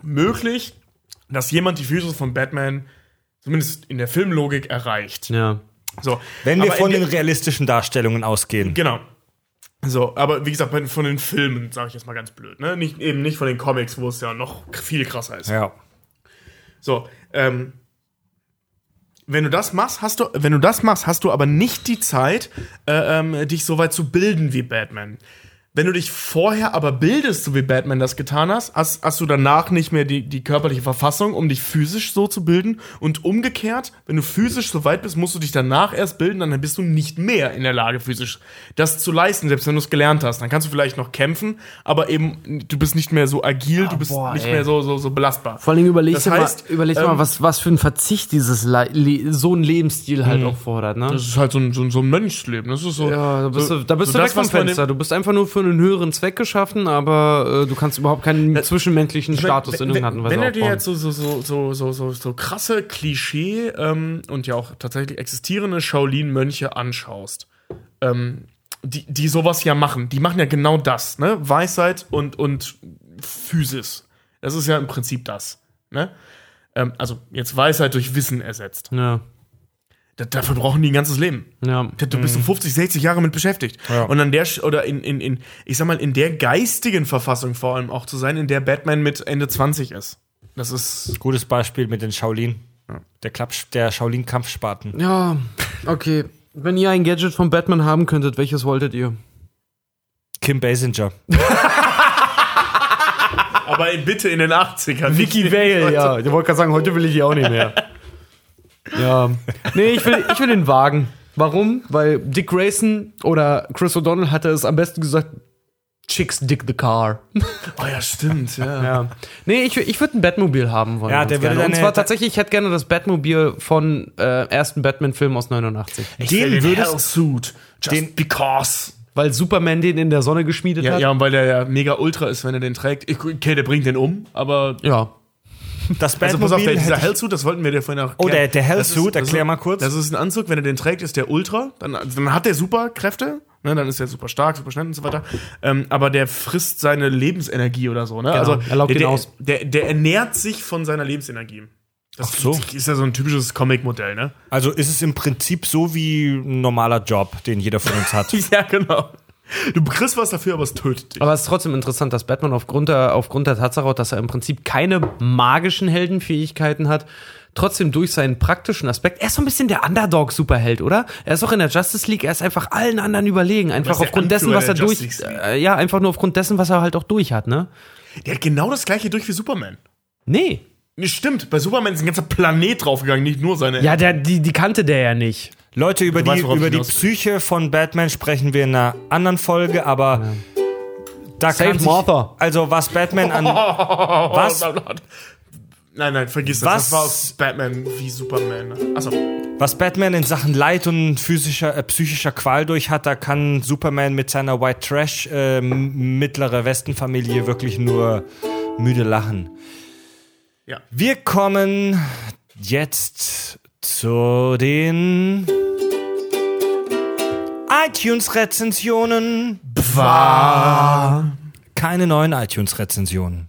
möglich, dass jemand die Physis von Batman zumindest in der Filmlogik erreicht. Ja. So, wenn wir aber von den realistischen Darstellungen ausgehen. Genau. So, aber wie gesagt, von den Filmen, sage ich jetzt mal ganz blöd, ne? Nicht, eben nicht von den Comics, wo es ja noch viel krasser ist. Ja. So, ähm, wenn du das machst, hast du, wenn du das machst, hast du aber nicht die Zeit, äh, ähm, dich so weit zu bilden wie Batman. Wenn du dich vorher aber bildest, so wie Batman das getan hast, hast, hast du danach nicht mehr die, die körperliche Verfassung, um dich physisch so zu bilden. Und umgekehrt, wenn du physisch so weit bist, musst du dich danach erst bilden, dann bist du nicht mehr in der Lage, physisch das zu leisten, selbst wenn du es gelernt hast. Dann kannst du vielleicht noch kämpfen, aber eben, du bist nicht mehr so agil, du bist boah, nicht ey. mehr so, so, so belastbar. Vor allem überleg Das dir heißt, mal, überleg ähm, mal was, was für ein Verzicht dieses Le Le so ein Lebensstil halt auch fordert, ne? Das ist halt so ein, so ein, so ein Mönchsleben. Das ist so. Ja, da bist so, du, da bist so du weg vom Fenster. Du bist einfach nur für einen höheren Zweck geschaffen, aber äh, du kannst überhaupt keinen zwischenmenschlichen Status in wenn, irgendeiner Weise wenn du dir jetzt so, so, so, so, so, so, krasse Klischee ähm, und ja auch tatsächlich existierende Shaolin-Mönche anschaust, ähm, die, die sowas ja machen, die machen ja genau das, ne? Weisheit und, und Physis. Das ist ja im Prinzip das. Ne? Ähm, also jetzt Weisheit durch Wissen ersetzt. ja, dafür brauchen die ein ganzes Leben. ja. Du bist so 50, 60 Jahre mit beschäftigt. Und an der, oder in, in, in, ich sag mal, in der geistigen Verfassung vor allem auch zu sein, in der Batman mit Ende 20 ist. Das ist. Gutes Beispiel mit den Shaolin. Der, Klapp- der Shaolin-Kampfspaten. Ja, okay. Wenn ihr ein Gadget von Batman haben könntet, welches wolltet ihr? Kim Basinger. <laughs> Aber bitte in den 80ern. Vicky Vale, ja. <laughs> Ich wollte gerade sagen, heute will ich die auch nicht mehr. Ja. Nee, ich will, ich will den Wagen. Warum? Weil Dick Grayson oder Chris O'Donnell hatte es am besten gesagt, Chicks Dick the Car. <laughs> Oh ja, stimmt, ja. Ja. Nee, ich, ich würde ein Batmobil haben wollen. Ja, der würde. Und zwar tatsächlich, ich hätte gerne das Batmobil von äh, ersten Batman-Film aus 89. Den den würdest- Hellsuit. Just den- because. Weil Superman den in der Sonne geschmiedet Ja, hat. ja, und weil der ja mega ultra ist, wenn er den trägt. Ich, okay, der bringt den um, aber. ja. Das Also pass auf, der, Batmobil dieser Hellsuit, das wollten wir dir vorhin auch Oh, der- der ist- Hellsuit, ist- erklär mal kurz. Das ist ein Anzug, wenn er den trägt, ist der Ultra. Dann, dann hat der Superkräfte. Ne, dann ist er super stark, super schnell und so weiter. Ähm, aber der frisst seine Lebensenergie oder so. Ne? Genau, also er laugt der, ihn aus. Der, der ernährt sich von seiner Lebensenergie. Das Ach so. ist ja so ein typisches Comic-Modell, ne? Also ist es im Prinzip so wie ein normaler Job, den jeder von uns hat. <laughs> Ja, genau. Du kriegst was dafür, aber es tötet dich. Aber es ist trotzdem interessant, dass Batman aufgrund der, aufgrund der Tatsache, dass er im Prinzip keine magischen Heldenfähigkeiten hat, trotzdem durch seinen praktischen Aspekt, er ist so ein bisschen der Underdog-Superheld, oder? Er ist auch in der Justice League, er ist einfach allen anderen überlegen. Einfach aufgrund dessen, was er durch, äh, ja, einfach nur aufgrund dessen, was er halt auch durch hat, ne? Der hat genau das gleiche durch wie Superman. Nee. Nee, stimmt, bei Superman ist ein ganzer Planet draufgegangen, nicht nur seine. Ja, der, die, die kannte der ja nicht. Leute, über Du die, weißt, über die. Psyche von Batman sprechen wir in einer anderen Folge, aber da Save kann sich, Martha. Also was Batman an <laughs> was, Nein, nein, vergiss das. Was? Das war aus Batman wie Superman. Achso. was Batman in Sachen Leid und physischer, äh, psychischer Qual durch hat, da kann Superman mit seiner White Trash äh, mittlere Westenfamilie wirklich nur müde lachen. Ja. Wir kommen jetzt zu den iTunes-Rezensionen. Keine neuen iTunes-Rezensionen.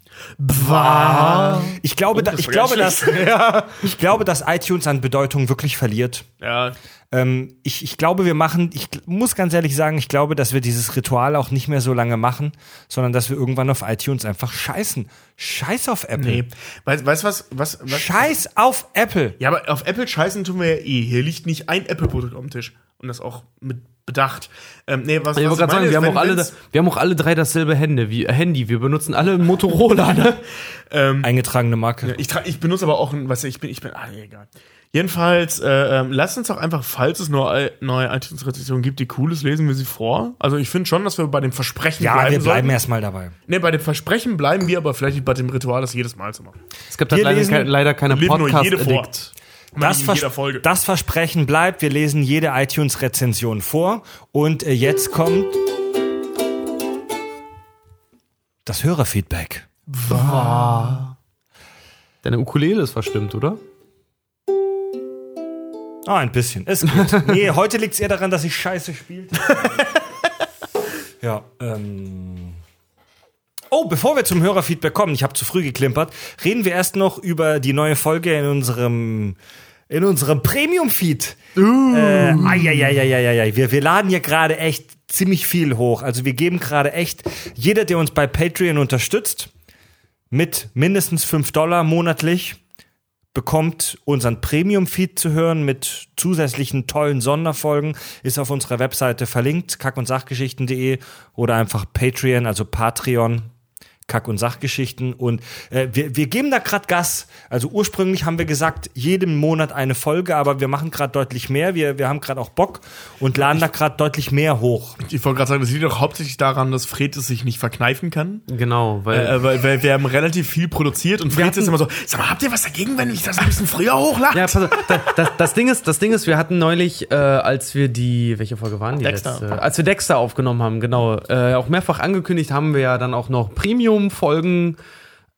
Ich glaube, da, das ich, glaube, dass, <laughs> ich glaube, dass iTunes an Bedeutung wirklich verliert. Ja. Ähm, ich, ich glaube, wir machen, ich muss ganz ehrlich sagen, ich glaube, dass wir dieses Ritual auch nicht mehr so lange machen, sondern dass wir irgendwann auf iTunes einfach scheißen. Scheiß auf Apple. Nee. Weißt weißt du was, was, was? Scheiß auf Apple. Ja, aber auf Apple scheißen tun wir ja eh. Hier liegt nicht ein Apple-Produkt auf dem Tisch. Und das auch mit Bedacht. Ähm, nee, was, Ich was wollte gerade sagen, meine wir haben, ist, auch alle, wir haben auch alle drei dasselbe Hände, wie, Handy. Wir benutzen alle ein Motorola, ne? Eingetragene Marke. Ich, ich benutze aber auch ein, was ich bin, ich bin, ah, egal. Jedenfalls, äh, ähm, lasst uns doch einfach, falls es neue, neue iTunes-Rezensionen gibt, die cool ist, lesen wir sie vor. Also ich finde schon, dass wir bei dem Versprechen Ja, bleiben wir bleiben sollten. erstmal dabei. Nee, bei dem Versprechen bleiben wir, aber vielleicht nicht bei dem Ritual, das jedes Mal zu machen. Es gibt halt leider, lesen- kein, leider keine nur. Podcast-Addict. Das, in Vers jeder Folge. das Versprechen bleibt. Wir lesen jede iTunes-Rezension vor. Und äh, jetzt kommt das Hörerfeedback. Deine Ukulele ist verstimmt, oder? Ah, ein bisschen. Es geht. <laughs> nee, heute liegt es eher daran, dass ich scheiße spielt. <laughs> ja, ähm. Oh, bevor wir zum Hörerfeedback kommen, ich habe zu früh geklimpert, reden wir erst noch über die neue Folge in unserem in unserem Premium-Feed. Uh. Äh, ai, wir, wir laden hier gerade echt ziemlich viel hoch. Also wir geben gerade echt, jeder, der uns bei Patreon unterstützt, mit mindestens 5 Dollar monatlich, bekommt unseren Premium-Feed zu hören mit zusätzlichen tollen Sonderfolgen. Ist auf unserer Webseite verlinkt, kack- und sachgeschichten.de oder einfach Patreon, also Patreon. Kack- und Sachgeschichten und äh, wir, wir geben da gerade Gas. Also ursprünglich haben wir gesagt, jeden Monat eine Folge, aber wir machen gerade deutlich mehr. Wir, wir haben gerade auch Bock und laden da gerade deutlich mehr hoch. Ich wollte gerade sagen, das liegt doch hauptsächlich daran, dass Fred es sich nicht verkneifen kann. Genau, weil. Äh, weil, weil wir haben relativ viel produziert und Fred ist immer so, sag mal, habt ihr was dagegen, wenn ich das ein bisschen früher hochlade? Ja, pass auf, da, das, das Ding ist, das Ding ist, wir hatten neulich, äh, als wir die, welche Folge waren die Dexter. letzte? Als wir Dexter aufgenommen haben, genau, äh, auch mehrfach angekündigt, haben wir ja dann auch noch Premium-Folgen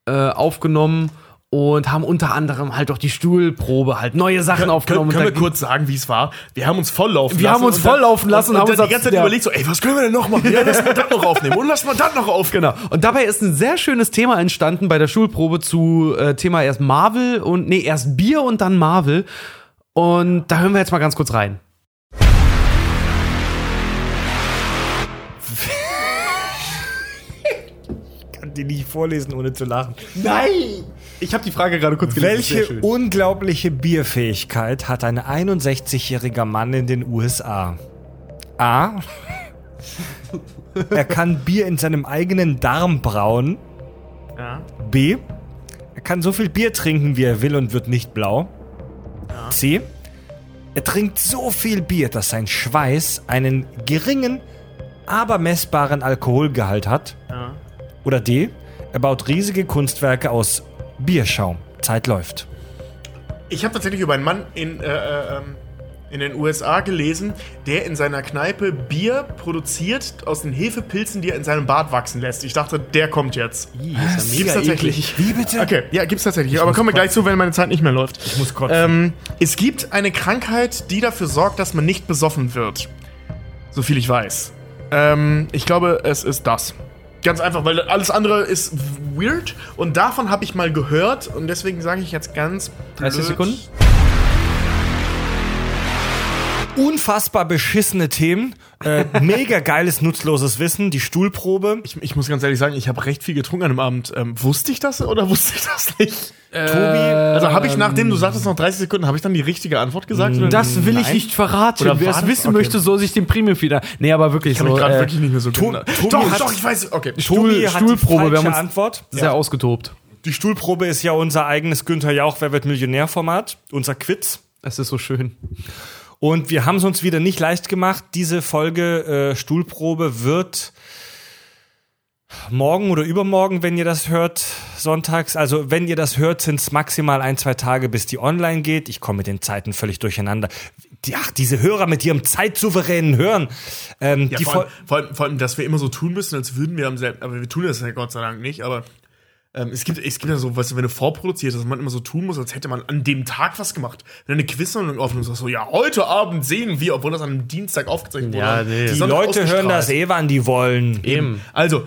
äh, aufgenommen und haben unter anderem halt auch die Stuhlprobe, halt neue Sachen Können, aufgenommen. können und wir kurz sagen, wie es war? Wir haben uns volllaufen Wir lassen. haben uns volllaufen lassen und und, haben und dann uns die ganze Zeit ja. überlegt so, ey, was können wir denn noch machen? Ja, lass mal das noch aufnehmen und lass mal das noch aufnehmen. Genau. Und dabei ist ein sehr schönes Thema entstanden bei der Schulprobe zu äh, Thema erst Marvel und nee, erst Bier und dann Marvel. Und da hören wir jetzt mal ganz kurz rein. Kann die nicht vorlesen, ohne zu lachen. Nein! Ich habe die Frage gerade kurz Welche unglaubliche Bierfähigkeit hat ein 61-jähriger Mann in den USA? A. Er kann Bier in seinem eigenen Darm brauen. Ja. B. Er kann so viel Bier trinken, wie er will und wird nicht blau. C. Er trinkt so viel Bier, dass sein Schweiß einen geringen, aber messbaren Alkoholgehalt hat. Oder D. Er baut riesige Kunstwerke aus Bierschaum. Zeit läuft. Ich habe tatsächlich über einen Mann in, äh, äh, ähm, in den USA gelesen, der in seiner Kneipe Bier produziert aus den Hefepilzen, die er in seinem Bad wachsen lässt. Ich dachte, der kommt jetzt. Gibt's tatsächlich. Wie bitte? Okay, ja, gibt's tatsächlich. Aber kommen wir gleich zu, wenn meine Zeit nicht mehr läuft. Ich muss kotzen. Ähm, es gibt eine Krankheit, die dafür sorgt, dass man nicht besoffen wird. So viel ich weiß. Ähm, ich glaube, es ist das. Ganz einfach, weil alles andere ist weird und davon habe ich mal gehört und deswegen sage ich jetzt ganz 30 blöd- Sekunden? Unfassbar beschissene Themen. Äh, mega geiles, nutzloses Wissen. Die Stuhlprobe. Ich, ich muss ganz ehrlich sagen, ich habe recht viel getrunken an dem Abend. Ähm, wusste ich das oder wusste ich das nicht? Tobi. Also habe ich, nachdem du sagtest, noch 30 Sekunden, habe ich dann die richtige Antwort gesagt? oder- Das will ich Nein? nicht verraten. Oder Wer es das? wissen Okay. möchte, soll sich den Premium wieder. Nee, aber wirklich Ich kann so. mich gerade äh, wirklich nicht mehr so To-. Tobi Doch, hat- doch, ich weiß. Okay. Tobi hat die Stuhlprobe, wir haben uns- Antwort. sehr ausgetobt. Die Stuhlprobe ist ja unser eigenes Günther Jauch, wer wird Millionär-Format, unser Quiz. Es ist so schön. Und wir haben es uns wieder nicht leicht gemacht. Diese Folge äh, Stuhlprobe wird morgen oder übermorgen, wenn ihr das hört, sonntags. Also wenn ihr das hört, sind es maximal ein, zwei Tage, bis die online geht. Ich komme mit den Zeiten völlig durcheinander. Die, ach, diese Hörer mit ihrem zeitsouveränen Hören. Ähm, Ja, die vor, allem, vor, allem, vor allem, dass wir immer so tun müssen, als würden wir am selben. Aber wir tun das ja Gott sei Dank nicht. Aber ähm, es, gibt, es gibt ja so, weißt du, wenn du vorproduzierst, dass man immer so tun muss, als hätte man an dem Tag was gemacht. Wenn du eine Quizsendung aufnimmst, sagst so, ja, heute Abend sehen wir, obwohl das an einem Dienstag aufgezeichnet wurde. Ja, nee. die Sonntag Leute hören das eh, wann die wollen. Eben. Also,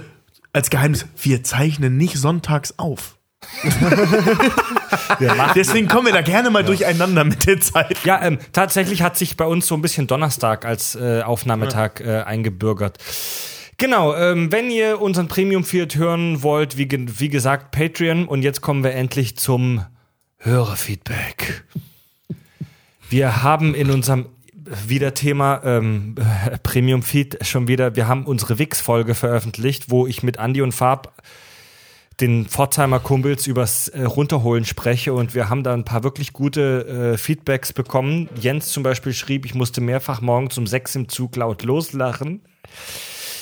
als Geheimnis, wir zeichnen nicht sonntags auf. <laughs> Deswegen kommen wir da gerne mal durcheinander mit der Zeit. Ja, ähm, tatsächlich hat sich bei uns so ein bisschen Donnerstag als äh, Aufnahmetag äh, eingebürgert. Genau, ähm, wenn ihr unseren Premium Feed hören wollt, wie, wie gesagt, Patreon. Und jetzt kommen wir endlich zum Hörerfeedback. Wir haben in unserem wieder Thema ähm, Premium Feed schon wieder, wir haben unsere Wix-Folge veröffentlicht, wo ich mit Andy und Farb den Pforzheimer Kumpels übers äh, Runterholen spreche und wir haben da ein paar wirklich gute äh, Feedbacks bekommen. Jens zum Beispiel schrieb, ich musste mehrfach morgens um sechs im Zug laut loslachen.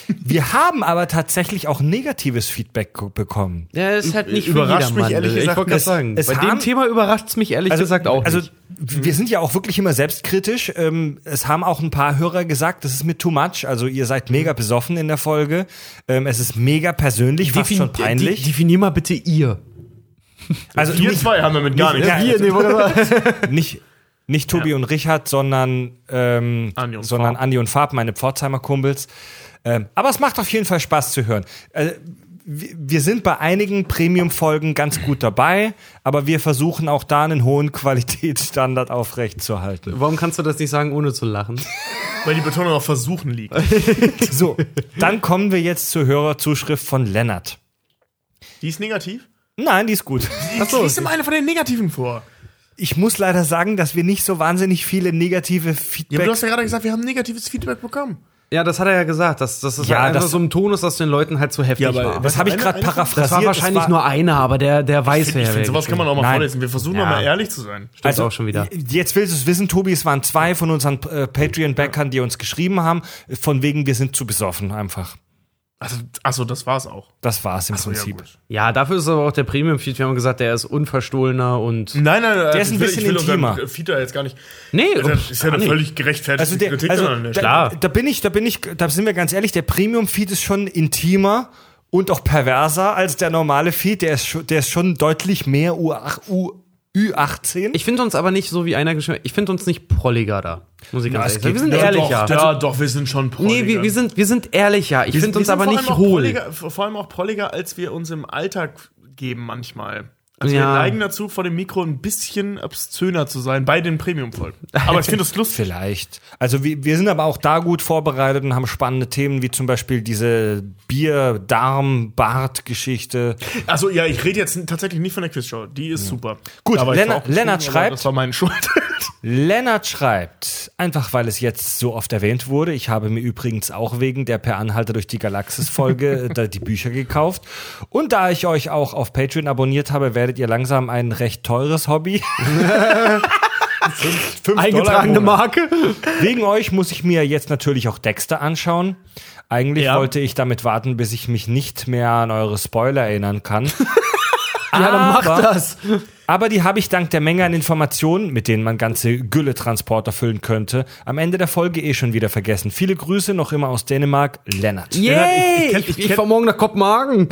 Wir haben aber tatsächlich auch negatives Feedback ko- bekommen. Ja, ist halt nicht Überrascht für mich ehrlich ich gesagt, wollte gerade es- sagen, es bei haben- dem Thema überrascht es mich ehrlich gesagt auch also, nicht. wir sind ja auch wirklich immer selbstkritisch. Ähm, es haben auch ein paar Hörer gesagt, das ist mir too much. Also ihr seid mega besoffen in der Folge. Ähm, es ist mega persönlich, fast Defin- schon peinlich. de- Definier mal bitte ihr. also Wir nicht, zwei haben damit gar nicht- nichts. ja, <laughs> nicht, nicht Tobi und Richard, sondern, ähm, Andi und sondern Farb. Andi und Farb, meine Pforzheimer Kumpels. Ähm, aber es macht auf jeden Fall Spaß zu hören. Äh, wir sind bei einigen Premium-Folgen ganz gut dabei, aber wir versuchen auch da einen hohen Qualitätsstandard aufrechtzuerhalten. Warum kannst du das nicht sagen, ohne zu lachen? <laughs> Weil die Betonung auf Versuchen liegt. <laughs> So, dann kommen wir jetzt zur Hörerzuschrift von Lennart. Die ist negativ? Nein, die ist gut. Achso, liest immer eine von den Negativen vor. Ich muss leider sagen, dass wir nicht so wahnsinnig viele negative Ja, aber du hast ja gerade gesagt, wir haben negatives Feedback bekommen. Ja, das hat er ja gesagt, dass, dass es Ja, halt einfach das- so ein Ton ist, dass den Leuten halt zu heftig Ja, aber war. Das habe ich gerade paraphrasiert. Das war wahrscheinlich war- nur einer, aber der, der weiß, Ich wer finde, wer sowas kann man auch mal Nein. vorlesen. Wir versuchen Ja. doch mal ehrlich zu sein. Stimmt auch schon wieder. Jetzt willst du es wissen, Tobi, es waren zwei von unseren äh, Patreon-Backern, die uns geschrieben haben, von wegen, wir sind zu besoffen einfach. Also, achso, das war's auch. Das war es im Achso, ja, Prinzip. gut. Ja, dafür ist aber auch der Premium-Feed. Wir haben gesagt, der ist unverstohlener und. Nein, nein, nein. Der ist ein will- bisschen ich will intimer. unseren Feeder jetzt gar nicht. Nee, Das ist ja eine völlig gerechtfertigte also, der, Kritik. also ne? da, Klar. da bin ich, da bin ich, da sind wir ganz ehrlich, der Premium-Feed ist schon intimer und auch perverser als der normale Feed. Der ist, schon- der ist schon deutlich mehr U8, U, Ü18. Ich finde uns aber nicht so wie einer geschrieben Ich finde uns nicht prolliger da. Muss ich ganz ehrlich sagen. Wir sind ja, ehrlicher. Doch, ja, doch, wir sind schon prolliger. nee, wir, wir, sind, wir sind ehrlicher. Ich finde uns aber nicht hohl. Vor allem auch prolliger, als wir uns im Alltag geben manchmal. Also wir Ja. neigen dazu, vor dem Mikro ein bisschen obszöner zu sein bei den Premium-Folgen. Aber ich finde das lustig. Vielleicht. Also wir, wir sind aber auch da gut vorbereitet und haben spannende Themen, wie zum Beispiel diese Bier-Darm-Bart-Geschichte. Also ja, ich rede jetzt tatsächlich nicht von der Quizshow. Die ist super. Gut, ich Lennart- schreibt- Das war meine Schuld. <laughs> Lennart schreibt, einfach weil es jetzt so oft erwähnt wurde, ich habe mir übrigens auch wegen der Per Anhalter durch die Galaxis-Folge da <laughs> die Bücher gekauft. Und da ich euch auch auf Patreon abonniert habe, werdet ihr langsam ein recht teures Hobby. <laughs> Fünf Eingetragene Dollar im Monat. Marke. Wegen euch muss ich mir jetzt natürlich auch Dexter anschauen. Eigentlich Ja. wollte ich damit warten, bis ich mich nicht mehr an eure Spoiler erinnern kann. <laughs> Ja, dann mach Aber- das. Aber die habe ich dank der Menge an Informationen, mit denen man ganze Gülle-Transporter füllen könnte, am Ende der Folge eh schon wieder vergessen. Viele Grüße noch immer aus Dänemark, Lennart. Yay! ich kenn- Ich, ich ich, kenn- fahr morgen nach Kopenhagen.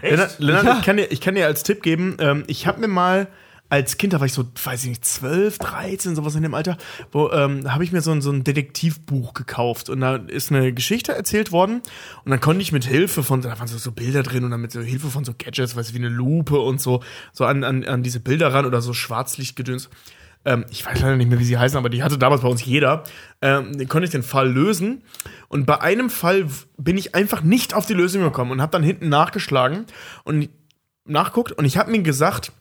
Lennart, Lennart ich, kann dir, ich kann dir als Tipp geben, ähm, ich habe mir mal als Kind, da war ich so, weiß ich nicht, 12, 13, sowas in dem Alter, wo ähm, habe ich mir so ein, so ein Detektivbuch gekauft und da ist eine Geschichte erzählt worden und dann konnte ich mit Hilfe von, da waren so, so Bilder drin und dann mit so Hilfe von so Gadgets, weiß ich, wie eine Lupe und so, so an, an, an diese Bilder ran oder so Schwarzlichtgedöns. Ähm, ich weiß leider nicht mehr, wie sie heißen, aber die hatte damals bei uns jeder. Ähm, konnte ich den Fall lösen. Und bei einem Fall bin ich einfach nicht auf die Lösung gekommen und habe dann hinten nachgeschlagen und nachguckt und ich habe mir gesagt,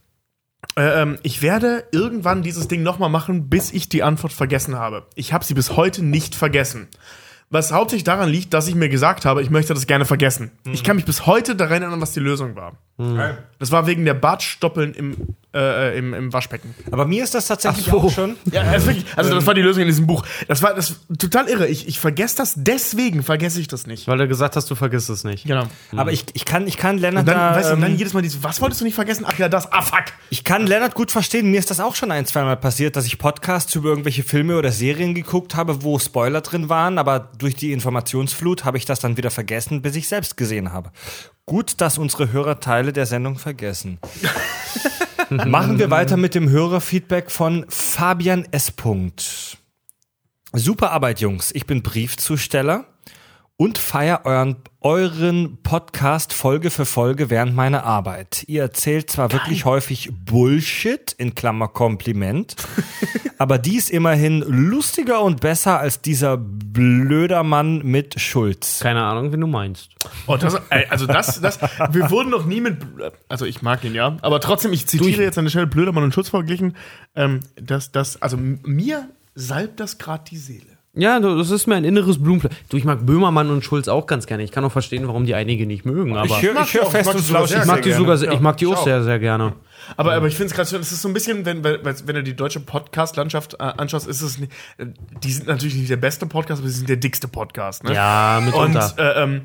ähm, ich werde irgendwann dieses Ding nochmal machen, bis ich die Antwort vergessen habe. Ich habe sie bis heute nicht vergessen. Was hauptsächlich daran liegt, dass ich mir gesagt habe, ich möchte das gerne vergessen. Ich kann mich bis heute daran erinnern, was die Lösung war. Das war wegen der Bartstoppeln im, äh, im, im Waschbecken. Aber mir ist das tatsächlich so. auch schon. Ja, also, also das war die Lösung in diesem Buch. Das war das total irre. Ich, ich vergesse das, deswegen vergesse ich das nicht. Weil du gesagt hast, du vergisst es nicht. Genau. Aber ich, ich kann, ich kann Lennart Und dann, da, weißt du, und dann ähm, jedes Mal dieses, was wolltest du nicht vergessen? Ach ja, das. Ah, fuck. Ich kann Lennart gut verstehen. Mir ist das auch schon ein, zweimal passiert, dass ich Podcasts über irgendwelche Filme oder Serien geguckt habe, wo Spoiler drin waren, aber durch die Informationsflut habe ich das dann wieder vergessen, bis ich selbst gesehen habe. Gut, dass unsere Hörer Teile der Sendung vergessen. <laughs> <laughs> Machen wir weiter mit dem Hörerfeedback von Fabian S. Super Arbeit, Jungs. Ich bin Briefzusteller und feier euren, euren Podcast Folge für Folge während meiner Arbeit. Ihr erzählt zwar wirklich häufig Bullshit, in Klammer Kompliment, <laughs> aber dies immerhin lustiger und besser als dieser blöder Mann mit Schulz. Keine Ahnung, wen du meinst. Oh, das, also das, das, wir wurden noch nie mit, also ich mag ihn ja, aber trotzdem, ich zitiere jetzt an der Stelle Blödermann und Schutz verglichen, ähm, dass das, also mir salbt das gerade die Seele. Ja, das ist mir ein inneres Blumenpflücken. Du, ich mag Böhmermann und Schulz auch ganz gerne. Ich kann auch verstehen, warum die einige nicht mögen, aber ich höre mag ich die hör auch, fest ich mag und die sogar flauschig. sehr, ich mag die sehr sogar, gerne. ich mag die auch sehr, sehr gerne. Aber, aber ich finde es gerade schön, es ist so ein bisschen, wenn, wenn, du die deutsche Podcast-Landschaft äh, anschaust, ist es nicht, die sind natürlich nicht der beste Podcast, aber sie sind der dickste Podcast. Ne? Ja, Und mitunter. äh, ähm,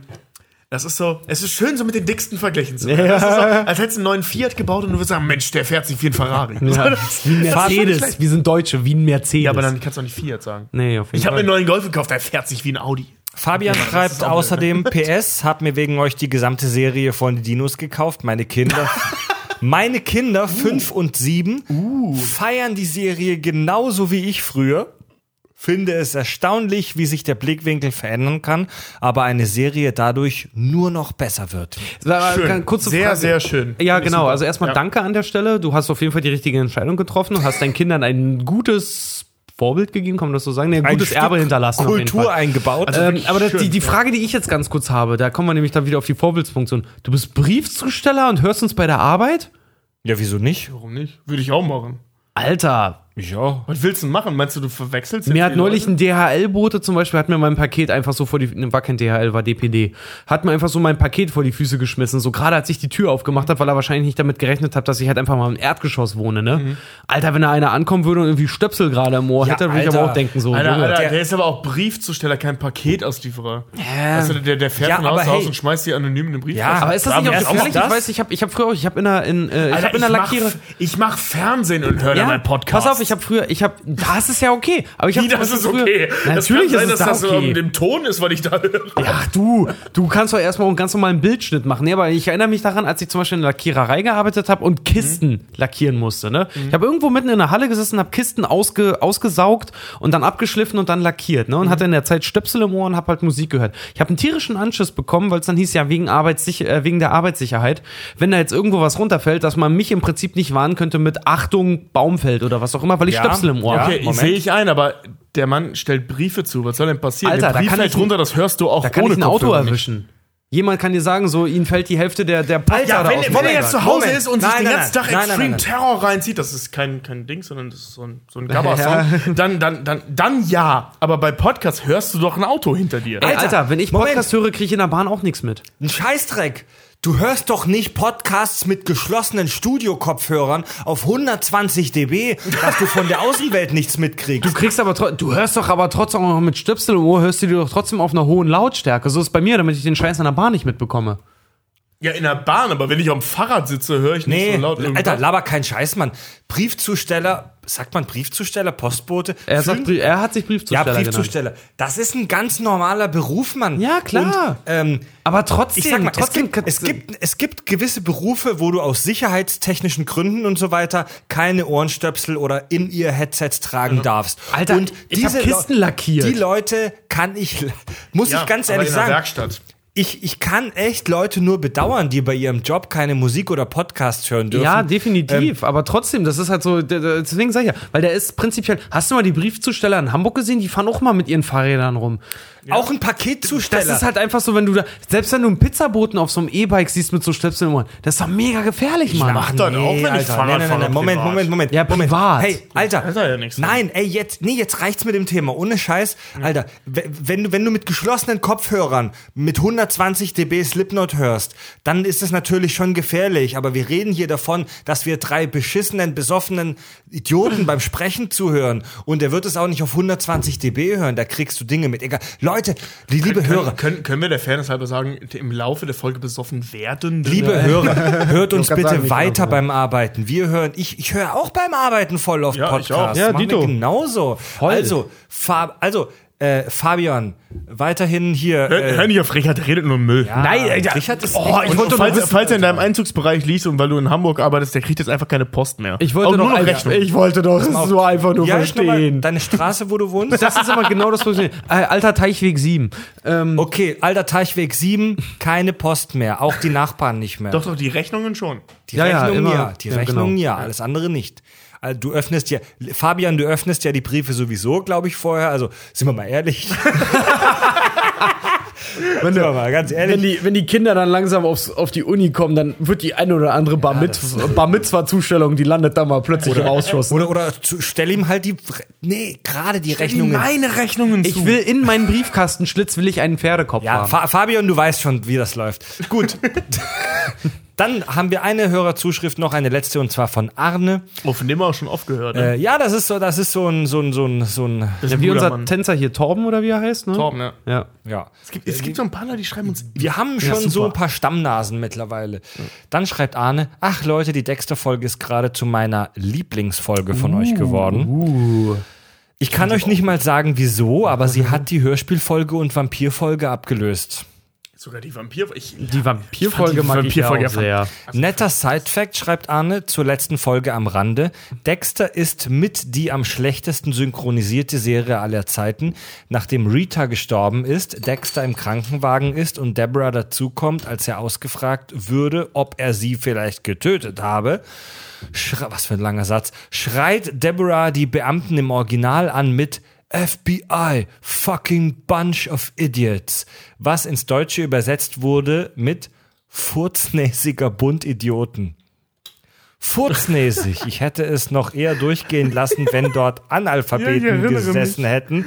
das ist so, es ist schön, so mit den dicksten verglichen zu werden. Ist so, als hättest du einen neuen Fiat gebaut und du würdest sagen, Mensch, der fährt sich wie ein Ferrari. Ja. das, Wie ein Mercedes. Wir sind Deutsche, wie ein Mercedes. ja, aber dann kannst du auch nicht Fiat sagen. Nee, auf jeden Ich habe mir einen neuen Golf gekauft, der fährt sich wie ein Audi. Fabian schreibt außerdem <laughs> PS, hab mir wegen euch die gesamte Serie von Dinos gekauft. Meine Kinder, <laughs> meine Kinder fünf und sieben feiern die Serie genauso wie ich früher. Finde es erstaunlich, wie sich der Blickwinkel verändern kann, aber eine Serie dadurch nur noch besser wird. Schön. kurze sehr, Frage. sehr schön. Ja, Finde genau. super. Also erstmal Ja. danke an der Stelle. Du hast auf jeden Fall die richtige Entscheidung getroffen. Du hast deinen Kindern ein gutes Vorbild gegeben, kann man das so sagen? Nee, ein, Ein gutes Stück Erbe hinterlassen. auf jeden Kultur Fall. eingebaut. Also Ähm, aber das, schön, die, die. Frage, die ich jetzt ganz kurz habe, da kommen wir nämlich dann wieder auf die Vorbildsfunktion. Du bist Briefzusteller und hörst uns bei der Arbeit? ja, wieso nicht? Warum nicht? Würde ich auch machen. Alter, Ja. Was willst du denn machen? Meinst du, du verwechselst Mir hat neulich Leute? ein DHL-Bote zum Beispiel, hat mir mein Paket einfach so vor die, ne, war kein DHL, war DPD, hat mir einfach so mein Paket vor die Füße geschmissen, so gerade als ich die Tür aufgemacht habe, weil er wahrscheinlich nicht damit gerechnet hat, dass ich halt einfach mal im Erdgeschoss wohne, ne? Mhm. Alter, wenn da einer ankommen würde und irgendwie Stöpsel gerade im Ohr Ja, hätte, würde ich aber auch denken so, Alter. Alter, der ist aber auch Briefzusteller, kein Paketauslieferer. Ja. Also der, der fährt Ja, von Haus zu Haus hey. und schmeißt die anonym in den Brief. Ja, aber ist das nicht auch gefährlich? auch Ich weiß, ich habe ich hab früher, ich habe in der, in, äh, ich Alter, habe in der mach, Lackierer... ich mach Fernsehen und höre Ja, dann meinen Podcast. pass auf, ich habe früher, ich habe, das ist ja okay, aber ich habe das ist okay. das Natürlich sein, ist es dass da das so okay. um dem Ton ist, weil ich da höre. Ach du, du kannst doch erstmal einen ganz normalen Bildschnitt machen. Nee, aber ich erinnere mich daran, als ich zum Beispiel in der Lackiererei gearbeitet habe und Kisten lackieren musste. Ne? Ich habe irgendwo mitten in der Halle gesessen, habe Kisten ausge, ausgesaugt und dann abgeschliffen und dann lackiert. Ne? Und hatte in der Zeit Stöpsel im Ohr und habe halt Musik gehört. Ich habe einen tierischen Anschiss bekommen, weil es dann hieß ja wegen, Arbeitssich äh, wegen der Arbeitssicherheit, wenn da jetzt irgendwo was runterfällt, dass man mich im Prinzip nicht warnen könnte mit Achtung, Baumfeld oder was auch immer, weil ich Ja, Stöpsel im Ohr ja. habe. Okay, Moment. sehe ich ein, aber der Mann stellt Briefe zu. Was soll denn passieren? Alter, der da Brief kann fällt ich- runter, das hörst du auch Da kann ohne ich ein Auto nicht. erwischen. Jemand kann dir sagen, so, ihnen fällt die Hälfte der, der Polster Ja, da wenn, wenn er jetzt zu Hause Moment. ist und Nein, sich den nein, ganzen Tag nein. Nein, Extreme nein, nein. Terror reinzieht, das ist kein, kein Ding, sondern das ist so ein, so ein <laughs> Gabba-Song, dann, dann, dann, dann ja. Aber bei Podcast hörst du doch ein Auto hinter dir. Ey, Alter, wenn ich Moment. Podcast höre, kriege ich in der Bahn auch nichts mit. Ein Scheißdreck. Du hörst doch nicht Podcasts mit geschlossenen Studiokopfhörern auf 120 dB, dass du von der Außenwelt nichts mitkriegst. Du kriegst aber du hörst doch aber trotzdem auch noch mit Stöpsel im Ohr, hörst du die doch trotzdem auf einer hohen Lautstärke. So ist es bei mir, damit ich den Scheiß an der Bahn nicht mitbekomme. Ja, in der Bahn, aber wenn ich am Fahrrad sitze, höre ich nicht Nee, so laut irgendwas. Alter, laber kein Scheiß, Mann. Briefzusteller, sagt man Briefzusteller, Postbote? Er, sagt, er hat sich ja, Briefzusteller genannt. Briefzusteller. Das ist ein ganz normaler Beruf, Mann. Ja, klar. Und, ähm, Aber trotzdem, ich sag mal, es trotzdem gibt, es, gibt, es gibt gewisse Berufe, wo du aus sicherheitstechnischen Gründen und so weiter keine Ohrenstöpsel oder in ihr Headsets tragen darfst. Alter, und ich hab diese Kisten lackiert. Die Leute kann ich, <laughs> muss Ja, ich ganz aber ehrlich in der sagen, Werkstatt. Ich, ich kann echt Leute nur bedauern, die bei ihrem Job keine Musik oder Podcasts hören dürfen. Ja, definitiv. aber trotzdem, das ist halt so, deswegen sag ich ja, weil der ist prinzipiell. Hast du mal die Briefzusteller in Hamburg gesehen? Die fahren auch mal mit ihren Fahrrädern rum. Auch ein Paketzusteller. Das ist halt einfach so, wenn du da, selbst wenn du einen Pizzaboten auf so einem E-Bike siehst mit so Stöpseln im Ohr, das ist doch mega gefährlich, Mann. mach das auch, wenn ich Alter, Fahrrad nein, nein, nein, Moment, privat. Moment, Moment. Ja, Moment. privat. Hey, Alter. Das ist ja nichts nein, ey, jetzt, nee, jetzt reicht's mit dem Thema. Ohne Scheiß. Alter, wenn du, wenn du mit geschlossenen Kopfhörern mit 120 dB Slipknot hörst, dann ist es natürlich schon gefährlich. Aber wir reden hier davon, dass wir drei beschissenen, besoffenen Idioten <laughs> beim Sprechen zuhören. Und er wird es auch nicht auf 120 dB hören. Da kriegst du Dinge mit. Egal. Leute, die liebe Hörer, Können, können, können wir der Fairness halber sagen, im Laufe der Folge besoffen werden? Liebe Hörer, <laughs> hört uns bitte sagen, weiter beim Arbeiten. Wir hören, ich, ich höre auch beim Arbeiten voll auf Ja, ich auch. Podcasts. Ja, Machen Dito. genauso. Also, Fab, also äh, Fabian, weiterhin hier. Hör, äh, hör nicht auf Richard, der redet nur Müll. Nein, Alter. Richard ist Oh, ich wollte falls, falls er in deinem Einzugsbereich liegt und weil du in Hamburg arbeitest, der kriegt jetzt einfach keine Post mehr. Ich wollte Auch doch, nur noch ich wollte doch so einfach nur ja, mal, verstehen. deine Straße, wo du wohnst? Das ist immer genau das Problem. Äh, Alter Teichweg 7. Ähm, Okay, alter Teichweg 7, keine Post mehr. Auch die Nachbarn nicht mehr. Doch, doch, die Rechnungen schon. Die Ja, ja, Rechnungen immer. ja, die Ja, Rechnungen genau. ja, alles andere nicht. Also du öffnest ja, Fabian, du öffnest ja die Briefe sowieso, glaube ich, vorher. Also sind wir mal ehrlich. <laughs> sind wir mal ganz ehrlich. wenn, die, wenn die Kinder dann langsam aufs, auf die Uni kommen, dann wird die eine oder andere Bar, mit, Bar Mitzwa-Zustellung, die landet da mal plötzlich im Ausschuss. Oder, oder zu, stell ihm halt die, nee, gerade die Rechnungen. Meine Rechnungen Ich will in meinen Briefkastenschlitz will ich einen Pferdekopf Ja, haben. Fa Fabian, du weißt schon, wie das läuft. Gut. <laughs> Dann haben wir eine Hörerzuschrift noch, eine letzte, und zwar von Arne. Oh, von dem haben wir auch schon oft gehört. Ne? Äh, ja, das ist so, das ist so ein, so ein, so ein, so ein, Das ist Ja, wie unser Mann. Tänzer hier, Torben oder wie er heißt, ne? Torben, ja. Ja. ja. Es gibt, es gibt so ein paar Leute, die schreiben uns. Wir haben schon super. so ein paar Stammnasen mittlerweile. Dann schreibt Arne, ach Leute, die Dexter-Folge ist gerade zu meiner Lieblingsfolge von euch geworden. Ich kann euch nicht mal sagen, wieso, aber sie hat die Hörspielfolge und Vampirfolge abgelöst. Sogar die Vampir. Ich, Die Vampirfolge mag ich ja Vampirfolge auch sehr. Netter Side-Fact schreibt Arne zur letzten Folge am Rande. Dexter ist mit die am schlechtesten synchronisierte Serie aller Zeiten. Nachdem Rita gestorben ist, Dexter im Krankenwagen ist und Deborah dazukommt, als er ausgefragt würde, ob er sie vielleicht getötet habe. Schre was für ein langer Satz. Schreit Deborah die Beamten im Original an mit FBI, fucking bunch of idiots, was ins Deutsche übersetzt wurde mit furznäsiger Bund Idioten. Furznäsig. Ich hätte es noch eher durchgehen lassen, wenn dort <laughs> Ja, Analphabeten erinnere gesessen hätten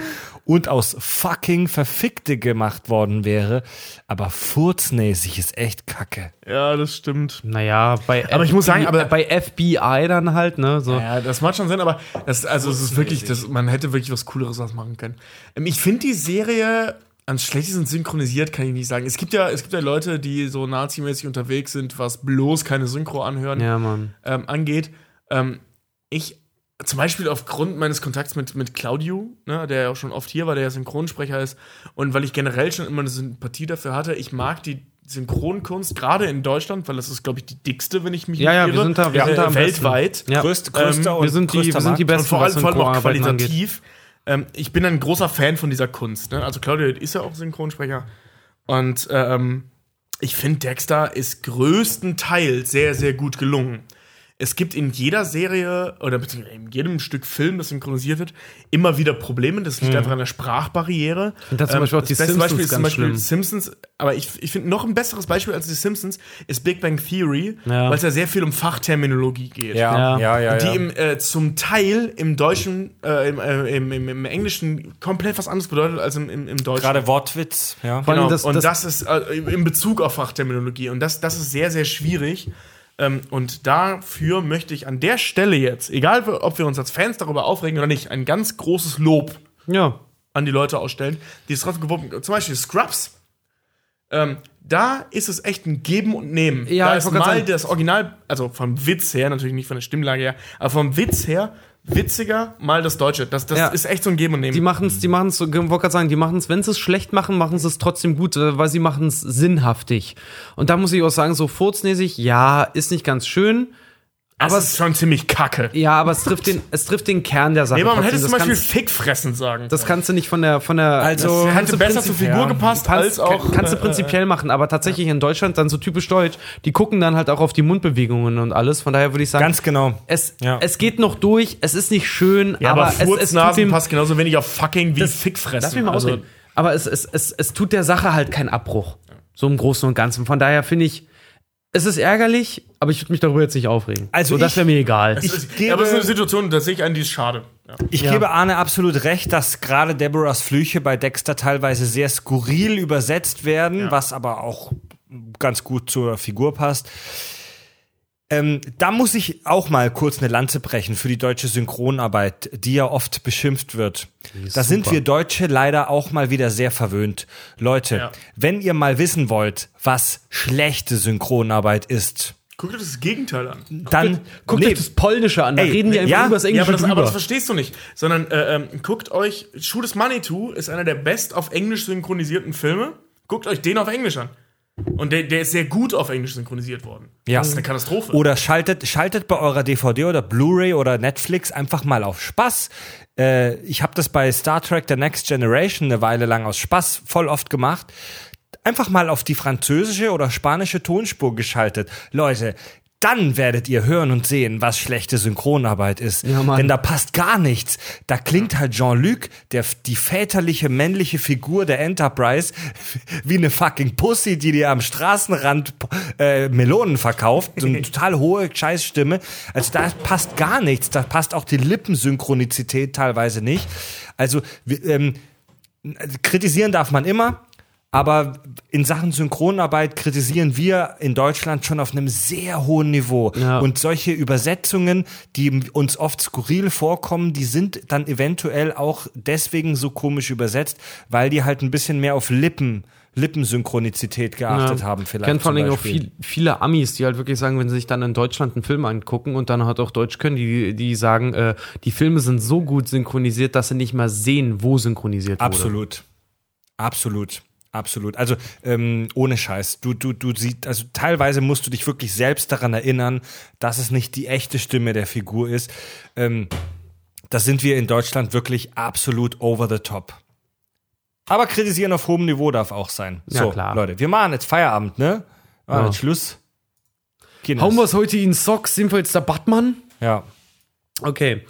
und aus fucking Verfickte gemacht worden wäre. Aber furznäsig ist echt kacke. ja, das stimmt. Naja, bei Aber ich muss sagen, aber- bei FBI dann halt, ne? So. Ja, das macht schon Sinn, aber das, also es ist wirklich, das, man hätte wirklich was Cooleres was machen können. Ähm, Ich finde die Serie ans schlechtesten synchronisiert, kann ich nicht sagen. Es gibt ja, es gibt ja Leute, die so nazimäßig unterwegs sind, was bloß keine Synchro anhören Ja, Mann. ähm, angeht. Ähm, ich, zum Beispiel aufgrund meines Kontakts mit, mit Claudio, ne, der ja auch schon oft hier war, der ja Synchronsprecher ist, und weil ich generell schon immer eine Sympathie dafür hatte, ich mag die Synchronkunst, gerade in Deutschland, weil das ist, glaube ich, die dickste, wenn ich mich Ja, nicht ja, irre, wir sind da- wir äh, sind da am weltweit. Ja. Größte, größter Ähm, und Wir sind die, größter wir sind die Markt. Und besten, vor allem, vor allem auch qualitativ. Ähm, ich bin ein großer Fan von dieser Kunst. Ne? Also Claudio ist ja auch Synchronsprecher. Und ähm, ich finde, Dexter ist größtenteils sehr, sehr gut gelungen. Es gibt in jeder Serie oder beziehungsweise in jedem Stück Film, das synchronisiert wird, immer wieder Probleme. Das liegt einfach an der Sprachbarriere. Und da zum Beispiel auch die das Simpsons Beispiel ist zum Beispiel schlimm. Simpsons, aber ich, ich finde noch ein besseres Beispiel als die Simpsons ist Big Bang Theory, Ja. weil es ja sehr viel um Fachterminologie geht. Ja, ja, ja. Und die ja. im, äh, zum Teil im Deutschen, äh, im, äh, im, im, im Englischen komplett was anderes bedeutet als im, im, im Deutschen. Gerade Wortwitz, ja. Genau, das- und das- das, ist äh, in Bezug auf Fachterminologie. Und das, das ist sehr, sehr schwierig. Ähm, und dafür möchte ich an der Stelle jetzt, egal ob wir uns als Fans darüber aufregen oder nicht, ein ganz großes Lob Ja. an die Leute ausstellen, die es trotzdem gewuppt Zum Beispiel Scrubs. Ähm, da ist es echt ein Geben und Nehmen. Ja, da ist mal sagen- das Original, also vom Witz her, natürlich nicht von der Stimmlage her, aber vom Witz her witziger, mal das Deutsche. Das, das Ja. ist echt so ein Geben und Nehmen. Die machen es, die machen es, wollte gerade sagen, die machen es, wenn sie es schlecht machen, machen sie es trotzdem gut, äh, weil sie machen es sinnhaftig. Und da muss ich auch sagen, so furznäsig, ja, ist nicht ganz schön, aber aber es ist schon ziemlich kacke. ja, aber es trifft den, es trifft den Kern der Sache. Nee, aber man hätte zum das Beispiel kannst, Fickfressen sagen. das kannst du nicht von der, von der, Also, das hätte du besser zur Figur ja. gepasst, Kannst, als auch. kannst du äh, prinzipiell machen, aber tatsächlich in Deutschland dann so typisch deutsch, die gucken dann halt auch auf die Mundbewegungen und alles. Von daher würde ich sagen, Ganz genau. es, Ja. es geht noch durch, es ist nicht schön, Ja, aber, aber, es, es tut Furznasen dem, passt genauso wenig auf fucking wie Das- Fickfressen. Lass mich mal Also, ausreden. Aber es, es, es, es tut der Sache halt keinen Abbruch. So im Großen und Ganzen. Von daher finde ich, es ist ärgerlich, aber ich würde mich darüber jetzt nicht aufregen. Also so, das ich- wäre mir egal. es ist, gebe- ja, aber es ist eine Situation, da sehe ich einen, die ist schade. Ja. Ich Ja. gebe Arne absolut recht, dass gerade Deborahs Flüche bei Dexter teilweise sehr skurril übersetzt werden, was aber auch ganz gut zur Figur passt. Ähm, da muss ich auch mal kurz eine Lanze brechen für die deutsche Synchronarbeit, die ja oft beschimpft wird. Da sind wir Deutsche leider auch mal wieder sehr verwöhnt. Leute, Ja. wenn ihr mal wissen wollt, was schlechte Synchronarbeit ist, Guck dir das Gegenteil an. dann Guckt nee, euch das Polnische an, da Ey, reden die einfach ja, über das Ja, Englische aber das, aber das verstehst du nicht. Sondern äh, ähm, guckt euch, Shoot is Money To ist einer der best auf Englisch synchronisierten Filme. Guckt euch den auf Englisch an. Und der, der ist sehr gut auf Englisch synchronisiert worden. Ja. Das ist eine Katastrophe. Oder schaltet, schaltet bei eurer DVD oder Blu-ray oder Netflix einfach mal auf Spaß. Äh, ich habe das bei Star Trek The Next Generation eine Weile lang aus Spaß voll oft gemacht. Einfach mal auf die französische oder spanische Tonspur geschaltet. Leute, dann werdet ihr hören und sehen, was schlechte Synchronarbeit ist. Ja. Denn da passt gar nichts. Da klingt halt Jean-Luc, der, die väterliche männliche Figur der Enterprise, <laughs> wie eine fucking Pussy, die dir am Straßenrand äh, Melonen verkauft. So eine <laughs> total hohe Scheißstimme. Also da passt gar nichts. Da passt auch die Lippensynchronizität teilweise nicht. Also ähm, kritisieren darf man immer. Aber in Sachen Synchronarbeit kritisieren wir in Deutschland schon auf einem sehr hohen Niveau. Ja. Und solche Übersetzungen, die uns oft skurril vorkommen, die sind dann eventuell auch deswegen so komisch übersetzt, weil die halt ein bisschen mehr auf Lippen, Lippensynchronizität geachtet haben Ich vielleicht. kenne vor allem auch viel, viele Amis, die halt wirklich sagen, wenn sie sich dann in Deutschland einen Film angucken und dann halt auch Deutsch können, die, die sagen, äh, die Filme sind so gut synchronisiert, dass sie nicht mal sehen, wo synchronisiert wurde. Absolut. Absolut. Absolut. Also ähm, ohne Scheiß. Du, du, du siehst, also teilweise musst du dich wirklich selbst daran erinnern, dass es nicht die echte Stimme der Figur ist. Ähm, da sind wir in Deutschland wirklich absolut over the top. Aber kritisieren auf hohem Niveau darf auch sein. Ja, so, klar. Leute, wir machen jetzt Feierabend, ne? Ah, Ja. jetzt Schluss. Kinders. Hauen wir es heute in Socks? Sind wir jetzt der Batman? Ja. Okay.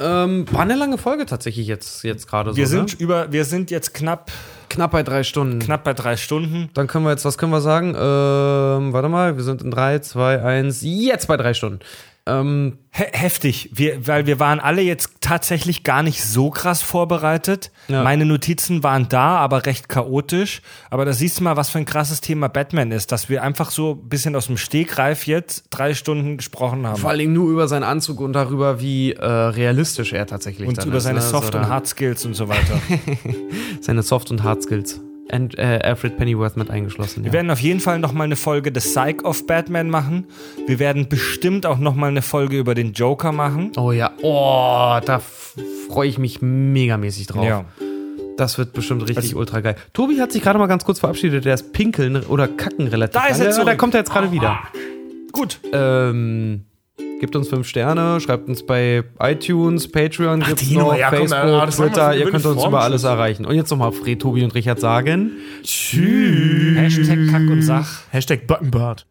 Ähm, war eine lange Folge tatsächlich jetzt, jetzt gerade so. Wir sind ne? über, wir sind jetzt knapp, knapp bei drei Stunden. knapp bei drei Stunden. Dann können wir jetzt, was können wir sagen? Ähm, warte mal, wir sind in 3, 2, 1, jetzt bei drei Stunden. Ähm, He heftig, wir, weil wir waren alle jetzt tatsächlich gar nicht so krass vorbereitet. Ja. Meine Notizen waren da, aber recht chaotisch. Aber da siehst du mal, was für ein krasses Thema Batman ist, dass wir einfach so ein bisschen aus dem Stegreif jetzt drei Stunden gesprochen haben. vor allen Dingen nur über seinen Anzug und darüber, wie äh, realistisch er tatsächlich und dann über ist, seine ne? Soft- So und da- Hard Skills und so weiter. <laughs> Seine Soft- und Hard-Skills. Und äh, Alfred Pennyworth mit eingeschlossen. Wir Ja. werden auf jeden Fall noch mal eine Folge The Psych of Batman machen. Wir werden bestimmt auch noch mal eine Folge über den Joker machen. Oh ja, oh, da freue ich mich megamäßig drauf. Ja. Das wird bestimmt richtig Also- ultra geil. Tobi hat sich gerade mal ganz kurz verabschiedet. Der ist pinkeln oder kacken relativ. Da ist er zurück. Da kommt er jetzt gerade wieder. Gut. Ähm, gebt uns fünf Sterne, schreibt uns bei iTunes, Patreon, gibt's die noch, ja, komm, Facebook, machen wir Twitter. Ihr könnt uns Form, über alles erreichen. Und jetzt nochmal Fred, Tobi und Richard sagen. Tschüss. Hashtag Kack und Sach. Hashtag Backenbart.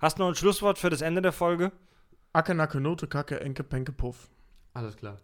Hast du noch ein Schlusswort für das Ende der Folge? Acke, Nacke, Note, Kacke, Enke, Penke, Puff. Alles klar.